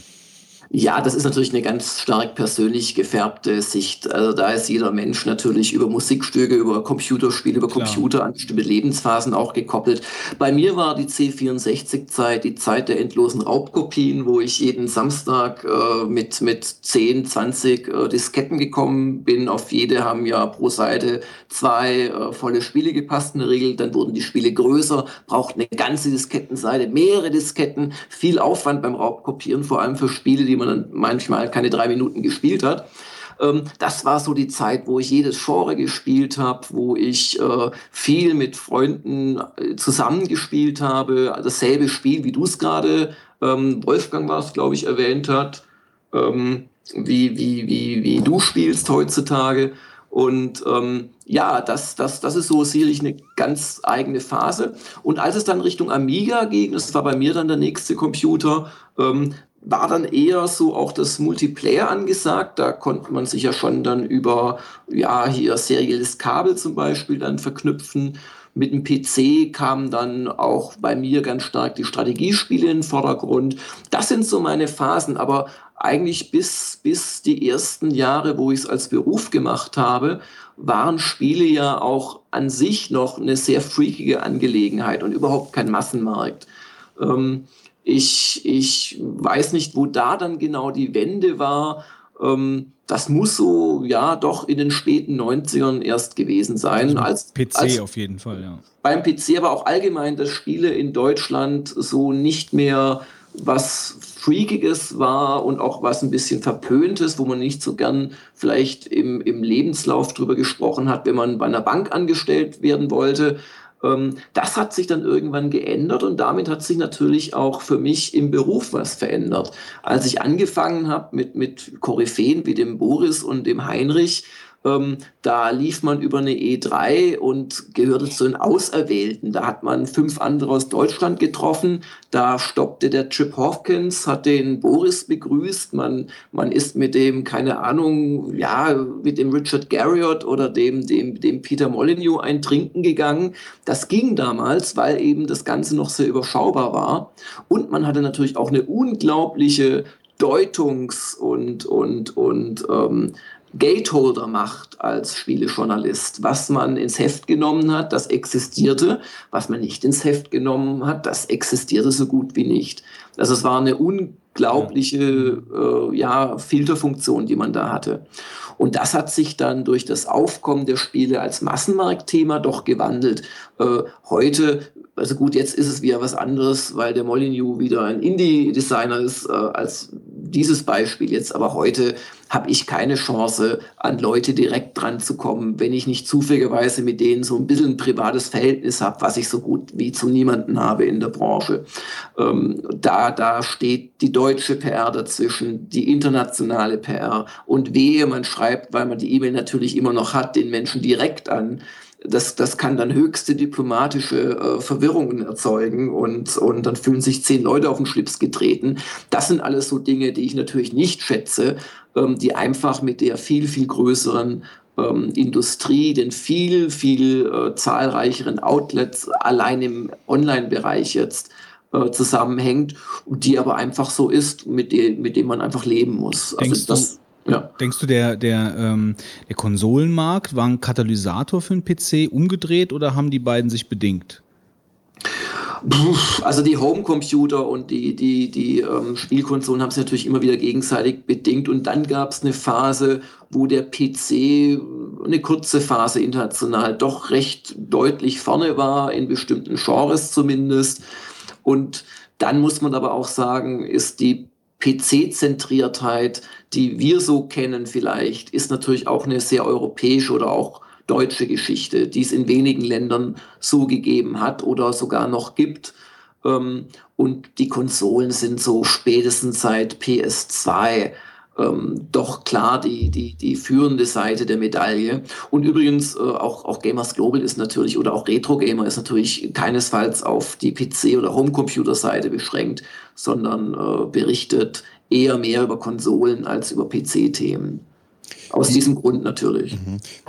Ja, das ist natürlich eine ganz stark persönlich gefärbte Sicht. Also da ist jeder Mensch natürlich über Musikstücke, über Computerspiele, über Klar. Computer an bestimmte Lebensphasen auch gekoppelt. Bei mir war die C64-Zeit die Zeit der endlosen Raubkopien, wo ich jeden Samstag äh, mit, mit 10, 20 äh, Disketten gekommen bin. Auf jede haben ja pro Seite zwei äh, volle Spiele gepasst in der Regel. Dann wurden die Spiele größer, braucht eine ganze Diskettenseite, mehrere Disketten, viel Aufwand beim Raubkopieren, vor allem für Spiele, die man dann manchmal keine drei Minuten gespielt hat. Ähm, das war so die Zeit, wo ich jedes Genre gespielt habe, wo ich äh, viel mit Freunden äh, zusammengespielt habe. Dasselbe Spiel, wie du es gerade, ähm, Wolfgang war es, glaube ich, erwähnt hat, ähm, wie, wie, wie, wie du spielst heutzutage. Und ähm, ja, das, das, das ist so sicherlich eine ganz eigene Phase. Und als es dann Richtung Amiga ging, das war bei mir dann der nächste Computer, ähm, war dann eher so auch das Multiplayer angesagt. Da konnte man sich ja schon dann über, ja, hier serielles Kabel zum Beispiel dann verknüpfen. Mit dem PC kamen dann auch bei mir ganz stark die Strategiespiele in den Vordergrund. Das sind so meine Phasen, aber eigentlich bis, bis die ersten Jahre, wo ich es als Beruf gemacht habe, waren Spiele ja auch an sich noch eine sehr freakige Angelegenheit und überhaupt kein Massenmarkt. Ähm, ich, ich weiß nicht, wo da dann genau die Wende war. Ähm, das muss so, ja, doch in den späten 90ern erst gewesen sein. Als, PC als auf jeden Fall, ja. beim PC, aber auch allgemein, dass Spiele in Deutschland so nicht mehr was Freakiges war und auch was ein bisschen Verpöntes, wo man nicht so gern vielleicht im, im Lebenslauf drüber gesprochen hat, wenn man bei einer Bank angestellt werden wollte. Ähm, das hat sich dann irgendwann geändert und damit hat sich natürlich auch für mich im Beruf was verändert. Als ich angefangen habe mit, mit Koryphäen wie dem Boris und dem Heinrich, ähm, da lief man über eine E3 und gehörte zu den Auserwählten. Da hat man fünf andere aus Deutschland getroffen. Da stoppte der Chip Hawkins, hat den Boris begrüßt. Man, man ist mit dem, keine Ahnung, ja, mit dem Richard Garriott oder dem, dem, dem Peter Molyneux ein Trinken gegangen. Das ging damals, weil eben das Ganze noch sehr überschaubar war. Und man hatte natürlich auch eine unglaubliche Deutungs- und, und, und ähm, Gateholder macht als Spielejournalist. Was man ins Heft genommen hat, das existierte. Was man nicht ins Heft genommen hat, das existierte so gut wie nicht. Also es war eine unglaubliche äh, ja, Filterfunktion, die man da hatte. Und das hat sich dann durch das Aufkommen der Spiele als Massenmarktthema doch gewandelt. Äh, heute also gut, jetzt ist es wieder was anderes, weil der Molyneux wieder ein Indie-Designer ist, äh, als dieses Beispiel jetzt. Aber heute habe ich keine Chance, an Leute direkt dran zu kommen, wenn ich nicht zufälligerweise mit denen so ein bisschen ein privates Verhältnis habe, was ich so gut wie zu niemanden habe in der Branche. Ähm, da, da steht die deutsche PR dazwischen, die internationale PR und wehe, man schreibt, weil man die E-Mail natürlich immer noch hat, den Menschen direkt an das, das kann dann höchste diplomatische äh, Verwirrungen erzeugen und, und dann fühlen sich zehn Leute auf den Schlips getreten. Das sind alles so Dinge, die ich natürlich nicht schätze, die einfach mit der viel, viel größeren ähm, Industrie, den viel, viel äh, zahlreicheren Outlets allein im Online-Bereich jetzt äh, zusammenhängt und die aber einfach so ist, mit, de mit dem man einfach leben muss. Denkst also das, ja. Denkst du, der, der, ähm, der Konsolenmarkt war ein Katalysator für den PC umgedreht oder haben die beiden sich bedingt? Also die Homecomputer und die, die, die ähm, Spielkonsolen haben sich natürlich immer wieder gegenseitig bedingt. Und dann gab es eine Phase, wo der PC, eine kurze Phase international, doch recht deutlich vorne war, in bestimmten Genres zumindest. Und dann muss man aber auch sagen, ist die PC-Zentriertheit, die wir so kennen vielleicht, ist natürlich auch eine sehr europäische oder auch deutsche Geschichte, die es in wenigen Ländern so gegeben hat oder sogar noch gibt. Ähm, und die Konsolen sind so spätestens seit PS2 ähm, doch klar die, die, die führende Seite der Medaille. Und übrigens, äh, auch, auch Gamers Global ist natürlich, oder auch Retro Gamer ist natürlich keinesfalls auf die PC- oder Homecomputer-Seite beschränkt, sondern äh, berichtet eher mehr über Konsolen als über PC-Themen. Aus Wie- diesem Grund natürlich.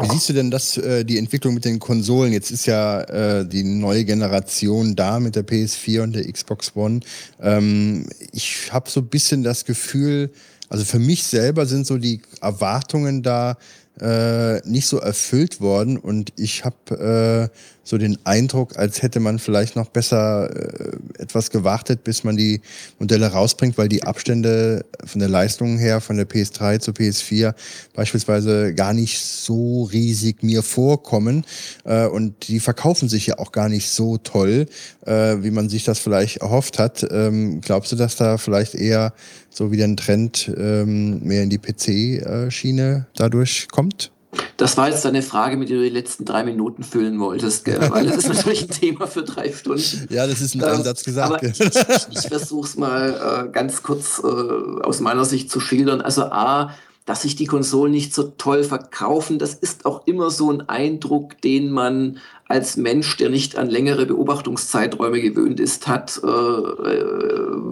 Wie siehst du denn das, äh, die Entwicklung mit den Konsolen? Jetzt ist ja äh, die neue Generation da mit der PS4 und der Xbox One. Ähm, ich habe so ein bisschen das Gefühl, also für mich selber sind so die Erwartungen da äh, nicht so erfüllt worden und ich habe äh, so den Eindruck, als hätte man vielleicht noch besser äh, etwas gewartet, bis man die Modelle rausbringt, weil die Abstände von der Leistung her von der PS3 zur PS4 beispielsweise gar nicht so riesig mir vorkommen äh, und die verkaufen sich ja auch gar nicht so toll, äh, wie man sich das vielleicht erhofft hat. Ähm, glaubst du, dass da vielleicht eher so wieder ein Trend ähm, mehr in die PC-Schiene dadurch kommt? Das war jetzt eine Frage, mit der du die letzten drei Minuten füllen wolltest, gell? weil das ist natürlich ein Thema für drei Stunden. Ja, das ist ein Ähm, Ansatz gesagt. Aber ich, ich, ich versuche es mal äh, ganz kurz äh, aus meiner Sicht zu schildern. Also A, dass sich die Konsolen nicht so toll verkaufen, das ist auch immer so ein Eindruck, den man als Mensch, der nicht an längere Beobachtungszeiträume gewöhnt ist, hat, äh, äh,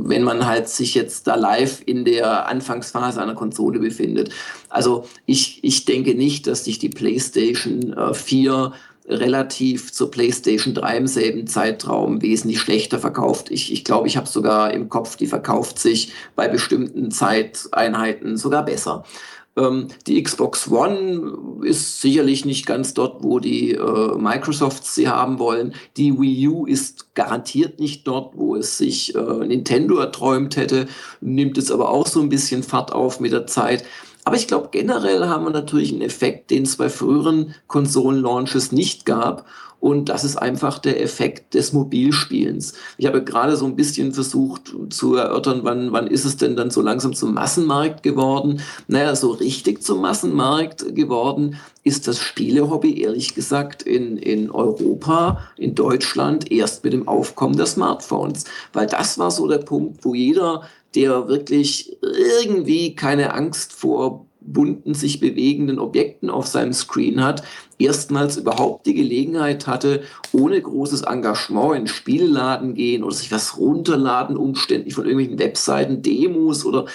wenn man halt sich jetzt da live in der Anfangsphase einer Konsole befindet. Also ich, ich denke nicht, dass sich die PlayStation äh, 4 relativ zur PlayStation 3 im selben Zeitraum wesentlich schlechter verkauft. Ich, ich glaube, ich habe sogar im Kopf, die verkauft sich bei bestimmten Zeiteinheiten sogar besser. Ähm, die Xbox One ist sicherlich nicht ganz dort, wo die äh, Microsofts sie haben wollen. Die Wii U ist garantiert nicht dort, wo es sich äh, Nintendo erträumt hätte, nimmt es aber auch so ein bisschen Fahrt auf mit der Zeit. Aber ich glaube, generell haben wir natürlich einen Effekt, den es bei früheren Konsolen-Launches nicht gab. Und das ist einfach der Effekt des Mobilspielens. Ich habe gerade so ein bisschen versucht zu erörtern, wann, wann ist es denn dann so langsam zum Massenmarkt geworden? Naja, so richtig zum Massenmarkt geworden ist das Spielehobby, ehrlich gesagt, in, in Europa, in Deutschland erst mit dem Aufkommen der Smartphones. Weil das war so der Punkt, wo jeder, der wirklich irgendwie keine Angst vor bunten, sich bewegenden Objekten auf seinem Screen hat, erstmals überhaupt die Gelegenheit hatte, ohne großes Engagement in den Spielladen gehen oder sich was runterladen, umständlich von irgendwelchen Webseiten, Demos oder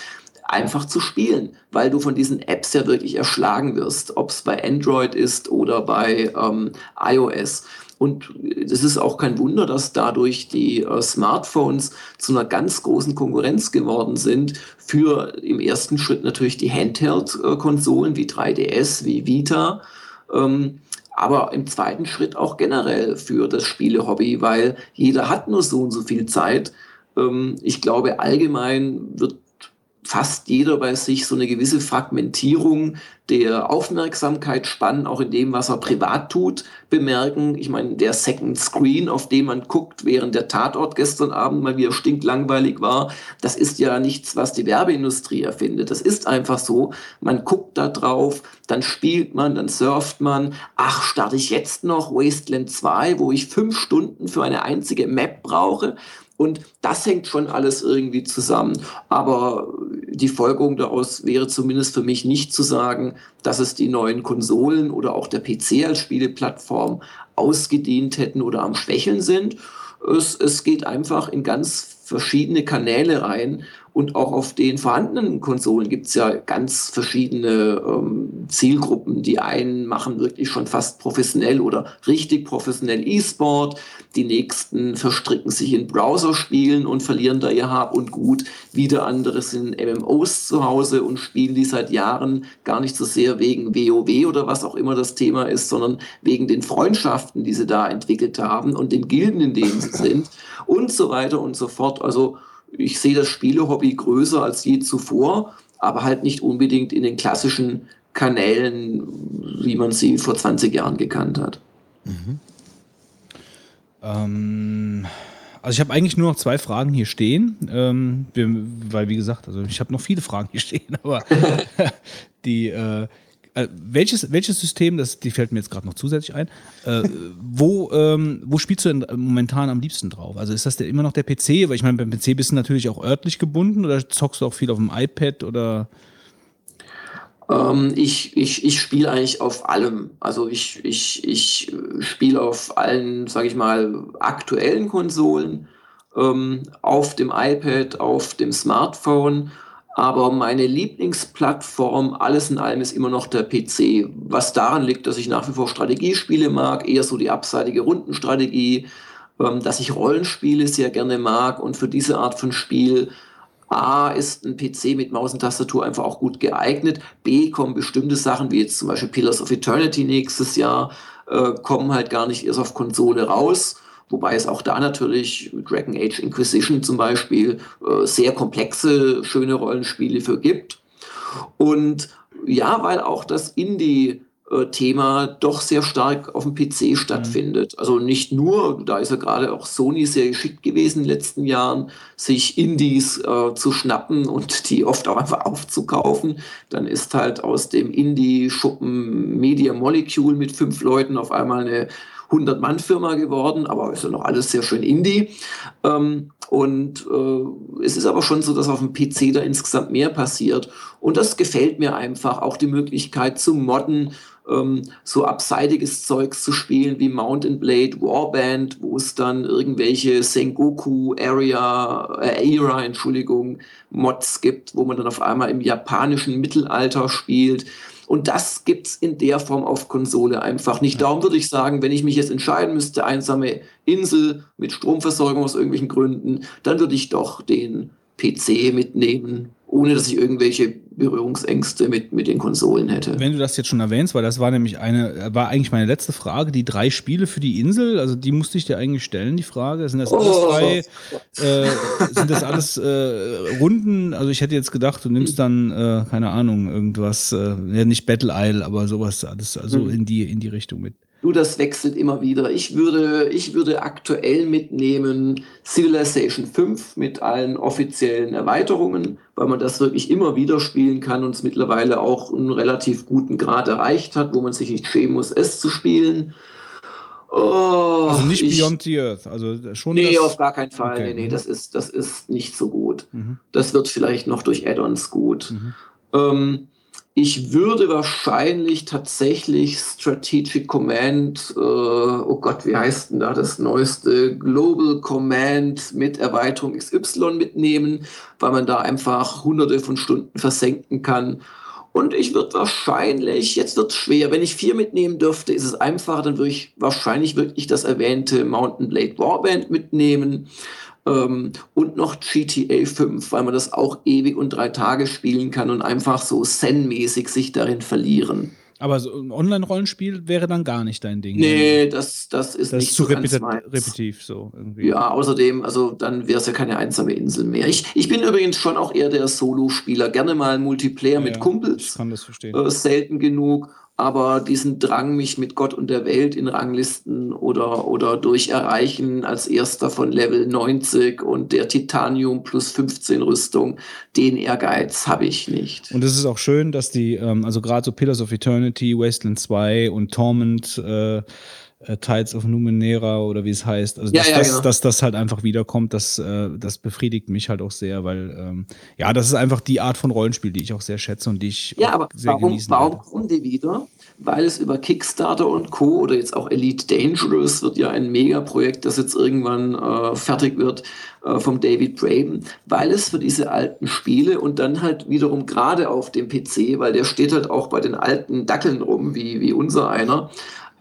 einfach zu spielen, weil du von diesen Apps ja wirklich erschlagen wirst, ob es bei Android ist oder bei ähm, iOS. Und es ist auch kein Wunder, dass dadurch die äh, Smartphones zu einer ganz großen Konkurrenz geworden sind für im ersten Schritt natürlich die Handheld-Konsolen wie 3DS, wie Vita. Ähm, aber im zweiten Schritt auch generell für das Spielehobby, weil jeder hat nur so und so viel Zeit. Ähm, ich glaube, allgemein wird fast jeder bei sich so eine gewisse Fragmentierung der Aufmerksamkeitsspannen, auch in dem, was er privat tut, bemerken. Ich meine, der Second Screen, auf dem man guckt, während der Tatort gestern Abend mal wieder stinklangweilig war, das ist ja nichts, was die Werbeindustrie erfindet. Das ist einfach so. Man guckt da drauf, dann spielt man, dann surft man. Ach, starte ich jetzt noch Wasteland 2, wo ich fünf Stunden für eine einzige Map brauche? Und das hängt schon alles irgendwie zusammen. Aber die Folgerung daraus wäre zumindest für mich nicht zu sagen, dass es die neuen Konsolen oder auch der PC als Spieleplattform ausgedient hätten oder am Schwächeln sind. Es, es geht einfach in ganz verschiedene Kanäle rein und auch auf den vorhandenen Konsolen gibt es ja ganz verschiedene ähm, Zielgruppen. Die einen machen wirklich schon fast professionell oder richtig professionell E-Sport. Die nächsten verstricken sich in Browserspielen und verlieren da ihr Hab und Gut. Wieder andere sind MMOs zu Hause und spielen die seit Jahren gar nicht so sehr wegen WoW oder was auch immer das Thema ist, sondern wegen den Freundschaften, die sie da entwickelt haben und den Gilden, in denen sie (laughs) sind und so weiter und so fort. Also ich sehe das Spielehobby größer als je zuvor, aber halt nicht unbedingt in den klassischen Kanälen, wie man sie vor 20 Jahren gekannt hat. Ähm, also ich habe eigentlich nur noch zwei Fragen hier stehen, ähm, weil wie gesagt, also ich habe noch viele Fragen hier stehen, (laughs) aber (laughs) die äh, äh, welches, welches System, das, die fällt mir jetzt gerade noch zusätzlich ein, äh, wo, ähm, wo spielst du denn momentan am liebsten drauf? Also ist das der, immer noch der PC? Weil ich meine, beim PC bist du natürlich auch örtlich gebunden oder zockst du auch viel auf dem iPad oder Ähm, ich ich, ich spiele eigentlich auf allem. Also ich, ich, ich spiele auf allen, sage ich mal, aktuellen Konsolen, ähm, auf dem iPad, auf dem Smartphone. Aber meine Lieblingsplattform, alles in allem, ist immer noch der PC. Was daran liegt, dass ich nach wie vor Strategiespiele mag, eher so die abseitige Rundenstrategie, ähm, dass ich Rollenspiele sehr gerne mag und für diese Art von Spiel A ist ein PC mit Maus und Tastatur einfach auch gut geeignet. B kommen bestimmte Sachen, wie jetzt zum Beispiel Pillars of Eternity nächstes Jahr, äh, kommen halt gar nicht erst auf Konsole raus. Wobei es auch da natürlich Dragon Age Inquisition zum Beispiel äh, sehr komplexe, schöne Rollenspiele für gibt. Und ja, weil auch das Indie äh, Thema doch sehr stark auf dem PC stattfindet. Mhm. Also nicht nur, da ist ja gerade auch Sony sehr geschickt gewesen in den letzten Jahren, sich Indies äh, zu schnappen und (laughs) die oft auch einfach aufzukaufen. Dann ist halt aus dem Indie-Schuppen Media Molecule mit fünf Leuten auf einmal eine 100-Mann-Firma geworden, aber ist ja noch alles sehr schön Indie. Ähm, und äh, es ist aber schon so, dass auf dem PC da insgesamt mehr passiert. Und das gefällt mir einfach. Auch die Möglichkeit zu modden, ähm, so abseitiges Zeugs zu spielen wie Mountain Blade Warband, wo es dann irgendwelche Sengoku Area, äh, Era, Entschuldigung, Mods gibt, wo man dann auf einmal im japanischen Mittelalter spielt. Und das gibt's in der Form auf Konsole einfach nicht. Darum würde ich sagen, wenn ich mich jetzt entscheiden müsste, einsame Insel mit Stromversorgung aus irgendwelchen Gründen, dann würde ich doch den PC mitnehmen ohne dass ich irgendwelche Berührungsängste mit, mit den Konsolen hätte. Wenn du das jetzt schon erwähnst, weil das war nämlich eine, war eigentlich meine letzte Frage, die drei Spiele für die Insel, also die musste ich dir eigentlich stellen, die Frage. Sind das alles oh. drei, äh, sind das alles äh, Runden? Also ich hätte jetzt gedacht, du nimmst dann, äh, keine Ahnung, irgendwas, äh, ja nicht Battle Isle, aber sowas, alles, also mhm. in die, in die Richtung mit. Du, das wechselt immer wieder. Ich würde, ich würde aktuell mitnehmen Civilization 5 mit allen offiziellen Erweiterungen, weil man das wirklich immer wieder spielen kann und es mittlerweile auch einen relativ guten Grad erreicht hat, wo man sich nicht schämen muss, es zu spielen. Oh, also nicht ich, Beyond the Earth, also schon. Nee, das? auf gar keinen Fall. Okay. Nee, nee, das ist, das ist nicht so gut. Mhm. Das wird vielleicht noch durch Add-ons gut. Mhm. Ähm, ich würde wahrscheinlich tatsächlich Strategic Command, äh, oh Gott, wie heißt denn da das neueste Global Command mit Erweiterung XY mitnehmen, weil man da einfach hunderte von Stunden versenken kann. Und ich würde wahrscheinlich, jetzt wird es schwer, wenn ich vier mitnehmen dürfte, ist es einfacher, dann würde ich wahrscheinlich wirklich das erwähnte Mountain Blade Warband mitnehmen ähm, und noch GTA 5, weil man das auch ewig und drei Tage spielen kann und einfach so Zen-mäßig sich darin verlieren. Aber so ein Online-Rollenspiel wäre dann gar nicht dein Ding. Nee, das, das ist das nicht ist zu so repeti repetitiv so irgendwie. Ja, außerdem, also dann wäre es ja keine einsame Insel mehr. Ich, ich bin übrigens schon auch eher der Solo-Spieler. Gerne mal Multiplayer ja, mit Kumpels. Ich kann das verstehen. Äh, selten genug aber diesen Drang, mich mit Gott und der Welt in Ranglisten oder, oder durch Erreichen als erster von Level 90 und der Titanium plus 15 Rüstung, den Ehrgeiz habe ich nicht. Und es ist auch schön, dass die, ähm, also gerade so Pillars of Eternity, Wasteland 2 und Torment, äh, äh, Tides of Numenera oder wie es heißt. Also, dass, ja, das, genau. dass das halt einfach wiederkommt, das, äh, das befriedigt mich halt auch sehr, weil ähm, ja, das ist einfach die Art von Rollenspiel, die ich auch sehr schätze und die ich ja, aber sehr warum, genießen warum kommen die wieder? Weil es über Kickstarter und Co. oder jetzt auch Elite Dangerous wird ja ein Megaprojekt, das jetzt irgendwann äh, fertig wird äh, vom David Braben, weil es für diese alten Spiele und dann halt wiederum gerade auf dem PC, weil der steht halt auch bei den alten Dackeln rum, wie, wie unser einer,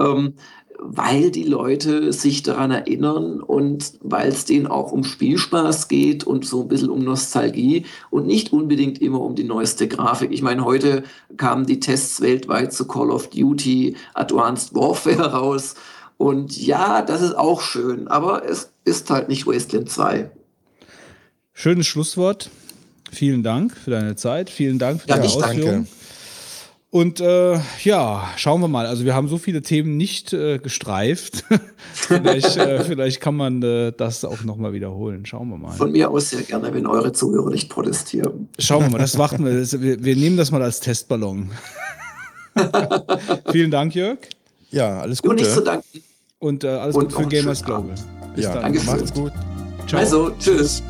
ähm, weil die Leute sich daran erinnern und weil es denen auch um Spielspaß geht und so ein bisschen um Nostalgie und nicht unbedingt immer um die neueste Grafik. Ich meine, heute kamen die Tests weltweit zu Call of Duty Advanced Warfare raus und ja, das ist auch schön, aber es ist halt nicht Wasteland 2. Schönes Schlusswort. Vielen Dank für deine Zeit. Vielen Dank für ja, deine Ausführungen. Danke. Und äh, ja, schauen wir mal. Also wir haben so viele Themen nicht äh, gestreift. (laughs) vielleicht, äh, vielleicht kann man äh, das auch nochmal wiederholen. Schauen wir mal. Von mir aus sehr gerne, wenn eure Zuhörer nicht protestieren. Schauen wir mal, das warten wir. Das, wir, wir nehmen das mal als Testballon. (laughs) Vielen Dank, Jörg. Ja, alles Gute. Und nicht zu danken. Und äh, alles Gute für Gamers Global. Bis ja, dann. Danke Macht's gut. Ciao. Also, tschüss.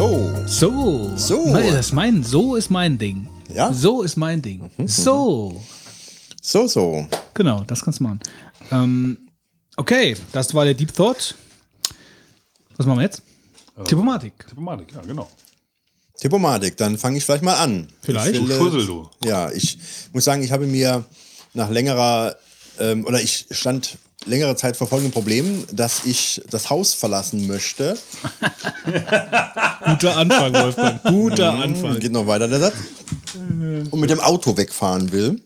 So, So. So. Nein, das ist mein, so ist mein Ding. Ja? So ist mein Ding. So. so, so. Genau, das kannst du machen. Ähm, okay, das war der Deep Thought. Was machen wir jetzt? Diplomatik. Diplomatik, ja, genau. Diplomatik, dann fange ich vielleicht mal an. Vielleicht. Ich Du will, Fussel, du. Ja, ich muss sagen, ich habe mir nach längerer, ähm, oder ich stand längere Zeit vor folgendem Problem, dass ich das Haus verlassen möchte. (laughs) Guter Anfang, Wolfgang. Guter Anfang. Geht noch weiter der Satz. Und mit dem Auto wegfahren will.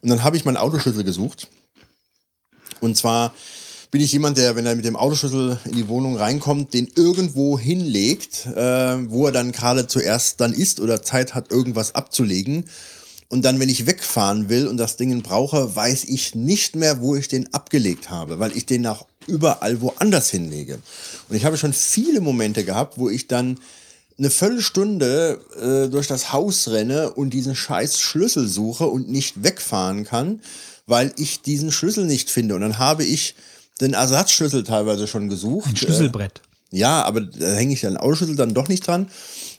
Und dann habe ich meinen Autoschlüssel gesucht. Und zwar bin ich jemand, der, wenn er mit dem Autoschlüssel in die Wohnung reinkommt, den irgendwo hinlegt, äh, wo er dann gerade zuerst dann ist oder Zeit hat, irgendwas abzulegen. Und dann, wenn ich wegfahren will und das Ding brauche, weiß ich nicht mehr, wo ich den abgelegt habe, weil ich den auch überall woanders hinlege. Und ich habe schon viele Momente gehabt, wo ich dann eine Viertelstunde äh, durch das Haus renne und diesen scheiß Schlüssel suche und nicht wegfahren kann, weil ich diesen Schlüssel nicht finde. Und dann habe ich den Ersatzschlüssel teilweise schon gesucht. Ein Schlüsselbrett. Ja, aber da hänge ich den Autoschlüssel dann doch nicht dran.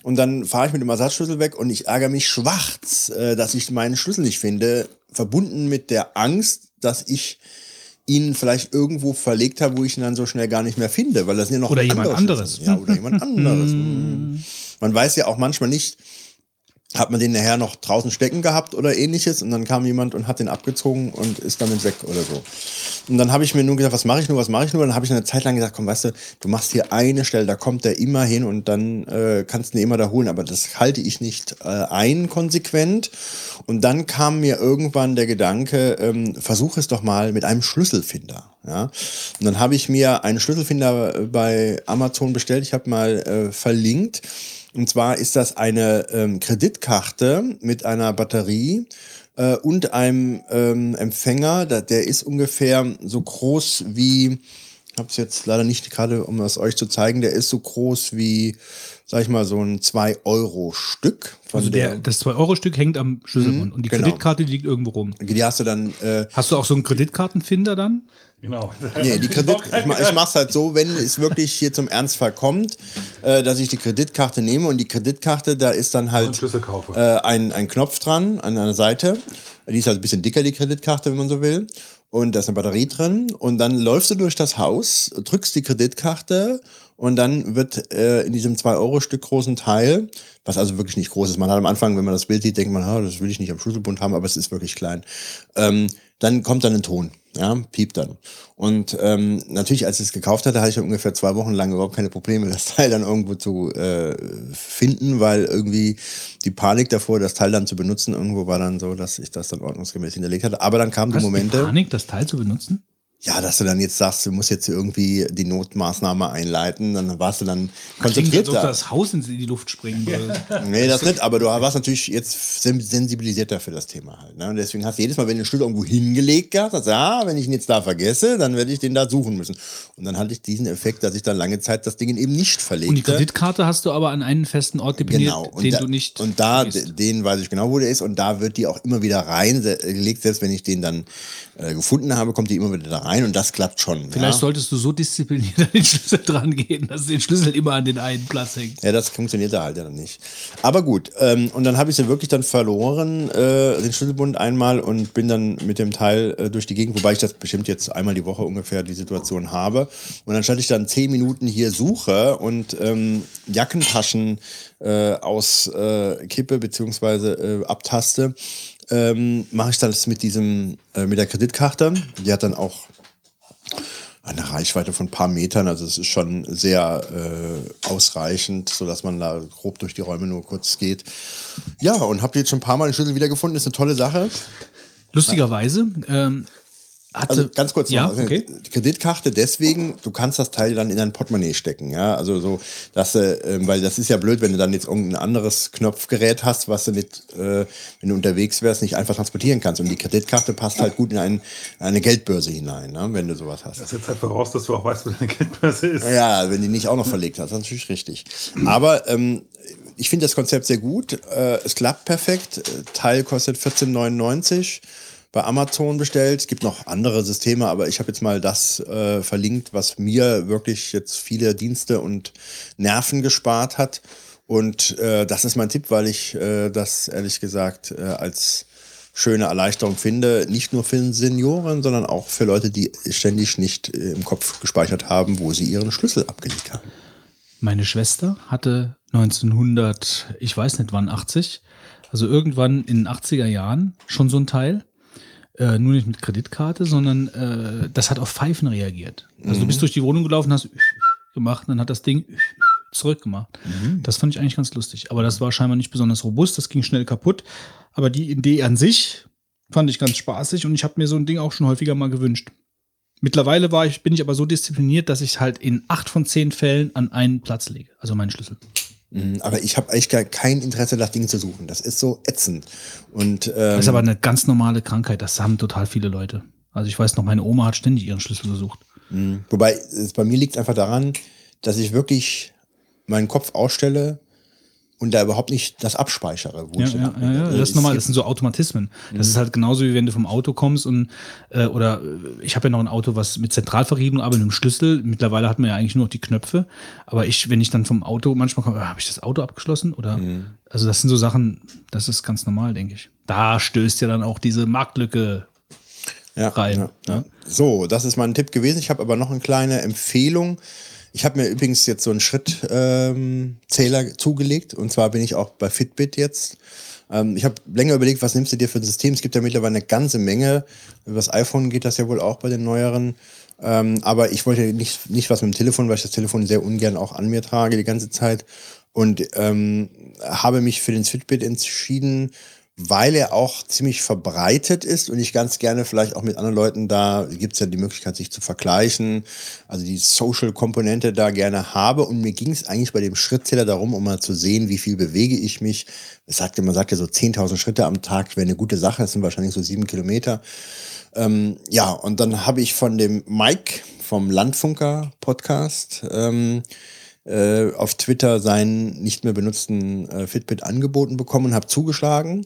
Und dann fahre ich mit dem Ersatzschlüssel weg und ich ärgere mich schwarz, äh, dass ich meinen Schlüssel nicht finde. Verbunden mit der Angst, dass ich ihn vielleicht irgendwo verlegt habe, wo ich ihn dann so schnell gar nicht mehr finde, weil das sind ja noch Oder jemand andere anderes. Schlüssel. Ja, oder jemand anderes. (laughs) Man weiß ja auch manchmal nicht, hat man den nachher noch draußen stecken gehabt oder ähnliches und dann kam jemand und hat den abgezogen und ist damit weg oder so. Und dann habe ich mir nur gesagt, was mache ich nur, was mache ich nur? Dann habe ich eine Zeit lang gesagt, komm, weißt du, du machst hier eine Stelle, da kommt der immer hin und dann äh, kannst du ihn immer da holen. Aber das halte ich nicht äh, ein konsequent. Und dann kam mir irgendwann der Gedanke, ähm, versuch es doch mal mit einem Schlüsselfinder. Ja? Und dann habe ich mir einen Schlüsselfinder äh, bei Amazon bestellt. Ich habe mal äh, verlinkt. Und zwar ist das eine ähm, Kreditkarte mit einer Batterie äh, und einem ähm, Empfänger. Da, der ist ungefähr so groß wie, ich habe es jetzt leider nicht gerade, um es euch zu zeigen, der ist so groß wie, sag ich mal, so ein 2-Euro-Stück. Von Also der, das 2-Euro-Stück hängt am Schlüsselbund und die genau. Kreditkarte die liegt irgendwo rum. die hast du dann äh, Hast du auch so einen Kreditkartenfinder dann? Genau. Nee, die Kredit, ich, ma- ich mach's halt so, wenn es wirklich hier zum Ernstfall kommt, äh, dass ich die Kreditkarte nehme und die Kreditkarte, da ist dann halt äh, ein, ein Knopf dran an einer Seite. Die ist halt ein bisschen dicker, die Kreditkarte, wenn man so will. Und da ist eine Batterie drin. Und dann läufst du durch das Haus, drückst die Kreditkarte und dann wird äh, in diesem 2-Euro-Stück großen Teil, was also wirklich nicht groß ist, man hat am Anfang, wenn man das Bild sieht, denkt man, ah, das will ich nicht am Schlüsselbund haben, aber es ist wirklich klein. Ähm, dann kommt dann ein Ton, ja, piept dann. Und ähm, natürlich, als ich es gekauft hatte, hatte ich ungefähr zwei Wochen lang überhaupt keine Probleme, (laughs) das Teil dann irgendwo zu äh, finden, weil irgendwie die Panik davor, das Teil dann zu benutzen, irgendwo war dann so, dass ich das dann ordnungsgemäß hinterlegt hatte. Aber dann kamen die du die Momente. Panik, das Teil zu benutzen? Ja, dass du dann jetzt sagst, du musst jetzt irgendwie die Notmaßnahme einleiten, dann warst du dann Klingt, konzentriert ob da. das Haus in die Luft springen würde. (laughs) Nee, das nicht, aber du warst natürlich jetzt sen- sensibilisierter für das Thema halt. Ne? Und deswegen hast du jedes Mal, wenn du den Schlüssel irgendwo hingelegt hast, sagst du, ah, wenn ich ihn jetzt da vergesse, dann werde ich den da suchen müssen. Und dann hatte ich diesen Effekt, dass ich dann lange Zeit das Ding eben nicht verlegte. Und die Kreditkarte hast du aber an einen festen Ort definiert, Genau, und den da, du nicht. Und da, vergisst. Vielleicht ja? solltest du so diszipliniert (laughs) an den Schlüssel dran gehen, dass den Schlüssel immer an den einen Platz hängt. Ja, das funktioniert da halt ja dann nicht. Aber gut, ähm, und dann habe ich sie wirklich dann verloren, äh, den Schlüsselbund einmal und bin dann mit dem Teil äh, durch die Gegend, wobei ich das bestimmt jetzt einmal die Woche ungefähr die Situation habe. Und dann stand ich dann zehn Minuten hier suche und ähm, Jackentaschen äh, aus äh, Kippe beziehungsweise äh, abtaste, ähm, mache ich das mit diesem, äh, mit der Kreditkarte. Die hat dann auch eine Reichweite von ein paar Metern, also es ist schon sehr äh, ausreichend, sodass man da grob durch die Räume nur kurz geht. Ja, und habt ihr jetzt schon ein paar Mal den Schlüssel wiedergefunden, ist eine tolle Sache. Lustigerweise ähm, hatte. Also ganz kurz ja, noch, also okay. die Kreditkarte deswegen, du kannst das Teil dann in dein Portemonnaie stecken, ja, also so, dass du, ähm, weil das ist ja blöd, wenn du dann jetzt irgendein anderes Knopfgerät hast, was du mit, äh, wenn du unterwegs wärst, nicht einfach transportieren kannst und die Kreditkarte passt halt gut in ein, eine Geldbörse hinein, ne, wenn du sowas hast. Das setzt halt voraus, dass du auch weißt, wo deine Geldbörse ist. Ja, wenn die nicht auch noch verlegt hast, das ist natürlich richtig. Aber ähm, ich finde das Konzept sehr gut. Äh, es klappt perfekt. Äh, Teil kostet 14,99. Bei Amazon bestellt. Es gibt noch andere Systeme, aber ich habe jetzt mal das äh, verlinkt, was mir wirklich jetzt viele Dienste und Nerven gespart hat. Und äh, das ist mein Tipp, weil ich äh, das ehrlich gesagt äh, als schöne Erleichterung finde. Nicht nur für Senioren, sondern auch für Leute, die ständig nicht im Kopf gespeichert haben, wo sie ihren Schlüssel abgelegt haben. Meine Schwester hatte 1900, ich weiß nicht wann, 80, also irgendwann in den 80er Jahren schon so ein Teil. Äh, nur nicht mit Kreditkarte, sondern äh, das hat auf Pfeifen reagiert. Also du bist durch die Wohnung gelaufen, hast gemacht, und dann hat das Ding zurückgemacht. Das fand ich eigentlich ganz lustig. Aber das war scheinbar nicht besonders robust, das ging schnell kaputt. Aber die Idee an sich fand ich ganz spaßig und ich habe mir so ein Ding auch schon häufiger mal gewünscht. Mittlerweile war ich, bin ich aber so diszipliniert, dass ich halt in acht von zehn Fällen an einen Platz lege, also meinen Schlüssel. Mhm, Aber ich habe eigentlich gar kein Interesse, das Ding zu suchen. Das ist so ätzend. Und ähm, Das ist aber eine ganz normale Krankheit, das haben total viele Leute. Also ich weiß noch, meine Oma hat ständig ihren Schlüssel gesucht. Wobei, es, bei mir liegt es einfach daran, dass ich wirklich meinen Kopf ausstelle und da überhaupt nicht das abspeichere. Wo Ja, ich ja, ja, ja, Also das ist normal, das sind so Automatismen. Das ist halt genauso wie wenn du vom Auto kommst und äh, oder äh, ich habe ja noch ein Auto, was mit Zentralverriegelung, aber mit einem Schlüssel. Mittlerweile hat man ja eigentlich nur noch die Knöpfe. Aber ich, wenn ich dann vom Auto manchmal komme, habe ich das Auto abgeschlossen? Oder also das sind so Sachen, das ist ganz normal, denke ich. Da stößt ja dann auch diese Marktlücke ja, rein. Ja, ja. Ja. So, das ist mein Tipp gewesen. Ich habe aber noch eine kleine Empfehlung. Ich habe mir übrigens jetzt so einen Schrittzähler ähm, zugelegt und zwar bin ich auch bei Fitbit jetzt. Ähm, ich habe länger überlegt, was nimmst du dir für ein System? Es gibt ja mittlerweile eine ganze Menge. Über das iPhone geht das ja wohl auch bei den neueren. Ähm, aber ich wollte nicht, nicht was mit dem Telefon, weil ich das Telefon sehr ungern auch an mir trage die ganze Zeit. Und ähm, habe mich für den Fitbit entschieden, weil er auch ziemlich verbreitet ist und ich ganz gerne vielleicht auch mit anderen Leuten da, gibt es ja die Möglichkeit, sich zu vergleichen, also die Social-Komponente da gerne habe. Und mir ging es eigentlich bei dem Schrittzähler darum, um mal zu sehen, wie viel bewege ich mich. Es sagte, man sagt ja so 10.000 Schritte am Tag wäre eine gute Sache, das sind wahrscheinlich so sieben Kilometer. Ähm, ja, und dann habe ich von dem Mike vom Landfunker Podcast ähm, äh, auf Twitter seinen nicht mehr benutzten äh, Fitbit angeboten bekommen und habe zugeschlagen.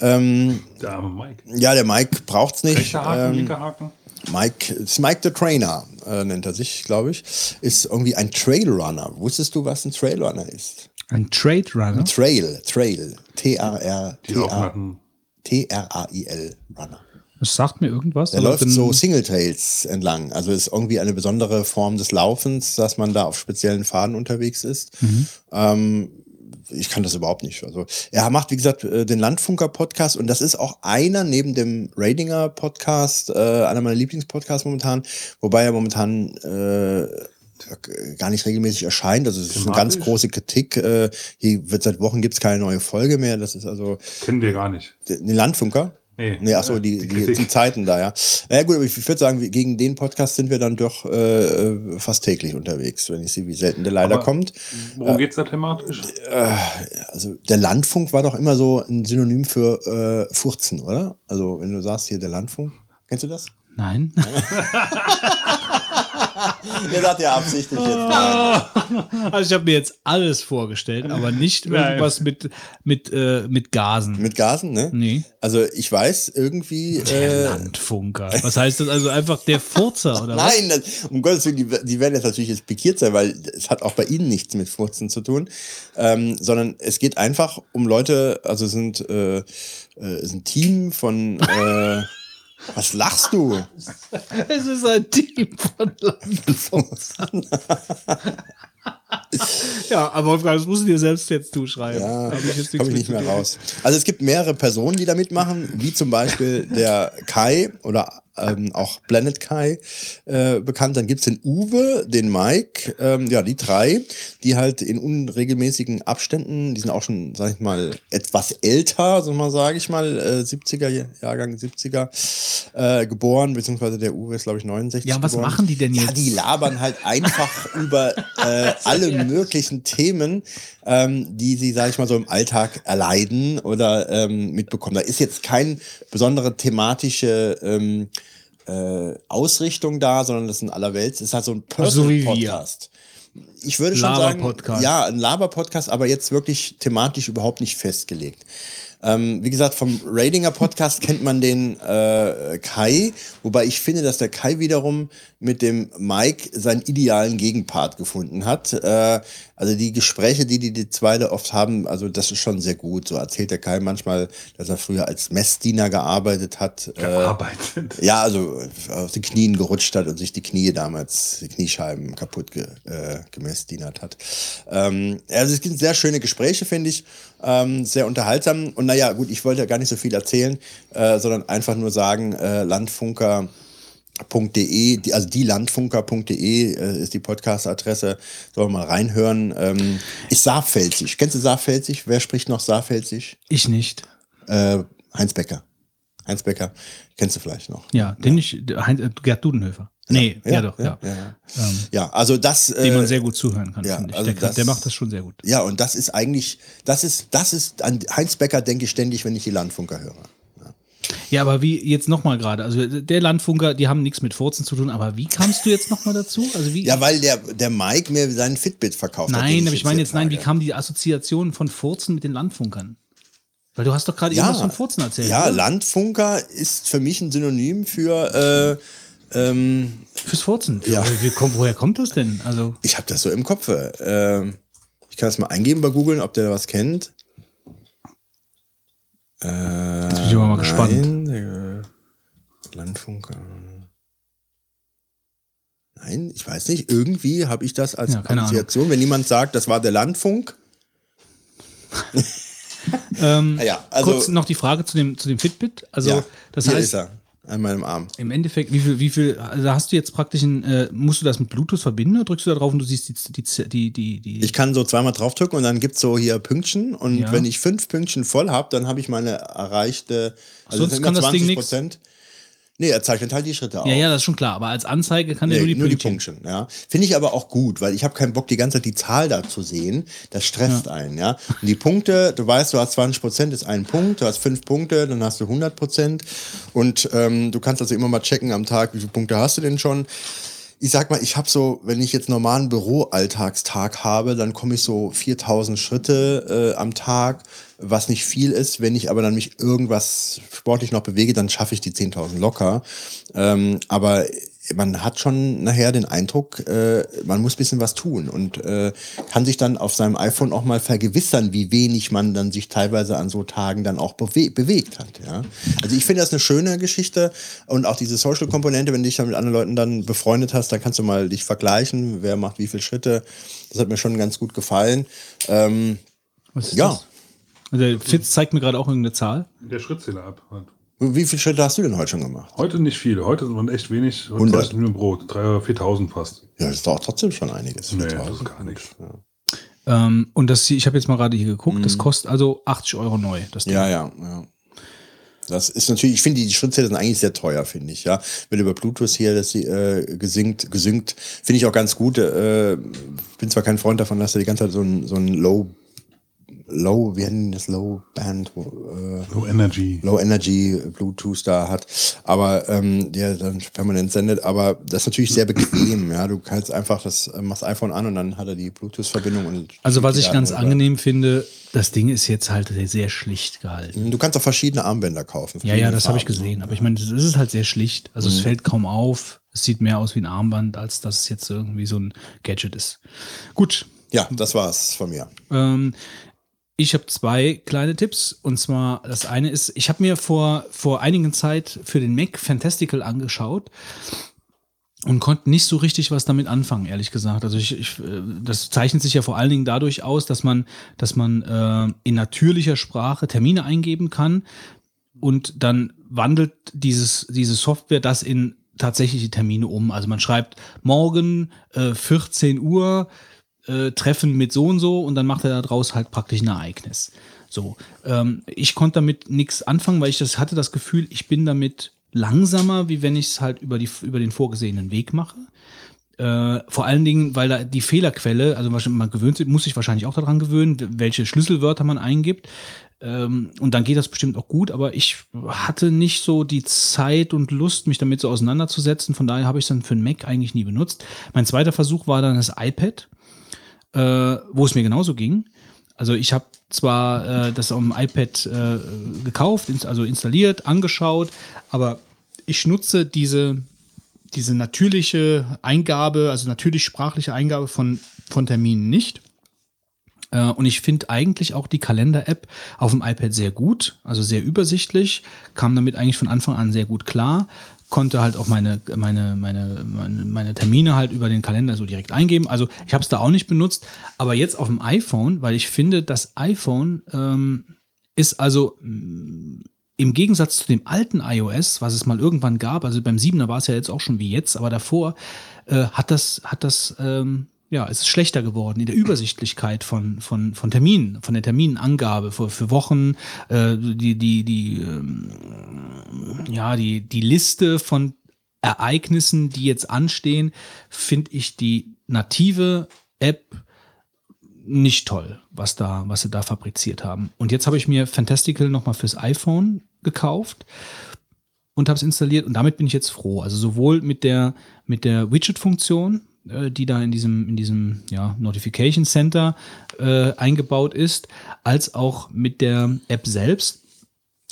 Ähm, Der arme Mike. ja, der Mike braucht's nicht. Rechter Haken, Ähm, linker Haken. Mike, ist Mike the Trainer, äh, nennt er sich, glaube ich. Ist irgendwie ein Trailrunner. Wusstest du, was ein Trailrunner ist? Ein Trade Runner. Trail, Trail. T-R-A-I-L, Runner. Das sagt mir irgendwas. Aber läuft so Singletails entlang. Also ist irgendwie eine besondere Form des Laufens, dass man da auf speziellen Faden unterwegs ist. Ähm, ich kann das überhaupt nicht. Also er macht, wie gesagt, äh, den Landfunker-Podcast und das ist auch einer neben dem Radinger-Podcast, äh, einer meiner Lieblingspodcasts momentan, wobei er momentan äh, gar nicht regelmäßig erscheint. Also es ist eine ganz Thematisch? große Kritik. Äh, hier wird seit Wochen gibt's keine neue Folge mehr. Das ist also Kennen wir gar nicht. den Landfunker. Nee. Nee, ach so, Ja, die, die die, Zeiten da, ja. Ja gut, aber ich würde sagen, gegen den Podcast sind wir dann doch äh, äh, fast täglich unterwegs, wenn ich sehe, wie selten der leider Aber- kommt. Worum geht's da thematisch? Also der Landfunk war doch immer so ein Synonym für äh, Furzen, oder? Also wenn du sagst hier der Landfunk, kennst du das? Nein. (laughs) (laughs) Der sagt ja absichtlich jetzt. Also ich habe mir jetzt alles vorgestellt, aber nicht Nein. irgendwas mit, mit, äh, mit Gasen. Mit Gasen, ne? Nee. Also ich weiß irgendwie. Der Äh, Landfunker. Was heißt das? Also einfach der Furzer, oder was? Nein, das, um Gottes Willen, die, die werden jetzt natürlich jetzt pikiert sein, weil es hat auch bei ihnen nichts mit Furzen zu tun, ähm, sondern es geht einfach um Leute, also es sind äh, äh, es ist ein Team von äh, (laughs) was lachst du? Es ist ein Team von Landfunkern. (laughs) ja, aber Wolfgang, das musst du dir selbst jetzt zuschreiben. Ja, Da hab ich jetzt ich nicht mehr raus. Also es gibt mehrere Personen, die da mitmachen, wie zum Beispiel der Kai oder ähm, auch Planet Kai äh, bekannt. Dann gibt's den Uwe, den Mike, ähm, ja, die drei, die halt in unregelmäßigen Abständen, die sind auch schon, sag ich mal, etwas älter, so mal sage ich mal, äh, 70er, Jahrgang 70er, äh, geboren, beziehungsweise der Uwe ist, glaube ich, 69 Ja, was geboren. machen die denn Ja, jetzt? die labern halt einfach über äh, (laughs) alle möglichen Themen, ähm, die sie, sage ich mal, so im Alltag erleiden oder ähm, mitbekommen. Da ist jetzt keine besondere thematische ähm, äh, Ausrichtung da, sondern das ist in aller Welt. Es ist halt so ein Also so wie wir. Podcast. Ich würde schon sagen, ja, ein Laber-Podcast, aber jetzt wirklich thematisch überhaupt nicht festgelegt. Ähm, wie gesagt, vom Ratinger Podcast kennt man den äh, Kai, wobei ich finde, dass der Kai wiederum mit dem Mike seinen idealen Gegenpart gefunden hat. Äh, also die Gespräche, die die, die zwei da oft haben, also das ist schon sehr gut. So erzählt der Kai manchmal, dass er früher als Messdiener gearbeitet hat. Äh, Gearbeitet. ja, also aus den Knien gerutscht hat und sich die Knie damals, die Kniescheiben kaputt ge, äh, gemessdienert hat. Ähm, also es sind sehr schöne Gespräche, finde ich. Ähm, sehr unterhaltsam. Und naja, gut, ich wollte ja gar nicht so viel erzählen, äh, sondern einfach nur sagen, äh, Landfunker. .de, also die landfunker.de äh, ist die Podcast-Adresse. Sollen wir mal reinhören. Ähm, ist Saarpfälzig. Kennst du Saarpfälzig? Wer spricht noch Saarpfälzig? Ich nicht. Äh, Heinz Becker. Heinz Becker, kennst du vielleicht noch. Ja, den ich, Heinz, Gerd Dudenhöfer. Nee, ja, doch, ja. Ja, ja. Ähm, ja also das. dem äh, man sehr gut zuhören kann, ja, finde ich. also der, das- der macht das schon sehr gut. Ja, und das ist eigentlich, das ist, das ist, an Heinz Becker denke ich ständig, wenn ich die Landfunker höre. Ja, aber wie jetzt nochmal gerade, also der Landfunker, die haben nichts mit Furzen zu tun, aber wie kamst du jetzt nochmal dazu? Also wie? Ja, weil der, der Mike mir seinen Fitbit verkauft hat. den nein, aber ich meine jetzt, nein, wie kam die Assoziation von Furzen mit den Landfunkern? Weil du hast doch gerade ja, irgendwas von Furzen erzählt. Ja, oder? Landfunker ist für mich ein Synonym für, äh, ähm, Fürs Furzen. Ja. Wie, kommt, woher kommt das denn? Also, ich habe das so im Kopf. Äh, ich kann das mal eingeben bei googeln, ob der was kennt. Äh, Jetzt bin ich aber mal gespannt. Nein, der Landfunker. Nein, ich weiß nicht. Irgendwie habe ich das als Ja, Assoziation. Wenn jemand sagt, das war der Landfunk. (laughs) ähm, (laughs) Ja, also- kurz noch die Frage zu dem, zu dem Fitbit. Also, ja, das heißt. An meinem Arm. im Endeffekt, wie viel, wie viel, also hast du jetzt praktisch ein, äh, musst du das mit Bluetooth verbinden oder drückst du da drauf und du siehst die, die, die, die, die Ich kann so zweimal draufdrücken und dann gibt's so hier Pünktchen. Und Ja. wenn ich fünf Pünktchen voll habe, dann habe ich meine erreichte. Also Sonst das sind kann immer das Ding 20 nix? Nee, er zeichnet halt die Schritte auf. ja, ja, das ist schon klar, aber als Anzeige kann Nee, nur die Pünktchen. Pünktchen, ja. Finde ich aber auch gut, weil ich habe keinen Bock, die ganze Zeit die Zahl da zu sehen. Das stresst einen, ja. Und die Punkte, du weißt, du hast 20 Prozent, ist ein Punkt, du hast fünf Punkte, dann hast du 100 Prozent. Und ähm, du kannst also immer mal checken am Tag, wie viele Punkte hast du denn schon. Ich sag mal, ich habe so, wenn ich jetzt normalen Büroalltagstag habe, dann komme ich so 4000 Schritte äh, am Tag, was nicht viel ist. Wenn ich aber dann mich irgendwas sportlich noch bewege, dann schaffe ich die 10.000 locker. Ähm, aber man hat schon nachher den Eindruck, äh, man muss ein bisschen was tun und äh, kann sich dann auf seinem iPhone auch mal vergewissern, wie wenig man dann sich teilweise an so Tagen dann auch bewe bewegt hat. Ja? Also ich finde das eine schöne Geschichte und auch diese Social-Komponente, wenn du dich dann mit anderen Leuten dann befreundet hast, dann kannst du mal dich vergleichen, wer macht wie viele Schritte. Das hat mir schon ganz gut gefallen. Ähm, Was ist Ja. das? Also der Fitz zeigt mir gerade auch irgendeine Zahl. Der Schrittzähler ab. Halt. Wie viele Schritte hast du denn heute schon gemacht? Heute nicht viele. Heute sind echt wenig. Heute 100. ist nur Brot. 3.000 oder 4.000 fast. Ja, das ist doch trotzdem schon einiges. Nee, das ist gar nichts. Ähm, und das, hier- ich habe jetzt mal gerade hier geguckt, das kostet also 80 Euro neu. Das Ding. Mhm. Ja, ja, ja. Das ist natürlich, ich finde, die Schrittzähler sind eigentlich sehr teuer, finde ich, ja. Wenn über Bluetooth hier das äh, gesinkt, gesynkt, finde ich auch ganz gut. Äh, bin zwar kein Freund davon, dass er die ganze Zeit so ein, so ein Low, Low, wie nennen das Low Band, äh, Low Energy. Low Energy Bluetooth da hat, aber ähm, der dann permanent sendet. Aber das ist natürlich sehr bequem. Ja, du kannst einfach das machst iPhone an und dann hat er die Bluetooth-Verbindung und Also was ich ganz angenehm finde, das Ding ist jetzt halt sehr schlicht gehalten. Du kannst auch verschiedene Armbänder kaufen. Ja, ja, das habe ich gesehen. Aber ich meine, das ist halt sehr schlicht. Also Mhm. es fällt kaum auf. Es sieht mehr aus wie ein Armband, als dass es jetzt irgendwie so ein Gadget ist. Gut. Ja, das war's von mir. Ähm, ich habe zwei kleine Tipps. Und zwar, das eine ist, ich habe mir vor, vor einigen Zeit für den Mac Fantastical angeschaut und konnte nicht so richtig was damit anfangen, ehrlich gesagt. Also ich, ich äh, das zeichnet sich ja vor allen Dingen dadurch aus, dass man, dass man äh, in natürlicher Sprache Termine eingeben kann und dann wandelt dieses, diese Software das in tatsächliche Termine um. Also man schreibt morgen äh, 14 Uhr äh, Treffen mit so und so und dann macht er daraus halt praktisch ein Ereignis. So, ähm, ich konnte damit nichts anfangen, weil ich das hatte das Gefühl, ich bin damit langsamer, wie wenn ich es halt über, die, über den vorgesehenen Weg mache. Äh, vor allen Dingen, weil da die Fehlerquelle, also man gewöhnt sich, muss sich wahrscheinlich auch daran gewöhnen, welche Schlüsselwörter man eingibt. Ähm, und dann geht das bestimmt auch gut, aber ich hatte nicht so die Zeit und Lust, mich damit so auseinanderzusetzen. Von daher habe ich es dann für einen Mac eigentlich nie benutzt. Mein zweiter Versuch war dann das iPad, äh, wo es mir genauso ging. Also ich habe zwar äh, das auf dem iPad äh, gekauft, ins, also installiert, angeschaut, aber ich nutze diese, diese natürliche Eingabe, also natürlich sprachliche Eingabe von, von Terminen nicht. Äh, Und ich finde eigentlich auch die Kalender-App auf dem iPad sehr gut, also sehr übersichtlich, kam damit eigentlich von Anfang an sehr gut klar, konnte halt auch meine, meine, meine, meine, Termine halt über den Kalender so direkt eingeben. Also ich habe es da auch nicht benutzt, aber jetzt auf dem iPhone, weil ich finde, das iPhone ähm, ist also mh, im Gegensatz zu dem alten iOS, was es mal irgendwann gab, also beim 7er war es ja jetzt auch schon wie jetzt, aber davor äh, hat das, hat das, ähm, ja, es ist schlechter geworden in der Übersichtlichkeit von, von, von Terminen, von der Terminangabe für, für Wochen, äh, die, die, die, ähm, ja, die, die Liste von Ereignissen, die jetzt anstehen, finde ich die native App nicht toll, was da, was sie da fabriziert haben. Und jetzt habe ich mir Fantastical nochmal fürs iPhone gekauft und habe es installiert und damit bin ich jetzt froh. Also sowohl mit der, mit der Widget-Funktion, die da in diesem, in diesem ja, Notification Center äh, eingebaut ist, als auch mit der App selbst,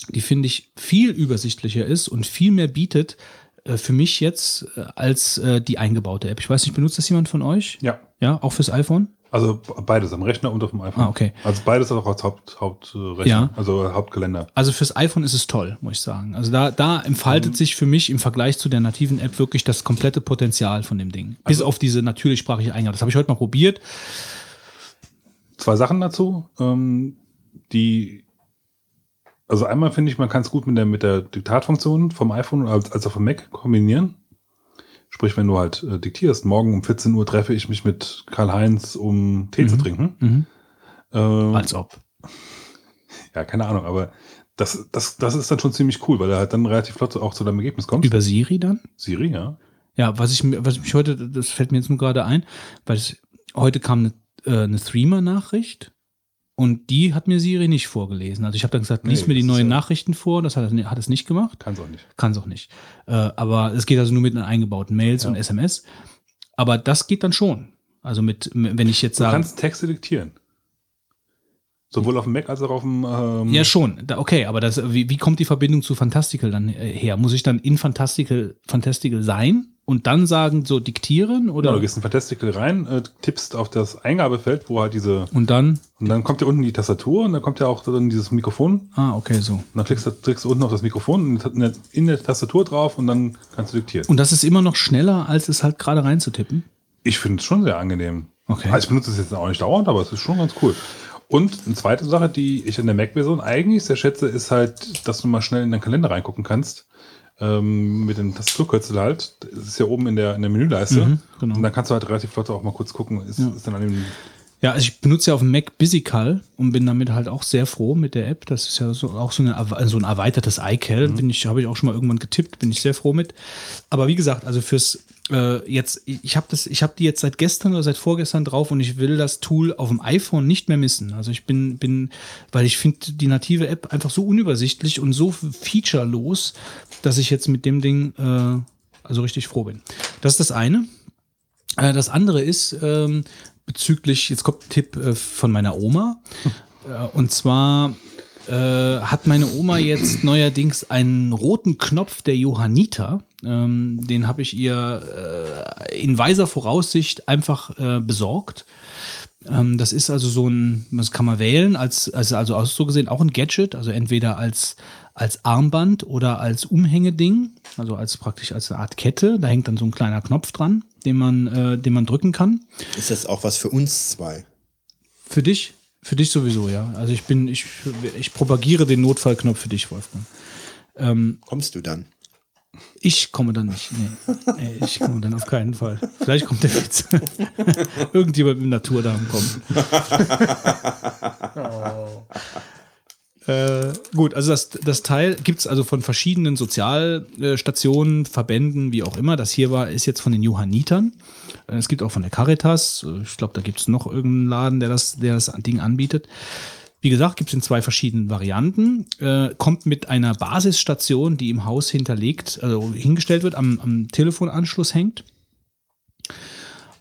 die finde ich viel übersichtlicher ist und viel mehr bietet äh, für mich jetzt äh, als äh, die eingebaute App. Ich weiß nicht, benutzt das jemand von euch? Ja. Ja, auch fürs iPhone? Also beides, am Rechner und auf dem iPhone. Ah, okay. Also beides auch als Haupt, Hauptrechner, Ja. also Hauptkalender. Also fürs iPhone ist es toll, muss ich sagen. Also da, da entfaltet sich für mich im Vergleich zu der nativen App wirklich das komplette Potenzial von dem Ding. Bis auf diese natürlichsprachige Eingabe. Das habe ich heute mal probiert. Zwei Sachen dazu. Ähm, die, also einmal finde ich, man kann es gut mit der, mit der Diktatfunktion vom iPhone als, als auch vom Mac kombinieren. Sprich, wenn du halt äh, diktierst, morgen um 14 Uhr treffe ich mich mit Karl-Heinz, um Tee zu trinken. Mhm. Ähm, Als ob. (laughs) ja, keine Ahnung, aber das, das, das ist dann schon ziemlich cool, weil er halt dann relativ flott auch zu deinem Ergebnis kommt. Über Siri dann? Siri, ja. Ja, was ich, was mich heute, das fällt mir jetzt nur gerade ein, weil es, heute kam eine, äh, eine Threema-Nachricht und die hat mir Siri nicht vorgelesen. Also ich habe dann gesagt, lies Nee, mir die neuen ja- Nachrichten vor, das hat, es- hat es nicht gemacht. Kann es auch nicht. Kann es auch nicht. Äh, aber es geht also nur mit den eingebauten Mails Ja. und SMS. Aber das geht dann schon. Also mit, wenn ich jetzt Du sage. kannst Texte diktieren. Sowohl auf dem Mac als auch auf dem. Ähm, Ja, schon. Da, okay, aber das, wie, wie kommt die Verbindung zu Fantastical dann äh, her? Muss ich dann in Fantastical, Fantastical sein und dann sagen, so diktieren? Oder? Genau, du gehst in Fantastical rein, äh, tippst auf das Eingabefeld, wo halt diese. und dann? Und dann kommt ja unten die Tastatur und dann kommt ja auch dann dieses Mikrofon. Ah, okay, so. Und dann klickst du, klickst du unten auf das Mikrofon in der, in der Tastatur drauf und dann kannst du diktieren. Und das ist immer noch schneller, als es halt gerade reinzutippen. Ich finde es schon sehr angenehm. Okay. Also ich benutze es jetzt auch nicht dauernd, aber es ist schon ganz cool. Und eine zweite Sache, die ich in der Mac-Version eigentlich sehr schätze, ist halt, dass du mal schnell in deinen Kalender reingucken kannst. Ähm, mit dem Tastaturkürzel halt. Das ist ja oben in der, in der Menüleiste. Mhm, genau. Und dann kannst du halt relativ flott auch mal kurz gucken, ist, ist dann an dem. Ja, also ich benutze ja auf dem Mac Busycal und bin damit halt auch sehr froh mit der App. Das ist ja so, auch so, eine, so ein erweitertes iCal. Bin ich, habe ich auch schon mal irgendwann getippt, bin ich sehr froh mit. Aber wie gesagt, also fürs äh, jetzt, ich habe das, ich habe die jetzt seit gestern oder seit vorgestern drauf und ich will das Tool auf dem iPhone nicht mehr missen. Also ich bin, bin, weil ich finde die native App einfach so unübersichtlich und so featurelos, dass ich jetzt mit dem Ding äh, also richtig froh bin. Das ist das eine. Äh, Das andere ist ähm, bezüglich, jetzt kommt ein Tipp äh, von meiner Oma. (laughs) Äh, und zwar äh, hat meine Oma jetzt neuerdings einen roten Knopf der Johanniter. Ähm, den habe ich ihr äh, in weiser Voraussicht einfach äh, besorgt. Ähm, das ist also so ein, das kann man wählen, als, als also aus so gesehen auch ein Gadget, also entweder als, als Armband oder als Umhängeding, also als praktisch als eine Art Kette. Da hängt dann so ein kleiner Knopf dran, den man, äh, den man drücken kann. Ist das auch was für uns zwei? Für dich? Für dich sowieso, ja. Also ich bin, ich, ich propagiere den Notfallknopf für dich, Wolfgang. Ähm, Kommst du dann? Ich komme dann nicht. Nee. Ich komme dann auf keinen Fall. Vielleicht kommt der Witz. (laughs) Irgendjemand mit dem Naturdarm kommt. (laughs) Äh, gut, also das, das Teil gibt es also von verschiedenen Sozialstationen, Verbänden, wie auch immer. Das hier war, ist jetzt von den Johannitern. Äh, Es gibt auch von der Caritas. Ich glaube, da gibt es noch irgendeinen Laden, der das, der das Ding anbietet. Wie gesagt, gibt es in zwei verschiedenen Varianten. Äh, kommt mit einer Basisstation, die im Haus hinterlegt, also hingestellt wird, am, am Telefonanschluss hängt.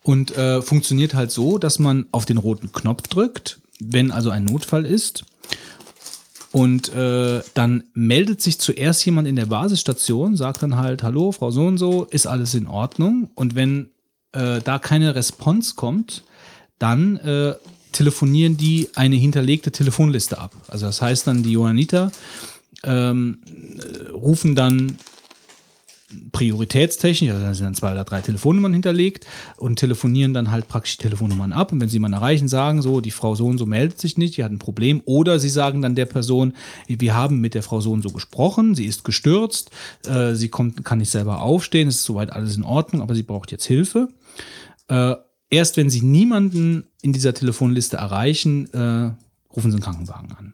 Und äh, funktioniert halt so, dass man auf den roten Knopf drückt. wenn also ein Notfall ist. Und äh, dann meldet sich zuerst jemand in der Basisstation, sagt dann halt, hallo, Frau so und so, ist alles in Ordnung? Und wenn äh, da keine Response kommt, dann äh, telefonieren die eine hinterlegte Telefonliste ab. Also das heißt dann, die Johanniter ähm, äh, rufen dann prioritätstechnisch, also da sind dann zwei oder drei Telefonnummern hinterlegt und telefonieren dann halt praktisch die Telefonnummern ab. Und wenn sie jemanden erreichen, sagen so, die Frau so und so meldet sich nicht, die hat ein Problem. Oder sie sagen dann der Person, wir haben mit der Frau so und so gesprochen, sie ist gestürzt, äh, sie kommt, kann nicht selber aufstehen, ist soweit alles in Ordnung, aber sie braucht jetzt Hilfe. Äh, erst wenn sie niemanden in dieser Telefonliste erreichen, äh, rufen sie einen Krankenwagen an.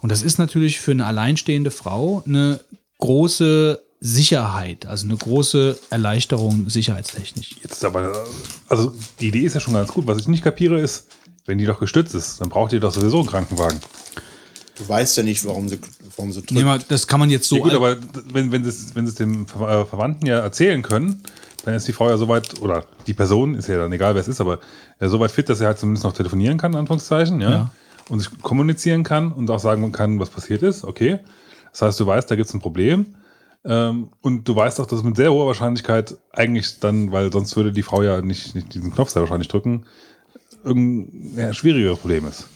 Und das ist natürlich für eine alleinstehende Frau eine große Sicherheit, also eine große Erleichterung sicherheitstechnisch. Jetzt aber, also die Idee ist ja schon ganz gut. Was ich nicht kapiere ist, wenn die doch gestützt ist, dann braucht ihr doch sowieso einen Krankenwagen. Du weißt ja nicht, warum sie, warum sie drückt. Nee, mal, das kann man jetzt so. Ja, gut, aber wenn, wenn sie es wenn sie es dem Ver- äh, Verwandten ja erzählen können, dann ist die Frau ja soweit, oder die Person, ist ja dann egal, wer es ist, aber ja, soweit fit, dass er halt zumindest noch telefonieren kann, in Anführungszeichen, ja, Ja. und sich kommunizieren kann und auch sagen kann, was passiert ist, okay. Das heißt, du weißt, da gibt es ein Problem. Ähm, und du weißt auch, dass es mit sehr hoher Wahrscheinlichkeit eigentlich dann, weil sonst würde die Frau ja nicht, nicht diesen Knopf sehr wahrscheinlich drücken, irgendein ja, schwierigeres Problem ist.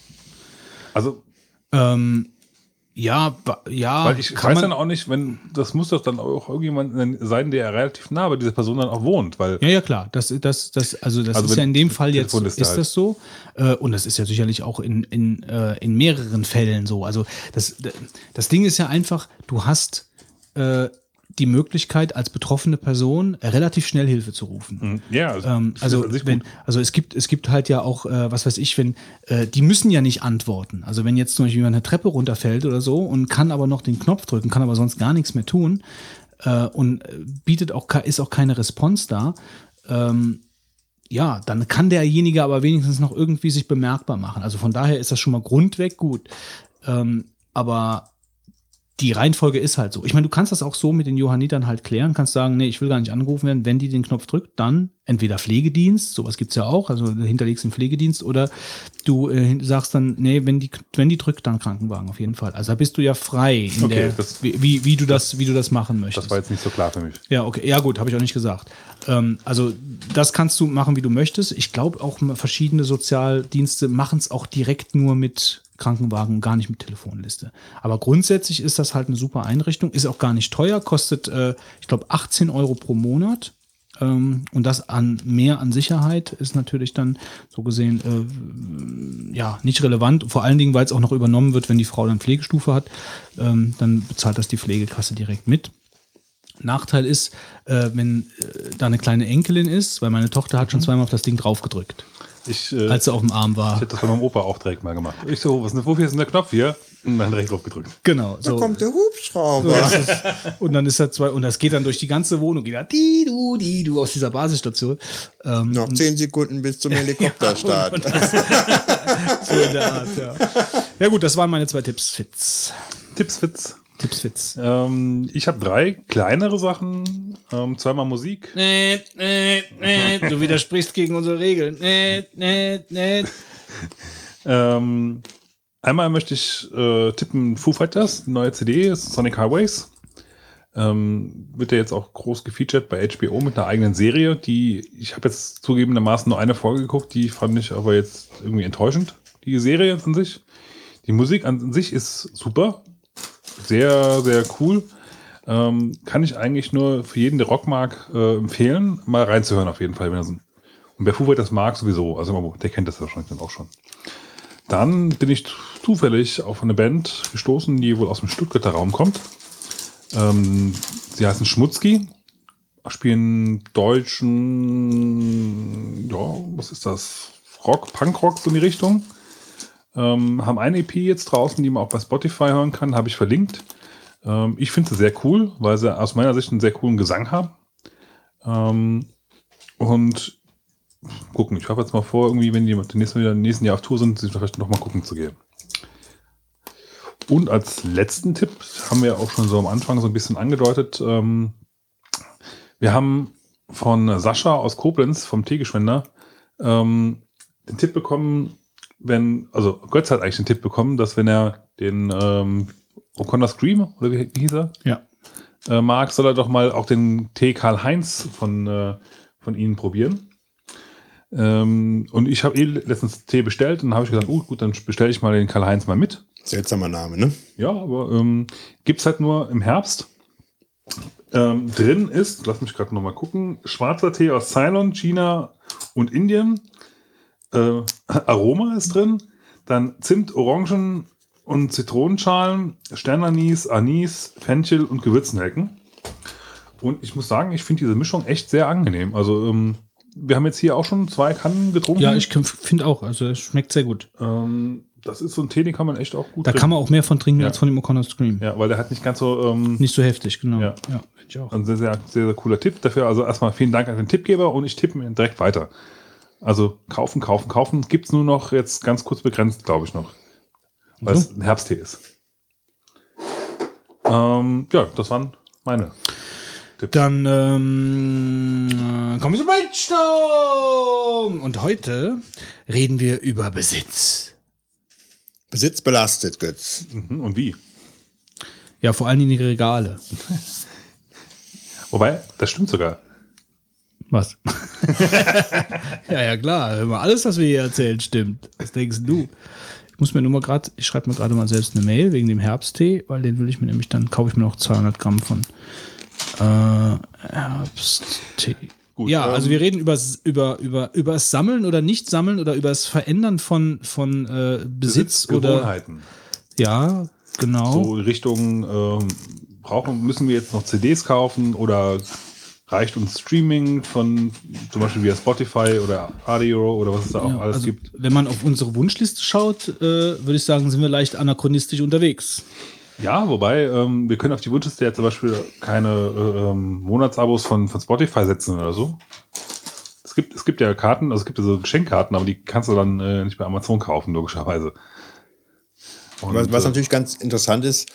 Also, ähm, ja, ja, Weil ich kann weiß dann auch nicht, wenn, das muss doch dann auch irgendjemand sein, der relativ nah bei dieser Person dann auch wohnt, weil Ja, ja, klar. Das, das, das, also das Also ist ja in dem Fall jetzt ist halt. das so. Äh, und das ist ja sicherlich auch in, in, äh, in mehreren Fällen so. Also das, das Ding ist ja einfach, du hast äh, die Möglichkeit, als betroffene Person relativ schnell Hilfe zu rufen. ja, also, Ähm, also, wenn, also es gibt, es gibt halt ja auch, äh, was weiß ich, wenn, äh, die müssen ja nicht antworten. Also wenn jetzt zum Beispiel jemand eine Treppe runterfällt oder so und kann aber noch den Knopf drücken, kann aber sonst gar nichts mehr tun äh, und äh, bietet auch, ist auch keine Response da, ähm, ja, dann kann derjenige aber wenigstens noch irgendwie sich bemerkbar machen. Also von daher ist das schon mal grundweg gut. Ähm, aber die Reihenfolge ist halt so. Ich meine, du kannst das auch so mit den Johannitern halt klären, kannst sagen, nee, ich will gar nicht angerufen werden. Wenn die den Knopf drückt, dann entweder Pflegedienst, sowas gibt's ja auch, also du hinterlegst den Pflegedienst, oder du äh, sagst dann, nee, wenn die, wenn die drückt, dann Krankenwagen auf jeden Fall. Also da bist du ja frei, in Okay, der, das- wie, wie, du das, wie du das machen möchtest. Das war jetzt nicht so klar für mich. Ja, okay. Ja, gut, habe ich auch nicht gesagt. Ähm, also, das kannst du machen, wie du möchtest. Ich glaube, auch verschiedene Sozialdienste machen es auch direkt nur mit Krankenwagen, gar nicht mit Telefonliste. Aber grundsätzlich ist das halt eine super Einrichtung, ist auch gar nicht teuer, kostet, äh, ich glaube, 18 Euro pro Monat. Ähm, und das an mehr an Sicherheit ist natürlich dann so gesehen äh, ja nicht relevant. Vor allen Dingen, weil es auch noch übernommen wird, wenn die Frau dann Pflegestufe hat, ähm, dann bezahlt das die Pflegekasse direkt mit. Nachteil ist, äh, wenn äh, da eine kleine Enkelin ist, weil meine Tochter hat schon zweimal auf das Ding draufgedrückt, Ich, äh, als sie auf dem Arm ich war. hätte das bei meinem Opa auch direkt mal gemacht. Ich so, was ist denn, wofür ist denn der Knopf hier? Und dann direkt drauf gedrückt. Genau. Da So. kommt der Hubschrauber. Ist, und dann ist da zwei, und das geht dann durch die ganze Wohnung, geht da die du, die du aus dieser Basisstation. Ähm, Noch zehn Sekunden bis zum (laughs) Helikopterstart. das- (laughs) so in der Art, ja. Ja gut, das waren meine zwei Tipps, Fitz. Tipps, Fitz. Tipps, Fitz. Ähm, ich habe drei kleinere Sachen. Ähm, zweimal Musik. Nee, nee, nee, du widersprichst gegen unsere Regeln. Nee, nee, nee. Ähm, einmal möchte ich äh, tippen Foo Fighters, die neue CD, ist Sonic Highways. Ähm, wird ja jetzt auch groß gefeatured bei HBO mit einer eigenen Serie, die ich habe jetzt zugegebenermaßen nur eine Folge geguckt, die fand ich aber jetzt irgendwie enttäuschend, die Serie an sich. Die Musik an sich ist super, sehr, sehr cool. Ähm, kann ich eigentlich nur für jeden, der Rock mag, äh, empfehlen, mal reinzuhören auf jeden Fall. Wenn so, und wer Foo Fighters mag, sowieso. Also der kennt das wahrscheinlich dann auch schon. Dann bin ich zufällig auf eine Band gestoßen, die wohl aus dem Stuttgarter Raum kommt. Ähm, sie heißen Schmutzki, spielen deutschen, ja, was ist das? Rock, Punkrock, so in die Richtung. Ähm, haben eine EP jetzt draußen, die man auch bei Spotify hören kann, habe ich verlinkt. Ähm, ich finde sie sehr cool, weil sie aus meiner Sicht einen sehr coolen Gesang haben. Ähm, und gucken, ich habe jetzt mal vor, irgendwie, wenn die das nächste Mal im nächsten Jahr auf Tour sind, sich vielleicht noch mal gucken zu gehen. Und als letzten Tipp haben wir auch schon so am Anfang so ein bisschen angedeutet. Ähm, wir haben von Sascha aus Koblenz, vom Teegeschwender, ähm, den Tipp bekommen, wenn, also Götz hat eigentlich den Tipp bekommen, dass wenn er den ähm, O'Connor Scream, oder wie, wie hieß er, Ja. äh, mag, soll er doch mal auch den Tee Karl-Heinz von, äh, von Ihnen probieren. Ähm, und ich habe eh letztens Tee bestellt und dann habe ich gesagt, oh, gut, dann bestelle ich mal den Karl-Heinz mal mit. Seltsamer Name, ne? Ja, aber ähm, gibt es halt nur im Herbst. Ähm, drin ist, lass mich gerade nochmal gucken, schwarzer Tee aus Ceylon, China und Indien. Äh, Aroma ist drin. Dann Zimt, Orangen und Zitronenschalen, Sternanis, Anis, Fenchel und Gewürznelken. Und ich muss sagen, ich finde diese Mischung echt sehr angenehm. Also ähm, wir haben jetzt hier auch schon zwei Kannen getrunken. Ja, ich finde auch. Also es schmeckt sehr gut. ähm, das ist so ein Tee, den kann man echt auch gut Da kann man auch mehr von trinken Ja. als von dem O'Connor Scream. Ja, weil der hat nicht ganz so ähm, Nicht so heftig, genau. Ja. ja ich auch. Ein sehr, sehr, sehr, sehr cooler Tipp dafür. Also erstmal vielen Dank an den Tippgeber und ich tippe mir direkt weiter. Also kaufen, kaufen, kaufen. Gibt es nur noch jetzt ganz kurz begrenzt, glaube ich noch. Weil es ein Herbsttee ist. Ähm, ja, das waren meine. Dann ähm, kommen wir zum Brainstorm. Und heute reden wir über Besitz. Besitz belastet, Götz. Mhm, Und wie? Ja, vor allem in die Regale. (laughs) Wobei, das stimmt sogar. Was? (laughs) ja, ja, klar. Mal, alles, was wir hier erzählen, stimmt. Was denkst du? Ich muss mir nur mal gerade, ich schreibe mir gerade mal selbst eine Mail wegen dem Herbsttee, weil den will ich mir nämlich, dann kaufe ich mir noch 200 Gramm von äh, Herbsttee. Gut, ja, ähm, also wir reden über, über, über, über das Sammeln oder Nicht-Sammeln oder über das Verändern von, von äh, Besitz oder. Gewohnheiten. Ja, genau. So Richtung, ähm, brauchen, müssen wir jetzt noch CDs kaufen oder reicht uns Streaming von zum Beispiel via Spotify oder Audio oder was es da auch Ja, alles also, gibt? Wenn man auf unsere Wunschliste schaut, äh, würde ich sagen, sind wir leicht anachronistisch unterwegs. Ja, wobei, ähm, wir können auf die Wunschliste ja zum Beispiel keine äh, ähm, Monatsabos von, von Spotify setzen oder so. Es gibt, es gibt ja Karten, also es gibt ja so Geschenkkarten, aber die kannst du dann äh, nicht bei Amazon kaufen, logischerweise. Und, Was, was äh, natürlich ganz interessant ist,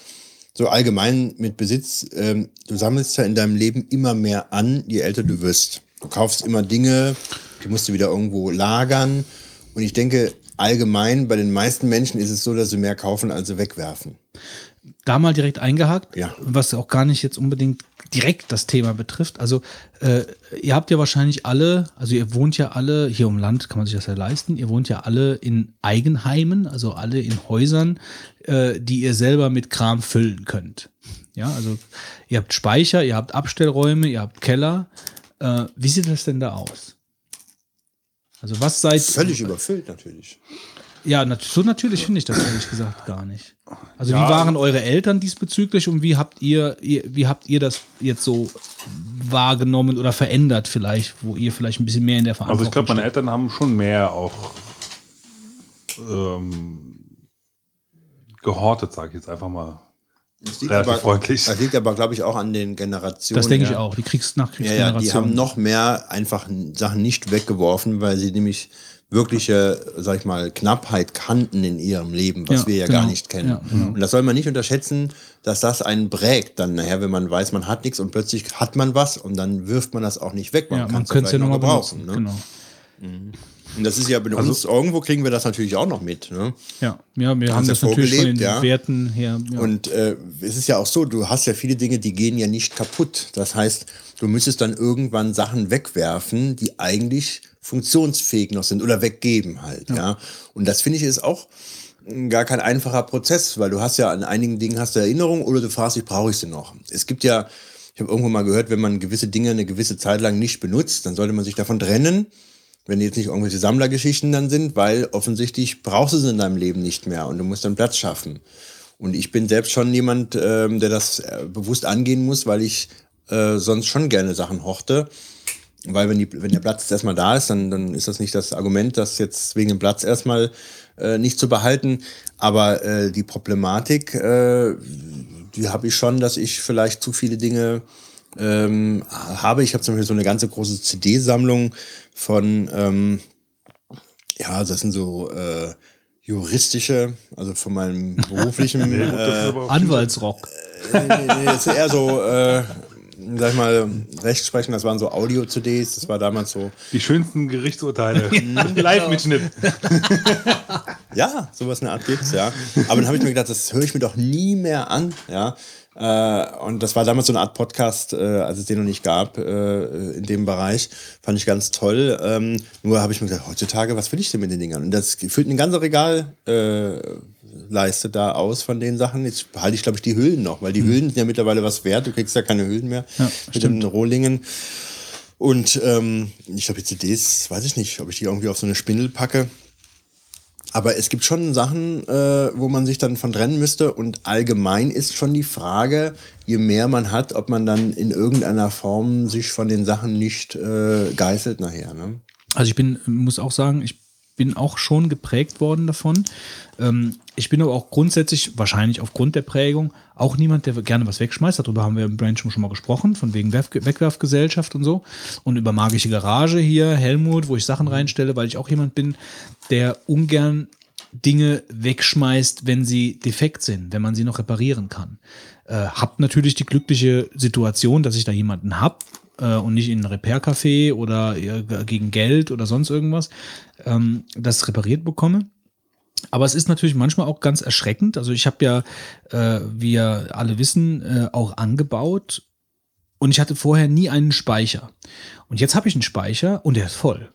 so allgemein mit Besitz, ähm, du sammelst ja in deinem Leben immer mehr an, je älter du wirst. Du kaufst immer Dinge, die musst du wieder irgendwo lagern. Und ich denke, allgemein bei den meisten Menschen ist es so, dass sie mehr kaufen, als sie wegwerfen. Da mal direkt eingehakt, Ja. was auch gar nicht jetzt unbedingt direkt das Thema betrifft. Also äh, ihr habt ja wahrscheinlich alle, also ihr wohnt ja alle, hier im Land kann man sich das ja leisten, ihr wohnt ja alle in Eigenheimen, also alle in Häusern, äh, die ihr selber mit Kram füllen könnt. Ja, also ihr habt Speicher, ihr habt Abstellräume, ihr habt Keller. Äh, wie sieht das denn da aus? Also was seid Völlig überfüllt natürlich. Ja, nat so natürlich finde ich das ehrlich gesagt gar nicht. Also Ja. wie waren eure Eltern diesbezüglich und wie habt ihr, ihr, wie habt ihr das jetzt so wahrgenommen oder verändert vielleicht, wo ihr vielleicht ein bisschen mehr in der Also Verantwortung ich glaube, meine? Eltern haben schon mehr auch ähm, gehortet, sage ich jetzt einfach mal. Das liegt Relativ aber, freundlich. Das liegt aber, glaube ich, auch an den Generationen. Das denke ja. ich auch, die Kriegs Ja, Nachkriegsgeneration. ja, die haben noch mehr einfach Sachen nicht weggeworfen, weil sie nämlich wirkliche, sag ich mal, Knappheit kannten in ihrem Leben, was Ja, wir ja genau. gar nicht kennen. Ja, genau. Und das soll man nicht unterschätzen, dass das einen prägt dann nachher, wenn man weiß, man hat nichts und plötzlich hat man was und dann wirft man das auch nicht weg. Man ja, man kann es könnte es ja noch nochmal gebrauchen. Ne? Genau. Und das ist ja bei Also uns, irgendwo kriegen wir das natürlich auch noch mit. Ne? Ja, ja wir haben das natürlich von den ja? Werten her. Ja. Und äh, es ist ja auch so, du hast ja viele Dinge, die gehen ja nicht kaputt. Das heißt, du müsstest dann irgendwann Sachen wegwerfen, die eigentlich funktionsfähig noch sind oder weggeben halt, ja. Und das finde ich ist auch gar kein einfacher Prozess, weil du hast ja an einigen Dingen hast du Erinnerung oder du fragst dich, brauche ich sie noch? Es gibt ja, ich habe irgendwo mal gehört, wenn man gewisse Dinge eine gewisse Zeit lang nicht benutzt, dann sollte man sich davon trennen, wenn jetzt nicht irgendwelche Sammlergeschichten dann sind, weil offensichtlich brauchst du sie in deinem Leben nicht mehr und du musst dann Platz schaffen. Und ich bin selbst schon jemand, ähm, der das äh, bewusst angehen muss, weil ich äh, sonst schon gerne Sachen horte. Weil wenn, die, wenn der Platz erstmal da ist, dann, dann ist das nicht das Argument, das jetzt wegen dem Platz erstmal äh, nicht zu behalten. Aber äh, die Problematik, äh, die habe ich schon, dass ich vielleicht zu viele Dinge ähm, habe. Ich habe zum Beispiel so eine ganze große CD-Sammlung von, ähm, ja, das sind so äh, juristische, also von meinem beruflichen, (laughs) äh, Anwaltsrock. nee, nee, nee, das ist eher so, äh, sag ich mal, Rechtsprechung, das waren so Audio-CDs, das war damals so, Die schönsten Gerichtsurteile. (laughs) Live-Mitschnitt. (laughs) ja, sowas in der Art gibt's, ja. Aber dann habe ich mir gedacht, das höre ich mir doch nie mehr an, ja. Äh, und das war damals so eine Art Podcast, äh, als es den noch nicht gab, äh, in dem Bereich. Fand ich ganz toll. Ähm, nur habe ich mir gedacht, heutzutage, was will ich denn mit den Dingern? Und das füllt eine ganze Regalleiste äh, Leiste da aus von den Sachen. Jetzt behalte ich, glaube ich, die Hüllen noch, weil die Hüllen sind ja mittlerweile was wert. Du kriegst ja keine Hüllen mehr mit den Rohlingen. Und ähm, ich glaube, die CDs, weiß ich nicht, ob ich die irgendwie auf so eine Spindel packe. Aber es gibt schon Sachen, äh, wo man sich dann von trennen müsste. Und allgemein ist schon die Frage, je mehr man hat, ob man dann in irgendeiner Form sich von den Sachen nicht äh, geißelt nachher. Ne? Also ich bin, muss auch sagen, ich bin auch schon geprägt worden davon. Ähm, ich bin aber auch grundsätzlich, wahrscheinlich aufgrund der Prägung, auch niemand, der gerne was wegschmeißt. Darüber haben wir im Brain schon mal gesprochen, von wegen Werf Wegwerfgesellschaft und so. Und über magische Garage hier, Helmut, wo ich Sachen reinstelle, weil ich auch jemand bin, der ungern Dinge wegschmeißt, wenn sie defekt sind, wenn man sie noch reparieren kann. Äh, hab natürlich die glückliche Situation, dass ich da jemanden hab äh, und nicht in ein Repair-Café oder äh, gegen Geld oder sonst irgendwas, ähm, das repariert bekomme. Aber es ist natürlich manchmal auch ganz erschreckend. Also ich habe ja, äh, wie ja alle wissen, äh, auch angebaut und ich hatte vorher nie einen Speicher. Und jetzt habe ich einen Speicher und der ist voll.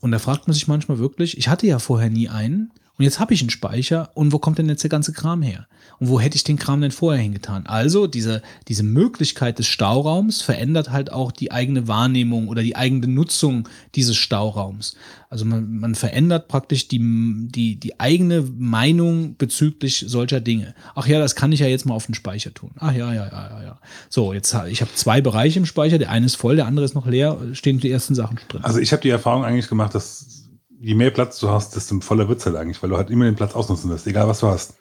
Und da fragt man sich manchmal wirklich, ich hatte ja vorher nie einen und jetzt habe ich einen Speicher und wo kommt denn jetzt der ganze Kram her? Und wo hätte ich den Kram denn vorher hingetan? Also diese, diese Möglichkeit des Stauraums verändert halt auch die eigene Wahrnehmung oder die eigene Nutzung dieses Stauraums. Also man, man verändert praktisch die, die, die eigene Meinung bezüglich solcher Dinge. Ach ja, das kann ich ja jetzt mal auf den Speicher tun. Ach ja, ja, ja, ja, ja. So, jetzt ich habe zwei Bereiche im Speicher. Der eine ist voll, der andere ist noch leer. Stehen die ersten Sachen drin. Also ich habe die Erfahrung eigentlich gemacht, dass je mehr Platz du hast, desto voller wird's halt eigentlich, weil du halt immer den Platz ausnutzen wirst, egal was du hast.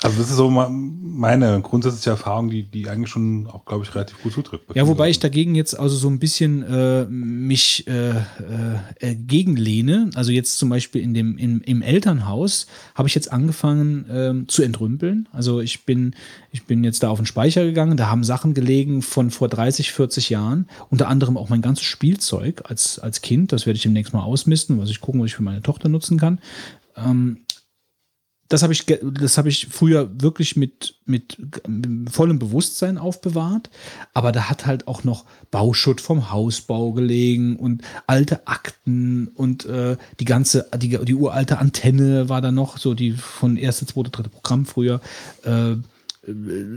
Also das ist so meine grundsätzliche Erfahrung, die, die eigentlich schon auch, glaube ich, relativ gut zutrifft. Ja, wobei ich dagegen jetzt also so ein bisschen äh, mich äh, äh, gegenlehne. Also jetzt zum Beispiel in dem, im, im Elternhaus habe ich jetzt angefangen ähm, zu entrümpeln. Also ich bin, ich bin jetzt da auf den Speicher gegangen, da haben Sachen gelegen von vor 30, 40 Jahren, unter anderem auch mein ganzes Spielzeug als, als Kind. Das werde ich demnächst mal ausmisten, was ich gucken, was ich für meine Tochter nutzen kann. Ähm, das habe ich, das habe ich früher wirklich mit, mit, mit vollem Bewusstsein aufbewahrt. Aber da hat halt auch noch Bauschutt vom Hausbau gelegen und alte Akten und äh, die ganze, die, die uralte Antenne war da noch, so die von erste, zweite, dritte Programm früher. Äh,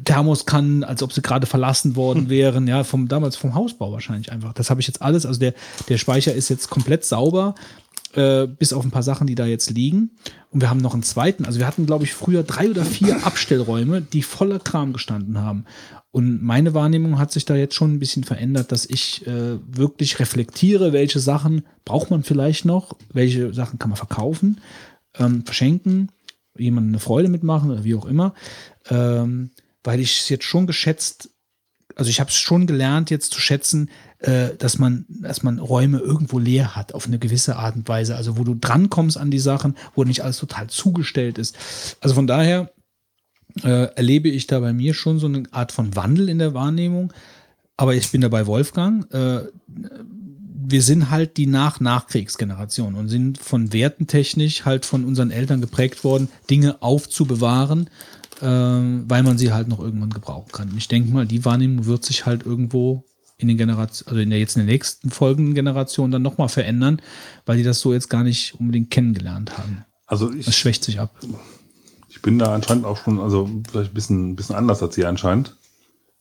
Thermoskannen, als ob sie gerade verlassen worden wären, ja, vom damals vom Hausbau wahrscheinlich einfach. Das habe ich jetzt alles, also der, der Speicher ist jetzt komplett sauber, äh, bis auf ein paar Sachen, die da jetzt liegen. Und wir haben noch einen zweiten, also wir hatten, glaube ich, früher drei oder vier Abstellräume, die voller Kram gestanden haben. Und meine Wahrnehmung hat sich da jetzt schon ein bisschen verändert, dass ich äh, wirklich reflektiere, welche Sachen braucht man vielleicht noch, welche Sachen kann man verkaufen, ähm, verschenken, jemandem eine Freude mitmachen oder wie auch immer. Ähm, weil ich es jetzt schon geschätzt, also ich habe es schon gelernt, jetzt zu schätzen, äh, dass man, dass man Räume irgendwo leer hat, auf eine gewisse Art und Weise. Also wo du drankommst an die Sachen, wo nicht alles total zugestellt ist. Also von daher äh, erlebe ich da bei mir schon so eine Art von Wandel in der Wahrnehmung. Aber ich bin dabei Wolfgang. Äh, wir sind halt die Nach-Nachkriegsgeneration und sind von Werten technisch halt von unseren Eltern geprägt worden, Dinge aufzubewahren, ähm, weil man sie halt noch irgendwann gebrauchen kann. Ich denke mal, die Wahrnehmung wird sich halt irgendwo in den Generationen, also in der jetzt in der nächsten folgenden Generation dann nochmal verändern, weil die das so jetzt gar nicht unbedingt kennengelernt haben. Also Das ich, schwächt sich ab. ich bin da anscheinend auch schon, also vielleicht ein bisschen, ein bisschen anders als ihr anscheinend.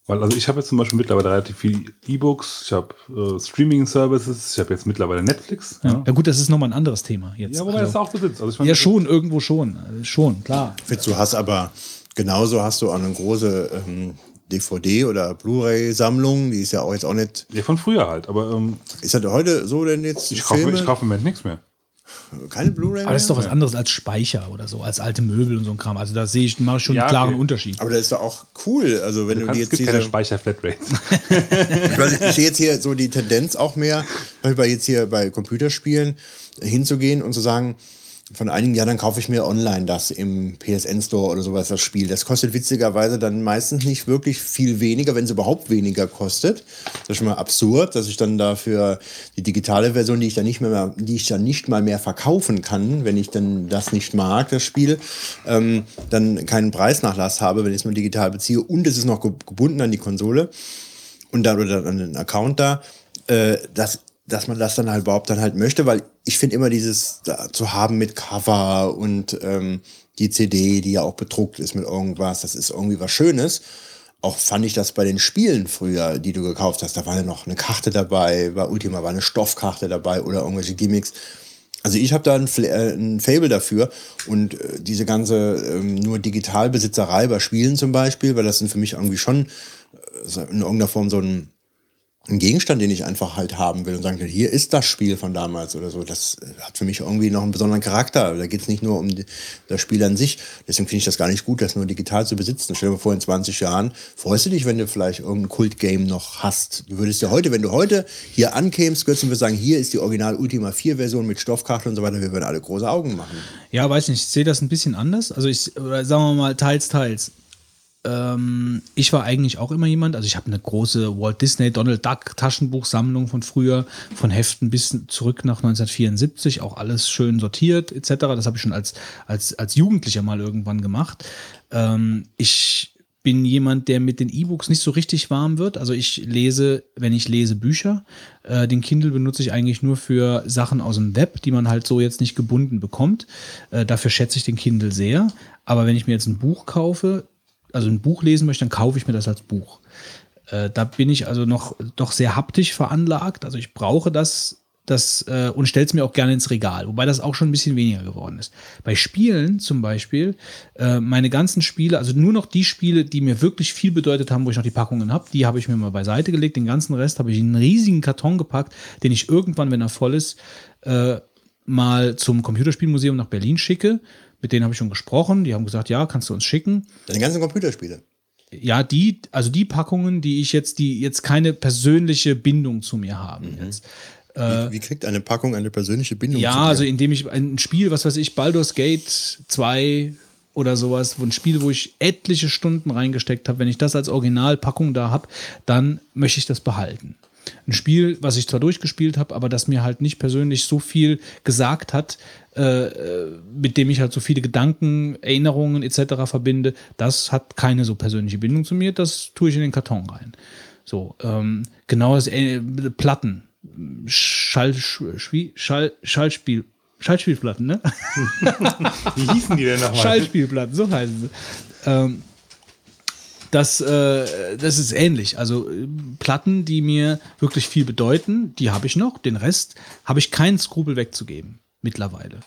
Weil, also ich habe jetzt zum Beispiel mittlerweile relativ viel E-Books, ich habe äh, Streaming-Services, ich habe jetzt mittlerweile Netflix. Ja. ja gut, das ist nochmal ein anderes Thema jetzt. Ja, wobei das also, auch besitzt. Also ich meine, ja schon, irgendwo schon. Also schon, klar. Fitz, du hast aber genauso hast du auch eine große ähm, DVD- oder Blu-ray-Sammlung, die ist ja auch jetzt auch nicht. Ja, von früher halt, aber ähm, Ist das heute so denn jetzt? ich, kaufe, Filme? ich kaufe im Moment nichts mehr. Keine Blu-ray Aber das ist doch was anderes als Speicher oder so, als alte Möbel und so ein Kram. Also da sehe ich, mache ich schon Ja, einen klaren okay. Unterschied. Aber das ist doch auch cool. Also wenn Du du, kannst, die es jetzt gibt keine diese, Speicher-Flatrates. ich, weiß, nicht, ich sehe jetzt hier so die Tendenz auch mehr, bei jetzt hier bei Computerspielen hinzugehen und zu sagen, von einigen Jahren, kaufe ich mir online das im PSN Store oder sowas, das Spiel. Das kostet witzigerweise dann meistens nicht wirklich viel weniger, wenn es überhaupt weniger kostet. Das ist schon mal absurd, dass ich dann dafür die digitale Version, die ich dann nicht mehr, die ich dann nicht mal mehr verkaufen kann, wenn ich dann das nicht mag, das Spiel, ähm, dann keinen Preisnachlass habe, wenn ich es nur digital beziehe und es ist noch gebunden an die Konsole und dann oder an den Account da. Äh, das dass man das dann halt überhaupt dann halt möchte, weil ich finde immer dieses zu haben mit Cover und ähm, die CD, die ja auch bedruckt ist mit irgendwas, das ist irgendwie was Schönes. Auch fand ich das bei den Spielen früher, die du gekauft hast, da war ja noch eine Karte dabei, bei Ultima war eine Stoffkarte dabei oder irgendwelche Gimmicks. Also ich habe da ein, äh, ein Fable dafür und äh, diese ganze ähm, nur Digitalbesitzerei bei Spielen zum Beispiel, weil das sind für mich irgendwie schon äh, in irgendeiner Form so ein ein Gegenstand, den ich einfach halt haben will und sagen will, hier ist das Spiel von damals oder so. Das äh, hat für mich irgendwie noch einen besonderen Charakter. Da geht es nicht nur um die, das Spiel an sich. Deswegen finde ich das gar nicht gut, das nur digital zu besitzen. Stell dir mal vor, in 20 Jahren freust du dich, wenn du vielleicht irgendein Kult-Game noch hast. Du würdest ja heute, wenn du heute hier ankämst, würdest du sagen, hier ist die Original Ultima 4 Version mit Stoffkarte und so weiter. Wir würden alle große Augen machen. Ja, weiß nicht. Ich sehe das ein bisschen anders. Also ich, sagen wir mal, teils, teils ähm, ich war eigentlich auch immer jemand, also ich habe eine große Walt Disney Donald Duck Taschenbuchsammlung von früher, von Heften bis zurück nach 1974, auch alles schön sortiert etc. Das habe ich schon als, als, als Jugendlicher mal irgendwann gemacht. Ähm, ich bin jemand, der mit den E-Books nicht so richtig warm wird. Also ich lese, wenn ich lese Bücher, äh, den Kindle benutze ich eigentlich nur für Sachen aus dem Web, die man halt so jetzt nicht gebunden bekommt. Äh, dafür schätze ich den Kindle sehr. Aber wenn ich mir jetzt ein Buch kaufe, also ein Buch lesen möchte, dann kaufe ich mir das als Buch. Äh, da bin ich also noch doch sehr haptisch veranlagt. Also ich brauche das, das äh, und stelle es mir auch gerne ins Regal, wobei das auch schon ein bisschen weniger geworden ist. Bei Spielen zum Beispiel, äh, meine ganzen Spiele, also nur noch die Spiele, die mir wirklich viel bedeutet haben, wo ich noch die Packungen habe, die habe ich mir mal beiseite gelegt. Den ganzen Rest habe ich in einen riesigen Karton gepackt, den ich irgendwann, wenn er voll ist, äh, mal zum Computerspielmuseum nach Berlin schicke mit denen habe ich schon gesprochen. Die haben gesagt, ja, kannst du uns schicken. Deine ganzen Computerspiele. Ja, die, also die Packungen, die ich jetzt, die jetzt keine persönliche Bindung zu mir haben. Mhm. Jetzt. Wie, äh, wie, kriegt eine Packung eine persönliche Bindung? Ja, also indem ich ein Spiel, was weiß ich, Baldur's Gate 2 oder sowas, wo ein Spiel, wo ich etliche Stunden reingesteckt habe, wenn ich das als Originalpackung da habe, dann möchte ich das behalten ein Spiel, was ich zwar durchgespielt habe, aber das mir halt nicht persönlich so viel gesagt hat, mit dem ich halt so viele Gedanken, Erinnerungen etc. verbinde, das hat keine so persönliche Bindung zu mir, das tue ich in den Karton rein. So, ähm, genau das äh, Platten, Schall, Schall, Schallspiel, Schallspielplatten, ne? (laughs) Wie hießen die denn nochmal? Schallspielplatten, so heißen sie. Ähm, das, äh, das ist ähnlich. Also äh, Platten, die mir wirklich viel bedeuten, die habe ich noch. Den Rest habe ich keinen Skrupel wegzugeben mittlerweile.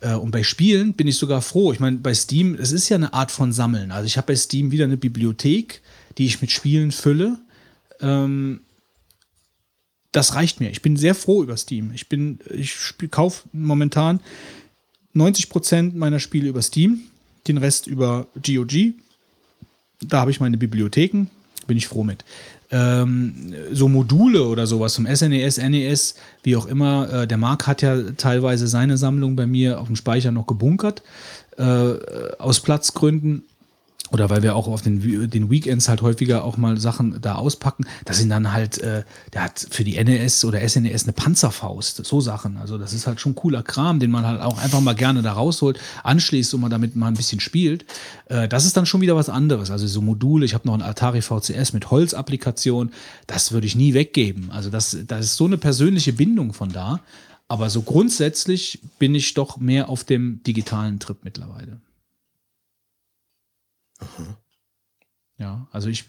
Äh, und bei Spielen bin ich sogar froh. Ich meine, bei Steam, es ist ja eine Art von Sammeln. Also ich habe bei Steam wieder eine Bibliothek, die ich mit Spielen fülle. Ähm, das reicht mir. Ich bin sehr froh über Steam. Ich bin, ich kaufe momentan 90% meiner Spiele über Steam, den Rest über GOG da habe ich meine Bibliotheken, bin ich froh mit. Ähm, so Module oder sowas zum SNES, NES, wie auch immer. Äh, der Marc hat ja teilweise seine Sammlung bei mir auf dem Speicher noch gebunkert, äh, aus Platzgründen oder weil wir auch auf den, den Weekends halt häufiger auch mal Sachen da auspacken, das sind dann halt, äh, der hat für die NES oder SNES eine Panzerfaust, so Sachen. Also das ist halt schon cooler Kram, den man halt auch einfach mal gerne da rausholt, anschließt und man damit mal ein bisschen spielt. Äh, das ist dann schon wieder was anderes. Also so Module, ich habe noch ein Atari VCS mit Holzapplikation, das würde ich nie weggeben. Also das, das ist so eine persönliche Bindung von da. Aber so grundsätzlich bin ich doch mehr auf dem digitalen Trip mittlerweile. Mhm. Ja, also ich,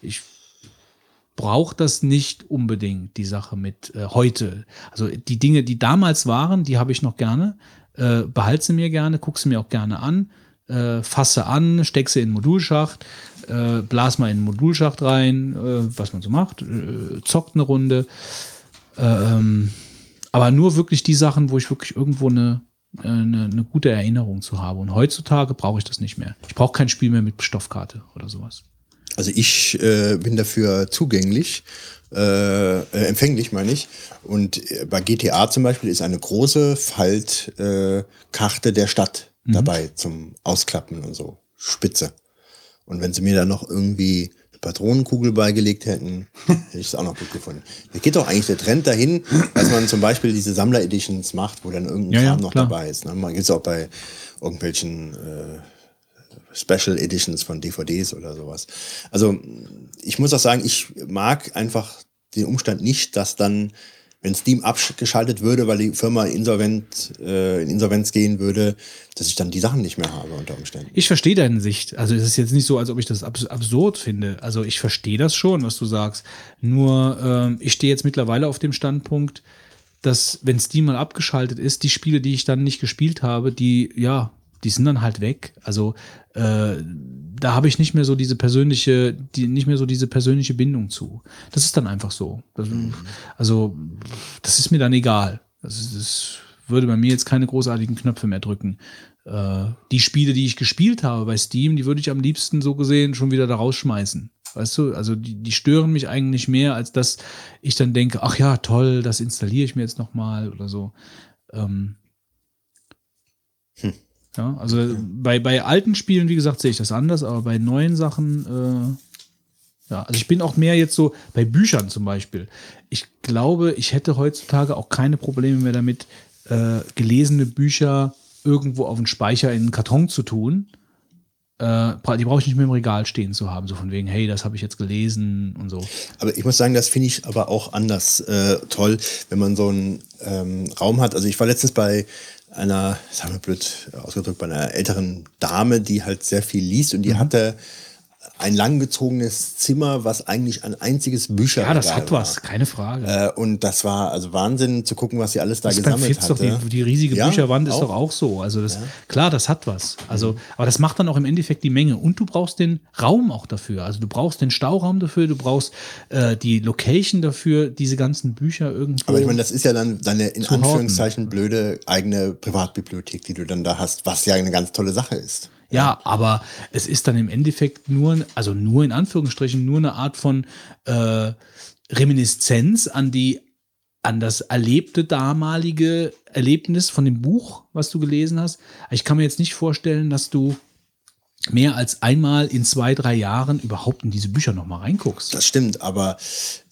ich brauche das nicht unbedingt, die Sache mit äh, heute. Also die Dinge, die damals waren, die habe ich noch gerne. Äh, behalte sie mir gerne, gucke sie mir auch gerne an, äh, fasse an, steck sie in den Modulschacht, äh, blas mal in den Modulschacht rein, äh, was man so macht, äh, zockt eine Runde. Ähm, aber nur wirklich die Sachen, wo ich wirklich irgendwo eine, eine, eine gute Erinnerung zu haben. Und heutzutage brauche ich das nicht mehr. Ich brauche kein Spiel mehr mit Stoffkarte oder sowas. Also ich äh, bin dafür zugänglich, äh, empfänglich meine ich. Und äh, bei GTA zum Beispiel ist eine große Faltkarte äh, der Stadt dabei zum Ausklappen und so. Spitze. Und wenn sie mir da noch irgendwie Patronenkugel beigelegt hätten, hätte ich es auch noch gut gefunden. Da geht doch eigentlich der Trend dahin, dass man zum Beispiel diese Sammler-Editions macht, wo dann irgendein Ja, ja, Kram noch klar. dabei ist. Ne? Man gibt es auch bei irgendwelchen äh, Special Editions von DVDs oder sowas. Also ich muss auch sagen, ich mag einfach den Umstand nicht, dass dann, wenn Steam abgeschaltet würde, weil die Firma insolvent, äh, in Insolvenz gehen würde, dass ich dann die Sachen nicht mehr habe unter Umständen. Ich verstehe deine Sicht. Also es ist jetzt nicht so, als ob ich das abs absurd finde. Also ich verstehe das schon, was du sagst. Nur ähm, ich stehe jetzt mittlerweile auf dem Standpunkt, dass wenn Steam mal abgeschaltet ist, die Spiele, die ich dann nicht gespielt habe, die ja, die sind dann halt weg. Also äh, da habe ich nicht mehr so diese persönliche, die nicht mehr so diese persönliche Bindung zu. Das ist dann einfach so. Das, also das ist mir dann egal. Das, ist, das würde bei mir jetzt keine großartigen Knöpfe mehr drücken. Äh, die Spiele, die ich gespielt habe bei Steam, die würde ich am liebsten so gesehen schon wieder da rausschmeißen. Weißt du, also die, die stören mich eigentlich mehr, als dass ich dann denke, ach ja, toll, das installiere ich mir jetzt noch mal oder so. Ähm, ja, also bei, bei alten Spielen, wie gesagt, sehe ich das anders, aber bei neuen Sachen, äh, ja, also ich bin auch mehr jetzt so bei Büchern zum Beispiel. Ich glaube, ich hätte heutzutage auch keine Probleme mehr damit, äh, gelesene Bücher irgendwo auf den Speicher in einen Karton zu tun. Äh, die brauche ich nicht mehr im Regal stehen zu haben, so von wegen, hey, das habe ich jetzt gelesen und so. Aber ich muss sagen, das finde ich aber auch anders äh, toll, wenn man so einen ähm, Raum hat. Also ich war letztens bei einer, sagen wir blöd ausgedrückt, bei einer älteren Dame, die halt sehr viel liest Mhm. und die hatte ein langgezogenes Zimmer, was eigentlich ein einziges Bücherregal Ja, das hat war. was, keine Frage. Äh, und das war also Wahnsinn zu gucken, was sie alles da Das ist gesammelt Fitz doch hatte. die, die riesige Ja, Bücherwand ist auch. doch auch so. Also das, klar, das hat was. Also, aber das macht dann auch im Endeffekt die Menge. Und du brauchst den Raum auch dafür. Also du brauchst den Stauraum dafür, du brauchst äh, die Location dafür, diese ganzen Bücher irgendwo. Aber ich meine, das ist ja dann deine in Zu horten. Anführungszeichen blöde eigene Privatbibliothek, die du dann da hast, was ja eine ganz tolle Sache ist. Ja, aber es ist dann im Endeffekt nur, also nur in Anführungsstrichen, nur eine Art von äh, Reminiszenz an die, an das erlebte damalige Erlebnis von dem Buch, was du gelesen hast. Ich kann mir jetzt nicht vorstellen, dass du mehr als einmal in zwei, drei Jahren überhaupt in diese Bücher nochmal reinguckst. Das stimmt, aber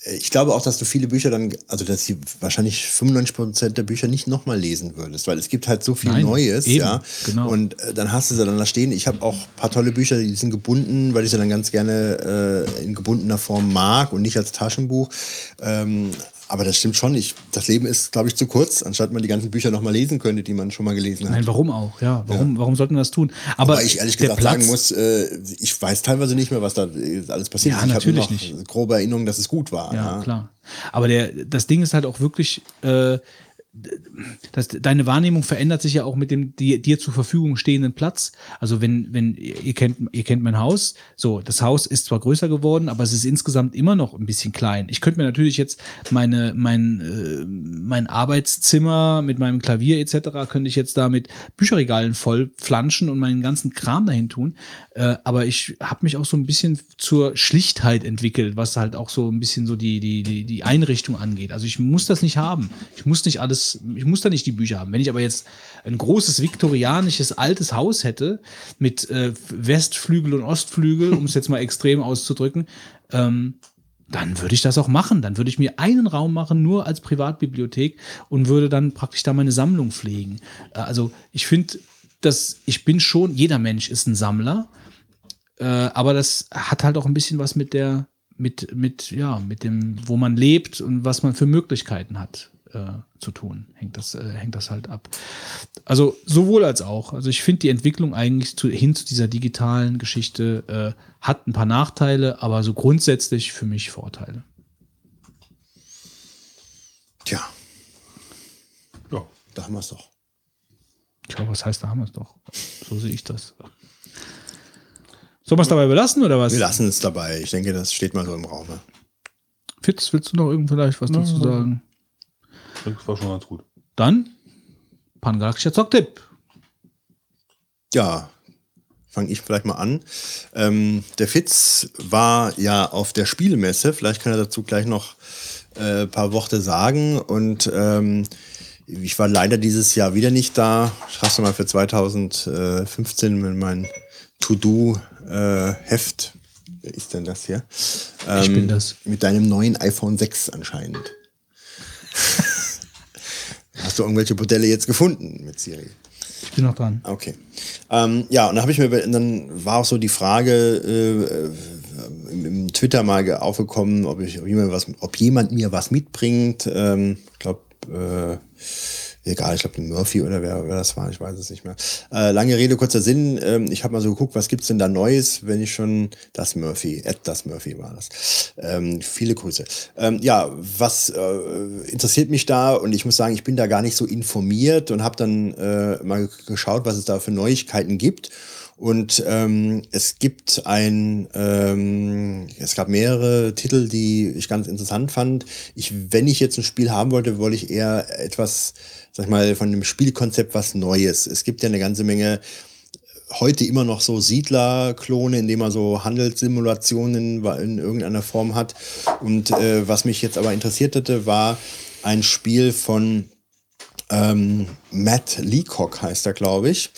äh, ich glaube auch, dass du viele Bücher dann, also dass du wahrscheinlich 95 Prozent der Bücher nicht nochmal lesen würdest, weil es gibt halt so viel Nein, Neues, eben, ja. genau. Und äh, dann hast du sie dann da stehen. Ich habe auch ein paar tolle Bücher, die sind gebunden, weil ich sie dann ganz gerne äh, in gebundener Form mag und nicht als Taschenbuch. Ähm, aber das stimmt schon. Ich, das Leben ist, glaube ich, zu kurz, anstatt man die ganzen Bücher nochmal lesen könnte, die man schon mal gelesen hat. Nein, warum auch? Ja, warum, warum sollten wir das tun? Aber Weil ich ehrlich gesagt sagen muss, äh, ich weiß teilweise nicht mehr, was da alles passiert Ja, ist. Ich habe natürlich noch nicht. grobe Erinnerung, dass es gut war. Ja, klar. Aber der, das Ding ist halt auch wirklich, äh, das, deine Wahrnehmung verändert sich ja auch mit dem dir, dir zur Verfügung stehenden Platz. Also wenn, wenn, ihr kennt, ihr kennt mein Haus, so, das Haus ist zwar größer geworden, aber es ist insgesamt immer noch ein bisschen klein. Ich könnte mir natürlich jetzt meine, mein, äh, mein Arbeitszimmer mit meinem Klavier etc. könnte ich jetzt da mit Bücherregalen voll flanschen und meinen ganzen Kram dahin tun. Äh, aber ich habe mich auch so ein bisschen zur Schlichtheit entwickelt, was halt auch so ein bisschen so die, die, die, die Einrichtung angeht. Also ich muss das nicht haben. Ich muss nicht alles, ich muss da nicht die Bücher haben. Wenn ich aber jetzt ein großes viktorianisches altes Haus hätte mit äh, Westflügel und Ostflügel, um es jetzt mal extrem auszudrücken, ähm, dann würde ich das auch machen. Dann würde ich mir einen Raum machen, nur als Privatbibliothek und würde dann praktisch da meine Sammlung pflegen. Äh, Also ich finde, dass ich bin schon, jeder Mensch ist ein Sammler, äh, aber das hat halt auch ein bisschen was mit der, mit, mit, ja, mit dem, wo man lebt und was man für Möglichkeiten hat äh, zu tun. Hängt das, äh, hängt das halt ab. Also sowohl als auch. Also ich finde die Entwicklung eigentlich zu, hin zu dieser digitalen Geschichte äh, hat ein paar Nachteile, aber so grundsätzlich für mich Vorteile. Tja, Ja. da haben wir es doch. Tja, was heißt, da haben wir es doch. So sehe ich das. Sollen wir es dabei belassen oder was? Wir lassen es dabei. Ich denke, das steht mal so im Raum. ne? Fitz, willst du noch irgend vielleicht was dazu sagen? Das war schon ganz gut. Dann Pangalaktischer Zocktipp. Ja, fange ich vielleicht mal an. Ähm, der Fitz war ja auf der Spielemesse. Vielleicht kann er dazu gleich noch ein äh, paar Worte sagen. Und ähm, ich war leider dieses Jahr wieder nicht da. Ich habe mal für 2015 mit meinem To-Do-Heft. Wer ist denn das hier? Ähm, Ich bin das. Mit deinem neuen iPhone 6 anscheinend. (laughs) Hast du irgendwelche Modelle jetzt gefunden mit Siri? Ich bin noch dran. Okay. Ähm, ja, und dann habe ich mir, dann war auch so die Frage äh, im, im Twitter mal ge- aufgekommen, ob, ich, ob, jemand, was, ob jemand mir was mitbringt. Ähm, ich glaube, äh, egal, ich glaube, Murphy oder wer, wer das war, ich weiß es nicht mehr. Äh, lange Rede, kurzer Sinn. Ähm, ich habe mal so geguckt, was gibt's denn da Neues, wenn ich schon das Murphy, Ed das Murphy war das. Ähm, viele Grüße. Ähm, ja, was äh, interessiert mich da? Und ich muss sagen, ich bin da gar nicht so informiert und habe dann äh, mal geschaut, was es da für Neuigkeiten gibt. Und ähm, es gibt ein, ähm, es gab mehrere Titel, die ich ganz interessant fand. Ich, wenn ich jetzt ein Spiel haben wollte, wollte ich eher etwas, sag ich mal, von dem Spielkonzept was Neues. Es gibt ja eine ganze Menge heute immer noch so Siedler-Klone, indem man so Handelssimulationen in irgendeiner Form hat. Und äh, was mich jetzt aber interessiert hatte, war ein Spiel von ähm, Matt Leacock heißt er, glaube ich.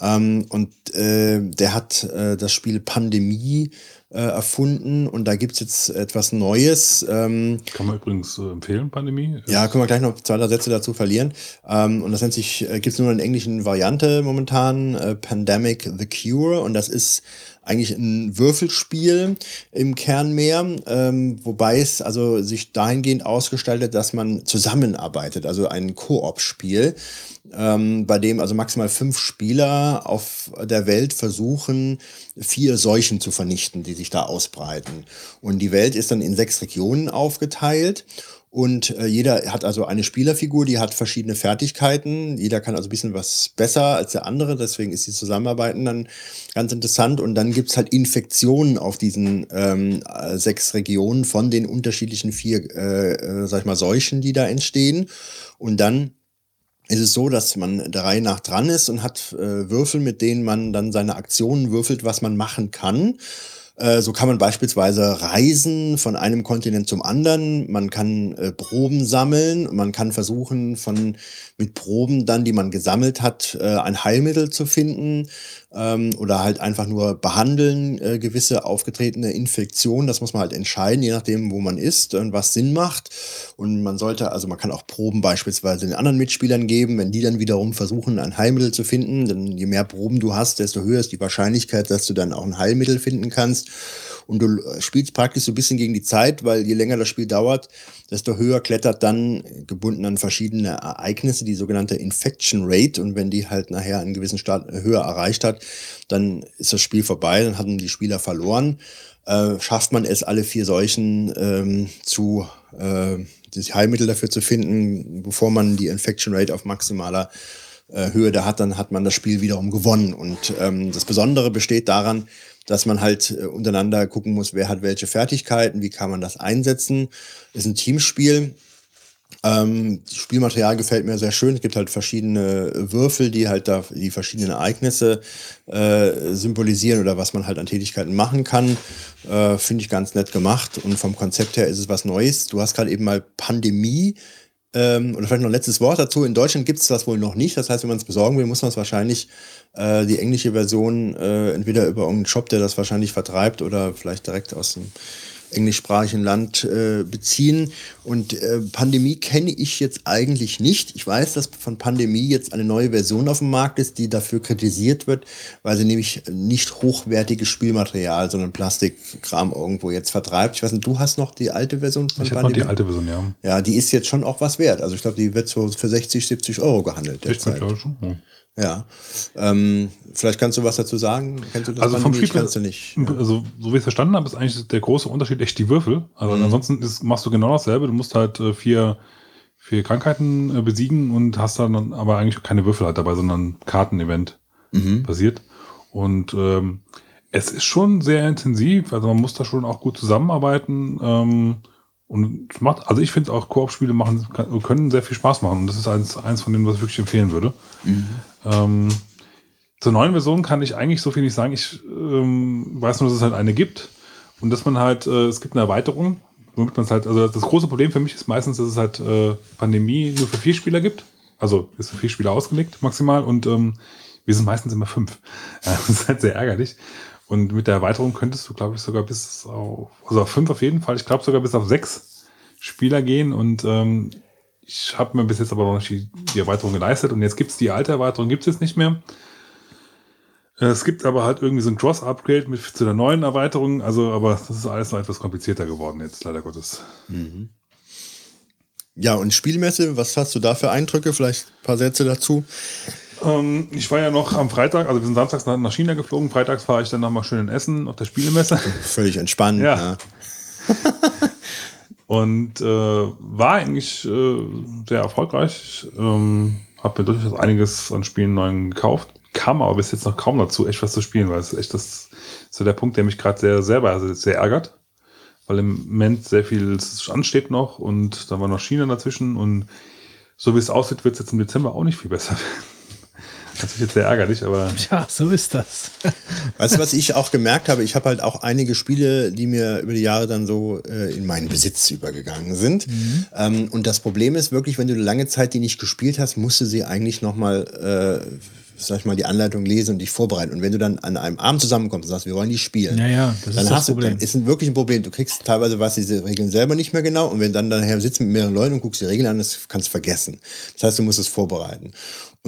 Ähm, und äh, der hat äh, das Spiel Pandemie äh, erfunden und da gibt's jetzt etwas Neues. Ähm, Kann man übrigens äh, empfehlen, Pandemie. ja, können wir gleich noch zwei, drei Sätze dazu verlieren. Ähm, und das nennt sich, äh, gibt's nur in der englischen Variante momentan, äh, Pandemic The Cure. Und das ist eigentlich ein Würfelspiel im Kern mehr, ähm, wobei es also sich dahingehend ausgestaltet, dass man zusammenarbeitet, also ein Koop-Spiel, ähm, bei dem also maximal fünf Spieler auf der Welt versuchen, vier Seuchen zu vernichten, die sich da ausbreiten. Und die Welt ist dann in sechs Regionen aufgeteilt. Und äh, jeder hat also eine Spielerfigur, die hat verschiedene Fertigkeiten. Jeder kann also ein bisschen was besser als der andere. Deswegen ist die Zusammenarbeiten dann ganz interessant. Und dann gibt's halt Infektionen auf diesen ähm, äh, sechs Regionen von den unterschiedlichen vier, äh, äh, sag ich mal, Seuchen, die da entstehen. Und dann ist es so, dass man der Reihe nach dran ist und hat äh, Würfel, mit denen man dann seine Aktionen würfelt, was man machen kann. Äh, So kann man beispielsweise reisen von einem Kontinent zum anderen. Man kann äh, Proben sammeln. Man kann versuchen, von mit Proben dann, die man gesammelt hat, äh, ein Heilmittel zu finden ähm, oder halt einfach nur behandeln äh, gewisse aufgetretene Infektionen. Das muss man halt entscheiden, je nachdem, wo man ist und was Sinn macht. Und man sollte, also man kann auch Proben beispielsweise den anderen Mitspielern geben, wenn die dann wiederum versuchen, ein Heilmittel zu finden. Denn je mehr Proben du hast, desto höher ist die Wahrscheinlichkeit, dass du dann auch ein Heilmittel finden kannst. Und du äh, spielst praktisch so ein bisschen gegen die Zeit, weil je länger das Spiel dauert, desto höher klettert dann, gebunden an verschiedene Ereignisse, die sogenannte Infection Rate. Und wenn die halt nachher einen gewissen Start äh, höher erreicht hat, dann ist das Spiel vorbei, dann hatten die Spieler verloren. Äh, schafft man es, alle vier Seuchen ähm, zu äh, das Heilmittel dafür zu finden, bevor man die Infection Rate auf maximaler äh, Höhe da hat, dann hat man das Spiel wiederum gewonnen. Und ähm, das Besondere besteht daran, dass man halt äh, untereinander gucken muss, wer hat welche Fertigkeiten, wie kann man das einsetzen. Ist ein Teamspiel. Ähm, das Spielmaterial gefällt mir sehr schön. Es gibt halt verschiedene Würfel, die halt da die verschiedenen Ereignisse äh, symbolisieren oder was man halt an Tätigkeiten machen kann. Äh, Finde ich ganz nett gemacht. Und vom Konzept her ist es was Neues. Du hast gerade eben mal Pandemie ähm, oder vielleicht noch ein letztes Wort dazu. In Deutschland gibt es das wohl noch nicht. Das heißt, wenn man es besorgen will, muss man es wahrscheinlich äh, die englische Version äh, entweder über irgendeinen Shop, der das wahrscheinlich vertreibt, oder vielleicht direkt aus dem englischsprachigen Land äh, beziehen. Und äh, Pandemie kenne ich jetzt eigentlich nicht. Ich weiß, dass von Pandemie jetzt eine neue Version auf dem Markt ist, die dafür kritisiert wird, weil sie nämlich nicht hochwertiges Spielmaterial, sondern Plastikkram irgendwo jetzt vertreibt. Ich weiß nicht, du hast noch die alte Version von Ich habe noch die alte Version, ja. ja, die ist jetzt schon auch was wert. Also ich glaube, die wird so für 60, 70 Euro gehandelt. Derzeit. glaube ich schon. Ja. Ja. Ähm, vielleicht kannst du was dazu sagen. Kennst du das Also vom Spiel, kannst du nicht. also so wie ich es verstanden habe, ist eigentlich der große Unterschied echt die Würfel. Also Mhm. ansonsten ist, machst du genau dasselbe. Du musst halt äh, vier, vier Krankheiten äh, besiegen und hast dann aber eigentlich keine Würfel halt dabei, sondern Karten-Event Mhm. basiert. Und ähm, es ist schon sehr intensiv. Also man muss da schon auch gut zusammenarbeiten. Ähm, und es macht, also ich finde auch Koop-Spiele machen, können sehr viel Spaß machen. Und das ist eins, eins von denen, was ich wirklich empfehlen würde. Ähm, Zur neuen Version kann ich eigentlich so viel nicht sagen. Ich ähm, weiß nur, dass es halt eine gibt und dass man halt, äh, es gibt eine Erweiterung, womit man es halt, also das große Problem für mich ist meistens, dass es halt äh, Pandemie nur für vier Spieler gibt. Also ist für vier Spieler ausgelegt maximal und ähm, wir sind meistens immer fünf. (laughs) Das ist halt sehr ärgerlich. Und mit der Erweiterung könntest du, glaube ich, sogar bis auf, also auf fünf auf jeden Fall, ich glaube sogar bis auf sechs Spieler gehen und ähm, ich habe mir bis jetzt aber noch nicht die, die Erweiterung geleistet und jetzt gibt's die alte Erweiterung, gibt's jetzt nicht mehr. Es gibt aber halt irgendwie so ein Cross-Upgrade mit zu der neuen Erweiterung, also aber das ist alles noch etwas komplizierter geworden jetzt, leider Gottes. Ja, und Spielmesse, was hast du da für Eindrücke? Vielleicht ein paar Sätze dazu. Ähm, ich war ja noch am Freitag, also wir sind samstags nach, China geflogen, freitags fahre ich dann nochmal schön in Essen auf der Spielemesse. Völlig entspannt. Ja. Ja. (laughs) Und äh, war eigentlich äh, sehr erfolgreich. Ähm, habe mir durchaus einiges an Spielen neuen gekauft. Kam aber bis jetzt noch kaum dazu, echt was zu spielen, weil es ist echt das so der Punkt, der mich gerade sehr selber also sehr ärgert. Weil im Moment sehr viel ansteht noch und dann war noch China dazwischen und so wie es aussieht, wird es jetzt im Dezember auch nicht viel besser werden. Das ist jetzt sehr ärgerlich, aber (laughs) Ja, so ist das. Weißt du, was ich auch gemerkt habe? Ich habe halt auch einige Spiele, die mir über die Jahre dann so äh, in meinen Besitz übergegangen sind. Ähm, und das Problem ist wirklich, wenn du lange Zeit die nicht gespielt hast, musst du sie eigentlich nochmal, äh, sag ich mal, die Anleitung lesen und dich vorbereiten. Und wenn du dann an einem Abend zusammenkommst und sagst, wir wollen die spielen, Ja, ja, das dann ist das hast du, Problem. dann ist ein wirklich ein Problem. Du kriegst teilweise was diese Regeln selber nicht mehr genau und wenn dann daher sitzt mit mehreren Leuten und guckst die Regeln an, das kannst du vergessen. Das heißt, du musst es vorbereiten.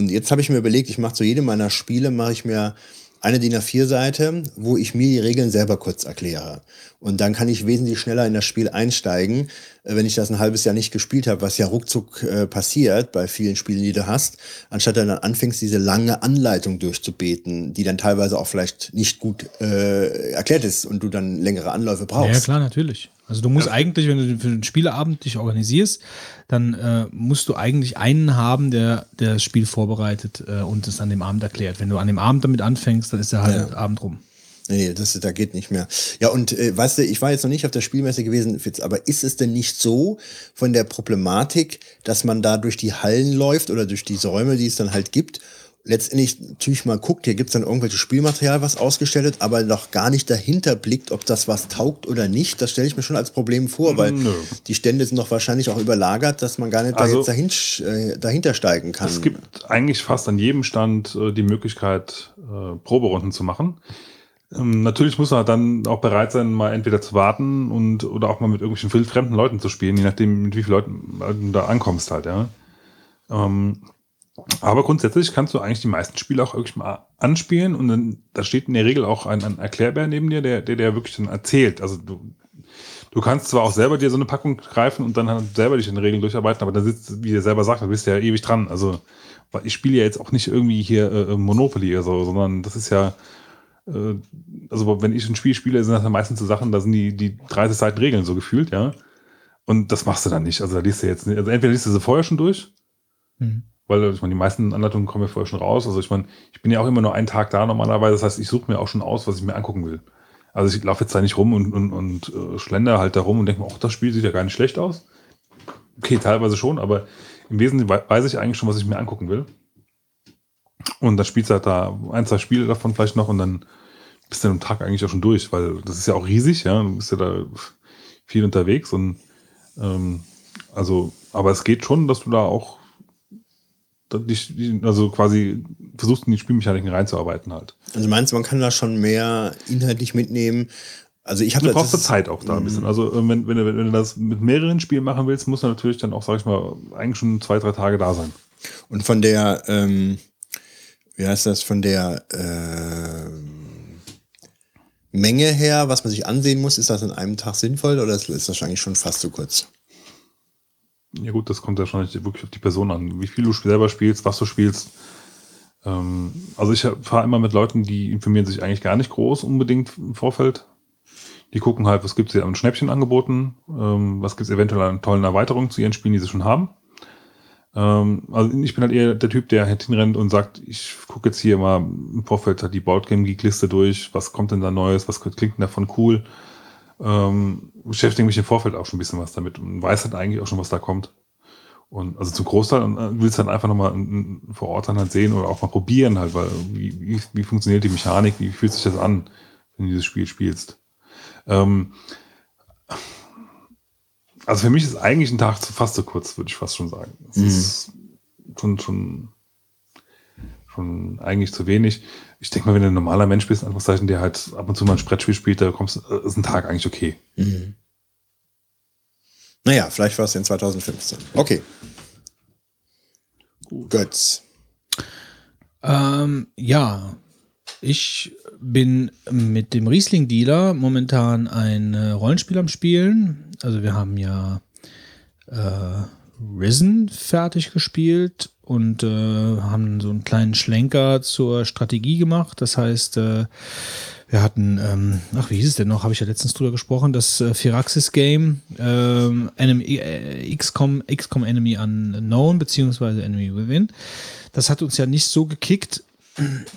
Und jetzt habe ich mir überlegt, ich mache zu jedem meiner Spiele mache ich mir eine DIN A4-Seite, wo ich mir die Regeln selber kurz erkläre. Und dann kann ich wesentlich schneller in das Spiel einsteigen, äh, wenn ich das ein halbes Jahr nicht gespielt habe, was ja ruckzuck äh, passiert bei vielen Spielen, die du hast, anstatt dann anfängst, diese lange Anleitung durchzubeten, die dann teilweise auch vielleicht nicht gut äh, erklärt ist und du dann längere Anläufe brauchst. Ja, klar, natürlich. Also du musst eigentlich, wenn du für einen Spieleabend dich organisierst, dann äh, musst du eigentlich einen haben, der, der das Spiel vorbereitet äh, und es an dem Abend erklärt. Wenn du an dem Abend damit anfängst, dann ist der halbe Ja. Abend rum. Nee, das da geht nicht mehr. Ja, und äh, weißt du, ich war jetzt noch nicht auf der Spielmesse gewesen, Fitz, aber ist es denn nicht so von der Problematik, dass man da durch die Hallen läuft oder durch diese Räume, die es dann halt gibt, letztendlich natürlich mal guckt, hier gibt's dann irgendwelches Spielmaterial, was ausgestellt wird, aber noch gar nicht dahinter blickt, ob das was taugt oder nicht. Das stelle ich mir schon als Problem vor, weil Nö. die Stände sind doch wahrscheinlich auch überlagert, dass man gar nicht Also- da jetzt dahin, äh, dahinter steigen kann. Es gibt eigentlich fast an jedem Stand äh, die Möglichkeit, äh, Proberunden zu machen. Ähm, natürlich muss man dann auch bereit sein, mal entweder zu warten und oder auch mal mit irgendwelchen fremden Leuten zu spielen, je nachdem, mit wie vielen Leuten du da ankommst halt, ja. Ähm, aber grundsätzlich kannst du eigentlich die meisten Spiele auch wirklich mal anspielen und dann da steht in der Regel auch ein, ein Erklärbär neben dir, der, der, der wirklich dann erzählt. Also du, du kannst zwar auch selber dir so eine Packung greifen und dann halt selber dich in den Regeln durcharbeiten, aber dann sitzt, wie er selber sagt, da bist du ja ewig dran. Also ich spiele ja jetzt auch nicht irgendwie hier äh, Monopoly oder so, sondern das ist ja, äh, also wenn ich ein Spiel spiele, sind das ja meistens so Sachen, da sind die, die 30 Seiten Regeln so gefühlt, ja. Und das machst du dann nicht. Also da liest du jetzt. Also entweder liest du sie vorher schon durch, Mhm. Weil ich meine, die meisten Anleitungen kommen ja vorher schon raus. Also ich meine, ich bin ja auch immer nur einen Tag da normalerweise. Das heißt, ich suche mir auch schon aus, was ich mir angucken will. Also ich laufe jetzt da nicht rum und, und, und äh, schlender halt da rum und denke mir, ach, das Spiel sieht ja gar nicht schlecht aus. Okay, teilweise schon, aber im Wesentlichen wei- weiß ich eigentlich schon, was ich mir angucken will. Und dann spielst du halt da ein, zwei Spiele davon vielleicht noch und dann bist du am Tag eigentlich auch schon durch, weil das ist ja auch riesig, ja. Du bist ja da viel unterwegs und ähm, also, aber es geht schon, dass du da auch dich, also quasi versuchst, in die Spielmechaniken reinzuarbeiten halt. Also meinst du, man kann da schon mehr inhaltlich mitnehmen? Also ich habe Du brauchst Zeit auch da ein bisschen. Also äh, wenn, wenn, du, wenn du das mit mehreren Spielen machen willst, muss natürlich dann auch, sag ich mal, eigentlich schon zwei, drei Tage da sein. Und von der, ähm, wie heißt das, von der ähm, Menge her, was man sich ansehen muss, ist das in einem Tag sinnvoll oder ist ist das eigentlich schon fast zu kurz? Ja gut, das kommt ja schon wirklich auf die Person an, wie viel du selber spielst, was du spielst. Ähm, also ich fahre immer mit Leuten, die informieren sich eigentlich gar nicht groß unbedingt im Vorfeld. Die gucken halt, was gibt's hier an Schnäppchenangeboten, ähm, was gibt's eventuell an tollen Erweiterungen zu ihren Spielen, die sie schon haben. Ähm, also ich bin halt eher der Typ, der halt hinrennt und sagt, ich gucke jetzt hier mal im Vorfeld halt die Boardgame Geek Liste durch, was kommt denn da Neues, was klingt denn davon cool. Ähm, beschäftige mich im Vorfeld auch schon ein bisschen was damit und weiß halt eigentlich auch schon, was da kommt. Und also zum Großteil und äh, willst dann einfach nochmal vor Ort dann halt sehen oder auch mal probieren halt, weil wie, wie, wie funktioniert die Mechanik, wie fühlt sich das an, wenn du dieses Spiel spielst. Ähm, also für mich ist eigentlich ein Tag fast zu kurz, würde ich fast schon sagen. Es mhm. ist schon, schon, schon eigentlich zu wenig. Ich denke mal, wenn du ein normaler Mensch bist, Anführungszeichen, der halt ab und zu mal ein Sprettspiel spielt, da kommst, äh, ist ein Tag eigentlich okay. Mhm. Naja, vielleicht war es in 2015. Okay. Gut. Götz. Ähm, ja, ich bin mit dem Riesling-Dealer momentan ein äh, Rollenspiel am Spielen. Also wir haben ja äh, Risen fertig gespielt und äh, haben so einen kleinen Schlenker zur Strategie gemacht. Das heißt, äh, wir hatten, ähm, ach, wie hieß es denn noch? Habe ich ja letztens drüber gesprochen, das äh, Firaxis Game, ähm, Enemy, äh, XCOM, XCOM Enemy Unknown, beziehungsweise Enemy Within. Das hat uns ja nicht so gekickt.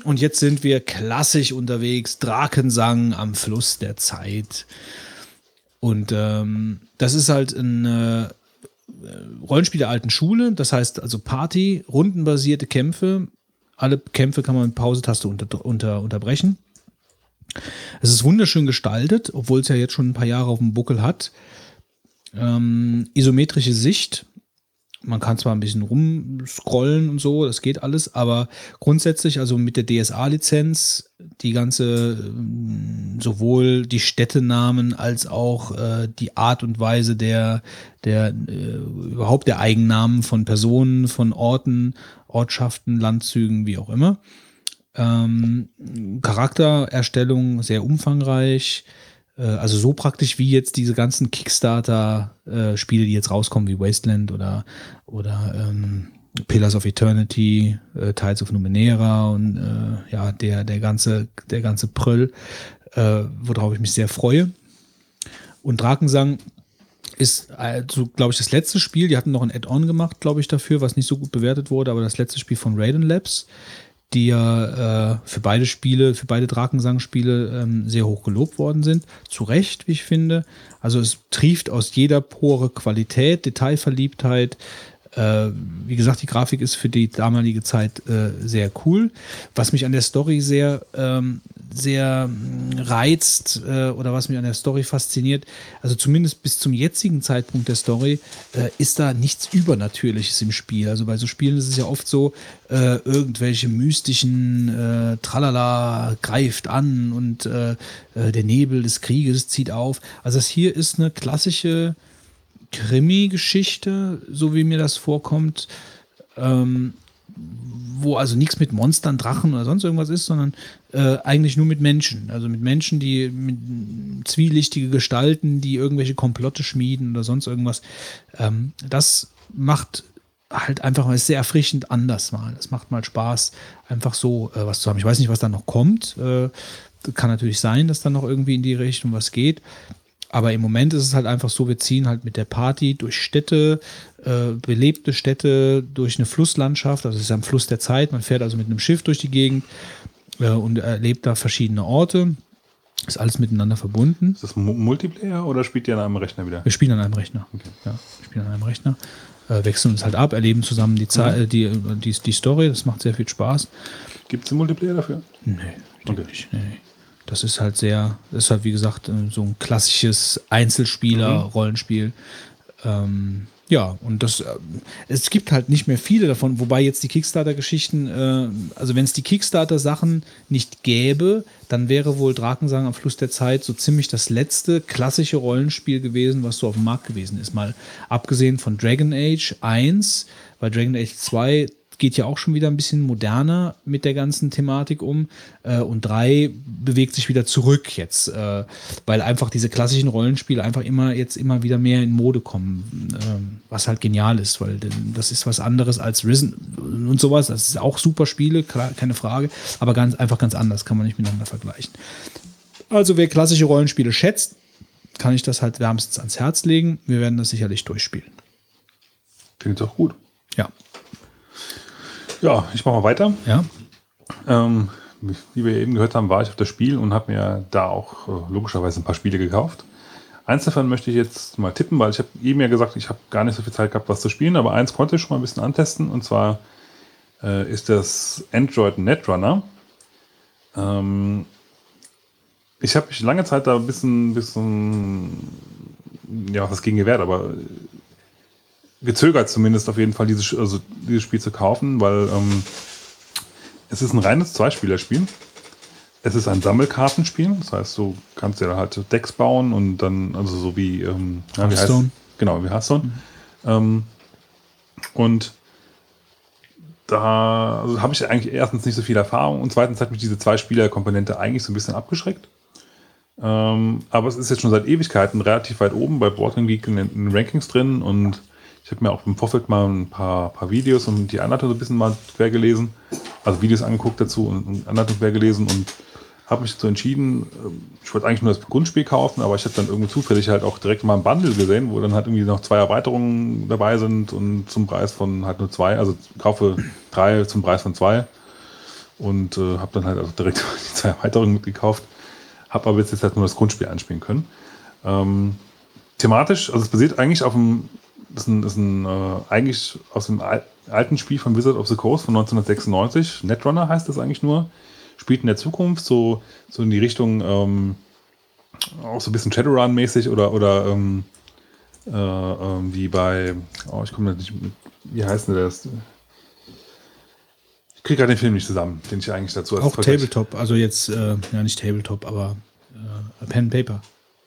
Und jetzt sind wir klassisch unterwegs, Drakensang am Fluss der Zeit. Und ähm, das ist halt ein äh, Rollenspiel der alten Schule, das heißt also Party, rundenbasierte Kämpfe. Alle Kämpfe kann man mit Pausetaste unter, unter, unterbrechen. Es ist wunderschön gestaltet, obwohl es ja jetzt schon ein paar Jahre auf dem Buckel hat. Ähm, isometrische Sicht. Man kann zwar ein bisschen rumscrollen und so, das geht alles, aber grundsätzlich, also mit der DSA-Lizenz, die ganze, ähm, sowohl die Städtenamen als auch äh, die Art und Weise der, der äh, überhaupt der Eigennamen von Personen, von Orten, Ortschaften, Landzügen, wie auch immer. Ähm, Charaktererstellung sehr umfangreich. Äh, also so praktisch wie jetzt diese ganzen Kickstarter-Spiele, die jetzt rauskommen, wie Wasteland oder, oder ähm, Pillars of Eternity, äh, Tides of Numenera und äh, ja, der, der ganze, der ganze Pröll, äh, worauf ich mich sehr freue. Und Drakensang ist, also, glaube ich, das letzte Spiel. Die hatten noch ein Add-on gemacht, glaube ich, dafür, was nicht so gut bewertet wurde, aber das letzte Spiel von Raiden Labs die ja äh, für beide Spiele, für beide Drakensang-Spiele ähm, sehr hoch gelobt worden sind. Zu Recht, wie ich finde. Also es trieft aus jeder Pore Qualität, Detailverliebtheit, äh, wie gesagt, die Grafik ist für die damalige Zeit äh, sehr cool. Was mich an der Story sehr, ähm, sehr mm, reizt äh, oder was mich an der Story fasziniert, also zumindest bis zum jetzigen Zeitpunkt der Story, äh, ist da nichts Übernatürliches im Spiel. Also bei so Spielen ist es ja oft so, äh, irgendwelche mystischen äh, Tralala greift an und der Nebel des Krieges zieht auf. Also das hier ist eine klassische Krimi-Geschichte, so wie mir das vorkommt, ähm, wo also nichts mit Monstern, Drachen oder sonst irgendwas ist, sondern äh, eigentlich nur mit Menschen. Also mit Menschen, die mit zwielichtige Gestalten, die irgendwelche Komplotte schmieden oder sonst irgendwas. Ähm, das macht halt einfach mal sehr erfrischend anders mal. Es macht mal Spaß, einfach so äh, was zu haben. Ich weiß nicht, was da noch kommt. Äh, kann natürlich sein, dass da noch irgendwie in die Richtung was geht. Aber im Moment ist es halt einfach so, wir ziehen halt mit der Party durch Städte, äh, belebte Städte, durch eine Flusslandschaft. Also es ist am Fluss der Zeit. Man fährt also mit einem Schiff durch die Gegend äh, und erlebt da verschiedene Orte. Ist alles miteinander verbunden. Ist das Multiplayer oder spielt ihr an einem Rechner wieder? Wir spielen an einem Rechner. Okay. Ja, wir spielen an einem Rechner. Äh, wechseln uns halt ab, erleben zusammen die, Zeit, mhm. die, die, die, Story. Das macht sehr viel Spaß. Gibt es einen Multiplayer dafür? Nee, ich okay. nicht. Nee. Das ist halt sehr, das ist halt wie gesagt äh, so ein klassisches Einzelspieler-Rollenspiel. Mhm. Ähm, ja, und das, äh, es gibt halt nicht mehr viele davon, wobei jetzt die Kickstarter-Geschichten, äh, also wenn es die Kickstarter-Sachen nicht gäbe, dann wäre wohl Drakensang am Fluss der Zeit so ziemlich das letzte klassische Rollenspiel gewesen, was so auf dem Markt gewesen ist. Mal abgesehen von Dragon Age 1, weil Dragon Age 2 geht ja auch schon wieder ein bisschen moderner mit der ganzen Thematik um. Äh, und drei bewegt sich wieder zurück jetzt, äh, weil einfach diese klassischen Rollenspiele einfach immer jetzt immer wieder mehr in Mode kommen, äh, was halt genial ist, weil das ist was anderes als Risen und sowas. Das ist auch super Spiele, klar, keine Frage, aber ganz einfach ganz anders, kann man nicht miteinander vergleichen. Also wer klassische Rollenspiele schätzt, kann ich das halt wärmstens ans Herz legen. Wir werden das sicherlich durchspielen. Klingt doch gut. Ja. Ja, ich mache mal weiter. Ja. Ähm, wie wir eben gehört haben, war ich auf das Spiel und habe mir da auch äh, logischerweise ein paar Spiele gekauft. Eins davon möchte ich jetzt mal tippen, weil ich habe eben ja gesagt, ich habe gar nicht so viel Zeit gehabt, was zu spielen, aber eins konnte ich schon mal ein bisschen antesten und zwar äh, ist das Android Netrunner. Ähm, ich habe mich lange Zeit da ein bisschen, bisschen ja, was gegen gewährt, aber gezögert zumindest auf jeden Fall dieses, also dieses Spiel zu kaufen, weil ähm, es ist ein reines Zweispielerspiel. Es ist ein Sammelkartenspiel, das heißt, du kannst ja halt Decks bauen und dann, also so wie, ähm, ja, wie heißt, Hearthstone. genau, wie Hearthstone. Ähm, und da also habe ich eigentlich erstens nicht so viel Erfahrung und zweitens hat mich diese Zwei-Spieler-Komponente eigentlich so ein bisschen abgeschreckt. Ähm, aber es ist jetzt schon seit Ewigkeiten relativ weit oben bei Boardgame Geek in den Rankings drin und ich habe mir auch im Vorfeld mal ein paar, paar Videos und die Anleitung so ein bisschen mal quer gelesen, also Videos angeguckt dazu und, und Anleitung quer gelesen und habe mich dazu entschieden, ähm, ich wollte eigentlich nur das Grundspiel kaufen, aber ich habe dann irgendwie zufällig halt auch direkt mal ein Bundle gesehen, wo dann halt irgendwie noch zwei Erweiterungen dabei sind und zum Preis von halt nur zwei, also kaufe drei zum Preis von zwei und äh, habe dann halt auch direkt (laughs) die zwei Erweiterungen mitgekauft, habe aber jetzt halt nur das Grundspiel anspielen können. Ähm, thematisch, also es basiert eigentlich auf dem, das ist ein, das ist ein äh, eigentlich aus dem al alten Spiel von Wizard of the Coast von 1996, Netrunner heißt das eigentlich nur, spielt in der Zukunft so, so in die Richtung ähm, auch so ein bisschen Shadowrun-mäßig oder, oder ähm, äh, ähm, wie bei, oh, ich komme nicht, mit- wie heißt denn das? Ich kriege gerade den Film nicht zusammen, den ich eigentlich dazu als Auch Tabletop, also jetzt, äh, ja nicht Tabletop, aber äh, Pen and Paper.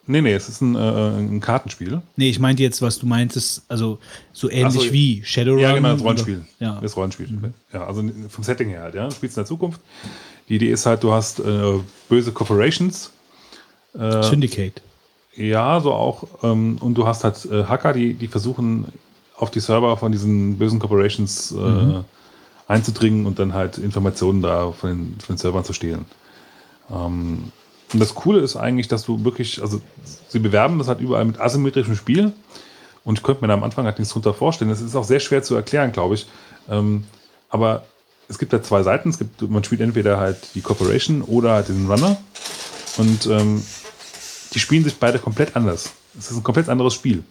Nee, nee, es ist ein, äh, ein Kartenspiel. Nee, ich meinte jetzt, was du meintest, also so ähnlich so, wie Shadowrun. Ja, genau, das oder- Rollenspiel. Ja. Das Rollenspiel. Ja, also vom Setting her halt, ja. Du spielst in der Zukunft. Die Idee ist halt, du hast äh, böse Corporations. Äh, Syndicate. Ja, so auch. Ähm, und du hast halt äh, Hacker, die, die versuchen, auf die Server von diesen bösen Corporations äh, einzudringen und dann halt Informationen da von den, von den Servern zu stehlen. Ähm, und das Coole ist eigentlich, dass du wirklich, also sie bewerben das halt überall mit asymmetrischem Spiel. Und ich könnte mir da am Anfang halt nichts drunter vorstellen. Das ist auch sehr schwer zu erklären, glaube ich. Ähm, aber es gibt da zwei Seiten. Es gibt, man spielt entweder halt die Corporation oder halt den Runner. Und ähm, die spielen sich beide komplett anders. Es ist ein komplett anderes Spiel.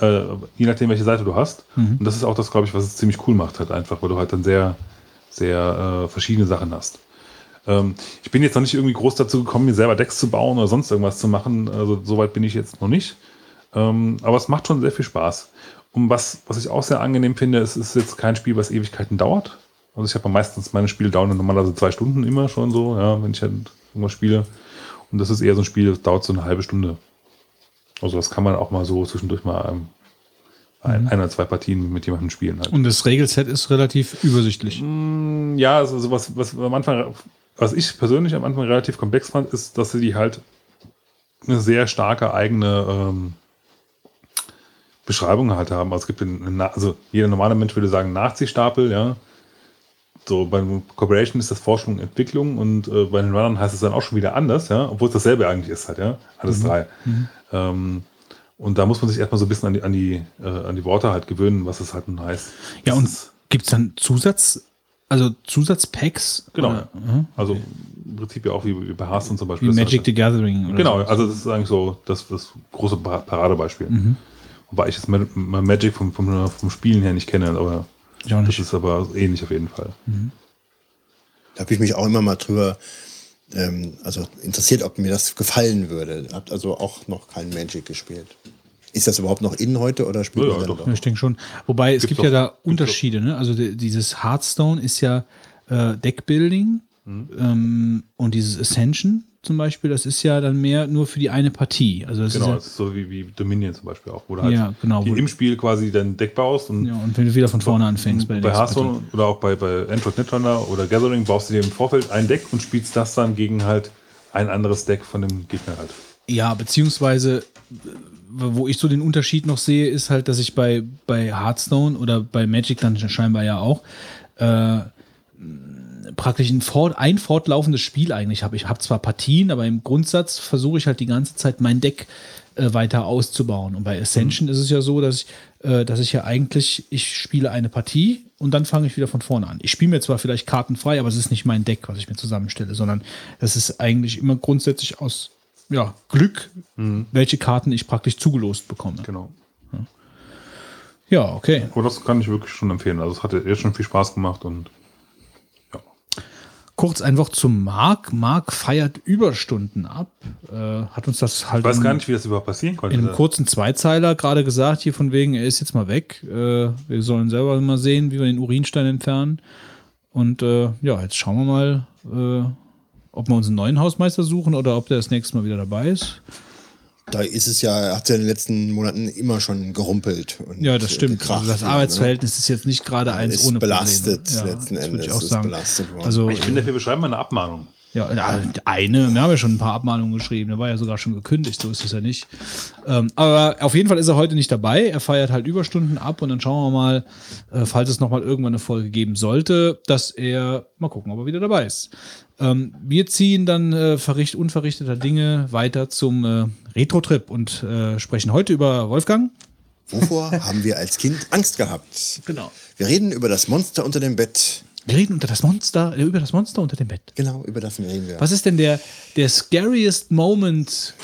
Äh, je nachdem, welche Seite du hast. Und das ist auch das, glaube ich, was es ziemlich cool macht, halt einfach, weil du halt dann sehr, sehr äh, verschiedene Sachen hast. Ähm, ich bin jetzt noch nicht irgendwie groß dazu gekommen, mir selber Decks zu bauen oder sonst irgendwas zu machen. Also soweit bin ich jetzt noch nicht. Ähm, aber es macht schon sehr viel Spaß. Und was, was ich auch sehr angenehm finde, es ist jetzt kein Spiel, was Ewigkeiten dauert. Also ich habe meistens meine Spiele dauern normalerweise zwei Stunden immer schon so, ja, wenn ich halt irgendwas spiele. Und das ist eher so ein Spiel, das dauert so eine halbe Stunde. Also das kann man auch mal so zwischendurch mal ähm, ein, ein oder zwei Partien mit jemandem spielen. Halt. Und das Regelset ist relativ übersichtlich. Ja, also sowas, was am Anfang, was ich persönlich am Anfang relativ komplex fand, ist, dass sie halt eine sehr starke eigene ähm, Beschreibung halt haben. Also es gibt einen, also jeder normale Mensch würde sagen Nachziehstapel, ja. So beim Corporation ist das Forschung und Entwicklung und äh, bei den Runnern heißt es dann auch schon wieder anders, ja, obwohl es dasselbe eigentlich ist halt, ja. Alles drei. Ähm, und da muss man sich erstmal so ein bisschen an die, an die, äh, an die Worte halt gewöhnen, was es halt nun heißt. Ja, und gibt es dann Zusatz, also Zusatzpacks? Genau. Oder, mhm. Also im Prinzip ja auch wie, wie bei Hearthstone zum Beispiel. Wie Magic ist the Gathering. Oder Genau, so. also das ist eigentlich so das, das große Pa- Paradebeispiel. Mhm. Wobei ich jetzt Ma- Ma- Magic vom, vom, vom Spielen her nicht kenne, aber das ist aber ähnlich auf jeden Fall. Da habe ich mich auch immer mal drüber, ähm, also interessiert, ob mir das gefallen würde. Habt also auch noch kein Magic gespielt. Ist das überhaupt noch in heute oder spielt Ja, man ja, dann doch. Ja, ich denke schon. Wobei es Gibt's gibt ja da Unterschiede. Ne? Also die, dieses Hearthstone ist ja äh, Deckbuilding ähm, und dieses Ascension zum Beispiel, das ist ja dann mehr nur für die eine Partie. Also das Genau, ist das ist so wie, wie Dominion zum Beispiel auch, wo du halt Ja, genau, die wo- im Spiel quasi dein Deck baust und ja, ja, und wenn du wieder von vorne anfängst bei bei Hearthstone oder auch bei, bei Android Netrunner oder Gathering baust du dir im Vorfeld ein Deck und spielst das dann gegen halt ein anderes Deck von dem Gegner halt. Ja, beziehungsweise, wo ich so den Unterschied noch sehe, ist halt, dass ich bei, bei Hearthstone oder bei Magic dann scheinbar ja auch äh, praktisch ein, fort, ein fortlaufendes Spiel eigentlich habe. Ich habe zwar Partien, aber im Grundsatz versuche ich halt die ganze Zeit mein Deck äh, weiter auszubauen. Und bei Ascension ist es ja so, dass ich, äh, dass ich ja eigentlich, ich spiele eine Partie und dann fange ich wieder von vorne an. Ich spiele mir zwar vielleicht kartenfrei, aber es ist nicht mein Deck, was ich mir zusammenstelle, sondern das ist eigentlich immer grundsätzlich aus ja, Glück, welche Karten ich praktisch zugelost bekomme. Genau. Ja, okay. Aber das kann ich wirklich schon empfehlen. Also es hat jetzt schon viel Spaß gemacht und ja. Kurz ein Wort zum Marc. Marc feiert Überstunden ab. Äh, hat uns das halt Ich weiß in, gar nicht, wie das überhaupt passieren konnte. in einem kurzen Zweizeiler gerade gesagt, hier von wegen, er ist jetzt mal weg. Äh, wir sollen selber mal sehen, wie wir den Urinstein entfernen. Und äh, ja, jetzt schauen wir mal, äh, ob wir uns einen neuen Hausmeister suchen oder ob der das nächste Mal wieder dabei ist. Da ist es ja, hat es ja in den letzten Monaten immer schon gerumpelt. Und Ja, das stimmt. gekracht, Also das ja, Arbeitsverhältnis ist jetzt nicht gerade eins Ist ohne belastet Probleme. letzten das würde Endes, Ich auch ist sagen. belastet worden. Also ich finde, wir beschreiben mal eine Abmahnung. Ja, ja, eine. Wir haben ja schon ein paar Abmahnungen geschrieben. Der war ja sogar schon gekündigt, so ist es ja nicht. Ähm, aber auf jeden Fall ist er heute nicht dabei. Er feiert halt Überstunden ab und dann schauen wir mal, äh, falls es nochmal irgendwann eine Folge geben sollte, dass er mal gucken, ob er wieder dabei ist. Ähm, wir ziehen dann äh, verricht, unverrichteter Dinge weiter zum äh, Retro-Trip und äh, sprechen heute über Wolfgang. Wovor (laughs) haben wir als Kind Angst gehabt? Genau. Wir reden über das Monster unter dem Bett. Wir reden unter das Monster, äh, über das Monster unter dem Bett. Genau, über das reden wir. Was ist denn der, der scariest Moment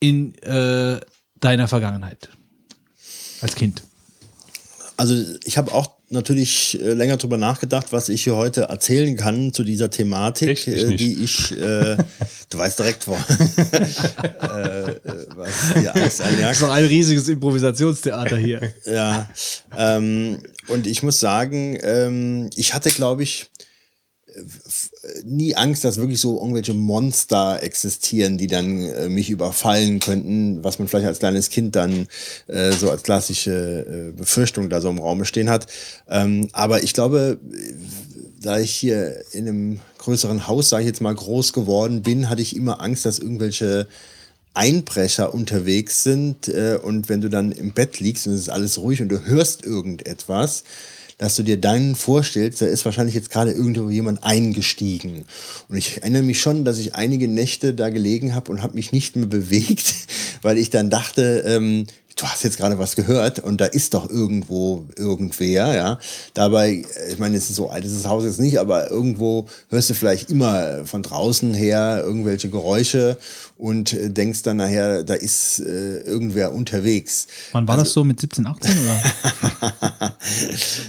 in äh, deiner Vergangenheit? Als Kind. Also ich habe auch natürlich äh, länger drüber nachgedacht, was ich hier heute erzählen kann zu dieser Thematik, Echt? Ich äh, die ich, äh, du weißt direkt, wo, (laughs) äh, was dir (laughs) Angst einjagt. doch ein riesiges Improvisationstheater hier. Ja, ähm, und ich muss sagen, ähm, ich hatte, glaube ich, nie Angst, dass wirklich so irgendwelche Monster existieren, die dann äh, mich überfallen könnten, was man vielleicht als kleines Kind dann äh, so als klassische äh, Befürchtung da so im Raum stehen hat. Ähm, aber ich glaube, äh, da ich hier in einem größeren Haus, sage ich jetzt mal, groß geworden bin, hatte ich immer Angst, dass irgendwelche Einbrecher unterwegs sind äh, und wenn du dann im Bett liegst und es ist alles ruhig und du hörst irgendetwas, dass du dir dann vorstellst, da ist wahrscheinlich jetzt gerade irgendwo jemand eingestiegen. Und ich erinnere mich schon, dass ich einige Nächte da gelegen habe und habe mich nicht mehr bewegt, (laughs) weil ich dann dachte, ähm, du hast jetzt gerade was gehört und da ist doch irgendwo irgendwer, ja. Dabei, ich meine, es ist so alt ist das Haus jetzt nicht, aber irgendwo hörst du vielleicht immer von draußen her irgendwelche Geräusche und äh, denkst dann nachher, da ist äh, irgendwer unterwegs. Wann war das so mit 17, 18 oder? (laughs)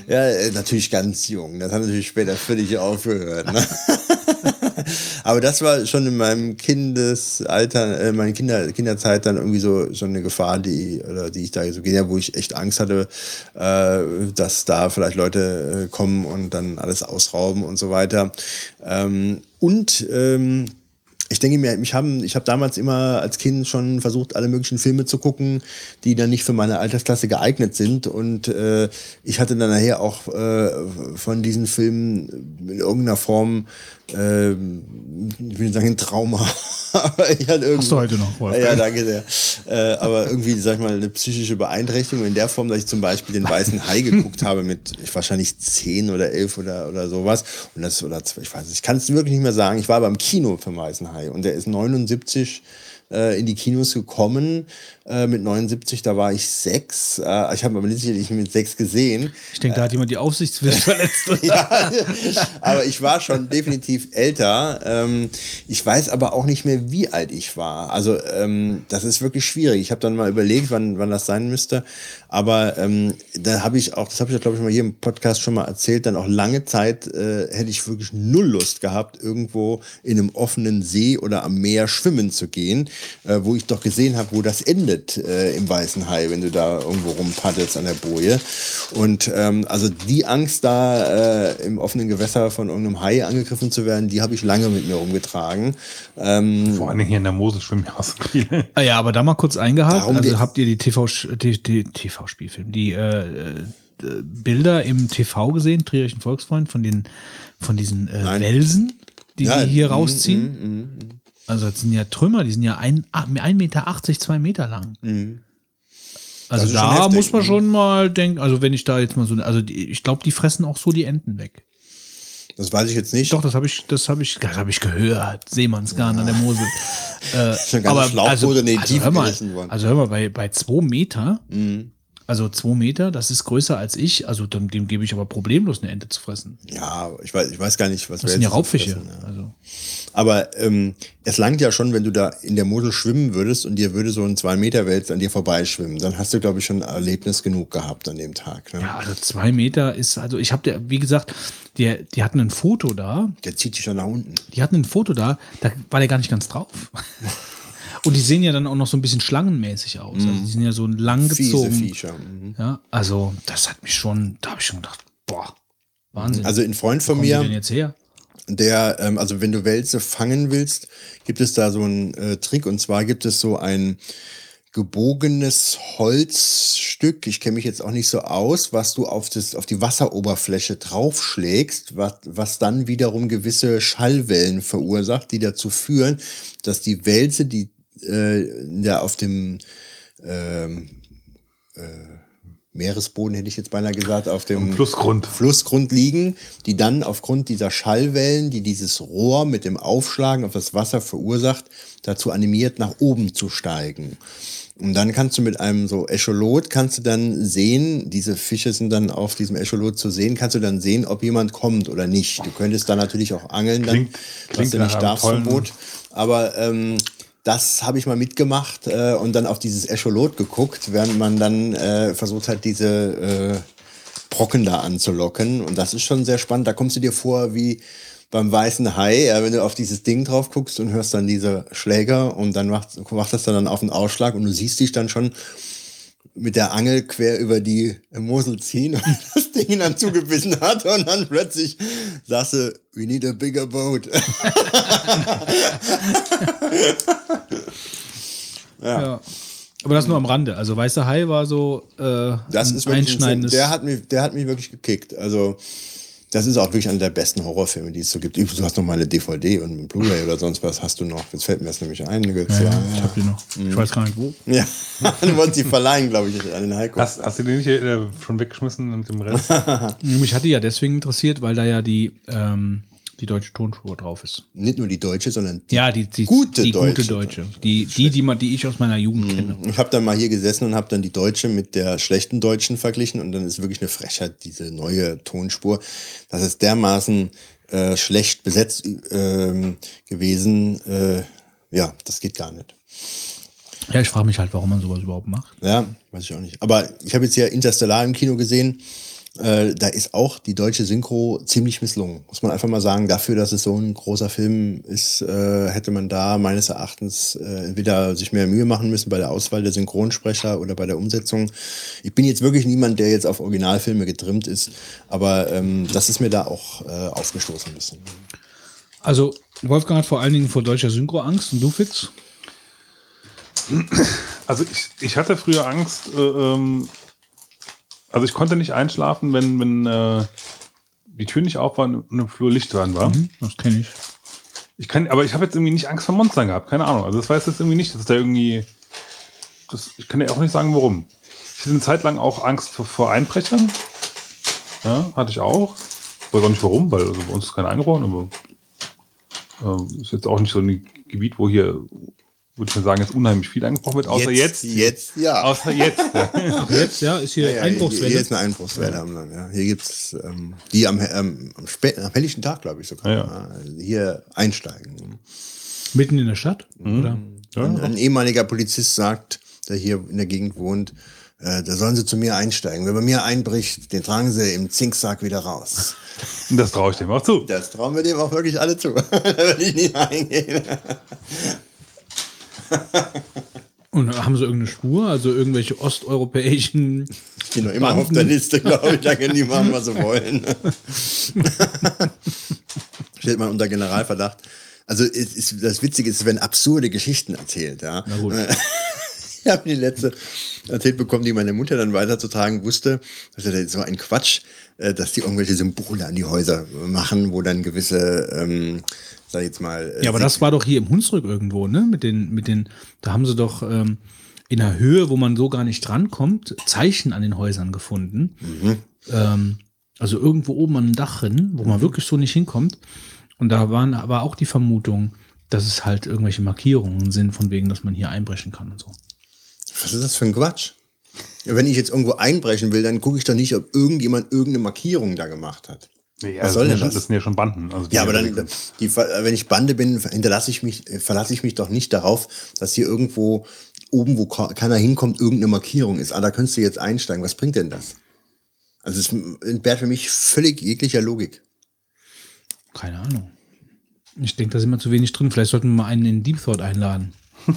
Ja, äh, natürlich ganz jung. Das hat natürlich später völlig aufgehört. Ne? (laughs) (laughs) Aber das war schon in meinem Kindesalter, äh, meine Kinder, Kinderzeit dann irgendwie so schon eine Gefahr, die, oder die ich da so gesehen wo ich echt Angst hatte, äh, dass da vielleicht Leute äh, kommen und dann alles ausrauben und so weiter. Ähm, und ähm, ich denke mir, mich haben, ich habe damals immer als Kind schon versucht, alle möglichen Filme zu gucken, die dann nicht für meine Altersklasse geeignet sind. Und äh, ich hatte dann nachher auch äh, von diesen Filmen in irgendeiner Form, äh, ich will nicht sagen ein Trauma, aber (laughs) ich hatte irgendwie. Hast du heute noch, Wolfgang? Ja, danke sehr. Äh, aber irgendwie, sag ich mal, eine psychische Beeinträchtigung in der Form, dass ich zum Beispiel den Weißen Hai (laughs) geguckt habe mit ich, wahrscheinlich zehn oder elf oder, oder sowas. Und das, oder zwei- ich weiß nicht, ich kann es wirklich nicht mehr sagen. Ich war aber im Kino für Weißen Hai und der ist 79 äh, in die Kinos gekommen. Äh, mit 79, da war ich sechs. Äh, ich habe aber sicherlich mit sechs gesehen. Ich denke, da hat jemand die Aufsichtspflicht (laughs) verletzt. ja, aber ich war schon definitiv älter. Ähm, ich weiß aber auch nicht mehr, wie alt ich war. Also ähm, das ist wirklich schwierig. Ich habe dann mal überlegt, wann, wann das sein müsste. Aber ähm, da habe ich auch, das habe ich, glaube ich, mal hier im Podcast schon mal erzählt, dann auch lange Zeit äh, hätte ich wirklich null Lust gehabt, irgendwo in einem offenen See oder am Meer schwimmen zu gehen, äh, wo ich doch gesehen habe, wo das endet äh, im Weißen Hai, wenn du da irgendwo rumpaddelst an der Boje. Und ähm, also die Angst da äh, im offenen Gewässer von irgendeinem Hai angegriffen zu werden, die habe ich lange mit mir rumgetragen. Ähm, Vor allen Dingen hier in der Mosel schwimmen ja auch so viele. Ah ja, aber da mal kurz eingehakt. Darum also habt ihr die TV, die, die TV-Spielfilm, die äh, äh, Bilder im TV gesehen, Trierischen Volksfreund, von den von diesen äh. Welsen, die Ja, die hier mm, rausziehen? Also das sind ja Trümmer, die sind ja ein, ah, 1,80 Meter, zwei Meter lang. Also ist schon da heftig, muss man mhm. schon mal denken, also wenn ich da jetzt mal so, also die, ich glaube, die fressen auch so die Enten weg. Das weiß ich jetzt nicht. Doch, das habe ich, das habe ich, das habe ich gehört. Seemannsgarn an der Mosel. (laughs) Äh, Schlauchboote in die also, hör mal, also hör mal, bei, bei zwei Meter, Mhm. Also zwei Meter, das ist größer als ich, also dem, dem gebe ich aber problemlos eine Ente zu fressen. Ja, ich weiß, ich weiß gar nicht, was Das wir sind ja Raubfische. fressen, ja. Also, Aber ähm, es langt ja schon, wenn du da in der Mosel schwimmen würdest und dir würde so ein 2-Meter-Wels an dir vorbeischwimmen. Dann hast du, glaube ich, schon Erlebnis genug gehabt an dem Tag. Ne? Ja, also zwei Meter ist, also ich habe der, wie gesagt, die, die hatten ein Foto da, Der zieht dich schon nach unten. die hatten ein Foto da, da war der gar nicht ganz drauf. (laughs) Und die sehen ja dann auch noch so ein bisschen schlangenmäßig aus. Also die sind ja so lang Fiese gezogen. Viecher. Mhm. Ja, also das hat mich schon, da habe ich schon gedacht, boah, Wahnsinn. Also ein Freund von mir, denn jetzt her? der, ähm, also wenn du Wälze fangen willst, gibt es da so einen äh, Trick und zwar gibt es so ein gebogenes Holzstück, ich kenne mich jetzt auch nicht so aus, was du auf, das, auf die Wasseroberfläche draufschlägst, was, was dann wiederum gewisse Schallwellen verursacht, die dazu führen, dass die Wälze, die äh, ja auf dem ähm, äh, Meeresboden, hätte ich jetzt beinahe gesagt, auf dem Flussgrund. Flussgrund liegen, die dann aufgrund dieser Schallwellen, die dieses Rohr mit dem Aufschlagen auf das Wasser verursacht, dazu animiert, nach oben zu steigen. Und dann kannst du mit einem so Echolot, kannst du dann sehen, diese Fische sind dann auf diesem Echolot zu sehen, kannst du dann sehen, ob jemand kommt oder nicht. Du könntest dann natürlich auch angeln, dann, Klingt- was klingt du nicht Boot. Aber ähm, das habe ich mal mitgemacht äh, und dann auf dieses Echolot geguckt, während man dann äh, versucht hat, diese äh, Brocken da anzulocken. Und das ist schon sehr spannend. Da kommst du dir vor wie beim weißen Hai, ja, wenn du auf dieses Ding drauf guckst und hörst dann diese Schläger und dann macht, macht das dann auf den Ausschlag und du siehst dich dann schon mit der Angel quer über die Mosel ziehen und (laughs) das Ding dann zugebissen hat und dann plötzlich sagst du, we need a bigger boat. (laughs) Ja. Aber das nur am Rande. Also Weißer Hai war so äh, Das ein ist wirklich ein einschneidendes. der hat mich, der hat mich wirklich gekickt. Also das ist auch wirklich einer der besten Horrorfilme, die es so gibt. Übrigens, Du hast noch mal eine DVD und ein Blu-ray oder sonst was hast du noch. Jetzt fällt mir das nämlich ein. ja, ja, ich hab die noch. Ich weiß gar nicht wo. (laughs) Ja, du wolltest sie verleihen, glaube ich, an den Heiko. Hast, hast du den nicht äh, schon weggeschmissen mit dem Rest? (laughs) Mich hatte ja deswegen interessiert, weil da ja die, ähm, die deutsche Tonspur drauf ist. Nicht nur die deutsche, sondern die Ja, die, die Gute die Deutsche. gute Deutsche. Die, die, die, man, die ich aus meiner Jugend kenne. Ich habe dann mal hier gesessen und habe dann die deutsche mit der schlechten deutschen verglichen und dann ist wirklich eine Frechheit, diese neue Tonspur. Das ist dermaßen äh, schlecht besetzt ähm, gewesen. Äh, ja, das geht gar nicht. Ja, ich frage mich halt, warum man sowas überhaupt macht. Ja, weiß ich auch nicht. Aber ich habe jetzt ja Interstellar im Kino gesehen. Äh, da ist auch die deutsche Synchro ziemlich misslungen. Muss man einfach mal sagen. Dafür, dass es so ein großer Film ist, äh, hätte man da meines Erachtens äh, entweder sich mehr Mühe machen müssen bei der Auswahl der Synchronsprecher oder bei der Umsetzung. Ich bin jetzt wirklich niemand, der jetzt auf Originalfilme getrimmt ist, aber ähm, das ist mir da auch äh, aufgestoßen ein bisschen. Also, Wolfgang hat vor allen Dingen vor deutscher Synchro Angst und du, Fitz? Also ich, ich hatte früher Angst, äh, ähm, also ich konnte nicht einschlafen, wenn, wenn äh, die Tür nicht auf war und im Flur Licht dran war. Mhm, das kenne ich. Ich kann, aber ich habe jetzt irgendwie nicht Angst vor Monstern gehabt, keine Ahnung. Also das weiß jetzt irgendwie nicht, dass da irgendwie. Das, ich kann dir auch nicht sagen, warum. Ich hatte eine Zeit lang auch Angst vor, vor Einbrechern. Ja, hatte ich auch. Ich weiß auch nicht warum, weil also bei uns ist keiner eingebrochen, aber äh, ist jetzt auch nicht so ein Gebiet, wo hier, würde ich mal sagen, jetzt unheimlich viel eingebrochen wird, außer jetzt. Jetzt, ja. Außer jetzt. Ja. (laughs) Jetzt, ja, ist hier Ja, ja, Einbruchswelle. Hier ist eine Einbruchswelle am Land. Ja. Hier gibt es ähm, die am, ähm, am, am helllichen Tag, glaube ich sogar. Ja, ja. Ja, also hier einsteigen. Mitten in der Stadt? Oder? Ein, ein ehemaliger Polizist sagt, der hier in der Gegend wohnt, äh, da sollen sie zu mir einsteigen. Wer bei mir einbricht, den tragen sie im Zinksack wieder raus. Und (laughs) das traue ich dem auch zu. Das trauen wir dem auch wirklich alle zu. (laughs) da würde ich nicht eingehen. (laughs) Und haben sie irgendeine Spur? Also irgendwelche osteuropäischen. Ich bin noch immer auf der Liste, glaube ich. Da können die machen, was sie wollen. (laughs) Stellt man unter Generalverdacht. Also ist, das Witzige ist, wenn absurde Geschichten erzählt. Ja. Na gut. (laughs) Ich habe die letzte erzählt bekommen, die meine Mutter dann weiterzutragen wusste. Das ist so ein Quatsch, äh, dass die irgendwelche Symbole an die Häuser machen, wo dann gewisse, ähm, sag ich jetzt mal. äh, Ja, aber das war doch hier im Hunsrück irgendwo, ne? Mit den, mit den, da haben sie doch ähm, in einer Höhe, wo man so gar nicht drankommt, Zeichen an den Häusern gefunden. Ähm, also irgendwo oben an dem Dach hin, wo man wirklich so nicht hinkommt. Und da waren aber auch die Vermutung, dass es halt irgendwelche Markierungen sind, von wegen, dass man hier einbrechen kann und so. Was ist das für ein Quatsch? Wenn ich jetzt irgendwo einbrechen will, dann gucke ich doch nicht, ob irgendjemand irgendeine Markierung da gemacht hat. Nee, Was also soll das, denn sind ja, das? das sind ja schon Banden. Also die Ja, aber dann, die, wenn ich Bande bin, hinterlasse ich mich, äh, verlasse ich mich doch nicht darauf, dass hier irgendwo oben, wo keiner hinkommt, irgendeine Markierung ist. Ah, da könntest du jetzt einsteigen. Was bringt denn das? Also es entbehrt für mich völlig jeglicher Logik. Keine Ahnung. Ich denke, da sind wir zu wenig drin. Vielleicht sollten wir mal einen in Deep Thought einladen. (laughs)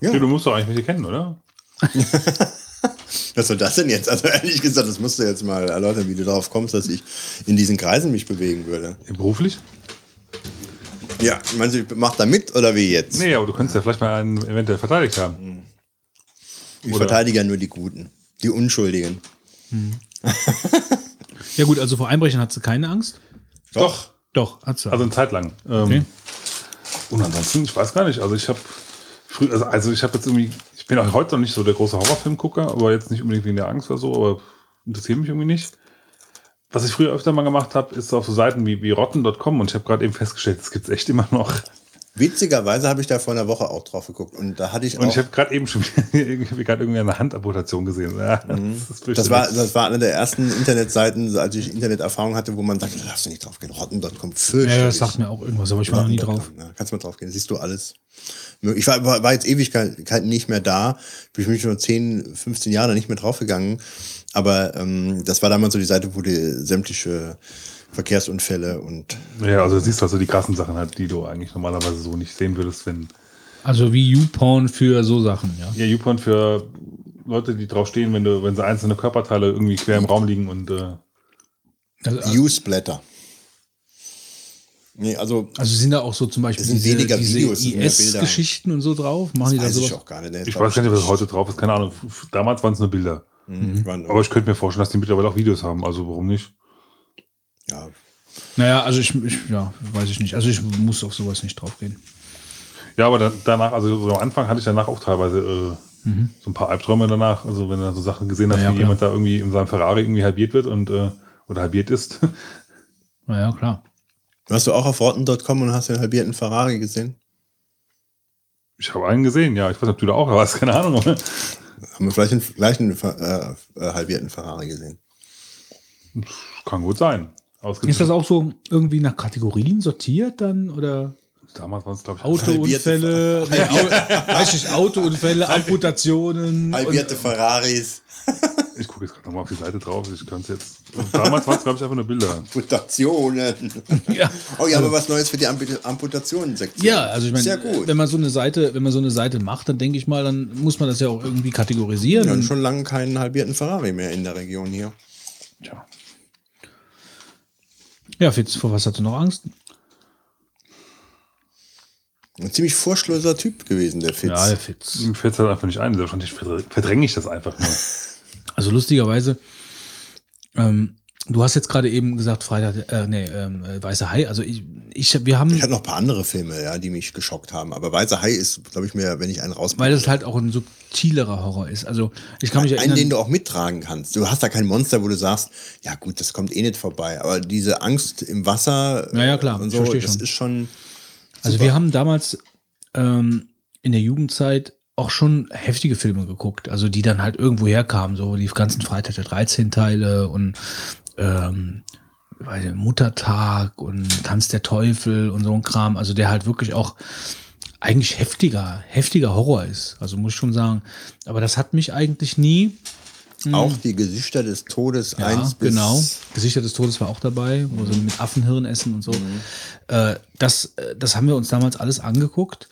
Ja. Ja, du musst doch eigentlich welche kennen, oder? (laughs) (laughs) Was soll das denn jetzt? Also ehrlich gesagt, das musst du jetzt mal erläutern, wie du darauf kommst, dass ich in diesen Kreisen mich bewegen würde. Beruflich? Ja, meinst du, ich mach da mit oder wie jetzt? Nee, aber du könntest ja vielleicht mal einen eventuell verteidigt haben. ich oder- verteidige ja nur die Guten, die Unschuldigen. (laughs) Ja gut, also vor Einbrechern hat sie keine Angst. Doch. Doch, hat sie. Also eine Zeit lang. Ähm, Okay. Und ansonsten, ich weiß gar nicht. Also ich habe früher, also, also ich habe jetzt irgendwie, ich bin auch heute noch nicht so der große Horrorfilmgucker, aber jetzt nicht unbedingt wegen der Angst oder so, aber interessiert mich irgendwie nicht. Was ich früher öfter mal gemacht habe, ist auf so Seiten wie, wie rotten.com und ich habe gerade eben festgestellt, das gibt es echt immer noch. Witzigerweise habe ich da vor einer Woche auch drauf geguckt und da hatte ich Und auch. ich habe gerade eben schon wieder, (laughs) irgendwie gerade irgendwie eine Handamputation gesehen. Ja, das, ist Mhm. Das fürchterlich. war, das war eine der ersten Internetseiten, als ich Interneterfahrung hatte, wo man sagte, da darfst du nicht drauf gehen. Rotten.com, fürchterlich. ja, das sagt mir auch irgendwas, aber ich war noch nie drauf. Ja, kannst mal drauf gehen, siehst du alles. Ich war, war war jetzt Ewigkeiten nicht mehr da. Ich bin schon 10, 15 Jahre nicht mehr draufgegangen. Aber ähm, das war damals so die Seite, wo die sämtliche Verkehrsunfälle und ja, also du siehst also die krassen Sachen halt, die du eigentlich normalerweise so nicht sehen würdest, wenn Also wie YouPorn für so Sachen, ja. ja YouPorn für Leute, die drauf stehen, wenn du, wenn sie einzelne Körperteile irgendwie quer im Raum liegen und äh, Also, Newsblätter. Nee, also also sind da auch so zum Beispiel diese, weniger diese Videos. IS-Geschichten und so drauf? Machen die da weiß ich auch gar nicht. ich weiß gar nicht, was heute drauf ist, keine Ahnung. Damals waren es nur Bilder. Mhm. Waren- Aber ich könnte mir vorstellen, dass die mittlerweile auch Videos haben, also warum nicht? ja, Naja, also ich, ich, ja, weiß ich nicht. Also ich muss auf sowas nicht draufgehen. Ja, aber dann, danach, also so am Anfang hatte ich danach auch teilweise äh, so ein paar Albträume danach. Also wenn du so Sachen gesehen hast, Ja, ja, wie klar. jemand da irgendwie in seinem Ferrari irgendwie halbiert wird und äh, oder halbiert ist. (laughs) Naja, klar. Warst du auch auf Rotten.com und hast den halbierten Ferrari gesehen? Ich habe einen gesehen, ja. Ich weiß nicht, ob du da auch warst, keine Ahnung. Haben wir vielleicht den gleichen äh, äh, halbierten Ferrari gesehen? Kann gut sein. Ist das auch so irgendwie nach Kategorien sortiert dann? Oder Damals waren es, glaube ich, Autounfälle? Nee, Au (laughs) weiß ich, nicht, Autounfälle, Amputationen. Halbierte Ferraris, (laughs) Ich gucke jetzt gerade nochmal auf die Seite drauf. Ich kann es jetzt. Damals waren es, glaube ich, einfach nur Bilder. Amputationen. (laughs) Ja. Oh ja, aber was Neues für die Amput- Amputationen-Sektion. Ja, also ich meine, Sehr gut. wenn man so eine Seite, wenn man so eine Seite macht, dann denke ich mal, dann muss man das ja auch irgendwie kategorisieren. Wir haben Und, schon lange keinen halbierten Ferrari mehr in der Region hier. Tja. ja, Fitz, vor was hast du noch Angst? Ein ziemlich furchtloser Typ gewesen, der Fitz. Ja, der Fitz. Mir fällt es halt einfach nicht ein. Wahrscheinlich verdr- verdränge ich das einfach nur. (laughs) Also lustigerweise, ähm, du hast jetzt gerade eben gesagt, Freitag, äh, nee, ähm, äh, Weißer Hai. Also ich, ich, wir haben, Ich hatte noch ein paar andere Filme, ja, die mich geschockt haben. Aber Weißer Hai ist, glaube ich, mir, wenn ich einen raus. weil das halt auch ein subtilerer Horror ist. Also ich kann mich einen, erinnern. den du auch mittragen kannst. Du hast da kein Monster, wo du sagst, ja gut, das kommt eh nicht vorbei. Aber diese Angst im Wasser Ja, ja, klar, und ich so, verstehe das schon. ist schon. Also wir haben damals ähm, in der Jugendzeit auch schon heftige Filme geguckt, also die dann halt irgendwo herkamen, so die ganzen Freitag der 13 Teile und ähm, Muttertag und Tanz der Teufel und so ein Kram, also der halt wirklich auch eigentlich heftiger, heftiger Horror ist. Also muss ich schon sagen. Aber das hat mich eigentlich nie. Auch die Gesichter des Todes Mhm. Ja, eins bis. genau. Gesichter des Todes war auch dabei, wo sie mit Affenhirn essen und so. Äh, das, äh, das haben wir uns damals alles angeguckt.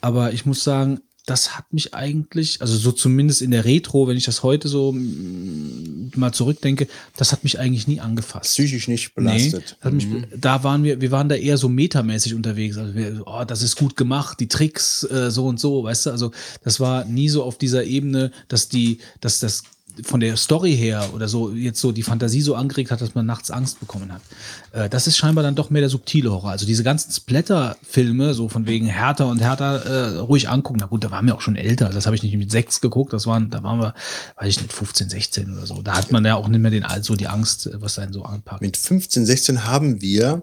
Aber ich muss sagen, das hat mich eigentlich, also so zumindest in der Retro, wenn ich das heute so mm, mal zurückdenke, das hat mich eigentlich nie angefasst. Psychisch nicht Nee, belastet. hat mich, da waren wir, wir waren da eher so metamäßig unterwegs. Also wir, oh, das ist gut gemacht, die Tricks, äh, so und so, weißt du? Also das war nie so auf dieser Ebene, dass die, dass das von der Story her oder so jetzt so die Fantasie so angeregt hat, dass man nachts Angst bekommen hat. Äh, das ist scheinbar dann doch mehr der subtile Horror. Also diese ganzen Splatter-Filme, so von wegen härter und härter, äh, ruhig angucken. Na gut, da waren wir auch schon älter. Das habe ich nicht mit sechs geguckt. Das waren, da waren wir, weiß ich nicht, 15, 16 oder so. Da hat man ja auch nicht mehr den, so die Angst, was einen so anpackt. Mit 15, 16 haben wir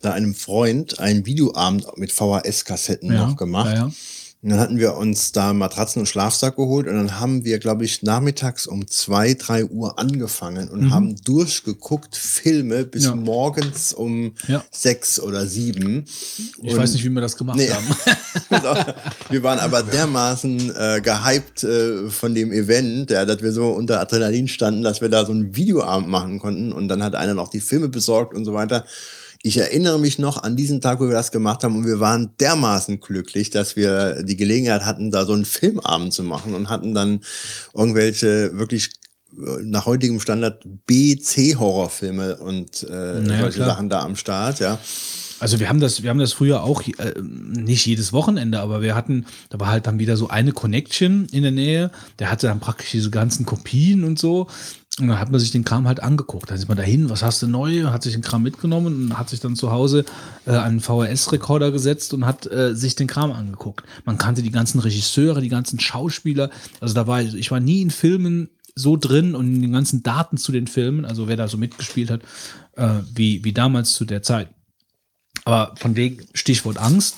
da einem Freund einen Videoabend mit VHS-Kassetten Ja, noch gemacht. ja, ja. Und dann hatten wir uns da Matratzen und Schlafsack geholt und dann haben wir, glaube ich, nachmittags um zwei, drei Uhr angefangen und haben durchgeguckt Filme bis Ja. morgens um Ja. sechs oder sieben. Ich Und- weiß nicht, wie wir das gemacht Nee. haben. (laughs) wir waren aber dermaßen äh, gehypt äh, von dem Event, ja, dass wir so unter Adrenalin standen, dass wir da so einen Videoabend machen konnten und dann hat einer noch die Filme besorgt und so weiter. Ich erinnere mich noch an diesen Tag, wo wir das gemacht haben und wir waren dermaßen glücklich, dass wir die Gelegenheit hatten, da so einen Filmabend zu machen und hatten dann irgendwelche wirklich äh, nach heutigem Standard B-C-Horrorfilme und äh, Naja, solche klar. Sachen da am Start, ja. Also wir haben das, wir haben das früher auch äh, nicht jedes Wochenende, aber wir hatten, da war halt dann wieder so eine Connection in der Nähe, der hatte dann praktisch diese ganzen Kopien und so. Und dann hat man sich den Kram halt angeguckt. Dann ist man dahin, was hast du neu? Hat sich den Kram mitgenommen und hat sich dann zu Hause äh, einen VHS-Rekorder gesetzt und hat äh, sich den Kram angeguckt. Man kannte die ganzen Regisseure, die ganzen Schauspieler. Also da war ich, war nie in Filmen so drin und in den ganzen Daten zu den Filmen, also wer da so mitgespielt hat, äh, wie, wie damals zu der Zeit. Aber von wegen Stichwort Angst.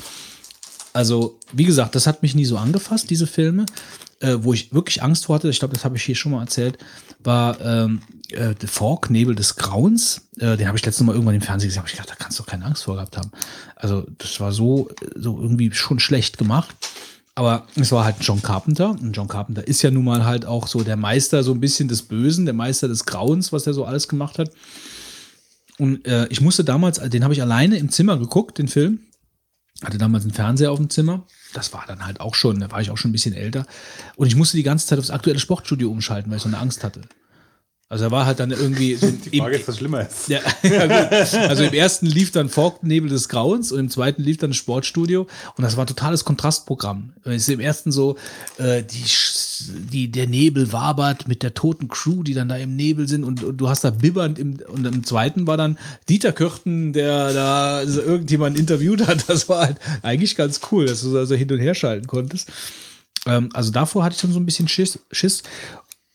Also, wie gesagt, das hat mich nie so angefasst, diese Filme. Äh, wo ich wirklich Angst vor hatte, ich glaube, das habe ich hier schon mal erzählt, war ähm, äh, The Fork, Nebel des Grauens. Äh, den habe ich letztes Mal irgendwann im Fernsehen gesehen, hab ich gedacht, da kannst du keine Angst vor gehabt haben. Also, das war so, so irgendwie schon schlecht gemacht. Aber es war halt John Carpenter. Und John Carpenter ist ja nun mal halt auch so der Meister so ein bisschen des Bösen, der Meister des Grauens, was er so alles gemacht hat. Und äh, ich musste damals, den habe ich alleine im Zimmer geguckt, den Film. Hatte damals einen Fernseher auf dem Zimmer. Das war dann halt auch schon, da war ich auch schon ein bisschen älter. Und ich musste die ganze Zeit aufs aktuelle Sportstudio umschalten, weil ich so eine Angst hatte. Also er war halt dann irgendwie Die Frage ist, was schlimmer ist. ja, (laughs) ja. Also im ersten lief dann Forknebel des Grauens und im zweiten lief dann Sportstudio und das war ein totales Kontrastprogramm. Es ist im ersten so, äh, die, die, der Nebel wabert mit der toten Crew, die dann da im Nebel sind und, und du hast da bibbernd im, und im zweiten war dann Dieter Kürten, der da also irgendjemand interviewt hat. Das war halt eigentlich ganz cool, dass du also hin und her schalten konntest. Ähm, also davor hatte ich dann so ein bisschen Schiss. Schiss.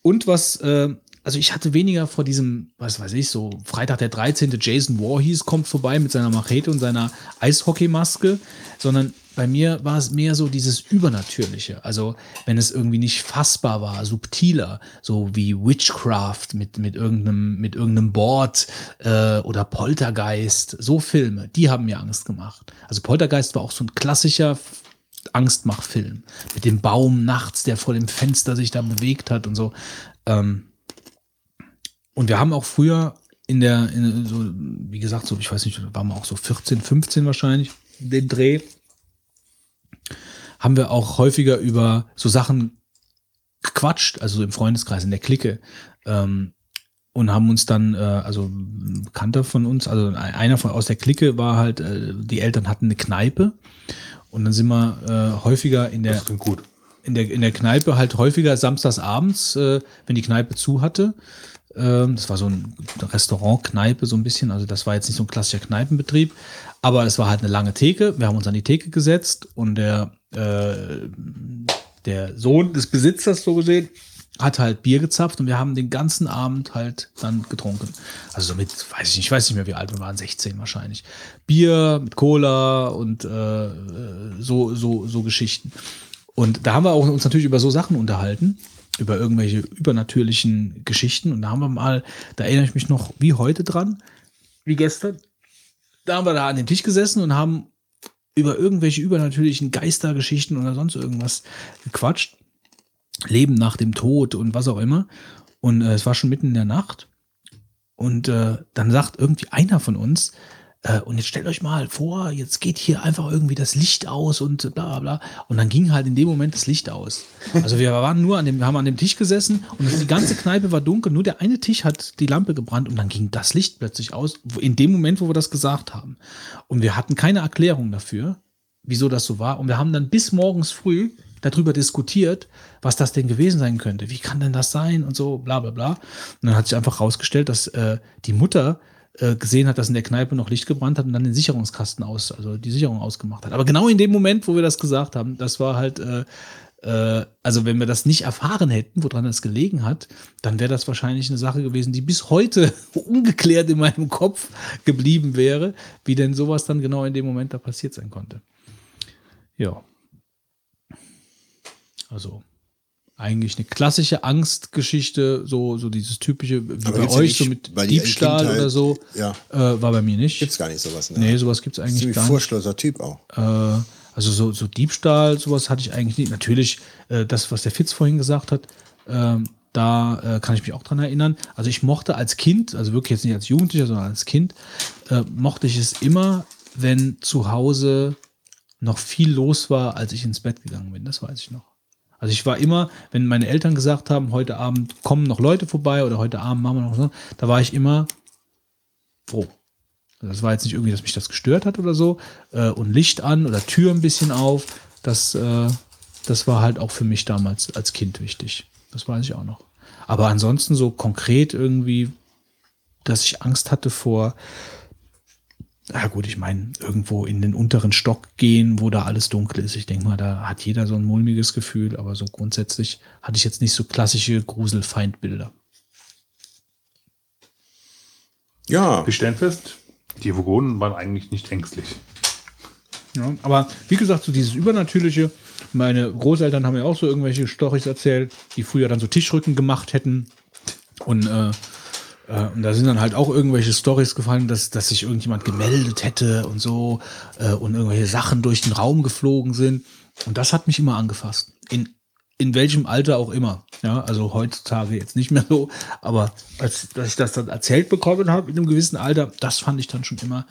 Und was, äh, also ich hatte weniger vor diesem, was weiß ich, so Freitag der 13. Jason Voorhees kommt vorbei mit seiner Machete und seiner Eishockeymaske, sondern bei mir war es mehr so dieses Übernatürliche. Also wenn es irgendwie nicht fassbar war, subtiler, so wie Witchcraft mit, mit irgendeinem, mit irgendeinem Board äh, oder Poltergeist, so Filme, die haben mir Angst gemacht. Also Poltergeist war auch so ein klassischer Angstmachfilm. Mit dem Baum nachts, der vor dem Fenster sich da bewegt hat und so. Ähm, und wir haben auch früher in der, in so, wie gesagt, so, ich weiß nicht, waren wir auch so 14, 15 wahrscheinlich, den Dreh, haben wir auch häufiger über so Sachen gequatscht, also so im Freundeskreis, in der Clique. Ähm, und haben uns dann, äh, also ein Bekannter von uns, also einer von aus der Clique war halt, äh, die Eltern hatten eine Kneipe. Und dann sind wir äh, häufiger in der, in der, in der Kneipe halt häufiger samstags abends, äh, wenn die Kneipe zu hatte. Ähm, das war so ein Restaurant-Kneipe so ein bisschen. Also das war jetzt nicht so ein klassischer Kneipenbetrieb. Aber es war halt eine lange Theke. Wir haben uns an die Theke gesetzt und der, äh, der Sohn des Besitzers so gesehen hat halt Bier gezapft und wir haben den ganzen Abend halt dann getrunken. Also so mit, weiß ich nicht, ich weiß nicht mehr, wie alt wir waren, 16 wahrscheinlich. Bier mit Cola und äh, so, so, so Geschichten. Und da haben wir auch uns natürlich über so Sachen unterhalten, über irgendwelche übernatürlichen Geschichten. Und da haben wir mal, da erinnere ich mich noch wie heute dran, wie gestern. Da haben wir da an dem Tisch gesessen und haben über irgendwelche übernatürlichen Geistergeschichten oder sonst irgendwas gequatscht. Leben nach dem Tod und was auch immer. Und äh, es war schon mitten in der Nacht. Und äh, dann sagt irgendwie einer von uns, und jetzt stellt euch mal vor, jetzt geht hier einfach irgendwie das Licht aus und bla bla bla. Und dann ging halt in dem Moment das Licht aus. Also wir waren nur an dem, wir haben an dem Tisch gesessen und die ganze Kneipe war dunkel, nur der eine Tisch hat die Lampe gebrannt und dann ging das Licht plötzlich aus, in dem Moment, wo wir das gesagt haben. Und wir hatten keine Erklärung dafür, wieso das so war. Und wir haben dann bis morgens früh darüber diskutiert, was das denn gewesen sein könnte. Wie kann denn das sein und so, bla bla bla. Und dann hat sich einfach rausgestellt, dass äh, die Mutter äh, gesehen hat, dass in der Kneipe noch Licht gebrannt hat und dann den Sicherungskasten aus, also die Sicherung ausgemacht hat. Aber genau in dem Moment, wo wir das gesagt haben, das war halt, äh, äh, also wenn wir das nicht erfahren hätten, woran das gelegen hat, dann wäre das wahrscheinlich eine Sache gewesen, die bis heute (laughs) ungeklärt in meinem Kopf geblieben wäre, wie denn sowas dann genau in dem Moment da passiert sein konnte. Ja. Also eigentlich eine klassische Angstgeschichte, so, so dieses typische, wie Aber bei gibt's euch, so nicht, mit weil die Diebstahl oder so, Ja. äh, war bei mir nicht. Gibt's gar nicht sowas. Ne? Nee, sowas gibt es eigentlich Ziemlich gar nicht. furchtloser Typ auch. Äh, also so, so Diebstahl, sowas hatte ich eigentlich nicht. Natürlich, äh, das, was der Fitz vorhin gesagt hat, ähm, da äh, kann ich mich auch dran erinnern. Also ich mochte als Kind, also wirklich jetzt nicht als Jugendlicher, sondern als Kind, äh, mochte ich es immer, wenn zu Hause noch viel los war, als ich ins Bett gegangen bin. Das weiß ich noch. Also ich war immer, wenn meine Eltern gesagt haben, heute Abend kommen noch Leute vorbei oder heute Abend machen wir noch so, da war ich immer froh. Also Das war jetzt nicht irgendwie, dass mich das gestört hat oder so. Äh, und Licht an oder Tür ein bisschen auf. Das, äh, das war halt auch für mich damals als Kind wichtig. Das weiß ich auch noch. Aber ansonsten so konkret irgendwie, dass ich Angst hatte vor, ja gut, ich meine, irgendwo in den unteren Stock gehen, wo da alles dunkel ist. Ich denke mal, da hat jeder so ein mulmiges Gefühl, aber so grundsätzlich hatte ich jetzt nicht so klassische Gruselfeindbilder. Ja, Wir stellen fest, die Vogonen waren eigentlich nicht ängstlich. Ja, aber wie gesagt, so dieses Übernatürliche, meine Großeltern haben ja auch so irgendwelche Storys erzählt, die früher dann so Tischrücken gemacht hätten. Und, äh, äh, und da sind dann halt auch irgendwelche Storys gefallen, dass, dass sich irgendjemand gemeldet hätte und so äh, und irgendwelche Sachen durch den Raum geflogen sind. Und das hat mich immer angefasst. In, in welchem Alter auch immer. Ja, also heutzutage jetzt nicht mehr so, aber als, als ich das dann erzählt bekommen habe in einem gewissen Alter, das fand ich dann schon immer,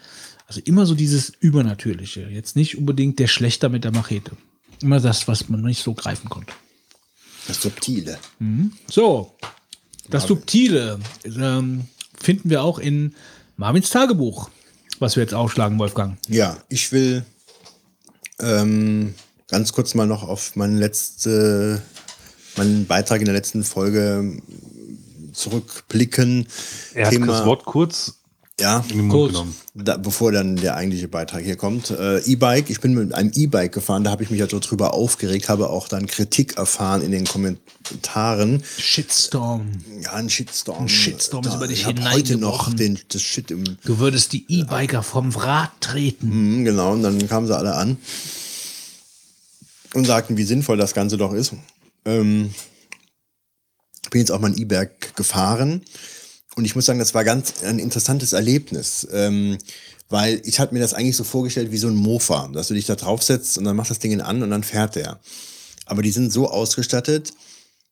also immer so dieses Übernatürliche. Jetzt nicht unbedingt der Schlechter mit der Machete. Immer das, was man nicht so greifen konnte. das Subtile. So, das Subtile ähm, finden wir auch in Marvins Tagebuch, was wir jetzt aufschlagen, Wolfgang. Ja, ich will ähm, ganz kurz mal noch auf meinen letzte, meinen Beitrag in der letzten Folge zurückblicken. Er hat das Wort kurz ja, in den Mund Kurz. genommen. da, bevor dann der eigentliche Beitrag hier kommt. Äh, E-Bike, ich bin mit einem E-Bike gefahren, da habe ich mich ja so drüber aufgeregt, habe auch dann Kritik erfahren in den Kommentaren. Shitstorm. Ja, ein Shitstorm. Ein Shitstorm ist über dich Ich habe heute noch den, das Shit im Du würdest die E-Biker vom Rad treten. Mhm, genau, und dann kamen sie alle an und sagten, wie sinnvoll das Ganze doch ist. Ähm, bin jetzt auch mal ein E-Berg gefahren und ich muss sagen, das war ganz ein interessantes Erlebnis, ähm, weil ich hatte mir das eigentlich so vorgestellt wie so ein Mofa, dass du dich da draufsetzt und dann macht das Ding an und dann fährt der. Aber die sind so ausgestattet,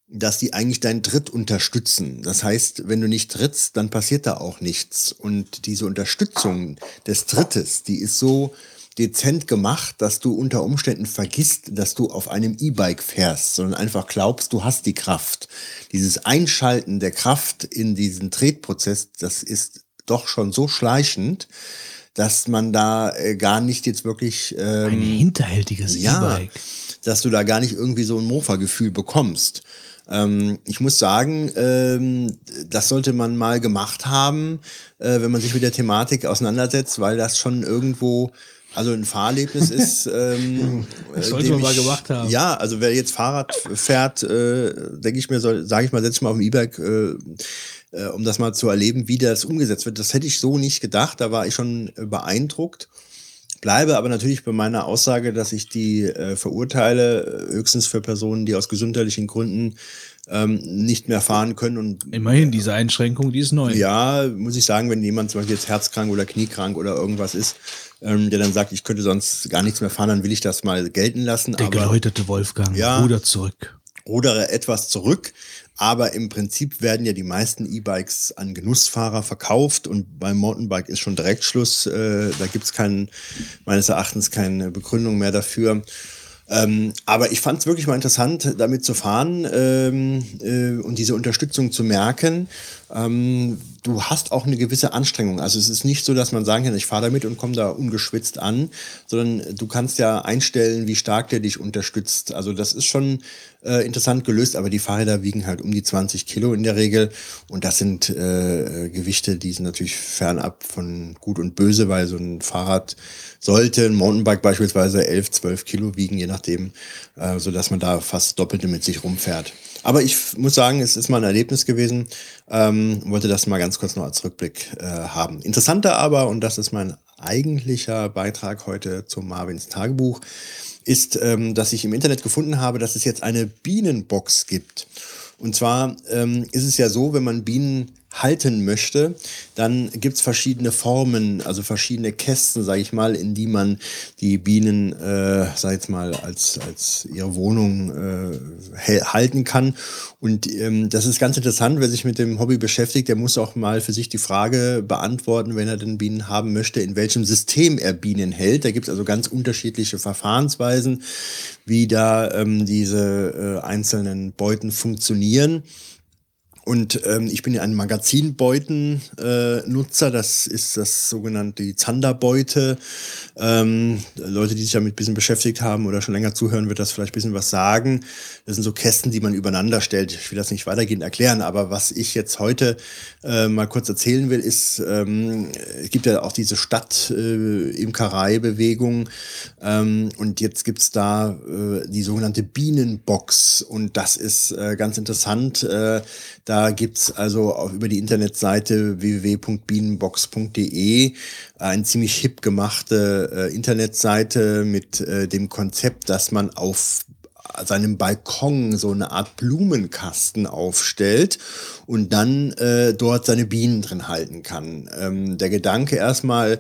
dass die eigentlich deinen Tritt unterstützen. Das heißt, wenn du nicht trittst, dann passiert da auch nichts. Und diese Unterstützung des Trittes, die ist so dezent gemacht, dass du unter Umständen vergisst, dass du auf einem E-Bike fährst, sondern einfach glaubst, du hast die Kraft. Dieses Einschalten der Kraft in diesen Tretprozess, das ist doch schon so schleichend, dass man da äh, gar nicht jetzt wirklich ähm, Ein hinterhältiges ja, E-Bike. dass du da gar nicht irgendwie so ein Mofa-Gefühl bekommst. Ähm, ich muss sagen, ähm, das sollte man mal gemacht haben, äh, wenn man sich mit der Thematik auseinandersetzt, weil das schon irgendwo also ein Fahrerlebnis (laughs) ist. Ähm, Das äh, sollte man mal ich- gemacht haben. Ja, also wer jetzt Fahrrad fährt, äh, denke ich mir, sage ich mal, setz mal auf dem E-Bike, äh, äh, um das mal zu erleben, wie das umgesetzt wird. Das hätte ich so nicht gedacht. Da war ich schon äh, beeindruckt. Bleibe aber natürlich bei meiner Aussage, dass ich die äh, verurteile, äh, höchstens für Personen, die aus gesundheitlichen Gründen ähm, nicht mehr fahren können. Und Immerhin, diese Einschränkung, die ist neu. ja, muss ich sagen, wenn jemand zum Beispiel jetzt herzkrank oder kniekrank oder irgendwas ist, ähm, der dann sagt, ich könnte sonst gar nichts mehr fahren, dann will ich das mal gelten lassen. Der aber geläuterte Wolfgang, Ja. Ruder zurück. rudere etwas zurück. Aber im Prinzip werden ja die meisten E-Bikes an Genussfahrer verkauft und beim Mountainbike ist schon direkt Schluss. Äh, da gibt es meines Erachtens keine Begründung mehr dafür. Ähm, aber ich fand es wirklich mal interessant, damit zu fahren ähm, äh, und diese Unterstützung zu merken. Ähm, du hast auch eine gewisse Anstrengung. Also es ist nicht so, dass man sagen kann, ich fahre damit und komme da ungeschwitzt an, sondern du kannst ja einstellen, wie stark der dich unterstützt. Also das ist schon äh, interessant gelöst, aber die Fahrräder wiegen halt um die 20 Kilo in der Regel und das sind äh, Gewichte, die sind natürlich fernab von Gut und Böse, weil so ein Fahrrad sollte, ein Mountainbike beispielsweise 11, 12 Kilo wiegen, je nachdem, äh, so dass man da fast doppelte mit sich rumfährt. Aber ich muss sagen, es ist mal ein Erlebnis gewesen. Ähm, wollte das mal ganz kurz noch als Rückblick äh, haben. Interessanter aber, und das ist mein eigentlicher Beitrag heute zu Marvins Tagebuch, ist, ähm, dass ich im Internet gefunden habe, dass es jetzt eine Bienenbox gibt. Und zwar ähm, ist es ja so, wenn man Bienen halten möchte, dann gibt es verschiedene Formen, also verschiedene Kästen, sage ich mal, in die man die Bienen, äh, sag ich mal, als, als ihre Wohnung äh, halten kann. Und ähm, das ist ganz interessant, wer sich mit dem Hobby beschäftigt, der muss auch mal für sich die Frage beantworten, wenn er denn Bienen haben möchte, in welchem System er Bienen hält. Da gibt es also ganz unterschiedliche Verfahrensweisen, wie da ähm, diese äh, einzelnen Beuten funktionieren. Und ähm, ich bin ja ein Magazinbeuten-Nutzer. Äh, das ist das sogenannte Zanderbeute. Ähm, Leute, die sich damit ein bisschen beschäftigt haben oder schon länger zuhören, wird das vielleicht ein bisschen was sagen. Das sind so Kästen, die man übereinander stellt. Ich will das nicht weitergehend erklären, aber was ich jetzt heute äh, mal kurz erzählen will, ist, ähm, es gibt ja auch diese Stadt-Imkerei-Bewegung. Äh, ähm, und jetzt gibt's da äh, die sogenannte Bienenbox. Und das ist äh, ganz interessant. Äh, da gibt's also auch über die Internetseite www.bienenbox.de eine ziemlich hip gemachte äh, Internetseite mit äh, dem Konzept, dass man auf seinem Balkon so eine Art Blumenkasten aufstellt und dann äh, dort seine Bienen drin halten kann. Ähm, der Gedanke erstmal,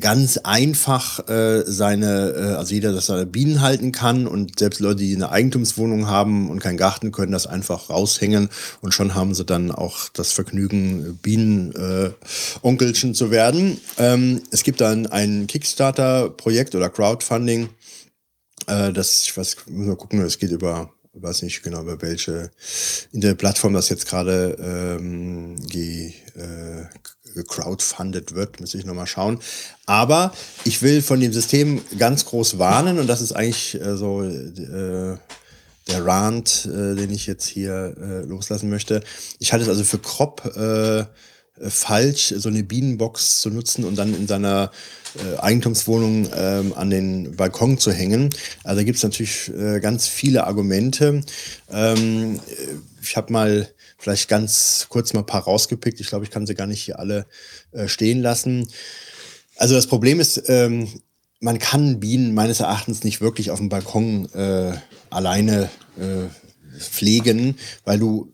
ganz einfach äh, seine, äh, also jeder, dass er Bienen halten kann und selbst Leute, die eine Eigentumswohnung haben und keinen Garten, können das einfach raushängen und schon haben sie dann auch das Vergnügen, Bienen-Onkelchen äh, zu werden. Ähm, es gibt dann ein Kickstarter-Projekt oder Crowdfunding, äh, das, ich weiß, muss mal gucken, es geht über weiß nicht genau, über welche Internetplattform das jetzt gerade ähm, ge, äh, gecrowdfundet wird, muss ich nochmal schauen. Aber ich will von dem System ganz groß warnen und das ist eigentlich äh, so äh, der Rant, äh, den ich jetzt hier äh, loslassen möchte. Ich halte es also für Krop äh, falsch, so eine Bienenbox zu nutzen und dann in seiner äh, Eigentumswohnung ähm, an den Balkon zu hängen. Also da gibt es natürlich äh, ganz viele Argumente. Ähm, ich habe mal vielleicht ganz kurz mal ein paar rausgepickt. Ich glaube, ich kann sie gar nicht hier alle äh, stehen lassen. Also das Problem ist, ähm, man kann Bienen meines Erachtens nicht wirklich auf dem Balkon äh, alleine äh, pflegen, weil du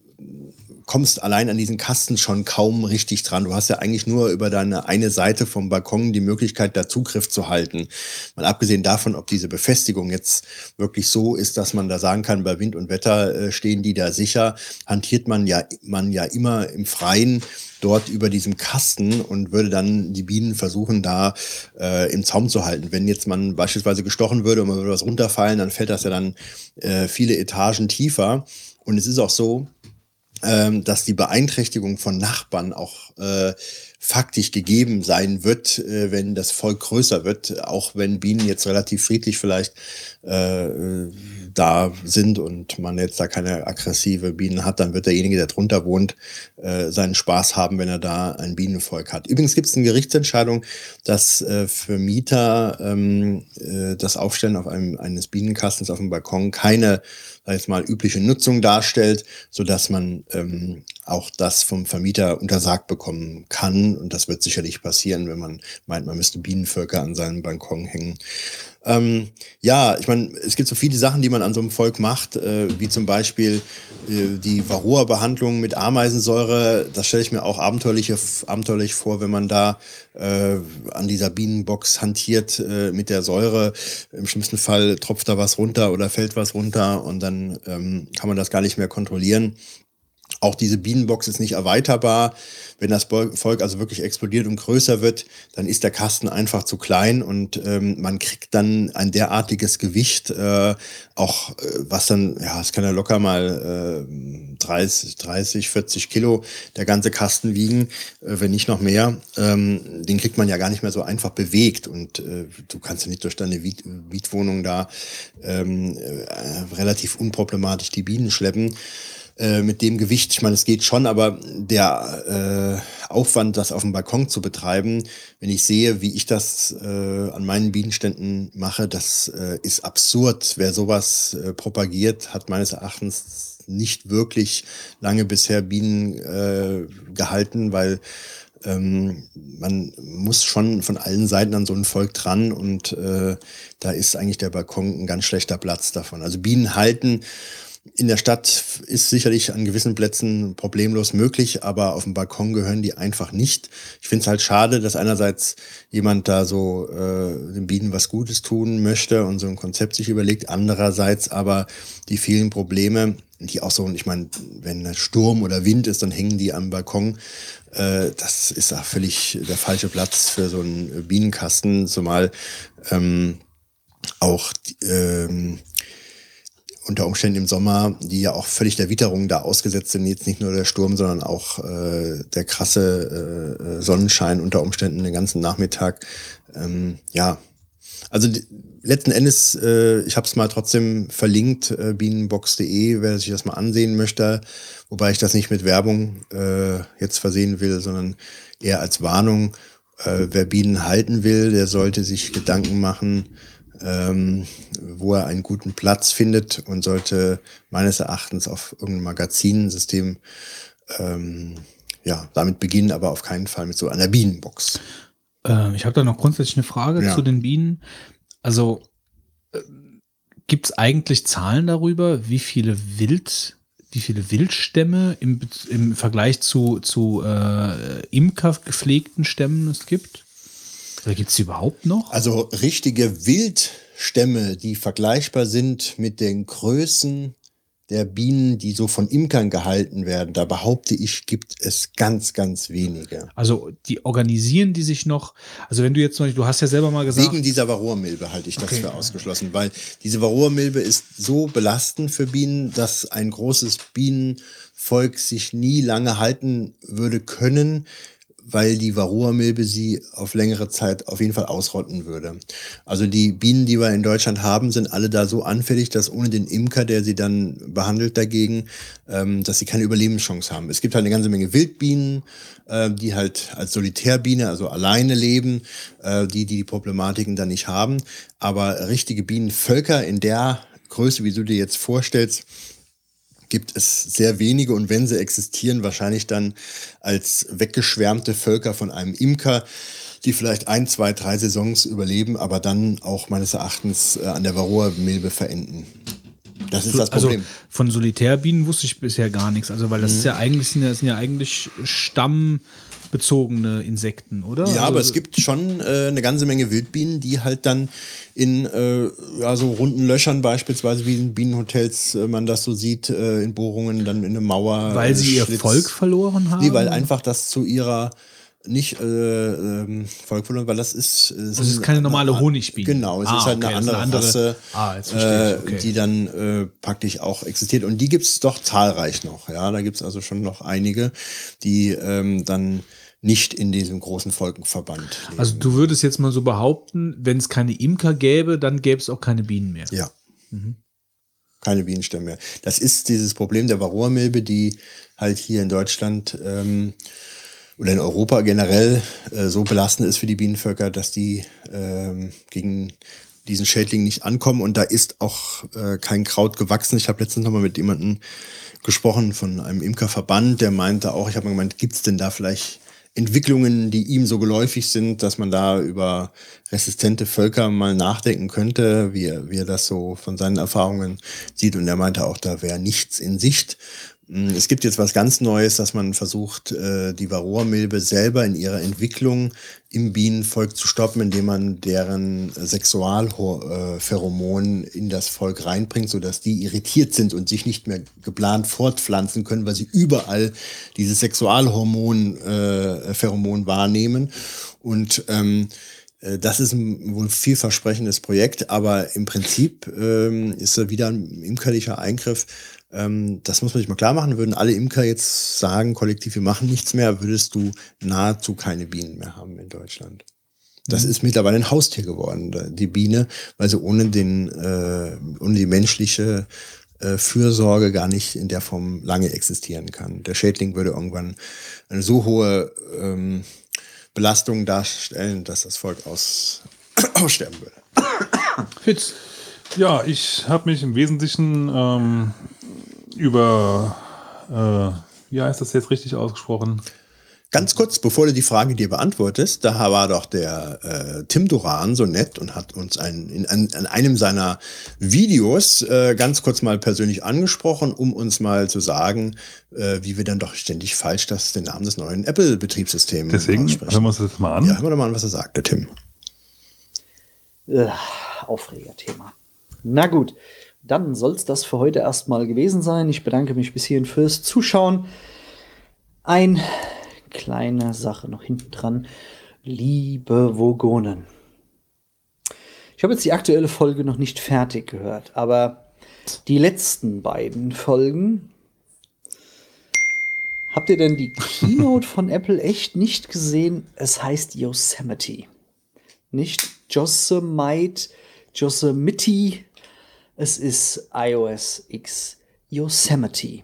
kommst allein an diesen Kasten schon kaum richtig dran. Du hast ja eigentlich nur über deine eine Seite vom Balkon die Möglichkeit, da Zugriff zu halten. Mal abgesehen davon, ob diese Befestigung jetzt wirklich so ist, dass man da sagen kann, bei Wind und Wetter äh, stehen die da sicher, hantiert man ja, man ja immer im Freien dort über diesem Kasten und würde dann die Bienen versuchen, da äh, im Zaum zu halten. Wenn jetzt man beispielsweise gestochen würde und man würde was runterfallen, dann fällt das ja dann äh, viele Etagen tiefer. Und es ist auch so, ähm, dass die Beeinträchtigung von Nachbarn auch äh, faktisch gegeben sein wird, äh, wenn das Volk größer wird, auch wenn Bienen jetzt relativ friedlich vielleicht äh, da sind und man jetzt da keine aggressive Bienen hat, dann wird derjenige, der drunter wohnt, äh, seinen Spaß haben, wenn er da ein Bienenvolk hat. Übrigens gibt es eine Gerichtsentscheidung, dass äh, für Mieter ähm, äh, das Aufstellen auf einem, eines Bienenkastens auf dem Balkon keine sag jetzt mal, übliche Nutzung darstellt, so dass man ähm, auch das vom Vermieter untersagt bekommen kann. Und das wird sicherlich passieren, wenn man meint, man müsste Bienenvölker an seinem Balkon hängen. Ähm, ja, ich meine, es gibt so viele Sachen, die man an so einem Volk macht, äh, wie zum Beispiel äh, die Varroa-Behandlung mit Ameisensäure. Das stelle ich mir auch abenteuerlich, abenteuerlich vor, wenn man da äh, an dieser Bienenbox hantiert äh, mit der Säure. Im schlimmsten Fall tropft da was runter oder fällt was runter und dann ähm, kann man das gar nicht mehr kontrollieren. Auch diese Bienenbox ist nicht erweiterbar. Wenn das Volk also wirklich explodiert und größer wird, dann ist der Kasten einfach zu klein und ähm, man kriegt dann ein derartiges Gewicht, äh, auch äh, was dann, ja, es kann ja locker mal äh, 30, 30, 40 Kilo der ganze Kasten wiegen, äh, wenn nicht noch mehr. Ähm, den kriegt man ja gar nicht mehr so einfach bewegt und äh, du kannst ja nicht durch deine Mietwohnung da ähm, äh, relativ unproblematisch die Bienen schleppen. Äh, mit dem Gewicht. Ich meine, es geht schon, aber der äh, Aufwand, das auf dem Balkon zu betreiben, wenn ich sehe, wie ich das äh, an meinen Bienenständen mache, das äh, ist absurd. Wer sowas äh, propagiert, hat meines Erachtens nicht wirklich lange bisher Bienen gehalten, weil ähm, man muss schon von allen Seiten an so ein Volk dran und äh, da ist eigentlich der Balkon ein ganz schlechter Platz davon. Also Bienen halten in der Stadt ist sicherlich an gewissen Plätzen problemlos möglich, aber auf dem Balkon gehören die einfach nicht. Ich finde es halt schade, dass einerseits jemand da so äh, den Bienen was Gutes tun möchte und so ein Konzept sich überlegt, andererseits aber die vielen Probleme, die auch so, ich meine, wenn Sturm oder Wind ist, dann hängen die am Balkon. Äh, das ist auch völlig der falsche Platz für so einen Bienenkasten, zumal ähm, auch ähm, unter Umständen im Sommer, die ja auch völlig der Witterung da ausgesetzt sind, jetzt nicht nur der Sturm, sondern auch äh, der krasse äh, äh Sonnenschein unter Umständen den ganzen Nachmittag. Ähm, ja, also die, letzten Endes, äh, ich habe es mal trotzdem verlinkt, äh, bienenbox.de, wer sich das mal ansehen möchte, wobei ich das nicht mit Werbung äh, jetzt versehen will, sondern eher als Warnung. Äh, wer Bienen halten will, der sollte sich Gedanken machen, ähm, wo er einen guten Platz findet und sollte meines Erachtens auf irgendein Magazinsystem ähm, ja, damit beginnen, aber auf keinen Fall mit so einer Bienenbox. Äh, ich habe da noch grundsätzlich eine Frage ja. zu den Bienen. Also äh, gibt es eigentlich Zahlen darüber, wie viele Wild, wie viele Wildstämme im, im Vergleich zu, zu äh, Imker gepflegten Stämmen es gibt? Oder gibt es die überhaupt noch? Also richtige Wildstämme, die vergleichbar sind mit den Größen der Bienen, die so von Imkern gehalten werden, da behaupte ich, gibt es ganz, ganz wenige. Also die organisieren die sich noch. Also wenn du jetzt noch nicht, du hast ja selber mal gesagt. Wegen dieser Varroa-Milbe halte ich das okay. für ausgeschlossen, weil diese Varroa-Milbe ist so belastend für Bienen, dass ein großes Bienenvolk sich nie lange halten würde können, weil die Varroa-Milbe sie auf längere Zeit auf jeden Fall ausrotten würde. Also die Bienen, die wir in Deutschland haben, sind alle da so anfällig, dass ohne den Imker, der sie dann behandelt dagegen, ähm, dass sie keine Überlebenschance haben. Es gibt halt eine ganze Menge Wildbienen, äh, die halt als Solitärbiene, also alleine leben, äh, die, die die Problematiken dann nicht haben. Aber richtige Bienenvölker in der Größe, wie du dir jetzt vorstellst, gibt es sehr wenige und wenn sie existieren, wahrscheinlich dann als weggeschwärmte Völker von einem Imker, die vielleicht ein, zwei, drei Saisons überleben, aber dann auch meines Erachtens äh, an der Varroa-Milbe verenden. Das ist das also Problem. Also von Solitärbienen wusste ich bisher gar nichts. Also, weil das mhm. ist ja eigentlich, sind ja, sind ja eigentlich Stamm, bezogene Insekten, oder? Ja, also, aber es gibt schon äh, eine ganze Menge Wildbienen, die halt dann in äh, ja, so runden Löchern beispielsweise, wie in Bienenhotels äh, man das so sieht, äh, in Bohrungen, dann in eine Mauer. Weil sie ihr Volk verloren haben? Nee, weil einfach das zu ihrer nicht äh, ähm, Volk verloren, weil das ist. Äh, das ist keine normale Honigbiene. Genau, es ah, ist halt okay, eine andere, eine andere Rasse, ah, äh, okay. die dann äh, praktisch auch existiert. Und die gibt es doch zahlreich noch. Ja, da gibt es also schon noch einige, die ähm, dann nicht in diesem großen Volkenverband. Leben. Also du würdest jetzt mal so behaupten, wenn es keine Imker gäbe, dann gäbe es auch keine Bienen mehr. Ja. Mhm. Keine Bienenstämme mehr. Das ist dieses Problem der Varroa-Milbe, die halt hier in Deutschland ähm, oder in Europa generell äh, so belastend ist für die Bienenvölker, dass die ähm, gegen diesen Schädling nicht ankommen und da ist auch äh, kein Kraut gewachsen. Ich habe letztens noch mal mit jemandem gesprochen von einem Imkerverband, der meinte auch, ich habe mal gemeint, gibt es denn da vielleicht Entwicklungen, die ihm so geläufig sind, dass man da über resistente Völker mal nachdenken könnte, wie er, wie er das so von seinen Erfahrungen sieht. Und er meinte auch, da wäre nichts in Sicht. Mm, es gibt jetzt was ganz Neues, dass man versucht, äh, die Varroa-Milbe selber in ihrer Entwicklung im Bienenvolk zu stoppen, indem man deren Sexualpheromon in das Volk reinbringt, sodass die irritiert sind und sich nicht mehr geplant fortpflanzen können, weil sie überall dieses Sexualhormon-Pheromon äh, wahrnehmen. Und ähm, äh, das ist ein wohl vielversprechendes Projekt, aber im Prinzip ähm, ist er wieder ein imkerlicher Eingriff, ähm, das muss man sich mal klar machen. Würden alle Imker jetzt sagen, kollektiv, wir machen nichts mehr, würdest du nahezu keine Bienen mehr haben in Deutschland. Das mhm. ist mittlerweile ein Haustier geworden, die Biene, weil sie ohne, den, äh, ohne die menschliche äh, Fürsorge gar nicht in der Form lange existieren kann. Der Schädling würde irgendwann eine so hohe ähm, Belastung darstellen, dass das Volk aus, (coughs) aussterben würde. Fitz. Ja, ich habe mich im Wesentlichen ähm, über, äh, wie heißt das jetzt richtig ausgesprochen? Ganz kurz, bevor du die Frage dir beantwortest, da war doch der äh, Tim Duran so nett und hat uns ein, in, an, an einem seiner Videos äh, ganz kurz mal persönlich angesprochen, um uns mal zu sagen, äh, wie wir dann doch ständig falsch das, den Namen des neuen Apple-Betriebssystems Deswegen aussprechen. hören wir uns das mal an. Ja, hören wir doch mal an, was er sagt, der Tim. Äh, Aufregerthema. Na gut, dann soll es das für heute erstmal gewesen sein. Ich bedanke mich bis hierhin fürs Zuschauen. Ein kleine Sache noch hinten dran. Liebe Vogonen. Ich habe jetzt die aktuelle Folge noch nicht fertig gehört, aber die letzten beiden Folgen. Habt ihr denn die Keynote von (laughs) Apple echt nicht gesehen? Es heißt Yosemite. Nicht Yosemite, Yosemite. Es ist iOS X Yosemite.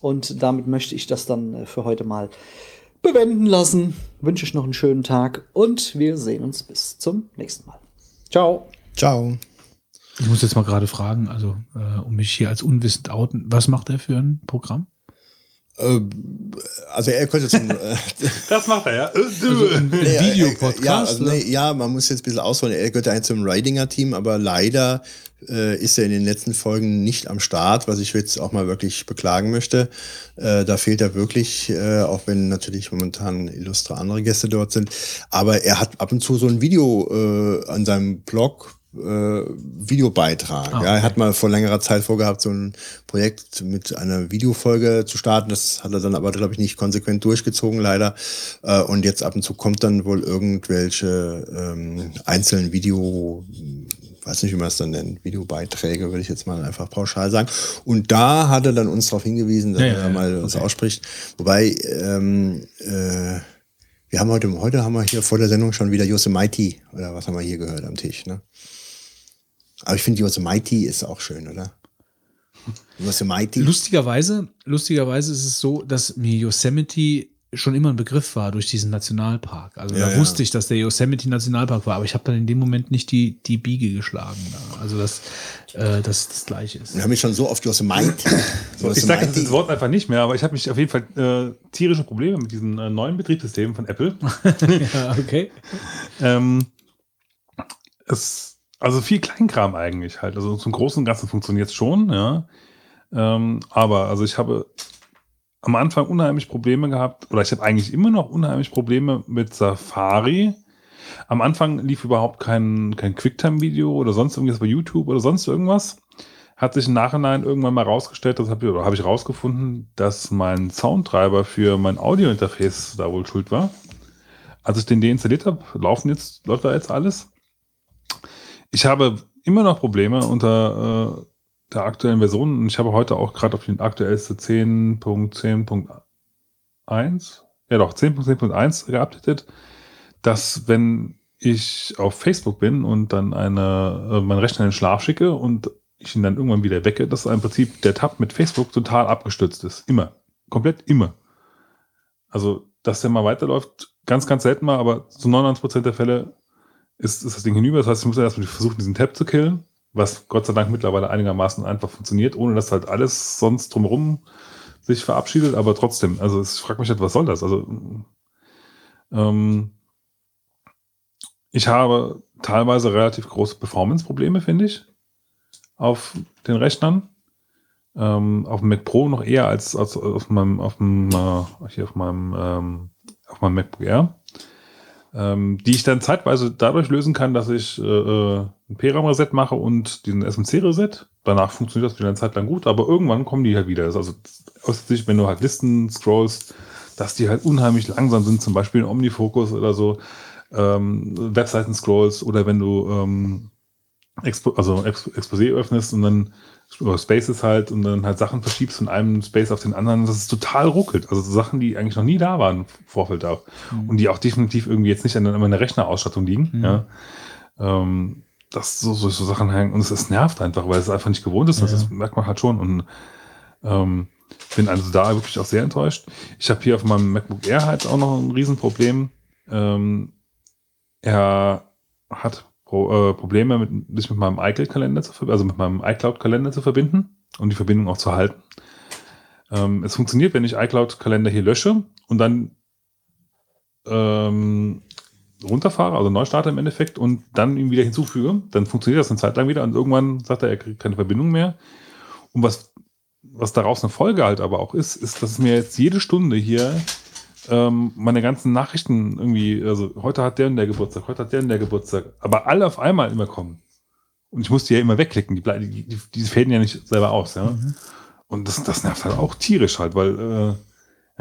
Und damit möchte ich das dann äh, für heute mal bewenden lassen. Wünsche ich noch einen schönen Tag und wir sehen uns bis zum nächsten Mal. Ciao. Ciao. Ich muss jetzt mal gerade fragen, also äh, um mich hier als unwissend outen, was macht er für ein Programm? Äh, also er könnte zum... Äh, (laughs) Das macht er, ja. Also ein Nee, äh, Videopodcast? Ja, also, oder? nee, ja, man muss jetzt ein bisschen ausholen. Er gehört eigentlich zum Ridinger-Team, aber leider äh, ist er in den letzten Folgen nicht am Start, was ich jetzt auch mal wirklich beklagen möchte. Äh, da fehlt er wirklich, äh, auch wenn natürlich momentan illustre andere Gäste dort sind. Aber er hat ab und zu so ein Video äh, an seinem Blog. Äh, Videobeitrag. Ah, ja, er okay. hat mal vor längerer Zeit vorgehabt, so ein Projekt mit einer Videofolge zu starten. Das hat er dann aber, glaube ich, nicht konsequent durchgezogen, leider. Äh, und jetzt ab und zu kommt dann wohl irgendwelche ähm, einzelnen Video, weiß nicht, wie man es dann nennt, Videobeiträge, würde ich jetzt mal einfach pauschal sagen. Und da hat er dann uns darauf hingewiesen, dass Ja, er ja, mal uns okay. ausspricht. Wobei, ähm, äh, wir haben heute, heute haben wir hier vor der Sendung schon wieder Yosemite, oder was haben wir hier gehört am Tisch, ne? Aber ich finde Yosemite ist auch schön, oder? Yosemite. Lustigerweise, lustigerweise ist es so, dass mir Yosemite schon immer ein Begriff war durch diesen Nationalpark. Also Ja, da ja. wusste ich, dass der Yosemite Nationalpark war, aber ich habe dann in dem Moment nicht die, die Biege geschlagen. Da. Also dass äh, das das gleiche ist. Wir haben mich schon so oft Yosemite. (coughs) Ich sage das Wort einfach nicht mehr, aber ich habe mich auf jeden Fall äh, tierische Probleme mit diesem äh, neuen Betriebssystem von Apple. (laughs) ja, okay. (laughs) ähm, es, also viel Kleinkram eigentlich halt. Also zum Großen und Ganzen funktioniert es schon, ja. Ähm, aber also ich habe am Anfang unheimlich Probleme gehabt, oder ich habe eigentlich immer noch unheimlich Probleme mit Safari. Am Anfang lief überhaupt kein, kein Quicktime-Video oder sonst irgendwas bei YouTube oder sonst irgendwas. Hat sich im Nachhinein irgendwann mal rausgestellt, das habe habe ich rausgefunden, dass mein Soundtreiber für mein Audio-Interface da wohl schuld war. Als ich den deinstalliert habe, laufen jetzt, läuft da jetzt alles. Ich habe immer noch Probleme unter äh, der aktuellen Version und ich habe heute auch gerade auf die aktuellste 10.10.1, ja doch, 10.10.1 geupdatet, dass wenn ich auf Facebook bin und dann eine, äh, meinen Rechner in den Schlaf schicke und ich ihn dann irgendwann wieder wecke, dass im Prinzip der Tab mit Facebook total abgestürzt ist. Immer. Komplett immer. Also, dass der mal weiterläuft, ganz, ganz selten mal, aber zu 99% der Fälle ist, ist das Ding hinüber. Das heißt, ich muss erstmal versuchen, diesen Tab zu killen, was Gott sei Dank mittlerweile einigermaßen einfach funktioniert, ohne dass halt alles sonst drumherum sich verabschiedet, aber trotzdem, also ich frage mich halt, was soll das? Also ähm, ich habe teilweise relativ große Performance-Probleme, finde ich, auf den Rechnern. Ähm, auf dem Mac Pro noch eher als, als auf meinem, auf dem, äh, hier auf meinem, ähm, auf meinem MacBook Air. Ähm, die ich dann zeitweise dadurch lösen kann, dass ich äh, äh, ein PRAM-Reset mache und diesen SMC-Reset. Danach funktioniert das wieder eine Zeit lang gut, aber irgendwann kommen die halt wieder. Also aus sich, wenn du halt Listen scrollst, dass die halt unheimlich langsam sind, zum Beispiel in Omnifocus oder so, ähm, Webseiten scrollst oder wenn du ähm, Expo also Ex Exposé öffnest und dann oder Spaces halt und dann halt Sachen verschiebst von einem Space auf den anderen, das ist total ruckelt. Also so Sachen, die eigentlich noch nie da waren, im Vorfeld auch. Und die auch definitiv irgendwie jetzt nicht an meiner Rechnerausstattung liegen. Mhm. Ja. Ähm, dass so, so, so Sachen hängen und es, es nervt einfach, weil es einfach nicht gewohnt ist. Ja. Das merkt man halt schon. Und ähm, bin also da wirklich auch sehr enttäuscht. Ich habe hier auf meinem MacBook Air halt auch noch ein Riesenproblem. Ähm, er hat Pro, äh, Probleme, mit, sich mit meinem iCloud-Kalender zu verbinden, also iCloud-Kalender zu verbinden und die Verbindung auch zu halten. Ähm, es funktioniert, wenn ich iCloud-Kalender hier lösche und dann ähm, runterfahre, also neu starte im Endeffekt und dann ihn wieder hinzufüge, dann funktioniert das eine Zeit lang wieder und irgendwann sagt er, er kriegt keine Verbindung mehr. Und was, was daraus eine Folge halt aber auch ist, ist, dass mir jetzt jede Stunde hier ähm, meine ganzen Nachrichten irgendwie, also heute hat der und der Geburtstag, heute hat der und der Geburtstag, aber alle auf einmal immer kommen. Und ich musste ja immer wegklicken, die, die, die, die fäden ja nicht selber aus, ja. Und das, das nervt halt auch tierisch halt, weil, äh,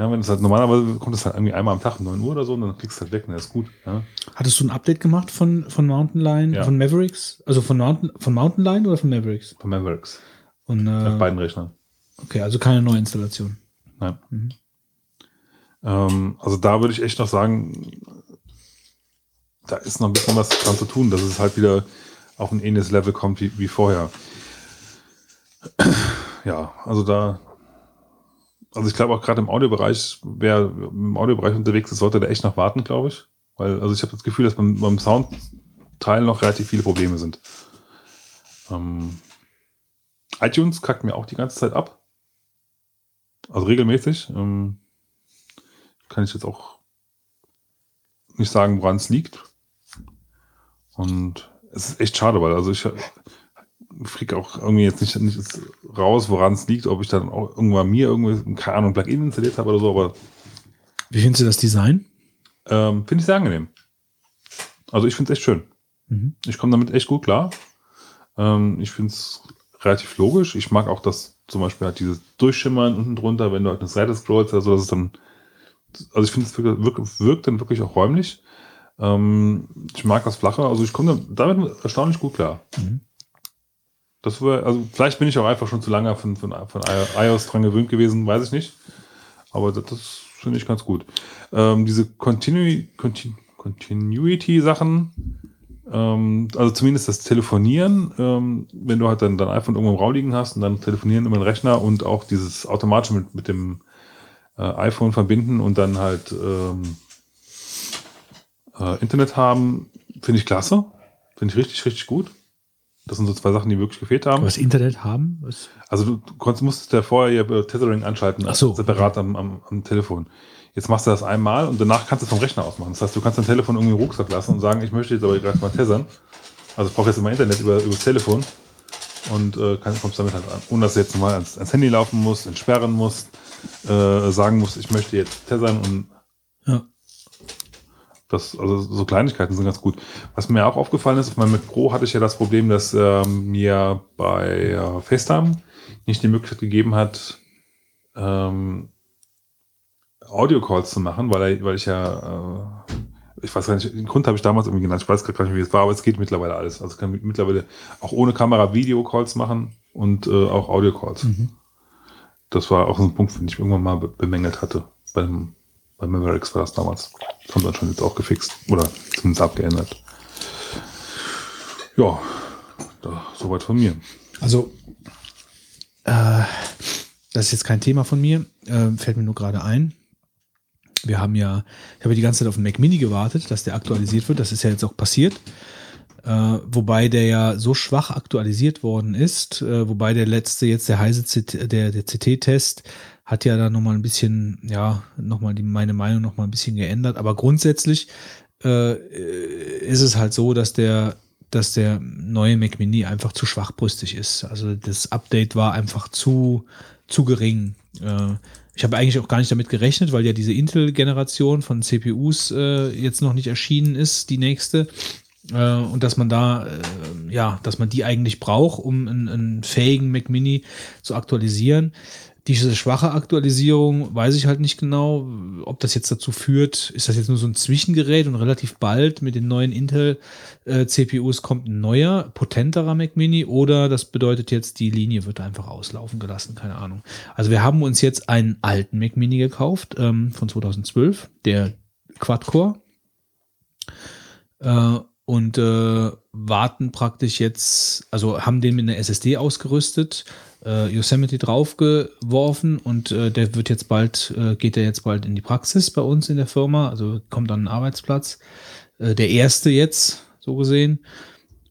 ja, wenn es halt normalerweise kommt es halt irgendwie einmal am Tag um 9 Uhr oder so und dann klickst du halt weg und das ist gut, ja. Hattest du ein Update gemacht von, von Mountain Lion, Ja. von Mavericks? Also von Mountain, von Mountain Lion oder von Mavericks? Von Mavericks. Und, Auf äh, beiden Rechnern. okay, also keine Neuinstallation. Nein. Ähm, also da würde ich echt noch sagen, da ist noch ein bisschen was dran zu tun, dass es halt wieder auf ein ähnliches Level kommt wie, wie vorher. (clears throat) Ja, also da, also ich glaube auch gerade im Audiobereich, wer im Audiobereich unterwegs ist, sollte da echt noch warten, glaube ich. Weil, also ich habe das Gefühl, dass beim, beim Soundteil noch relativ viele Probleme sind. Ähm, iTunes kackt mir auch die ganze Zeit ab. Also regelmäßig. Ähm, kann ich jetzt auch nicht sagen, woran es liegt. Und es ist echt schade, weil also ich kriege auch irgendwie jetzt nicht, nicht raus, woran es liegt, ob ich dann auch irgendwann mir irgendwie, keine Ahnung, Plugin installiert habe oder so, aber Wie findest du das Design? ähm, finde ich sehr angenehm. Also ich finde es echt schön. Mhm. Ich komme damit echt gut klar. Ähm, ich finde es relativ logisch. Ich mag auch das zum Beispiel halt dieses Durchschimmern unten drunter, wenn du halt eine Seite scrollst, also das ist dann, also ich finde es wirkt, wirkt, dann wirklich auch räumlich. Ähm, ich mag das Flache, also ich komme damit erstaunlich gut klar. Mhm. Das wär, also vielleicht bin ich auch einfach schon zu lange von, von, von iOS dran gewöhnt gewesen, weiß ich nicht. Aber das, das finde ich ganz gut. Ähm, diese Continu Contin Continuity-Sachen, ähm, also zumindest das Telefonieren, ähm, wenn du halt dann dein iPhone irgendwo im Raum liegen hast und dann telefonieren über den Rechner und auch dieses automatisch mit, mit dem äh, iPhone verbinden und dann halt ähm, äh, Internet haben, finde ich klasse. Finde ich richtig, richtig gut. Das sind so zwei Sachen, die wirklich gefehlt haben. Was Internet haben? Was? Also du, du konntest, musstest ja vorher ihr Tethering anschalten, Ach so. separat am, am, am Telefon. Jetzt machst du das einmal und danach kannst du es vom Rechner aus machen. Das heißt, du kannst dein Telefon irgendwie im Rucksack lassen und sagen, ich möchte jetzt aber gleich mal tethern. Also ich brauche jetzt immer Internet über, über das Telefon und äh, kann, kommst damit halt an. Ohne dass du jetzt nochmal ans, ans Handy laufen musst, entsperren musst, äh, sagen musst, ich möchte jetzt tethern und Ja. das, also so Kleinigkeiten sind ganz gut. Was mir auch aufgefallen ist, meinem Mac Pro hatte ich ja das Problem, dass ähm, mir bei äh, FaceTime nicht die Möglichkeit gegeben hat, ähm, Audio-Calls zu machen, weil, weil ich ja, äh, ich weiß gar nicht, den Grund habe ich damals irgendwie genannt, ich weiß gar nicht, wie es war, aber es geht mittlerweile alles. Also ich kann mittlerweile auch ohne Kamera Video-Calls machen und äh, auch Audio-Calls. Das war auch so ein Punkt, den ich irgendwann mal be bemängelt hatte. Beim, bei Mavericks war das damals. Das haben sie schon jetzt auch gefixt. Oder zumindest abgeändert. Ja, da, soweit von mir. Also, äh, das ist jetzt kein Thema von mir, äh, fällt mir nur gerade ein. Wir haben ja, ich habe die ganze Zeit auf den Mac Mini gewartet, dass der aktualisiert wird. Das ist ja jetzt auch passiert. Äh, wobei der ja so schwach aktualisiert worden ist, äh, wobei der letzte jetzt der heiße CT, der, der CT-Test hat ja da nochmal ein bisschen, ja, nochmal die, meine Meinung nochmal ein bisschen geändert. Aber grundsätzlich äh, ist es halt so, dass der, dass der neue Mac Mini einfach zu schwachbrüstig ist. Also das Update war einfach zu, zu gering. Äh, ich habe eigentlich auch gar nicht damit gerechnet, weil ja diese Intel-Generation von CPUs äh, jetzt noch nicht erschienen ist, die nächste. Äh, und dass man da, äh, ja, dass man die eigentlich braucht, um einen, einen fähigen Mac Mini zu aktualisieren. Diese schwache Aktualisierung weiß ich halt nicht genau, ob das jetzt dazu führt, ist das jetzt nur so ein Zwischengerät und relativ bald mit den neuen Intel-CPUs kommt ein neuer, potenterer Mac Mini oder das bedeutet jetzt, die Linie wird einfach auslaufen gelassen, keine Ahnung. Also wir haben uns jetzt einen alten Mac Mini gekauft ähm, von 2012, der Quad-Core äh, und äh, warten praktisch jetzt, also haben den mit einer SSD ausgerüstet, äh, Yosemite draufgeworfen und äh, der wird jetzt bald, äh, geht der jetzt bald in die Praxis bei uns in der Firma, also kommt an den Arbeitsplatz. Äh, der erste jetzt, so gesehen.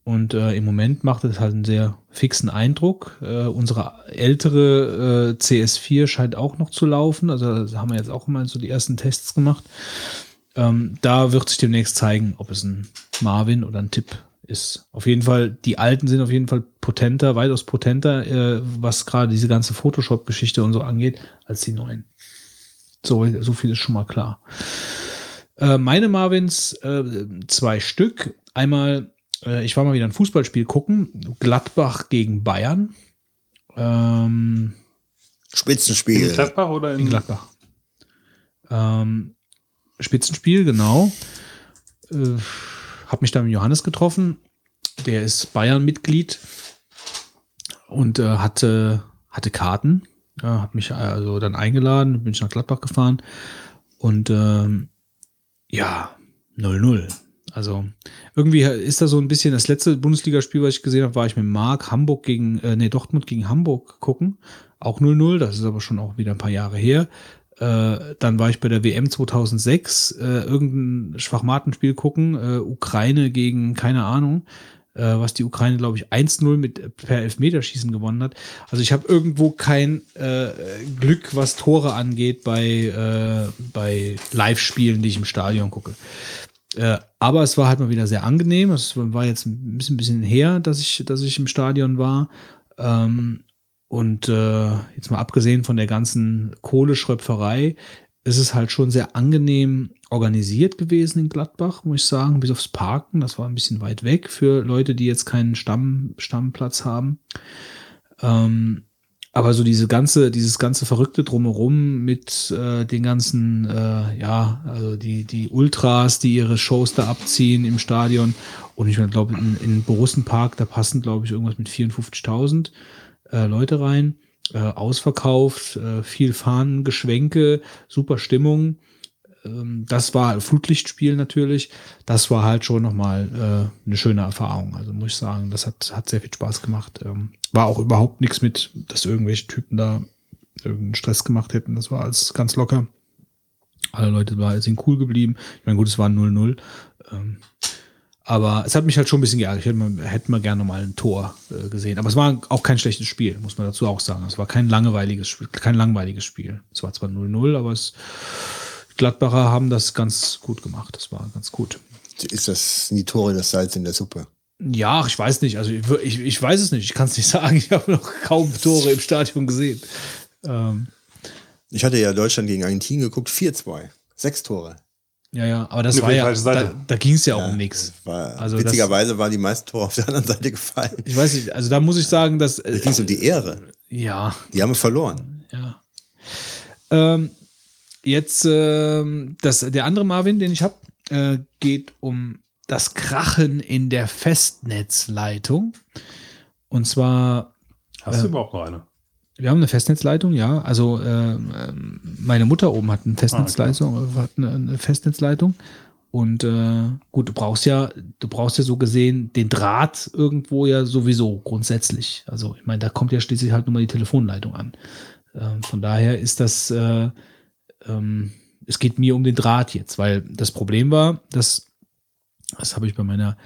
Und äh, im Moment macht es halt einen sehr fixen Eindruck. Äh, unsere ältere äh, CS4 scheint auch noch zu laufen. Also haben wir jetzt auch mal so die ersten Tests gemacht. Ähm, da wird sich demnächst zeigen, ob es ein Marvin oder ein Tipp ist. Auf jeden Fall, die alten sind auf jeden Fall potenter, weitaus potenter, äh, was gerade diese ganze Photoshop-Geschichte und so angeht, als die neuen. So, so viel ist schon mal klar. Äh, meine Marvins, äh, zwei Stück. Einmal äh, ich war mal wieder ein Fußballspiel gucken. Gladbach gegen Bayern. Ähm, Spitzenspiel. In Gladbach oder in, in Gladbach. Ähm, Spitzenspiel, genau. Äh, hab mich da mit Johannes getroffen. Der ist Bayern-Mitglied und äh, hatte, hatte Karten. Ja, hat mich also dann eingeladen, bin ich nach Gladbach gefahren. Und ähm, ja, 0-0. Also irgendwie ist da so ein bisschen das letzte Bundesligaspiel, was ich gesehen habe, war ich mit Marc Hamburg gegen, äh, nee, Dortmund gegen Hamburg gucken. Auch 0-0, das ist aber schon auch wieder ein paar Jahre her. Äh, dann war ich bei der WM 2006, äh, irgendein Schwachmatenspiel gucken, äh, Ukraine gegen, keine Ahnung, äh, was die Ukraine, glaube ich, 1-0 mit per Elfmeterschießen gewonnen hat. Also ich habe irgendwo kein äh, Glück, was Tore angeht bei, äh, bei Live-Spielen, die ich im Stadion gucke. Äh, aber es war halt mal wieder sehr angenehm. Es war jetzt ein bisschen, bisschen her, dass ich, dass ich im Stadion war. Ähm, und äh, jetzt mal abgesehen von der ganzen Kohleschröpferei, ist es halt schon sehr angenehm organisiert gewesen in Gladbach, muss ich sagen, bis aufs Parken. Das war ein bisschen weit weg für Leute, die jetzt keinen Stamm, Stammplatz haben. Ähm, aber so diese ganze, dieses ganze Verrückte drumherum mit äh, den ganzen, äh, ja, also die, die Ultras, die ihre Shows da abziehen im Stadion. Und ich glaube, in, in Borussenpark, da passen, glaube ich, irgendwas mit 54.000 äh, Leute rein. Äh, ausverkauft, äh, viel Fahnen, Geschwenke, super Stimmung. Ähm, das war Flutlichtspiel natürlich. Das war halt schon nochmal äh, eine schöne Erfahrung. Also muss ich sagen, das hat, hat sehr viel Spaß gemacht. Ähm, war auch überhaupt nichts mit, dass irgendwelche Typen da irgendeinen Stress gemacht hätten. Das war alles ganz locker. Alle Leute sind cool geblieben. Ich meine, gut, es war 0-0. Ähm, aber es hat mich halt schon ein bisschen geärgert. Ich hätte mal, hätte mal gerne mal ein Tor äh, gesehen. Aber es war auch kein schlechtes Spiel, muss man dazu auch sagen. Es war kein langweiliges Spiel. Kein langweiliges Spiel. Es war zwar 0-0, aber es Gladbacher haben das ganz gut gemacht. Das war ganz gut. Ist das die Tore das Salz in der Suppe? Ja, ich weiß nicht. Also ich, ich, ich weiß es nicht. Ich kann es nicht (laughs) sagen. Ich habe noch kaum Tore im Stadion gesehen. Ähm, ich hatte ja Deutschland gegen Argentinien geguckt, 4-2. Sechs Tore. Ja, ja, aber das war ja, da, da ging es ja, ja, um nichts. Also witzigerweise das, waren die meisten Tore auf der anderen Seite gefallen. Ich weiß nicht, also da muss ich sagen, dass. Da ging es um die Ehre. Ja. Die haben wir verloren. Ja. Ähm, Jetzt äh, das, der andere Marvin, den ich habe, äh, geht um das Krachen in der Festnetzleitung. Und zwar. Hast du äh, überhaupt noch eine? Wir haben eine Festnetzleitung, ja. Also äh, meine Mutter oben hat eine Festnetzleitung, ah, okay. hat eine, eine, Festnetzleitung. Und äh, gut, du brauchst ja, du brauchst ja so gesehen den Draht irgendwo ja sowieso grundsätzlich. Also ich meine, da kommt ja schließlich halt nur mal die Telefonleitung an. Ähm, von daher ist das äh, ähm, es geht mir um den Draht jetzt, weil das Problem war, dass, das habe ich bei meiner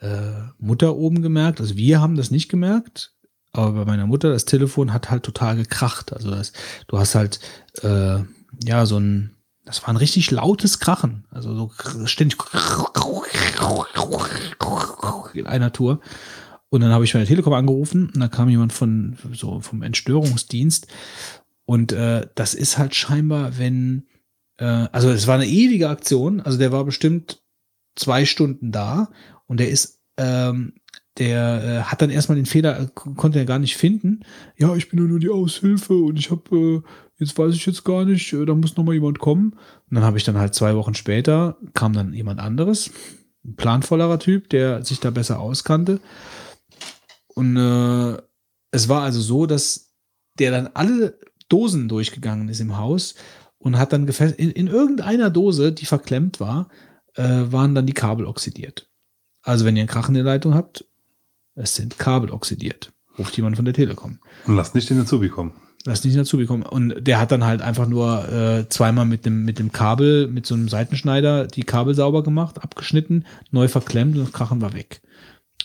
äh, Mutter oben gemerkt, also wir haben das nicht gemerkt, aber bei meiner Mutter, das Telefon hat halt total gekracht. Also das, du hast halt, äh, ja, so ein, das war ein richtig lautes Krachen. Also so ständig in einer Tour. Und dann habe ich bei der Telekom angerufen und da kam jemand von so vom Entstörungsdienst und äh, das ist halt scheinbar, wenn, äh, also es war eine ewige Aktion, also der war bestimmt zwei Stunden da und der ist, ähm, der äh, hat dann erstmal den Fehler, äh, konnte er gar nicht finden. Ja, ich bin nur die Aushilfe und ich habe, äh, jetzt weiß ich jetzt gar nicht, äh, da muss noch mal jemand kommen. Und dann habe ich dann halt zwei Wochen später, kam dann jemand anderes, ein planvollerer Typ, der sich da besser auskannte. Und äh, es war also so, dass der dann alle Dosen durchgegangen ist im Haus und hat dann gefesselt, in, in irgendeiner Dose, die verklemmt war, waren dann die Kabel oxidiert. Also wenn ihr eine krachende Leitung habt, es sind Kabel oxidiert. Ruft jemand von der Telekom. Und lasst nicht den Azubi kommen. Lasst nicht den Azubi kommen. Und der hat dann halt einfach nur äh, zweimal mit dem, mit dem Kabel, mit so einem Seitenschneider die Kabel sauber gemacht, abgeschnitten, neu verklemmt und das Krachen war weg.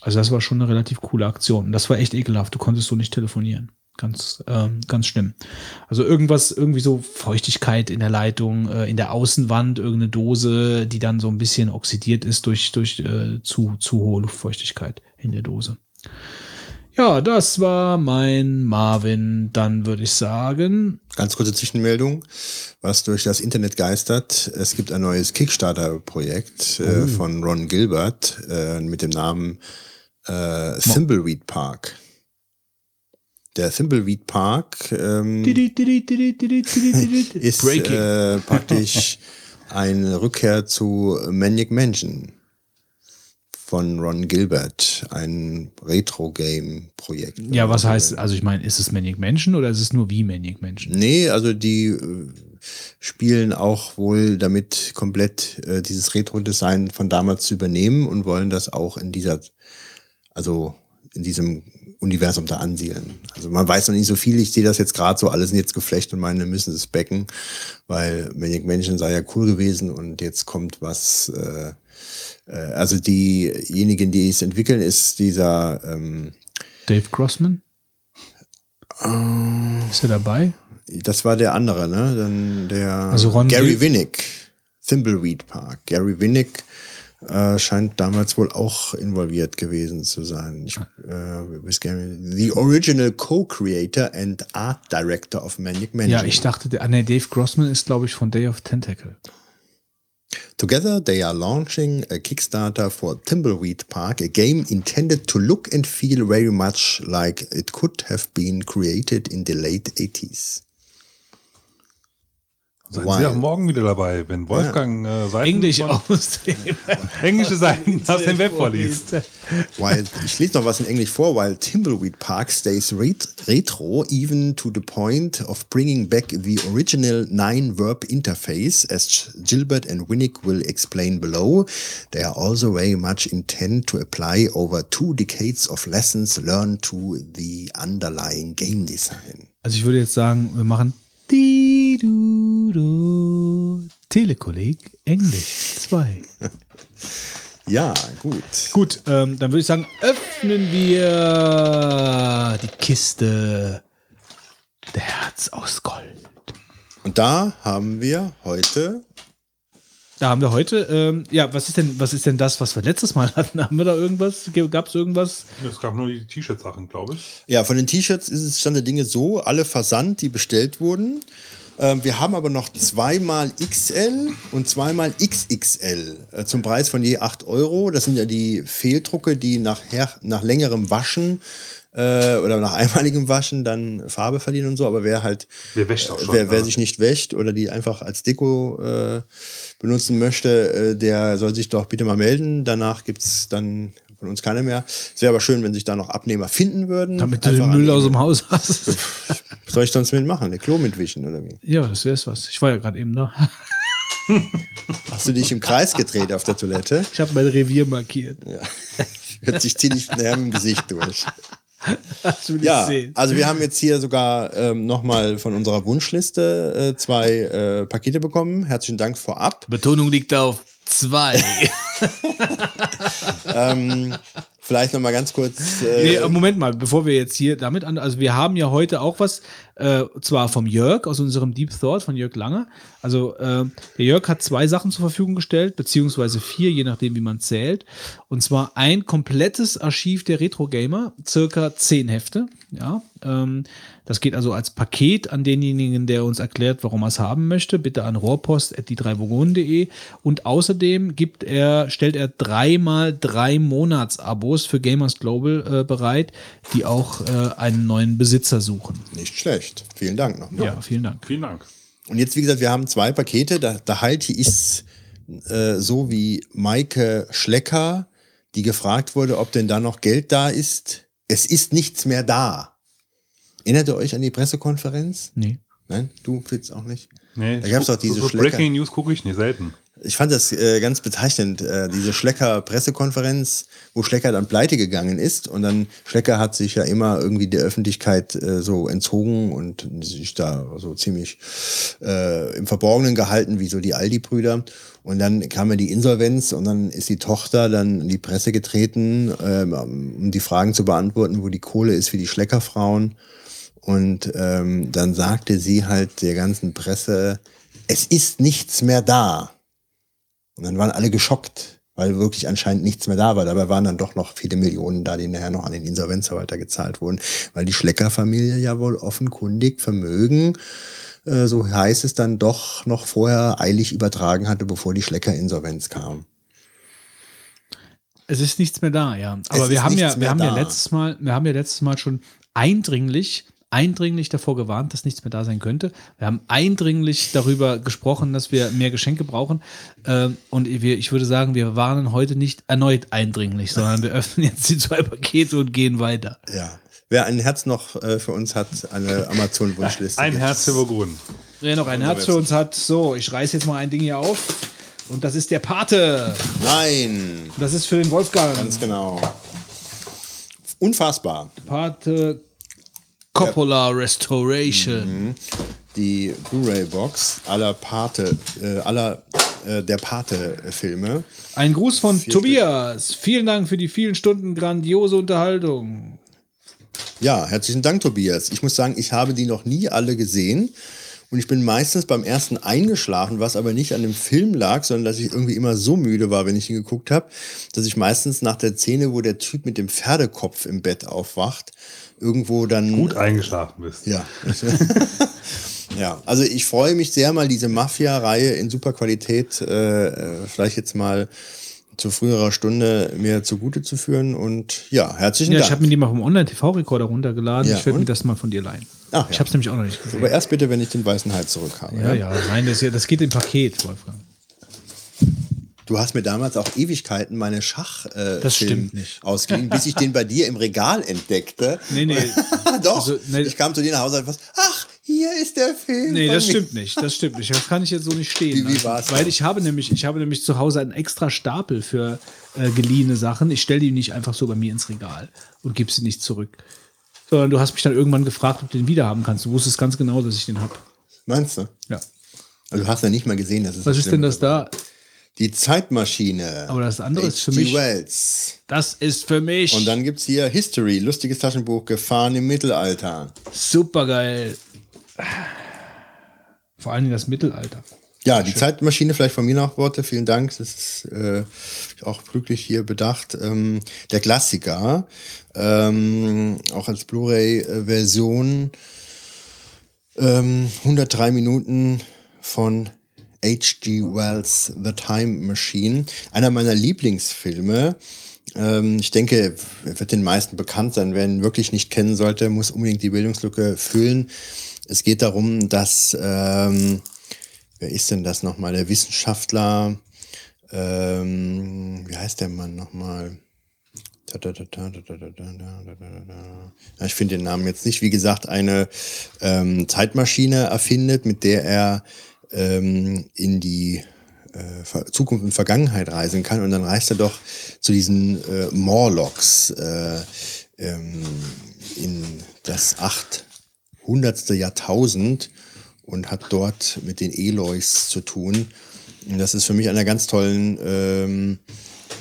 Also das war schon eine relativ coole Aktion. Und das war echt ekelhaft. Du konntest so nicht telefonieren. Ganz, ähm, ganz schlimm. Also irgendwas, irgendwie so Feuchtigkeit in der Leitung, äh, in der Außenwand, irgendeine Dose, die dann so ein bisschen oxidiert ist durch, durch äh, zu, zu hohe Luftfeuchtigkeit in der Dose. Ja, das war mein Marvin. Dann würde ich sagen, Ganz kurze Zwischenmeldung, was durch das Internet geistert. Es gibt ein neues Kickstarter-Projekt äh, von Ron Gilbert äh, mit dem Namen äh, Thimbleweed Park. Der Thimbleweed Park ähm, ist äh, praktisch eine Rückkehr zu Maniac Mansion von Ron Gilbert, ein Retro-Game-Projekt. ja, was heißt, also ich meine, ist es Maniac Mansion oder ist es nur wie Maniac Mansion? Nee, also die äh, spielen auch wohl damit komplett äh, dieses Retro-Design von damals zu übernehmen und wollen das auch in dieser, also in diesem Universum da ansiedeln. Also man weiß noch nicht so viel, ich sehe das jetzt gerade so, alles sind jetzt geflecht und meine, wir müssen es backen, weil Maniac Mansion sei ja cool gewesen und jetzt kommt was, äh, äh, also diejenigen, die es entwickeln, ist dieser ähm, Dave Grossman? äh, Ist er dabei? Das war der andere, ne? Dann der Also Gary Winnick, Thimbleweed Park. Gary Winnick äh, scheint damals wohl auch involviert gewesen zu sein. Ich, äh, weiß gar nicht. the original Co-Creator and Art Director of Manic Mansion. Ja, ich dachte, der, ah, nee, Dave Grossman ist, glaube ich, von Day of Tentacle. Together they are launching a Kickstarter for Thimbleweed Park, a game intended to look and feel very much like it could have been created in the late 80s. Seien Why? Sie auch morgen wieder dabei, wenn Wolfgang äh, Seiten Englisch aus dem (laughs) englische Seiten aus dem Web vorliest. (laughs) While, ich lese noch was in Englisch vor, while Thimbleweed Park stays ret retro, even to the point of bringing back the original nine-verb interface, as Gilbert and Winnick will explain below, they are also very much intent to apply over two decades of lessons learned to the underlying game design. Also ich würde jetzt sagen, wir machen di du du Telekolleg Englisch 2. (laughs) Ja, gut. Gut, ähm, dann würde ich sagen, öffnen wir die Kiste der Herz aus Gold. Und da haben wir heute Da haben wir heute, ähm, ja, was ist denn, was ist denn das, was wir letztes Mal (laughs) hatten? Haben wir da irgendwas? Gab es irgendwas? Es gab nur die T-Shirt-Sachen, glaube ich. Ja, von den T-Shirts ist es Stand der Dinge so, alle Versand, die bestellt wurden. Ähm, wir haben aber noch zweimal XL und zweimal XXL äh, zum Preis von je 8 Euro. Das sind ja die Fehldrucke, die nachher, nach längerem Waschen äh, oder nach (laughs) einmaligem Waschen dann Farbe verlieren und so. Aber wer halt, Wer auch schon, wer, wer ja. sich nicht wäscht oder die einfach als Deko äh, benutzen möchte, äh, der soll sich doch bitte mal melden. Danach gibt's dann von uns keine mehr. Es wäre aber schön, wenn sich da noch Abnehmer finden würden. Damit du den Müll aus dem Haus hast. (laughs) was soll ich sonst mitmachen? Der Klo mitwischen oder wie? ja, das wär's was. Ich war ja gerade eben da. (laughs) Hast du dich im Kreis gedreht auf der Toilette? Ich habe mein Revier markiert. Ja. (laughs) Hört sich ziemlich näher im Gesicht durch. Das will ich Ja, sehen. also wir haben jetzt hier sogar ähm, nochmal von unserer Wunschliste äh, zwei äh, Pakete bekommen. Herzlichen Dank vorab. Betonung liegt auf zwei. (laughs) Ähm, vielleicht nochmal ganz kurz. Nee, Äh, Moment mal, bevor wir jetzt hier damit an, also wir haben ja heute auch was, äh, zwar vom Jörg aus unserem Deep Thought von Jörg Lange. Also äh, der Jörg hat zwei Sachen zur Verfügung gestellt, beziehungsweise vier, je nachdem wie man zählt. Und zwar ein komplettes Archiv der Retro Gamer, circa zehn Hefte. Ja, ähm, das geht also als Paket an denjenigen, der uns erklärt, warum er es haben möchte. Bitte an rohrpost.die3vogonen.de. Und außerdem gibt er, stellt er dreimal drei Monatsabos für Gamers Global äh, bereit, die auch äh, einen neuen Besitzer suchen. nicht schlecht. Vielen Dank nochmal. Ja, vielen Dank. Vielen Dank. Und jetzt, wie gesagt, wir haben zwei Pakete. Da, da halte ich es äh, so wie Maike Schlecker, die gefragt wurde, ob denn da noch Geld da ist. Es ist nichts mehr da. Erinnert ihr euch an die Pressekonferenz? Nee. Nein, du Fitz auch nicht. Nee, Da gab's ich doch diese so. Breaking News gucke ich nicht selten. Ich fand das äh, ganz bezeichnend, äh, diese Schlecker-Pressekonferenz, wo Schlecker dann pleite gegangen ist. Und dann, Schlecker hat sich ja immer irgendwie der Öffentlichkeit äh, so entzogen und sich da so ziemlich äh, im Verborgenen gehalten, wie so die Aldi-Brüder. Und dann kam ja die Insolvenz und dann ist die Tochter dann in die Presse getreten, ähm, um die Fragen zu beantworten, wo die Kohle ist für die Schleckerfrauen. Und ähm, dann sagte sie halt der ganzen Presse, es ist nichts mehr da. Und dann waren alle geschockt, weil wirklich anscheinend nichts mehr da war. Dabei waren dann doch noch viele Millionen da, die nachher noch an den Insolvenzverwalter gezahlt wurden, weil die Schlecker-Familie ja wohl offenkundig Vermögen, äh, so heißt es dann doch noch vorher eilig übertragen hatte, bevor die Schlecker-Insolvenz kam. Es ist nichts mehr da, ja. Aber Es wir haben ja, wir haben ja da. letztes Mal, wir haben ja letztes Mal schon eindringlich, eindringlich davor gewarnt, dass nichts mehr da sein könnte. Wir haben eindringlich darüber gesprochen, dass wir mehr Geschenke brauchen. Ähm, und ich würde sagen, wir warnen heute nicht erneut eindringlich, sondern wir öffnen jetzt die zwei Pakete und gehen weiter. Ja. Wer ein Herz noch äh, für uns hat, eine Amazon-Wunschliste. Ein gibt's. Herz für Burgund. Wer noch ein Herz für uns hat, so, ich reiß jetzt mal ein Ding hier auf. Und das ist der Pate. Nein, Das ist für den Wolfgang. ganz genau. Unfassbar. Pate Coppola Restoration. Die Blu-ray-Box aller Pate, äh, aller äh, der Pate-Filme. Ein Gruß von Vier Tobias. Vielen Dank für die vielen Stunden grandiose Unterhaltung. Ja, herzlichen Dank, Tobias. Ich muss sagen, ich habe die noch nie alle gesehen. Und ich bin meistens beim ersten eingeschlafen, was aber nicht an dem Film lag, sondern dass ich irgendwie immer so müde war, wenn ich ihn geguckt habe, dass ich meistens nach der Szene, wo der Typ mit dem Pferdekopf im Bett aufwacht, irgendwo dann. Gut eingeschlafen bist. Ja. (laughs) ja, also ich freue mich sehr, mal diese Mafia-Reihe in super Qualität äh, äh, vielleicht jetzt mal zu früherer Stunde mir zugute zu führen. Und ja, herzlichen Ja, Dank. ich habe mir die mal vom Online-TV-Rekorder runtergeladen. Ja, ich werde mir das mal von dir leihen. Ach, Ich ja. habe es nämlich auch noch nicht gesehen. Aber erst bitte, wenn ich den weißen Hai zurück habe. Ja, ja, nein, das, das geht im Paket, Wolfgang. Du hast mir damals auch Ewigkeiten meine Schach äh, Das Film stimmt nicht. ausgeliehen, bis ich den bei dir im Regal entdeckte. (laughs) Nee, nee. (laughs) Doch, Also, nee. ich kam zu dir nach Hause und was, ach, hier ist der Film. Nee, das mir. stimmt nicht. Das stimmt nicht. Das kann ich jetzt so nicht stehen. Wie- wie war's Weil denn? ich habe nämlich, ich habe nämlich zu Hause einen extra Stapel für äh, geliehene Sachen. Ich stelle die nicht einfach so bei mir ins Regal und gebe sie nicht zurück. Sondern du hast mich dann irgendwann gefragt, ob du den wieder haben kannst. Du wusstest ganz genau, dass ich den habe. Meinst du? Ja. Also du hast ja nicht mal gesehen, dass es Was ist denn das da? Die Zeitmaschine. Aber das andere ist für mich. Wells. Das ist für mich Und dann gibt's hier History, lustiges Taschenbuch, Gefahren im Mittelalter. super geil. Vor allem das Mittelalter. Ja, die Zeitmaschine, vielleicht von mir noch Worte, vielen Dank. Das ist äh, auch glücklich hier bedacht. Ähm, der Klassiker, ähm, auch als Blu-ray-Version, ähm, 103 Minuten von H.G. Wells The Time Machine, einer meiner Lieblingsfilme. Ich denke, er wird den meisten bekannt sein. Wer ihn wirklich nicht kennen sollte, muss unbedingt die Bildungslücke füllen. Es geht darum, dass, ähm, wer ist denn das nochmal? Der Wissenschaftler, ähm, wie heißt der Mann nochmal? Ich finde den Namen jetzt nicht. Wie gesagt, eine ähm, Zeitmaschine erfindet, mit der er ähm, in die äh, Zukunft und Vergangenheit reisen kann. Und dann reist er doch zu diesen äh, Morlocks äh, ähm, in das 800. Jahrtausend und hat dort mit den Eloys zu tun. Und das ist für mich einer ganz tollen ähm,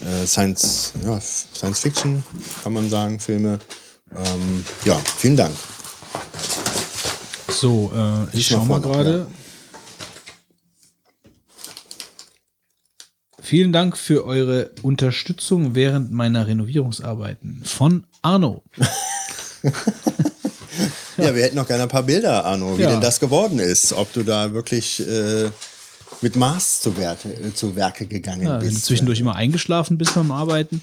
äh, Science, ja, Science Fiction, kann man sagen, Filme. Ähm, ja, vielen Dank. So, äh, ich Lies schau mal mal vor, Vielen Dank für eure Unterstützung während meiner Renovierungsarbeiten von Arno. (laughs) Ja, wir hätten noch gerne ein paar Bilder, Arno, wie Ja. denn das geworden ist. Ob du da wirklich äh, mit Maß zu, Werte, äh, zu Werke gegangen Ja, wenn du bist. zwischendurch immer eingeschlafen bist beim Arbeiten.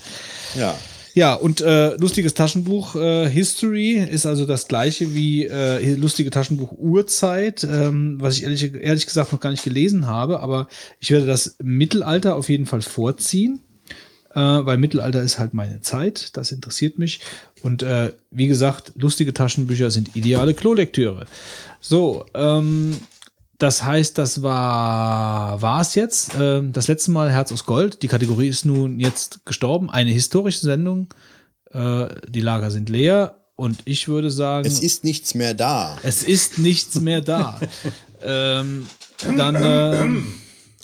Ja. Ja, und äh, lustiges Taschenbuch äh, History ist also das gleiche wie äh, lustige Taschenbuch Urzeit, ähm, was ich ehrlich, ehrlich gesagt noch gar nicht gelesen habe, aber ich werde das Mittelalter auf jeden Fall vorziehen, äh, weil Mittelalter ist halt meine Zeit, das interessiert mich. Und äh, wie gesagt, lustige Taschenbücher sind ideale Klolektüre. So, ähm, Das heißt, das war war es jetzt. Ähm, das letzte Mal Herz aus Gold. Die Kategorie ist nun jetzt gestorben. Eine historische Sendung. Äh, die Lager sind leer. Und ich würde sagen, Es ist nichts mehr da. es ist nichts mehr da. (laughs) ähm, dann ähm,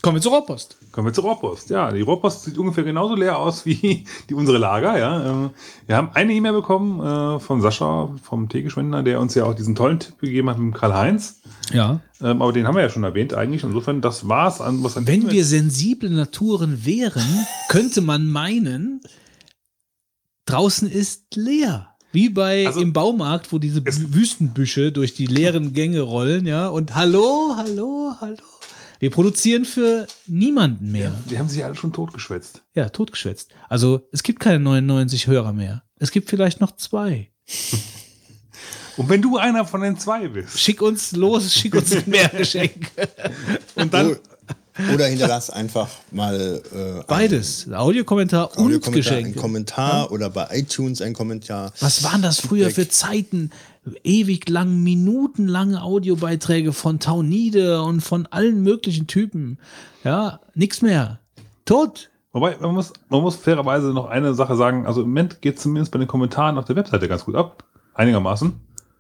kommen wir zur Rohrpost. Kommen wir zur Rohrpost. Ja, die Rohrpost sieht ungefähr genauso leer aus wie (laughs) die unsere Lager. Ja, Ähm, wir haben eine E-Mail bekommen äh, von Sascha vom Teegeschwender, der uns ja auch diesen tollen Tipp gegeben hat mit dem Karl-Heinz. Ja. Ähm, aber den haben wir ja schon erwähnt eigentlich. Insofern, das war's an was an Wenn wir sensible Naturen wären, (laughs) könnte man meinen, draußen ist leer. Wie bei Also, im Baumarkt, wo diese es- Wüstenbüsche durch die leeren Gänge rollen, ja. Und hallo, hallo, hallo. Wir produzieren für niemanden mehr. die haben sich alle schon totgeschwätzt. Ja, totgeschwätzt. Also es gibt keine 99 Hörer mehr. Es gibt vielleicht noch zwei. (laughs) Und wenn du einer von den zwei bist, Schick uns los, schick uns mehr (laughs) Geschenke. und dann Oder hinterlass einfach mal äh, Beides. Audiokommentar und Audiokommentar, Geschenke. einen Kommentar oder bei iTunes ein Kommentar. Was waren das früher für Zeiten? Ewig lang, minutenlange Audiobeiträge von Taunide und von allen möglichen Typen. Ja, nichts mehr. Tot. Wobei, man muss, man muss fairerweise noch eine Sache sagen. Also im Moment geht zumindest bei den Kommentaren auf der Webseite ganz gut ab. Einigermaßen.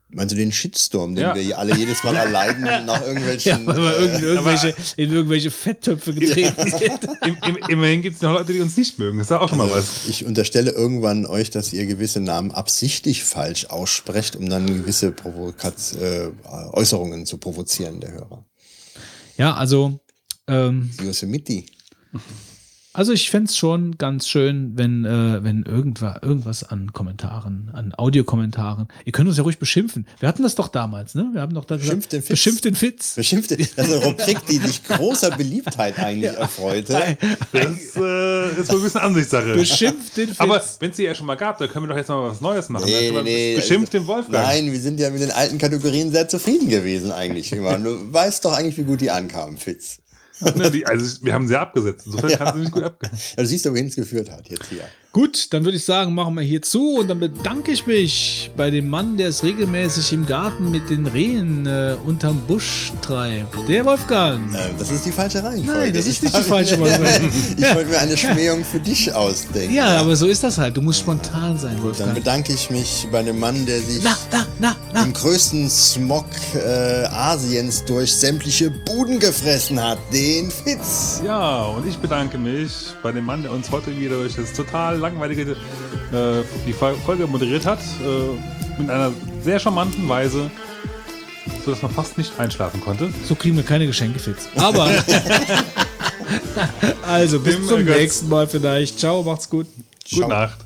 Meinst du den Shitstorm, den Ja. wir hier alle jedes Mal erleiden (laughs) nach irgendwelchen. Weil wir äh, irgend- irgendwelche, in irgendwelche Fetttöpfe getreten sind. Im, im, immerhin gibt es noch Leute, die uns nicht mögen. Das ist ja auch schon mal was. ich unterstelle irgendwann euch, dass ihr gewisse Namen absichtlich falsch aussprecht, um dann gewisse Provokat äh, Äußerungen zu provozieren der Hörer. Ja, also, ähm, Yosemite. Also ich fänd's schon ganz schön, wenn, äh, wenn irgendwas, irgendwas an Kommentaren, an Audiokommentaren. Ihr könnt uns ja ruhig beschimpfen. Wir hatten das doch damals, ne? Wir haben doch da Beschimpft den Fitz. Beschimpft den Fitz. Beschimpfte, das ist eine Rubrik, die dich großer Beliebtheit eigentlich erfreute. Das äh, ist so ein bisschen Ansichtssache. Beschimpft den Fitz. Aber wenn es die ja schon mal gab, dann können wir doch jetzt mal was Neues machen. Nee, Dann nee, nee. Beschimpft den Wolfgang. Nein, wir sind ja mit den alten Kategorien sehr zufrieden gewesen eigentlich immer. Du weißt doch eigentlich, wie gut die ankamen, Fitz. (laughs) Also wir haben sie abgesetzt. Insofern kann sie nicht gut. Ja, du siehst doch, wohin es geführt hat jetzt hier. Gut, dann würde ich sagen, machen wir hier zu und dann bedanke ich mich bei dem Mann, der es regelmäßig im Garten mit den Rehen äh, unterm Busch treibt. Der Wolfgang. Das ist die falsche Reihenfolge. Nein, das ist Ich nicht die falsche Reihenfolge. (laughs) Ich wollte mir eine Schmähung für dich ausdenken. Ja, aber so ist das halt. Du musst spontan sein, Dann Wolfgang. bedanke ich mich bei dem Mann, der sich Na, na, na, na. im größten Smog äh, Asiens durch sämtliche Buden gefressen hat, den Fitz. Ja, und ich bedanke mich bei dem Mann, der uns heute wieder durch das total langweilige äh, die Fol- Folge moderiert hat. Äh, mit einer sehr charmanten Weise, sodass man fast nicht einschlafen konnte. So kriegen wir keine Geschenke, Fitz. Aber. (laughs) also, bis Dem, zum äh, Götz. nächsten Mal vielleicht. Ciao, macht's gut. Gute Nacht.